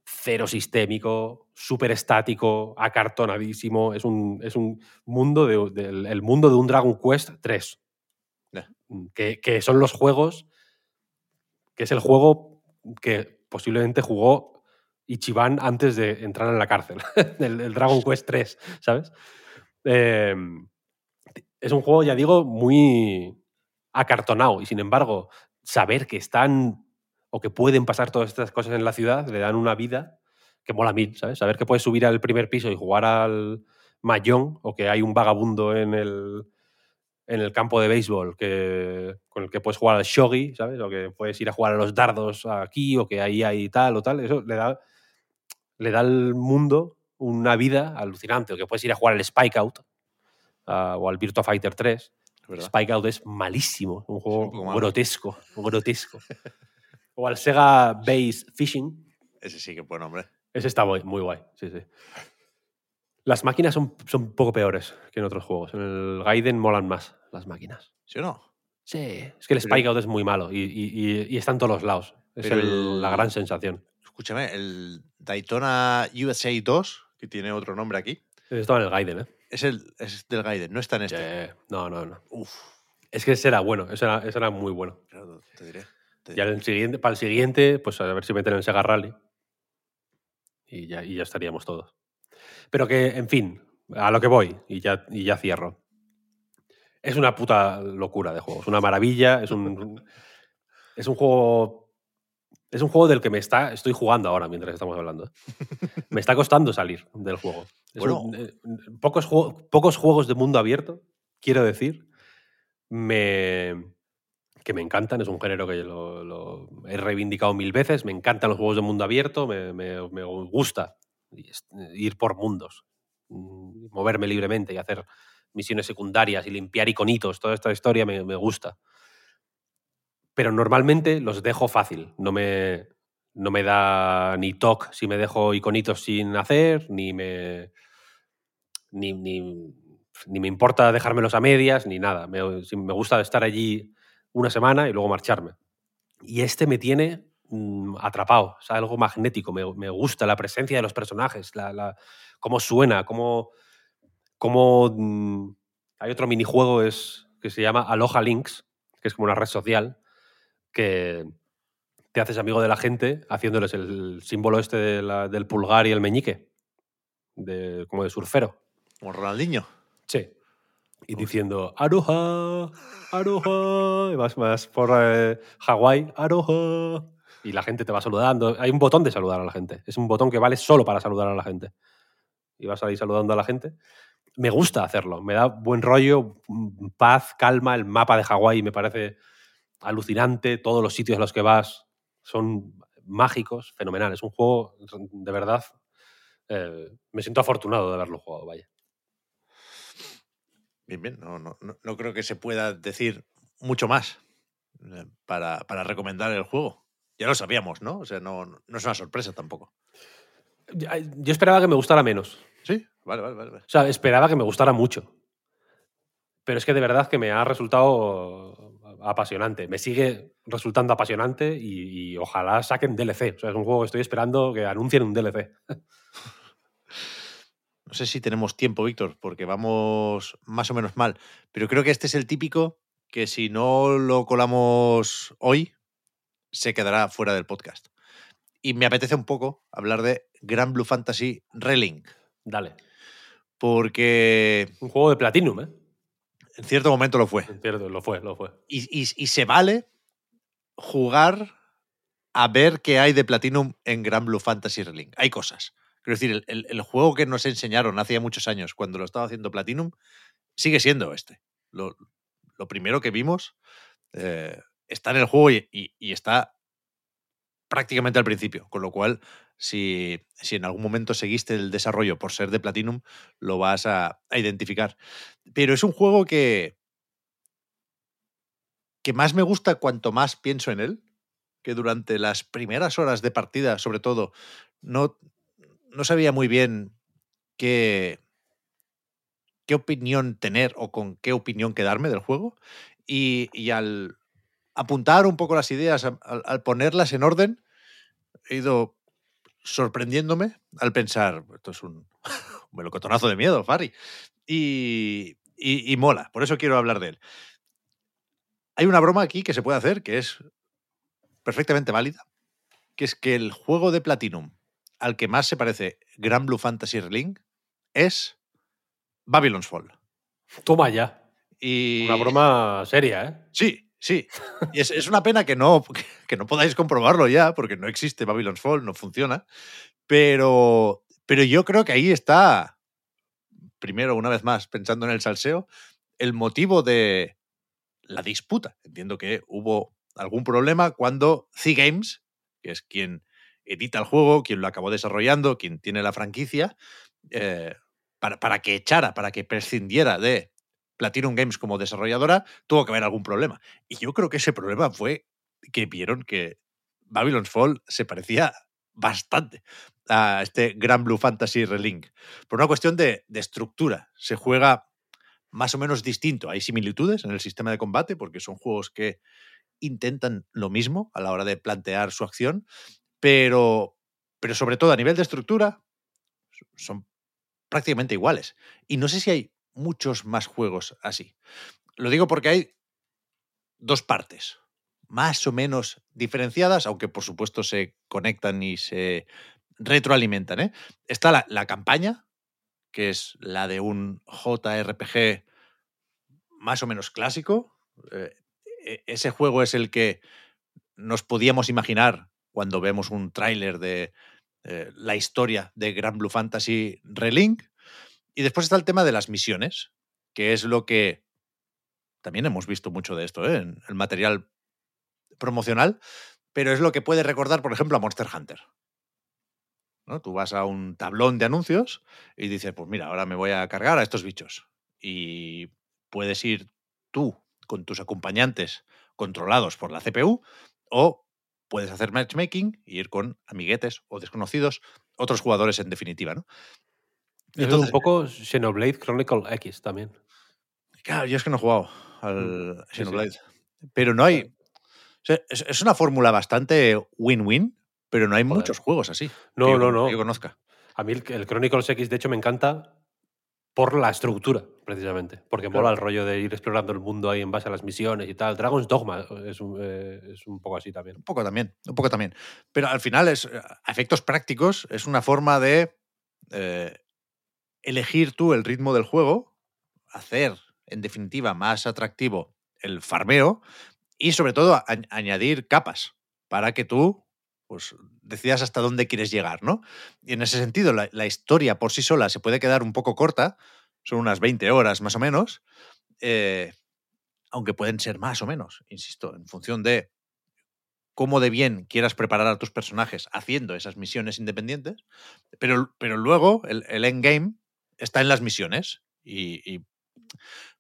cero sistémico, súper estático, acartonadísimo. Es un, es un mundo de, el mundo de un Dragon Quest 3. Ya. Que, que son los juegos. Que es el juego que posiblemente jugó Ichiban antes de entrar en la cárcel. el, el Dragon Quest 3, ¿sabes? Eh, es un juego, ya digo, muy acartonado. Y sin embargo, saber que están o que pueden pasar todas estas cosas en la ciudad le dan una vida que mola mil, ¿sabes? Saber que puedes subir al primer piso y jugar al mayón o que hay un vagabundo en el, en el campo de béisbol que, con el que puedes jugar al shogi, ¿sabes? O que puedes ir a jugar a los dardos aquí o que ahí hay tal o tal. Eso le da, le da al mundo una vida alucinante. O que puedes ir a jugar al Spike Out ah, o al Virtua Fighter 3. ¿verdad? Spike Out es malísimo, un juego un grotesco, grotesco. o al Sega Base Fishing, Ese sí que buen hombre. ese está muy, muy guay, sí, sí. Las máquinas son, son un poco peores que en otros juegos. En el Gaiden molan más las máquinas. ¿Sí o no? Sí, es que el Spike Out es muy malo y, y- está en todos los lados. Es Pero el- el- la gran sensación. Escúchame, el Daytona USA 2, que tiene otro nombre aquí, Estaba en el Gaiden, ¿eh? es, el, es del Gaiden, no está en este. Sí, No, no, no. Uf, Es que ese era bueno, ese era, ese era muy bueno. claro, te diré. te Y al siguiente, para el siguiente, pues a ver si meten el Sega Rally. Y ya, y ya estaríamos todos. Pero que, en fin, a lo que voy, y ya, y ya cierro. Es una puta locura de juego. Es una maravilla. Es un, es un juego. Es un juego del que me está, estoy jugando ahora mientras estamos hablando. Me está costando salir del juego. Es Bueno. un- eh, pocos, juego- pocos juegos de mundo abierto, quiero decir, me, que me encantan. Es un género que lo, lo he reivindicado mil veces. Me encantan los juegos de mundo abierto. Me, me- me gusta ir por mundos, mm, moverme libremente y hacer misiones secundarias y limpiar iconitos. Toda esta historia me, gusta. Pero normalmente los dejo fácil. No me, no me da ni toque si me dejo iconitos sin hacer, ni me. Ni, ni, me importa dejármelos a medias, ni nada. Me, me gusta estar allí una semana y luego marcharme. Y este me tiene mm, atrapado, sea, algo magnético. Me, me gusta la presencia de los personajes, la, la- cómo suena, cómo. Cómo mm, hay otro minijuego es, que se llama Aloha Links, que es como una red social, que te haces amigo de la gente haciéndoles el símbolo este de la- del pulgar y el meñique, de, como de surfero. Como Ronaldinho. Sí. Y diciendo, Aroha, Aroha. Y vas, vas por eh, Hawái, Aroha. Y la gente te va saludando. Hay un botón de saludar a la gente. Es un botón que vale solo para saludar a la gente. Y vas ahí saludando a la gente. Me gusta hacerlo. Me da buen rollo, mm, paz, calma. El mapa de Hawái me parece alucinante. Todos los sitios a los que vas son mágicos, fenomenal. Es un juego, de verdad, eh, me siento afortunado de haberlo jugado, vaya. Bien, bien. No, no, no, creo que se pueda decir mucho más eh, para, para recomendar el juego. Ya lo sabíamos, ¿no? O sea, no, no es una sorpresa tampoco. Yo esperaba que me gustara menos. Sí, vale, vale, vale. vale. O sea, esperaba que me gustara mucho. Pero es que de verdad que me ha resultado apasionante. Me sigue resultando apasionante y, y ojalá saquen DLC. O sea, es un juego que estoy esperando que anuncien un DLC. No sé si tenemos tiempo, Víctor, porque vamos más o menos mal. Pero creo que este es el típico que si no lo colamos hoy, se quedará fuera del podcast. Y me apetece un poco hablar de Grand Blue Fantasy Relink. Dale. Porque Un juego de Platinum, ¿eh? en cierto momento lo fue. Cierto, lo fue, lo fue. Y, y- y se vale jugar a ver qué hay de Platinum en Grand Blue Fantasy Relink. Hay cosas. Quiero decir, el, el- el juego que nos enseñaron hace ya muchos años cuando lo estaba haciendo Platinum sigue siendo este. Lo, lo primero que vimos eh, está en el juego y, y- y está prácticamente al principio. Con lo cual, si, si en algún momento seguiste el desarrollo por ser de Platinum, lo vas a, a identificar. Pero es un juego que, que más me gusta cuanto más pienso en él, que durante las primeras horas de partida, sobre todo, no, no sabía muy bien qué, qué opinión tener o con qué opinión quedarme del juego. Y, y al apuntar un poco las ideas, al, al ponerlas en orden, he ido sorprendiéndome al pensar, esto es un, un melocotonazo de miedo, Fari. Y, y- y mola, por eso quiero hablar de él. Hay una broma aquí que se puede hacer que es perfectamente válida, que es que el juego de Platinum al que más se parece Gran Blue Fantasy Relink es Babylon's Fall. Toma ya. Y Una broma seria, ¿eh? Sí, sí. Es, es una pena que no, que no podáis comprobarlo ya, porque no existe Babylon's Fall, no funciona. Pero, pero yo creo que ahí está, primero, una vez más, pensando en el salseo, el motivo de la disputa. Entiendo que hubo algún problema cuando C-Games, que es quien edita el juego, quien lo acabó desarrollando, quien tiene la franquicia, eh, para, para que echara, para que prescindiera de Platinum Games como desarrolladora, tuvo que haber algún problema. Y yo creo que ese problema fue que vieron que Babylon's Fall se parecía bastante a este Gran Blue Fantasy Relink. Por una cuestión de, de estructura. Se juega más o menos distinto. Hay similitudes en el sistema de combate porque son juegos que intentan lo mismo a la hora de plantear su acción, pero, pero sobre todo a nivel de estructura son prácticamente iguales. Y no sé si hay muchos más juegos así. Lo digo porque hay dos partes, más o menos diferenciadas, aunque por supuesto se conectan y se retroalimentan. ¿eh? Está la, campaña, que es la de un JRPG más o menos clásico. Eh, e- ese juego es el que nos podíamos imaginar cuando vemos un tráiler de eh, la historia de Grand Blue Fantasy Relink. Y después está el tema de las misiones, que es lo que también hemos visto mucho de esto ¿eh? en el material promocional, pero es lo que puede recordar, por ejemplo, a Monster Hunter. ¿no? Tú vas a un tablón de anuncios y dices, pues mira, ahora me voy a cargar a estos bichos. Y puedes ir tú con tus acompañantes controlados por la CPU o puedes hacer matchmaking y ir con amiguetes o desconocidos, otros jugadores en definitiva. ¿no? Entonces- un poco Xenoblade Chronicle X también. Claro, yo es que no he jugado al Mm, sí, Xenoblade. Pero no hay. o sea, es, una fórmula bastante win-win, pero no hay Joder. muchos juegos así. No, que yo no, no. que yo conozca. A mí el, el Chronicles X, de hecho, me encanta por la estructura, precisamente. Porque Claro. mola el rollo de ir explorando el mundo ahí en base a las misiones y tal. Dragon's Dogma es un, eh, es un poco así también. Un poco también, un poco también. Pero al final, es, eh, a efectos prácticos, es una forma de eh, elegir tú el ritmo del juego, hacer, en definitiva, más atractivo el farmeo y, sobre todo, añadir capas para que tú pues, decidas hasta dónde quieres llegar, ¿no? Y en ese sentido, la, la historia por sí sola se puede quedar un poco corta, son unas 20 horas más o menos, eh, aunque pueden ser más o menos, insisto, en función de cómo de bien quieras preparar a tus personajes haciendo esas misiones independientes, pero, pero luego el, el endgame está en las misiones y,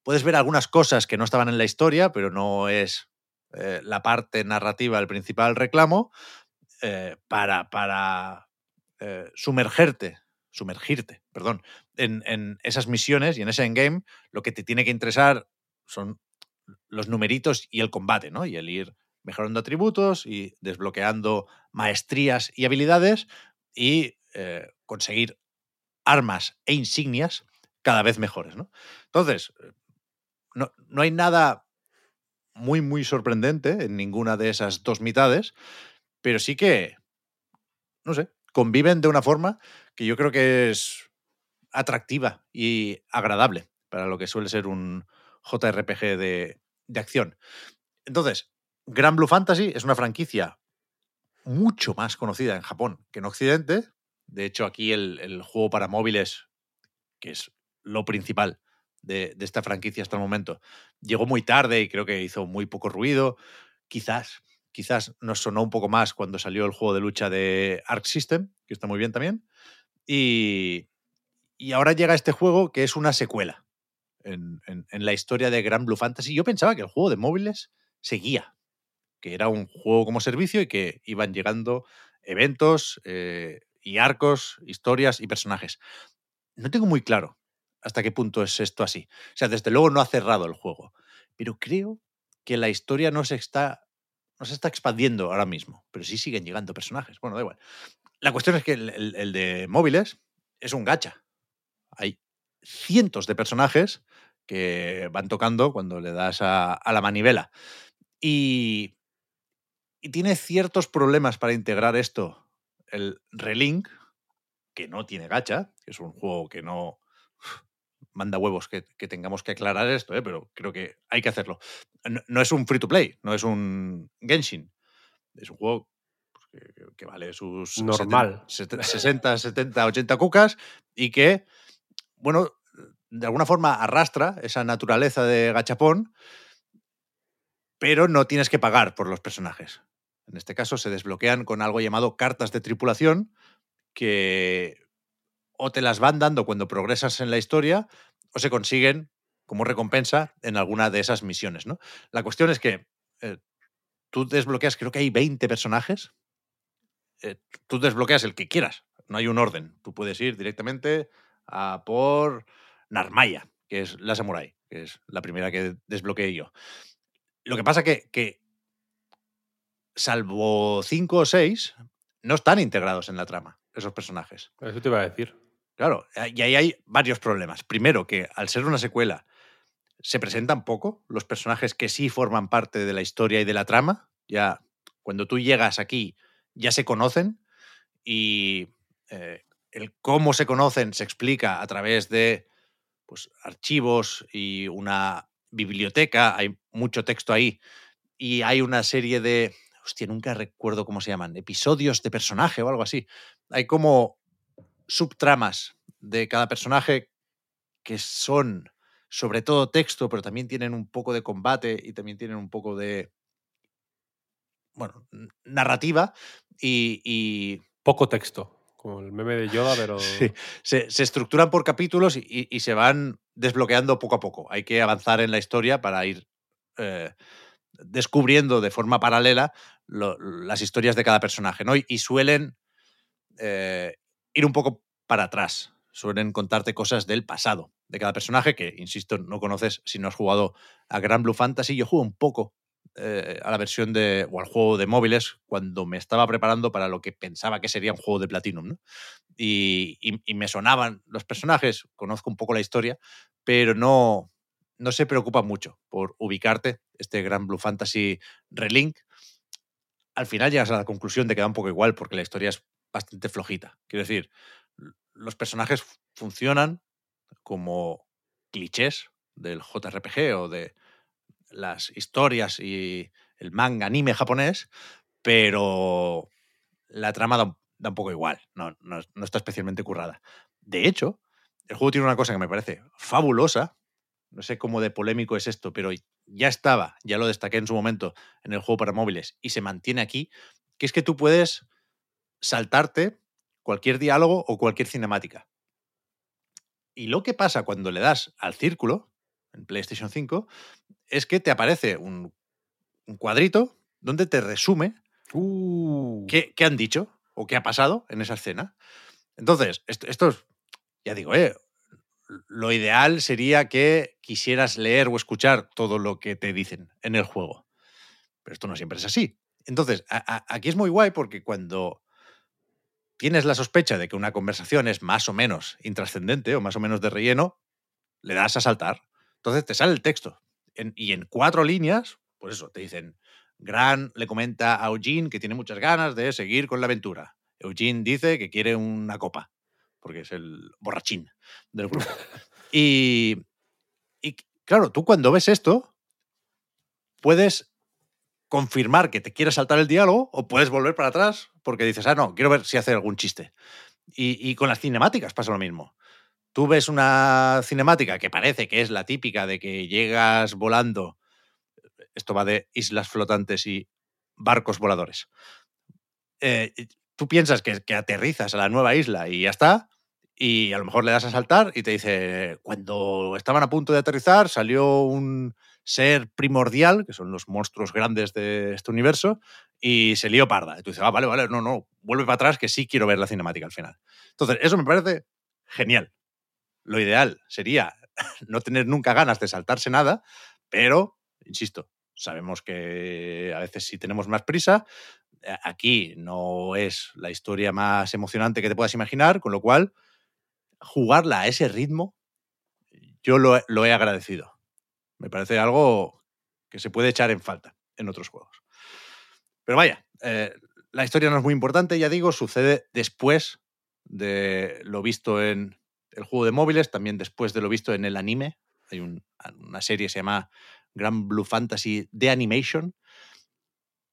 puedes ver algunas cosas que no estaban en la historia, pero no es eh, la parte narrativa el principal reclamo, eh, para, para eh, sumergerte, sumergirte, perdón, en, en esas misiones y en ese endgame, lo que te tiene que interesar son los numeritos y el combate, ¿no? Y el ir mejorando atributos y desbloqueando maestrías y habilidades y conseguir armas e insignias cada vez mejores, ¿no? Entonces, eh, no, no hay nada muy, muy sorprendente en ninguna de esas dos mitades, pero sí que, no sé, conviven de una forma que yo creo que es atractiva y agradable para lo que suele ser un JRPG de, de acción. Entonces, Gran Blue Fantasy es una franquicia mucho más conocida en Japón que en Occidente. De hecho, aquí el, el juego para móviles, que es lo principal de, de esta franquicia hasta el momento, llegó muy tarde y creo que hizo muy poco ruido. Quizás, quizás nos sonó un poco más cuando salió el juego de lucha de Arc System, que está muy bien también. Y, y ahora llega este juego que es una secuela en, en- la historia de Gran Blue Fantasy. Yo pensaba que el juego de móviles seguía, que era un juego como servicio y que iban llegando eventos eh, y arcos, historias y personajes. No tengo muy claro hasta qué punto es esto así. O sea, desde luego no ha cerrado el juego, pero creo que la historia no se está, no se está expandiendo ahora mismo, pero sí siguen llegando personajes. Bueno, da igual. La cuestión es que el, de móviles es un gacha. Hay cientos de personajes que van tocando cuando le das a, a la manivela. Y, y tiene ciertos problemas para integrar esto. El Relink, que no tiene gacha, que es un juego que no manda huevos que, que tengamos que aclarar esto, ¿eh? pero creo que hay que hacerlo. No, no es un free to play, no es un Genshin. Es un juego pues, que vale sus Normal. 70, 60, 70, 80 cucas y que, bueno, de alguna forma arrastra esa naturaleza de gachapón, pero no tienes que pagar por los personajes. En este caso se desbloquean con algo llamado cartas de tripulación que o te las van dando cuando progresas en la historia o se consiguen como recompensa en alguna de esas misiones. ¿no? La cuestión es que eh, tú desbloqueas, creo que hay 20 personajes. eh, tú desbloqueas el que quieras, no hay un orden. Tú puedes ir directamente a por Narmaya, que es la samurai, que es la primera que desbloqueé yo. Lo que pasa que, que salvo 5 o 6, no están integrados en la trama, esos personajes. Eso te iba a decir. Claro, y ahí hay varios problemas. Primero, que al ser una secuela, se presentan poco los personajes que sí forman parte de la historia y de la trama. Ya cuando tú llegas aquí, ya se conocen y eh, el cómo se conocen se explica a través de pues, archivos y una biblioteca. Hay mucho texto ahí y hay una serie de. Hostia, nunca recuerdo cómo se llaman. Episodios de personaje o algo así. Hay como subtramas de cada personaje que son sobre todo texto, pero también tienen un poco de combate y también tienen un poco de, bueno, narrativa y, y Poco texto. Como el meme de Yoda, pero. sí, se, se estructuran por capítulos y, y- y se van desbloqueando poco a poco. Hay que avanzar en la historia para ir eh, descubriendo de forma paralela las historias de cada personaje, ¿no? Y, suelen eh, ir un poco para atrás. Suelen contarte cosas del pasado de cada personaje que, insisto, no conoces si no has jugado a Gran Blue Fantasy. Yo juego un poco eh, a la versión de, o al juego de móviles cuando me estaba preparando para lo que pensaba que sería un juego de Platinum, ¿no? Y, y- y me sonaban los personajes, conozco un poco la historia, pero no, no se preocupa mucho por ubicarte este Gran Blue Fantasy Relink. Al final llegas a la conclusión de que da un poco igual porque la historia es bastante flojita. Quiero decir, los personajes funcionan como clichés del JRPG o de las historias y el manga anime japonés, pero la trama da un, da un poco igual, no, no- no está especialmente currada. De hecho, el juego tiene una cosa que me parece fabulosa, no sé cómo de polémico es esto, pero ya estaba, ya lo destaqué en su momento en el juego para móviles y se mantiene aquí, que es que tú puedes saltarte cualquier diálogo o cualquier cinemática. Y lo que pasa cuando le das al círculo en PlayStation 5 es que te aparece un, un cuadrito donde te resume Uh, qué, qué han dicho o qué ha pasado en esa escena. Entonces, esto, esto es, ya digo, eh, lo ideal sería que quisieras leer o escuchar todo lo que te dicen en el juego. Pero esto no siempre es así. Entonces, a- a- aquí es muy guay porque cuando tienes la sospecha de que una conversación es más o menos intrascendente o más o menos de relleno, le das a saltar. Entonces te sale el texto. En- y en cuatro líneas, pues eso, te dicen, Gran le comenta a Eugene que tiene muchas ganas de seguir con la aventura. Eugene dice que quiere una copa, porque es el borrachín del grupo. y, y claro, tú cuando ves esto, puedes confirmar que te quieres saltar el diálogo o puedes volver para atrás porque dices, ah, no, quiero ver si hace algún chiste. Y, y con las cinemáticas pasa lo mismo. Tú ves una cinemática que parece que es la típica de que llegas volando. Esto va de islas flotantes y barcos voladores. Eh, tú piensas que, que aterrizas a la nueva isla y ya está, y a lo mejor le das a saltar y te dice, cuando estaban a punto de aterrizar salió un ser primordial, que son los monstruos grandes de este universo, y se lió parda. Y tú dices, ah, vale, vale, no, no, vuelve para atrás que sí quiero ver la cinemática al final. Entonces, eso me parece genial. Lo ideal sería no tener nunca ganas de saltarse nada, pero, insisto, sabemos que a veces si tenemos más prisa, Eh, Aquí no es la historia más emocionante que te puedas imaginar, con lo cual jugarla a ese ritmo, yo lo, he- agradecido. Me parece algo que se puede echar en falta en otros juegos. Pero vaya, eh, la historia no es muy importante, ya digo, sucede después de lo visto en el juego de móviles, también después de lo visto en el anime. Hay un- una serie que se llama Grand Blue Fantasy The Animation,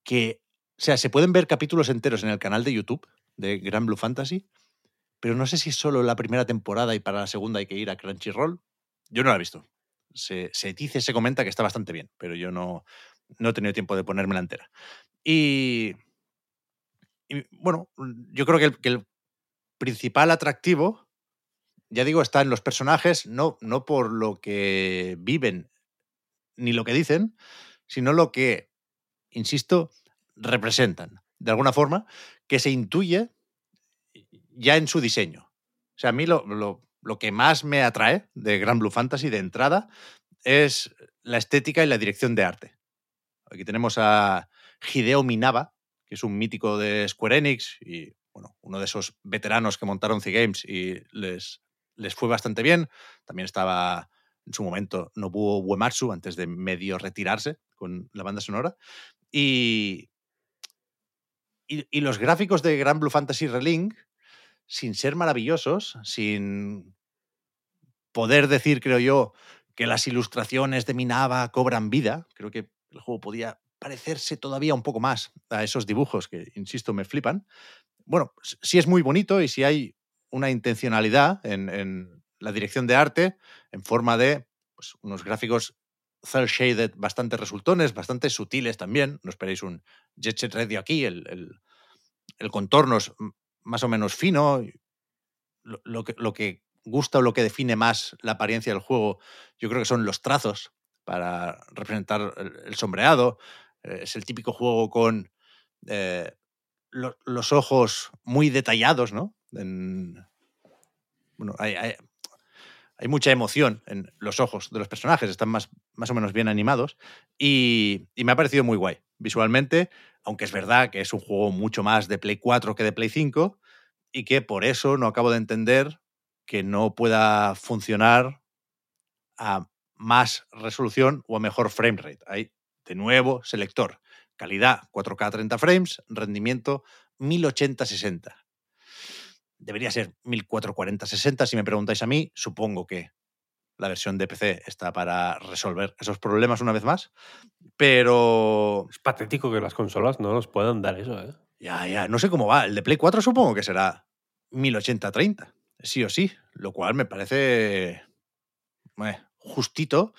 que, o sea, se pueden ver capítulos enteros en el canal de YouTube de Grand Blue Fantasy, pero no sé si es solo la primera temporada y para la segunda hay que ir a Crunchyroll. Yo no la he visto. Se, dice, se comenta que está bastante bien, pero yo no, no he tenido tiempo de ponérmela entera. Y, y, bueno, yo creo que el, que el principal atractivo, ya digo, está en los personajes, no, no por lo que viven ni lo que dicen, sino lo que, insisto, representan. De alguna forma, que se intuye ya en su diseño. O sea, a mí lo, lo- lo que más me atrae de Grand Blue Fantasy de entrada es la estética y la dirección de arte. Aquí tenemos a Hideo Minaba, que es un mítico de Square Enix y bueno, uno de esos veteranos que montaron C-Games y les, les fue bastante bien. También estaba en su momento Nobuo Uematsu antes de medio retirarse con la banda sonora. Y, y, y los gráficos de Grand Blue Fantasy Relink, sin ser maravillosos, sin poder decir, creo yo, que las ilustraciones de Minaba cobran vida, creo que el juego podía parecerse todavía un poco más a esos dibujos que, insisto, me flipan. Bueno, s- sí es muy bonito y sí hay una intencionalidad en, la dirección de arte en forma de pues, unos gráficos cel shaded bastante resultones, bastante sutiles también. No esperéis un Jet Set Radio aquí, el, el- el contorno es m- más o menos fino. Lo, que, lo que gusta o lo que define más la apariencia del juego, yo creo que son los trazos para representar el, sombreado. Eh, es el típico juego con eh, lo- los ojos muy detallados, ¿no? En- bueno, hay, hay- hay mucha emoción en los ojos de los personajes, están más, más o menos bien animados y, y me ha parecido muy guay visualmente, aunque es verdad que es un juego mucho más de Play 4 que de Play 5 y que por eso no acabo de entender que no pueda funcionar a más resolución o a mejor frame rate. Hay, de nuevo, selector. Calidad 4K 30 frames, rendimiento 1080-60. Debería ser 1440-60 si me preguntáis a mí. Supongo que la versión de PC está para resolver esos problemas una vez más. Pero Es patético que las consolas no nos puedan dar eso, ¿eh? ya, ya, no sé cómo va. El de Play 4 supongo que será 1080-30, sí o sí, lo cual me parece eh, justito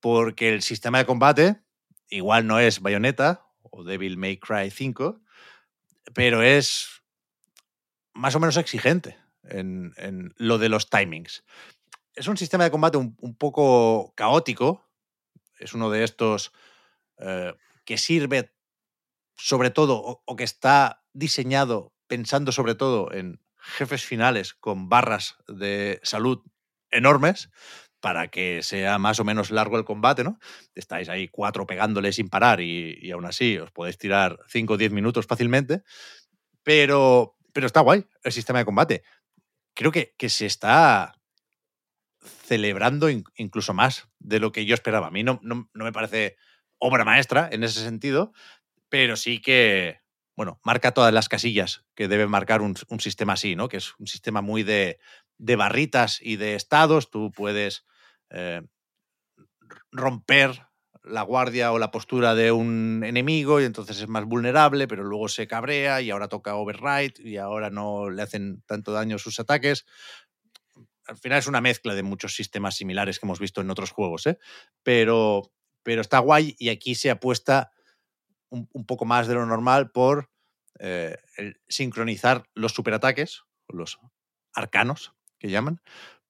porque el sistema de combate igual no es Bayonetta o Devil May Cry 5, pero es más o menos exigente en, en lo de los timings. Es un sistema de combate un, un poco caótico, es uno de estos eh, que sirve sobre todo o, que está diseñado pensando sobre todo en jefes finales con barras de salud enormes para que sea más o menos largo el combate, ¿no? Estáis ahí cuatro pegándole sin parar y, aún así os podéis tirar 5 o 10 minutos fácilmente, pero, pero está guay el sistema de combate. Creo que, que se está celebrando in- incluso más de lo que yo esperaba. A mí no, me parece obra maestra en ese sentido, pero sí que, bueno, marca todas las casillas que debe marcar un, un sistema así, ¿no? Que es un sistema muy de, de barritas y de estados. Tú puedes eh, romper la guardia o la postura de un enemigo y entonces es más vulnerable, pero luego se cabrea y ahora toca override y ahora no le hacen tanto daño sus ataques. Al final es una mezcla de muchos sistemas similares que hemos visto en otros juegos, ¿eh? pero, pero está guay y aquí se apuesta un, un poco más de lo normal por eh, sincronizar los superataques, los arcanos que llaman,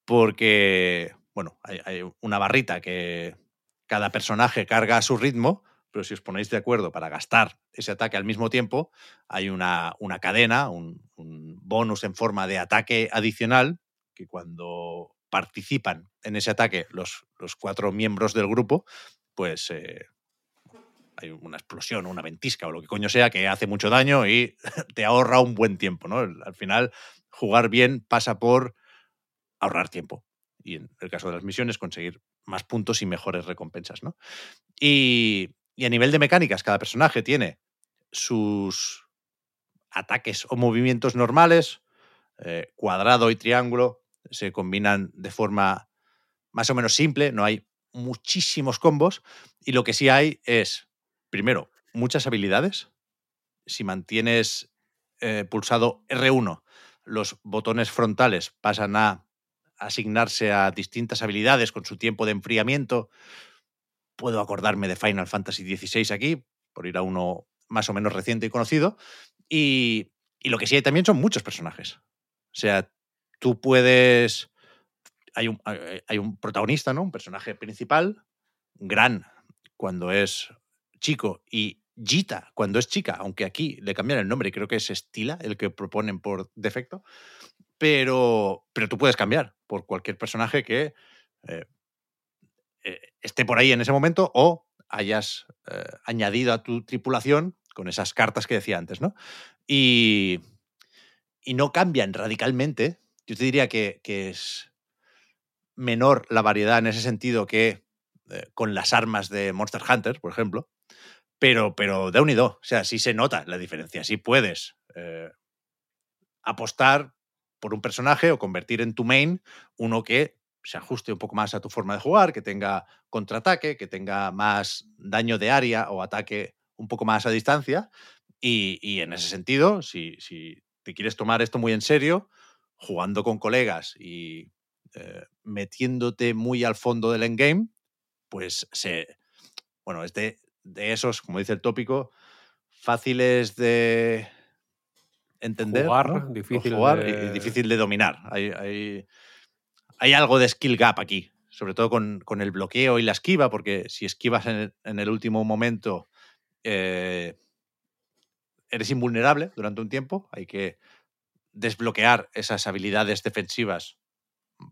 porque, bueno, hay, una barrita que cada personaje carga a su ritmo, pero si os ponéis de acuerdo para gastar ese ataque al mismo tiempo, hay una, una cadena, un bonus en forma de ataque adicional que cuando participan en ese ataque los, los cuatro miembros del grupo, pues eh, hay una explosión, una ventisca o lo que coño sea que hace mucho daño y te ahorra un buen tiempo, ¿no? Al final, jugar bien pasa por ahorrar tiempo. Y en el caso de las misiones, conseguir más puntos y mejores recompensas, ¿no? Y, y a nivel de mecánicas, cada personaje tiene sus ataques o movimientos normales, eh, cuadrado y triángulo, se combinan de forma más o menos simple, no hay muchísimos combos y lo que sí hay es, primero, muchas habilidades. Si mantienes eh, pulsado R1, los botones frontales pasan a asignarse a distintas habilidades con su tiempo de enfriamiento. Puedo acordarme de Final Fantasy XVI aquí, por ir a uno más o menos reciente y conocido. Y, y lo que sí hay también son muchos personajes. O sea, tú puedes hay un, hay un protagonista, ¿no? Un personaje principal, gran cuando es chico y Gita cuando es chica, aunque aquí le cambian el nombre, creo que es Estila el que proponen por defecto, pero, pero tú puedes cambiar por cualquier personaje que eh, eh, esté por ahí en ese momento o hayas eh, añadido a tu tripulación con esas cartas que decía antes, ¿no? Y, y no cambian radicalmente. Yo te diría que, es menor la variedad en ese sentido que eh, con las armas de Monster Hunter, por ejemplo. Pero, pero de unido, o sea, sí se nota la diferencia. Sí puedes eh, apostar por un personaje o convertir en tu main uno que se ajuste un poco más a tu forma de jugar, que tenga contraataque, que tenga más daño de área o ataque un poco más a distancia. Y, en ese sentido, si, te quieres tomar esto muy en serio, jugando con colegas y eh, metiéndote muy al fondo del endgame, pues se. Bueno, es de, esos, como dice el tópico, fáciles de entender. Jugar, difícil, jugar y difícil de dominar. Hay, hay, hay, algo de skill gap aquí, sobre todo con, con, el bloqueo y la esquiva, porque si esquivas en el, en el último momento, eh, eres invulnerable durante un tiempo. Hay que desbloquear esas habilidades defensivas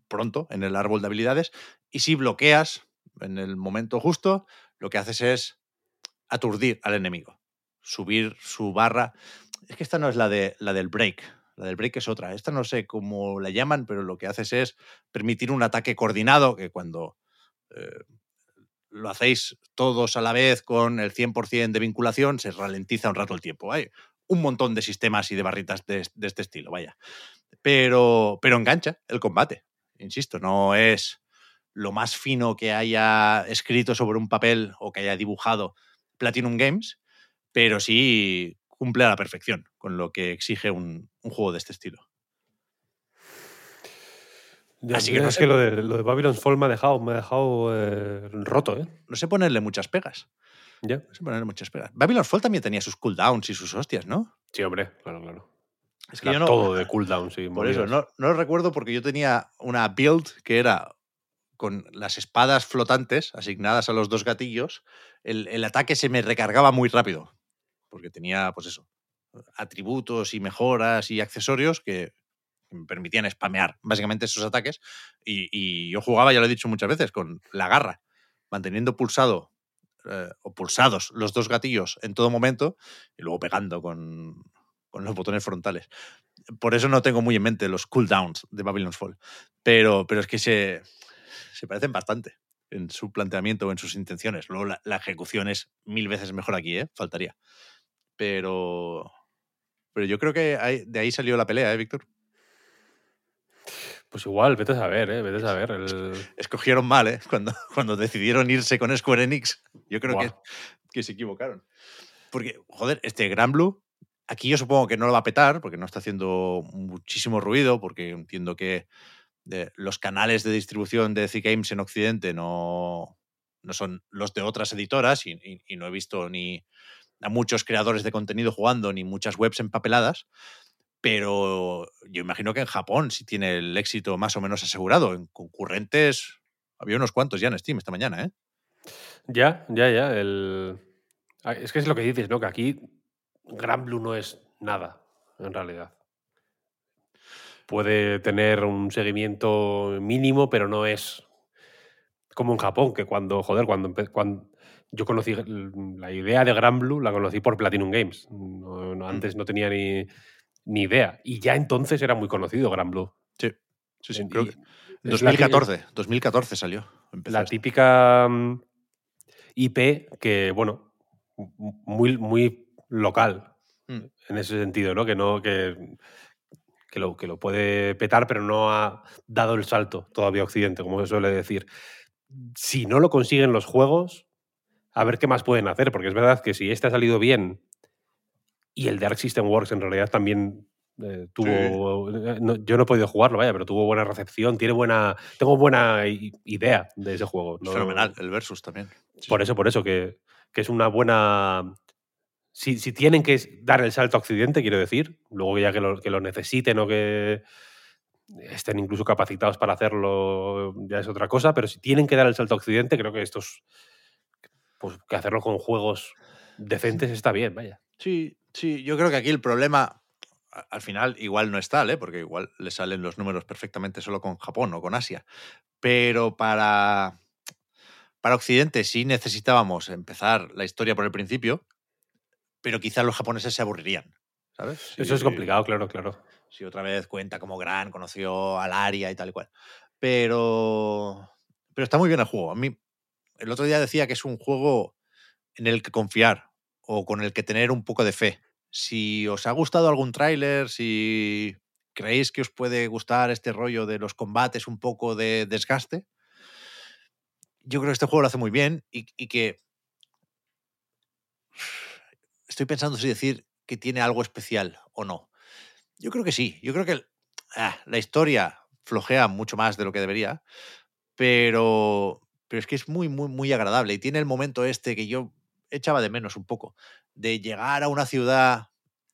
pronto en el árbol de habilidades y si bloqueas en el momento justo, lo que haces es aturdir al enemigo, subir su barra. Es que esta no es la, de, la del break, la del break es otra. Esta no sé cómo la llaman, pero lo que haces es permitir un ataque coordinado que cuando eh, lo hacéis todos a la vez con el 100% de vinculación, se ralentiza un rato el tiempo. Un montón de sistemas y de barritas de, de este estilo, vaya. Pero, pero engancha el combate insisto, no es lo más fino que haya escrito sobre un papel o que haya dibujado Platinum Games, pero sí cumple a la perfección con lo que exige un, un juego de este estilo. Así que no es que lo de, lo de Babylon's Fall me ha dejado, me ha dejado eh, roto, ¿eh? No sé ponerle muchas pegas. Ya. No sé ponerle muchas pegas. Babylon's Fall también tenía sus cooldowns y sus hostias, ¿no? Sí, hombre, claro, claro. Es que yo no, todo de cooldown, sí. Por eso, no, no lo recuerdo porque yo tenía una build que era con las espadas flotantes asignadas a los dos gatillos, el, el, ataque se me recargaba muy rápido. Porque tenía, pues eso, atributos y mejoras y accesorios que me permitían spamear básicamente esos ataques. Y, y yo jugaba, ya lo he dicho muchas veces, con la garra, manteniendo pulsado eh, o pulsados los dos gatillos en todo momento y luego pegando con, con los botones frontales. Por eso no tengo muy en mente los cooldowns de Babylon's Fall. Pero, pero es que se, se parecen bastante en su planteamiento o en sus intenciones. Luego la, ejecución es mil veces mejor aquí, ¿eh? Faltaría. Pero, pero yo creo que de ahí salió la pelea, ¿eh, Víctor? Pues igual, vete a saber, ¿eh? Vete a saber. El... Escogieron mal, ¿eh? Cuando, cuando decidieron irse con Square Enix. Yo creo que, que se equivocaron. Porque, joder, este Gran Blue Aquí yo supongo que no lo va a petar porque no está haciendo muchísimo ruido, porque entiendo que los canales de distribución de The Games en Occidente no, no son los de otras editoras y, y, y, no he visto ni a muchos creadores de contenido jugando ni muchas webs empapeladas. Pero yo imagino que en Japón sí tiene el éxito más o menos asegurado. En concurrentes había unos cuantos ya en Steam esta mañana, ¿eh? Ya, ya, ya. El... Ah, es que es lo que dices, ¿no? Que aquí Gran Blue no es nada, en realidad. Puede tener un seguimiento mínimo, pero no es como en Japón, que cuando, joder, cuando, cuando yo conocí la idea de Gran Blue, la conocí por Platinum Games. No- no- antes no tenía ni, ni idea. Y ya entonces era muy conocido Gran Blue. Sí, sí, sí. En- creo y que es la ti- 2014, 2014 salió. empezó la esto. típica mm, IP que, bueno, muy, muy local Mm. en ese sentido, ¿no? Que no, que, que, lo, que lo puede petar, pero no ha dado el salto todavía a Occidente, como se suele decir. Si no lo consiguen los juegos, a ver qué más pueden hacer, porque es verdad que si este ha salido bien y el de Arc System Works en realidad también eh, tuvo. eh, no- yo no he podido jugarlo, vaya, pero tuvo buena recepción, tiene buena. Tengo buena i- idea de ese juego. No- fenomenal, el Versus también. Sí, Por eso, por eso, que, que es una buena. Si, si tienen que dar el salto a Occidente, quiero decir, luego ya que lo, que lo necesiten o que estén incluso capacitados para hacerlo, ya es otra cosa, pero si tienen que dar el salto a Occidente, creo que estos. Pues que hacerlo con juegos decentes está bien, vaya. Sí, sí, yo creo que aquí el problema al final igual no es tal, ¿eh? porque igual le salen los números perfectamente solo con Japón o con Asia. Pero para, para Occidente sí necesitábamos empezar la historia por el principio, pero quizás los japoneses se aburrirían. ¿Sabes? Eso es complicado, claro, claro. Si otra vez cuenta como Gran conoció al Aria y tal y cual. Pero, pero está muy bien el juego. A mí, el otro día decía que es un juego en el que confiar o con el que tener un poco de fe. Si os ha gustado algún tráiler, si creéis que os puede gustar este rollo de los combates, un poco de desgaste, yo creo que este juego lo hace muy bien y, que estoy pensando si decir que tiene algo especial o no. Yo creo que sí. Yo creo que ah, la historia flojea mucho más de lo que debería, pero, pero es que es muy, muy, muy agradable y tiene el momento este que yo echaba de menos un poco, de llegar a una ciudad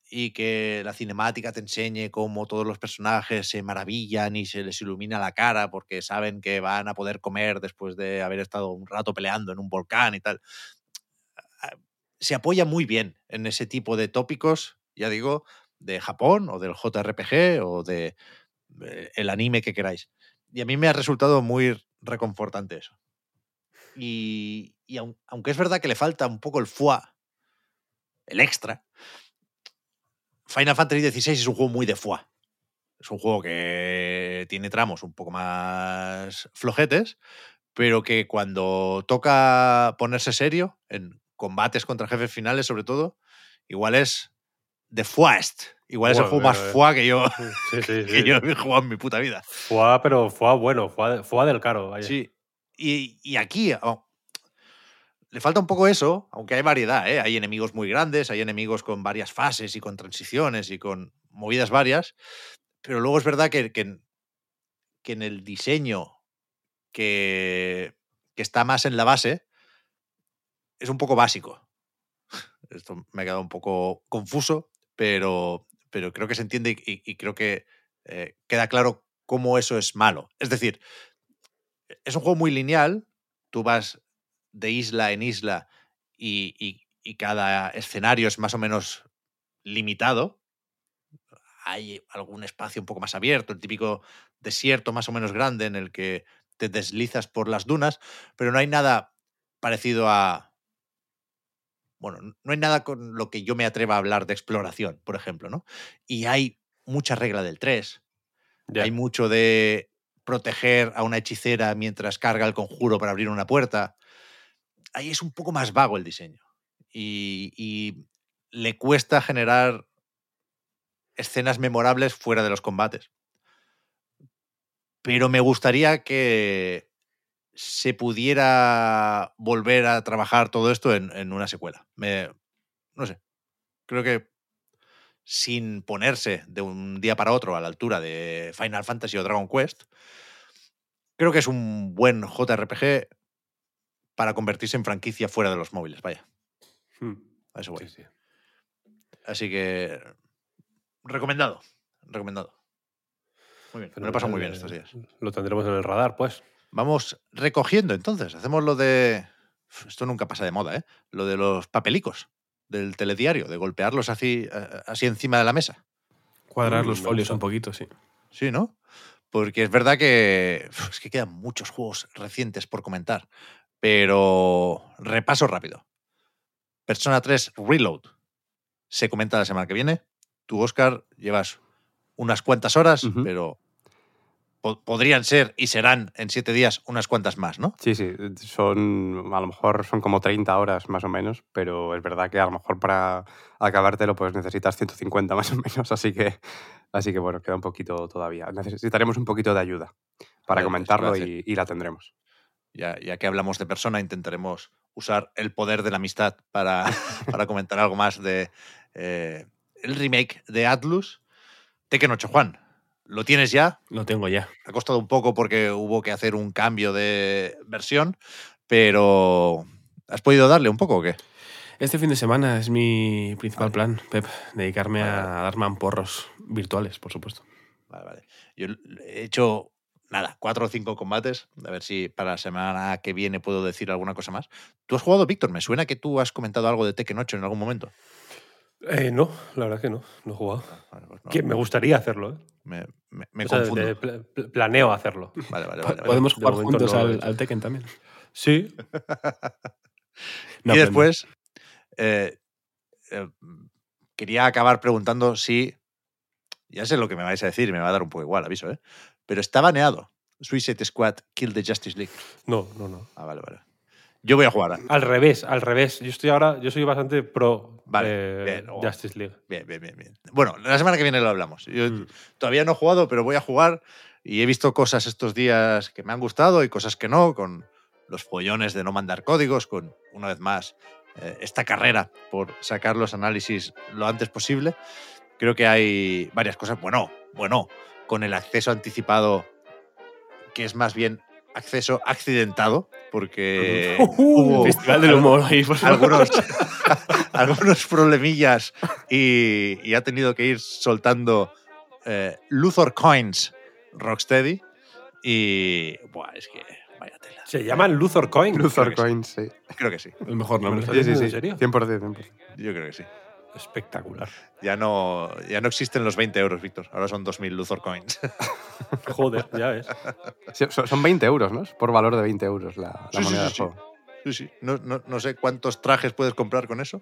y que la cinemática te enseñe cómo todos los personajes se maravillan y se les ilumina la cara porque saben que van a poder comer después de haber estado un rato peleando en un volcán y tal. Ah, Se apoya muy bien en ese tipo de tópicos, ya digo, de Japón o del JRPG o de eh, el anime que queráis. Y a mí me ha resultado muy reconfortante eso. Y, y aun- aunque es verdad que le falta un poco el foie, el extra, Final Fantasy XVI es un juego muy de foie. Es un juego que tiene tramos un poco más flojetes, pero que cuando toca ponerse serio, en combates contra jefes finales sobre todo, igual es de foist. Igual es el juego más eh, foie que yo, Sí, sí, que sí. yo he jugado en mi puta vida. Fue, pero fue bueno, fue del caro, vaya. Sí. Y, aquí oh, le falta un poco eso, aunque hay variedad, ¿eh? Hay enemigos muy grandes, hay enemigos con varias fases y con transiciones y con movidas varias, pero luego es verdad que, que en, que en el diseño que, que está más en la base es un poco básico. Esto me ha quedado un poco confuso, pero, pero creo que se entiende y, y creo que eh, queda claro cómo eso es malo. Es decir, es un juego muy lineal. Tú vas de isla en isla y, y- y cada escenario es más o menos limitado. Hay algún espacio un poco más abierto, el típico desierto más o menos grande en el que te deslizas por las dunas, pero no hay nada parecido a... Bueno, no hay nada con lo que yo me atreva a hablar de exploración, por ejemplo, ¿no? Y hay mucha regla del 3, Ya. hay mucho de proteger a una hechicera mientras carga el conjuro para abrir una puerta. Ahí es un poco más vago el diseño. Y, le cuesta generar escenas memorables fuera de los combates. Pero me gustaría que se pudiera volver a trabajar todo esto en, en una secuela. Me, no sé. Creo que sin ponerse de un día para otro a la altura de Final Fantasy o Dragon Quest, creo que es un buen JRPG para convertirse en franquicia fuera de los móviles, vaya. Hmm. A eso voy. Sí, sí. Así que recomendado, recomendado. Muy bien, me lo he pasado muy bien estos días. Lo tendremos en el radar, pues. Vamos recogiendo entonces, hacemos lo de... Esto nunca pasa de moda, ¿eh? Lo de los papelicos del telediario, de golpearlos así, eh, así encima de la mesa. Cuadrar Mm, los folios un poquito, sí. Sí, ¿no? porque es verdad que es que quedan muchos juegos recientes por comentar, pero repaso rápido. Persona 3 Reload se comenta la semana que viene. Tú, Oscar, llevas unas cuantas horas, pero po- podrían ser y serán en siete días unas cuantas más, ¿no? Sí, sí, son, a lo mejor son como 30 horas más o menos, pero es verdad que a lo mejor para acabártelo pues necesitas 150 más o menos, así que, así que bueno, queda un poquito todavía. Necesitaremos un poquito de ayuda para comentarlo y la tendremos. Ya, ya que hablamos de persona, intentaremos usar el poder de la amistad para, para comentar algo más de eh, el remake de Atlus. Tekken 8, Juan. ¿Lo tienes ya? Lo tengo ya. Ha costado un poco porque hubo que hacer un cambio de versión, pero ¿has podido darle un poco o qué? Este fin de semana es mi principal Vale. plan, Pep. Dedicarme Vale, a dar mamporros virtuales, por supuesto. Vale, vale. Yo he hecho, nada, cuatro o cinco combates. A ver si para la semana que viene puedo decir alguna cosa más. ¿Tú has jugado, Víctor? Me suena que tú has comentado algo de Tekken 8 en algún momento. Eh, no, la verdad que no, no he jugado. Vale, pues no, Que me gustaría hacerlo, ¿eh? Me, me- me O sea, confundo. de- planeo hacerlo. Vale, vale, vale. Podemos de jugar juntos no al, al Tekken también. Sí, No, y después, eh, eh, quería acabar preguntando si. Ya sé lo que me vais a decir, me va a dar un poco igual, aviso, ¿eh? Pero está baneado. Suicide Squad Kill the Justice League. no, no, no. Ah, vale, vale. Yo voy a jugar. Al revés, al revés. Yo estoy ahora, yo soy bastante pro Vale, eh, bien, oh. Justice League. Bien, bien, bien, bien. Bueno, la semana que viene lo hablamos. Yo Mm. todavía no he jugado, pero voy a jugar y he visto cosas estos días que me han gustado y cosas que no, con los follones de no mandar códigos, con, una vez más, eh, esta carrera por sacar los análisis lo antes posible. Creo que hay varias cosas. Bueno, bueno, con el acceso anticipado, que es más bien acceso accidentado, porque hubo Festival del humor ahí, por favor. algunos, algunos problemillas y, y ha tenido que ir soltando eh, Luthor Coins Rocksteady y buah, es que vaya tela. Se llaman Luthor Coin. Luthor que sí. Coins, sí. Creo que sí, El mejor nombre. ¿Me lo Sí, sí, sí. en serio? 100%, 100%. yo creo que sí. Espectacular. Ya no, ya no existen los 20 euros, Víctor. Ahora son 2.000 Luthor Coins. Joder, ya ves. Sí, son son 20 euros, ¿no? Es por valor de 20 euros la, la Sí, sí, moneda sí, del sí. juego. Sí, sí. No, no- no sé cuántos trajes puedes comprar con eso,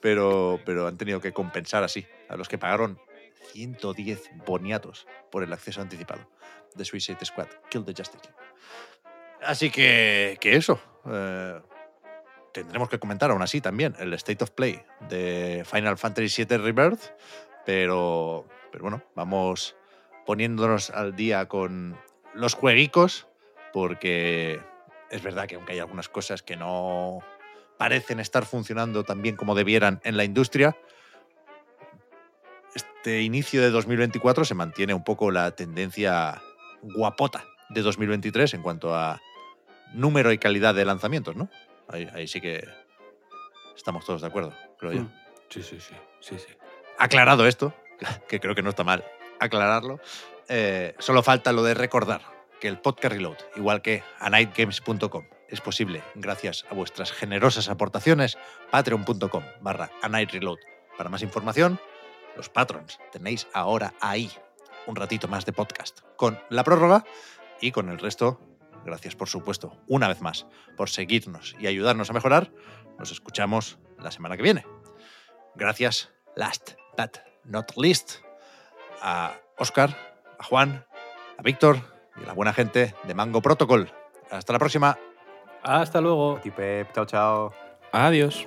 pero, pero han tenido que compensar así a los que pagaron 110 boniatos por el acceso anticipado de Suicide Squad, Kill the Justice League. Así que, que eso. eh, tendremos que comentar aún así también el State of Play de Final Fantasy VII Rebirth, pero, pero bueno, vamos poniéndonos al día con los jueguicos, porque es verdad que aunque hay algunas cosas que no parecen estar funcionando tan bien como debieran en la industria, este inicio de 2024 se mantiene un poco la tendencia guapota de 2023 en cuanto a número y calidad de lanzamientos, ¿no? Ahí, ahí sí que estamos todos de acuerdo, creo yo. Mm. Sí, sí, sí. sí, sí. Aclarado esto, que creo que no está mal aclararlo, eh, solo falta lo de recordar que el podcast Reload, igual que anightgames.com, es posible gracias a vuestras generosas aportaciones, patreon.com barra anightreload. Para más información, los patrons tenéis ahora ahí un ratito más de podcast con la prórroga y con el resto, gracias por supuesto, una vez más, por seguirnos y ayudarnos a mejorar. Nos escuchamos la semana que viene. Gracias, last but not least, a Oscar, a Juan, a Víctor y a la buena gente de Mango Protocol. Hasta la próxima. Hasta luego. Y Pep, chao, chao. Adiós.